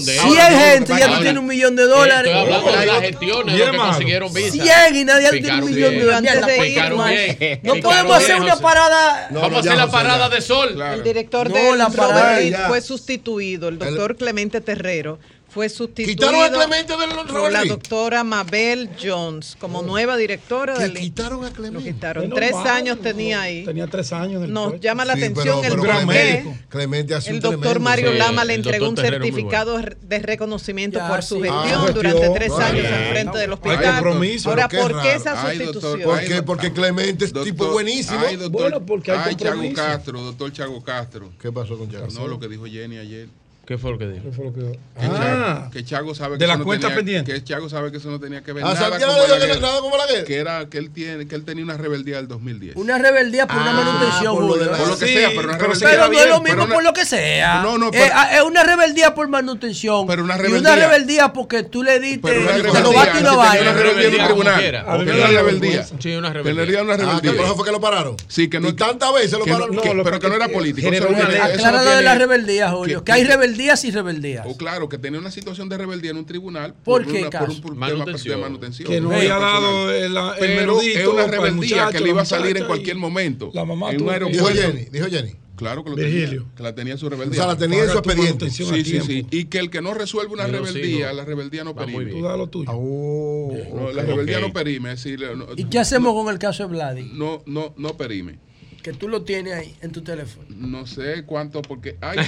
100 gente ya no tiene un millón de dólares. Estoy hablando de las gestiones que consiguieron visa. 100 y nadie tiene un millón de dólares. No podemos hacer una parada. Vamos a hacer la parada de sol. El director de la parada fue sustituido, el doctor Clemente Terrero fue sustituida Quitaron a Clemente del por la doctora Mabel Jones como oh. nueva directora del de quitaron a Clemente. Lo quitaron. tres años tenía ahí. Tenía tres años. En el Nos llama la sí, atención pero, el pero Clemente, Clemente hace el doctor tremendo. Mario Lama le entregó un certificado bueno. de reconocimiento ya, por su ah, gestión ah, durante tres años al frente no, del hospital. Ahora, ¿por qué esa sustitución? ¿Por qué? Porque Clemente es tipo buenísimo. Ay, doctor, bueno, porque hay Chago Castro, doctor Chago Castro. ¿Qué pasó con Chago? No, lo que dijo Jenny ayer. ¿Qué fue lo que dijo? ¿Qué fue lo que dijo? Ah, que Chago sabe que de la eso no cuenta tenía, pendiente. Que Chago sabe que eso no tenía que ver ah, nada, Santiago con Balaguer, que nada con Balaguer. Que era que él tiene que él tenía una rebeldía del 2010. Una rebeldía por ah, una manutención, por lo, de la... por lo que sí, sea, pero una rebeldía. Pero no es lo mismo una... por lo que sea. No, no, eh, pero... eh, es una rebeldía por manutención. Pero una rebeldía. Y una rebeldía porque tú le diste te lo bates y lo vayas. Una rebeldía tribunal. Una rebeldía. Sí, una rebeldía. una ah, rebeldía. Por eso fue que lo pararon. Sí, que no tantas veces lo pararon, pero que no era político. Aclara lo de la rebeldía, Julio, que hay rebeldía rebeldías y rebeldías. O oh, claro, que tenía una situación de rebeldía en un tribunal por, ¿Por qué, una, por un manutención. De manutención. Que no había dado el, el Pero es una rebeldía muchacho, que le iba a salir en cualquier momento. La mamá en un aeropuerto. Dijo Jenny, dijo Jenny. Claro que lo Virgilio. tenía. Que la tenía en su rebeldía. O sea, la tenía en su expediente. Sí, sí, sí. Y que el que no resuelve una rebeldía, la rebeldía no perime. Tú das lo tuyo. Ah, oh, no, okay. La rebeldía okay. no perime. Decir, no, ¿Y qué hacemos con el caso de Vladi? No, no, no perime que tú lo tienes ahí en tu teléfono? No sé cuánto, porque. Ay,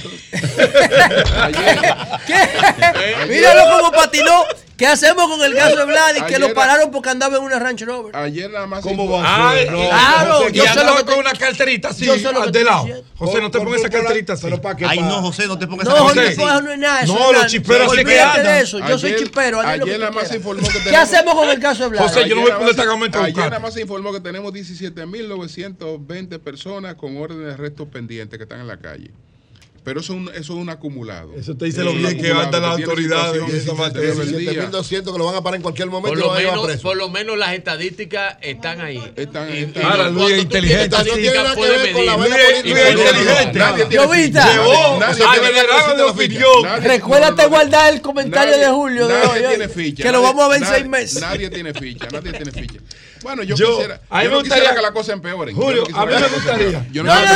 ayer, ¿Qué? Míralo como patinó. ¿Qué hacemos con el caso de Vladi? Que lo pararon porque andaba en una Ranch Rover. Ayer nada más. ¿Cómo va? Ay, no, claro, José, yo solo con una carterita así, yo lo al de lado. José, no te pongas esa carterita así. Para Ay, no, José, no te pongas esa carterita así. No, no es nada. No, los chiperos se quedan. eso. Yo soy chipero. Ayer nada más se informó que ¿Qué hacemos con el caso de Vladi? José, yo no voy a poner este argumento Ayer nada más se informó que tenemos 17.920 personas con órdenes de arresto pendientes que están en la calle. Pero eso es un, eso es un acumulado. Eso te dice lo bien que andan las autoridades en esa materia. 17.200 que lo van a parar en cualquier momento Por y lo van a menos, preso. por lo menos las estadísticas están ahí. Están, y Ahora, Luis es inteligente. No tiene estadísticas, nada que puedes ver con la medir. vena Luis, es inteligente. Llevó de opinión. Recuérdate guardar el comentario de Julio de nadie hoy, tiene ficha. Que lo vamos a ver en seis meses. Nadie tiene ficha, nadie tiene ficha. Bueno, yo, Yo- quisiera, a mí yo me no quisiera gustaría- que la cosa empeore. Julio, no a mí me gustaría. Yo No, no, no,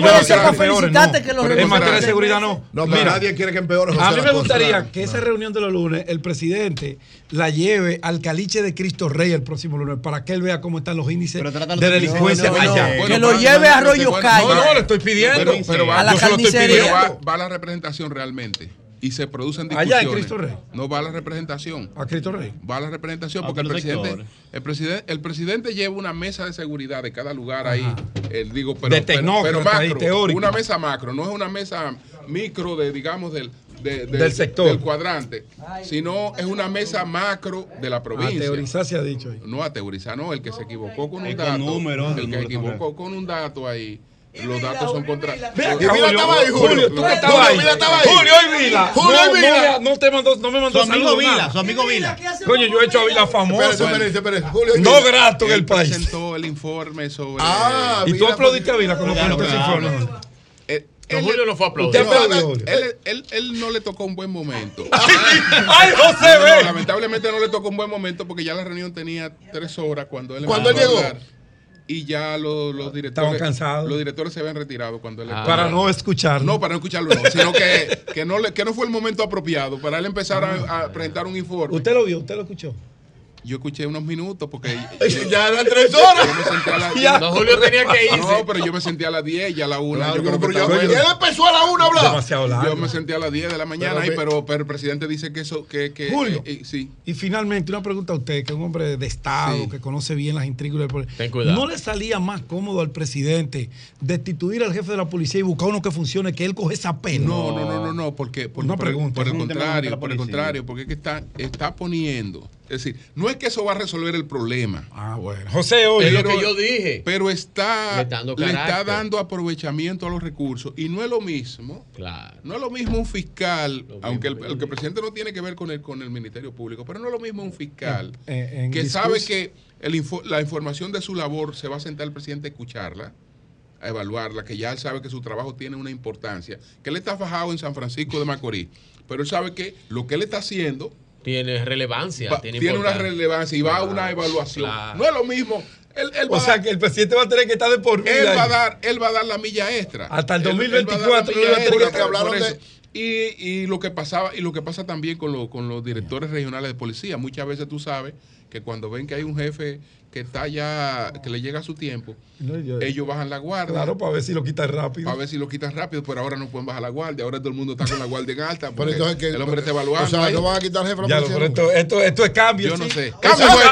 puede no ser quiero para que- felicitarte que lo Por el En materia de seguridad no. No, Mira, nadie quiere que empeore. José, a mí me gustaría que esa reunión de los lunes el presidente la lleve al caliche de Cristo Rey el próximo lunes para que él vea cómo están los índices de de- delincuencia no, no, allá. que lo lleve a Arroyo Calle. No, no, le estoy pidiendo. Pero, pero va, A la yo se lo estoy carnicería. pidiendo. Va, va la representación realmente. Y se producen Allá en discusiones. Cristo Rey. No va la representación. A Cristo Rey. Va la representación A porque el presidente, el presidente, el presidente lleva una mesa de seguridad de cada lugar ahí. eh, digo, pero, De pero- tecnócrata pero y macro, teórico. una mesa macro, no es una mesa micro de, digamos, del, de- de- Del sector. del cuadrante, sino es una mesa macro de la A provincia. teorizar se ha dicho ahí. No a teorizar, no, el que se equivocó con un con dato, números, el que números equivocó con un dato ahí, los datos son contra. Y Vila estaba ahí, Julio. tú que estabas ahí. Vila estaba ahí. Julio y Vila. Julio y No, Vila. No, te mandó, no me mandó Su amigo Vila, su amigo Vila. Coño, yo he hecho a Vila famoso. Espérate, espérate, espérate. Julio y No grato en el país. presentó el informe sobre. Ah, Y tú aplaudiste a Vila cuando presentó ese informe. Eh, él- Julio no fue aplaudido. él, él- él no le tocó un buen momento. ¡Ay, José, No, lamentablemente no le tocó un buen momento porque ya la reunión tenía tres horas cuando él ¿Cuándo empezó él a llegó? Y ya los, los directores. Estaban cansados. Los directores se habían retirado cuando él empezó a Para no escuchar. No, para no escucharlo, no, sino que, que, no le- que no fue el momento apropiado para él empezar a, a presentar un informe. Usted lo vio, usted lo escuchó. Yo escuché unos minutos porque. Ya eran tres horas. Yo me senté a las Ya. No, Julio tenía que irse. No, pero yo me senté a las 10 y a la 1. Claro, yo creo que pero yo- bueno. él empezó a la una a hablar. Demasiado largo. Yo me senté a las 10 de la mañana, Pero ahí, pero, pero el presidente dice que eso. Que, que, Julio. eh, eh, sí. Y finalmente, una pregunta a usted, que es un hombre de Estado, Sí. que conoce bien las intrigas del poder. Ten cuidado. ¿No le salía más cómodo al presidente destituir al jefe de la policía y buscar uno que funcione, que él coge esa pena? No, no, no, no, no, porque por, Una pregunta. por el contrario, por el contrario, porque es que está, está poniendo. Es decir, no es que eso va a resolver el problema. Ah, bueno. José, oye. Es lo que yo dije. Pero está, Le está dando le está carácter. dando aprovechamiento a los recursos. Y no es lo mismo. Claro. No es lo mismo un fiscal, Lo aunque el, mismo, el que el presidente no tiene que ver con el, con el Ministerio Público, pero no es lo mismo un fiscal en que discurso- sabe que el info- la información de su labor se va a sentar el presidente a escucharla, a evaluarla, que ya él sabe que su trabajo tiene una importancia, que él está fajado en San Francisco de Macorís, pero él sabe que lo que él está haciendo Tiene relevancia. va- tiene tiene una relevancia y va a una evaluación. claro. No es lo mismo. Él, él O a sea dar- que el presidente va a tener que estar de por vida. él va a dar, él va a dar la milla extra. Hasta el Él- él va a dar la 2024 milla extra hablaron eso. de- Y, y lo que pasaba, y lo que pasa también con, lo- con los directores regionales de policía. Muchas veces tú sabes que cuando ven que hay un jefe que está ya, que le llega su tiempo, No, yo- ellos bajan la guardia. Claro, para ver si lo quita rápido. Para ver si lo quitan rápido, pero ahora no pueden bajar la guardia. Ahora todo el mundo está con la guardia en alta. Pero porque entonces que- el hombre está evaluando. O sea, ahí. no van a quitar al jefe de la Ya, policía. pero esto, esto, esto es cambio. Yo no sé. Cambio, es pues.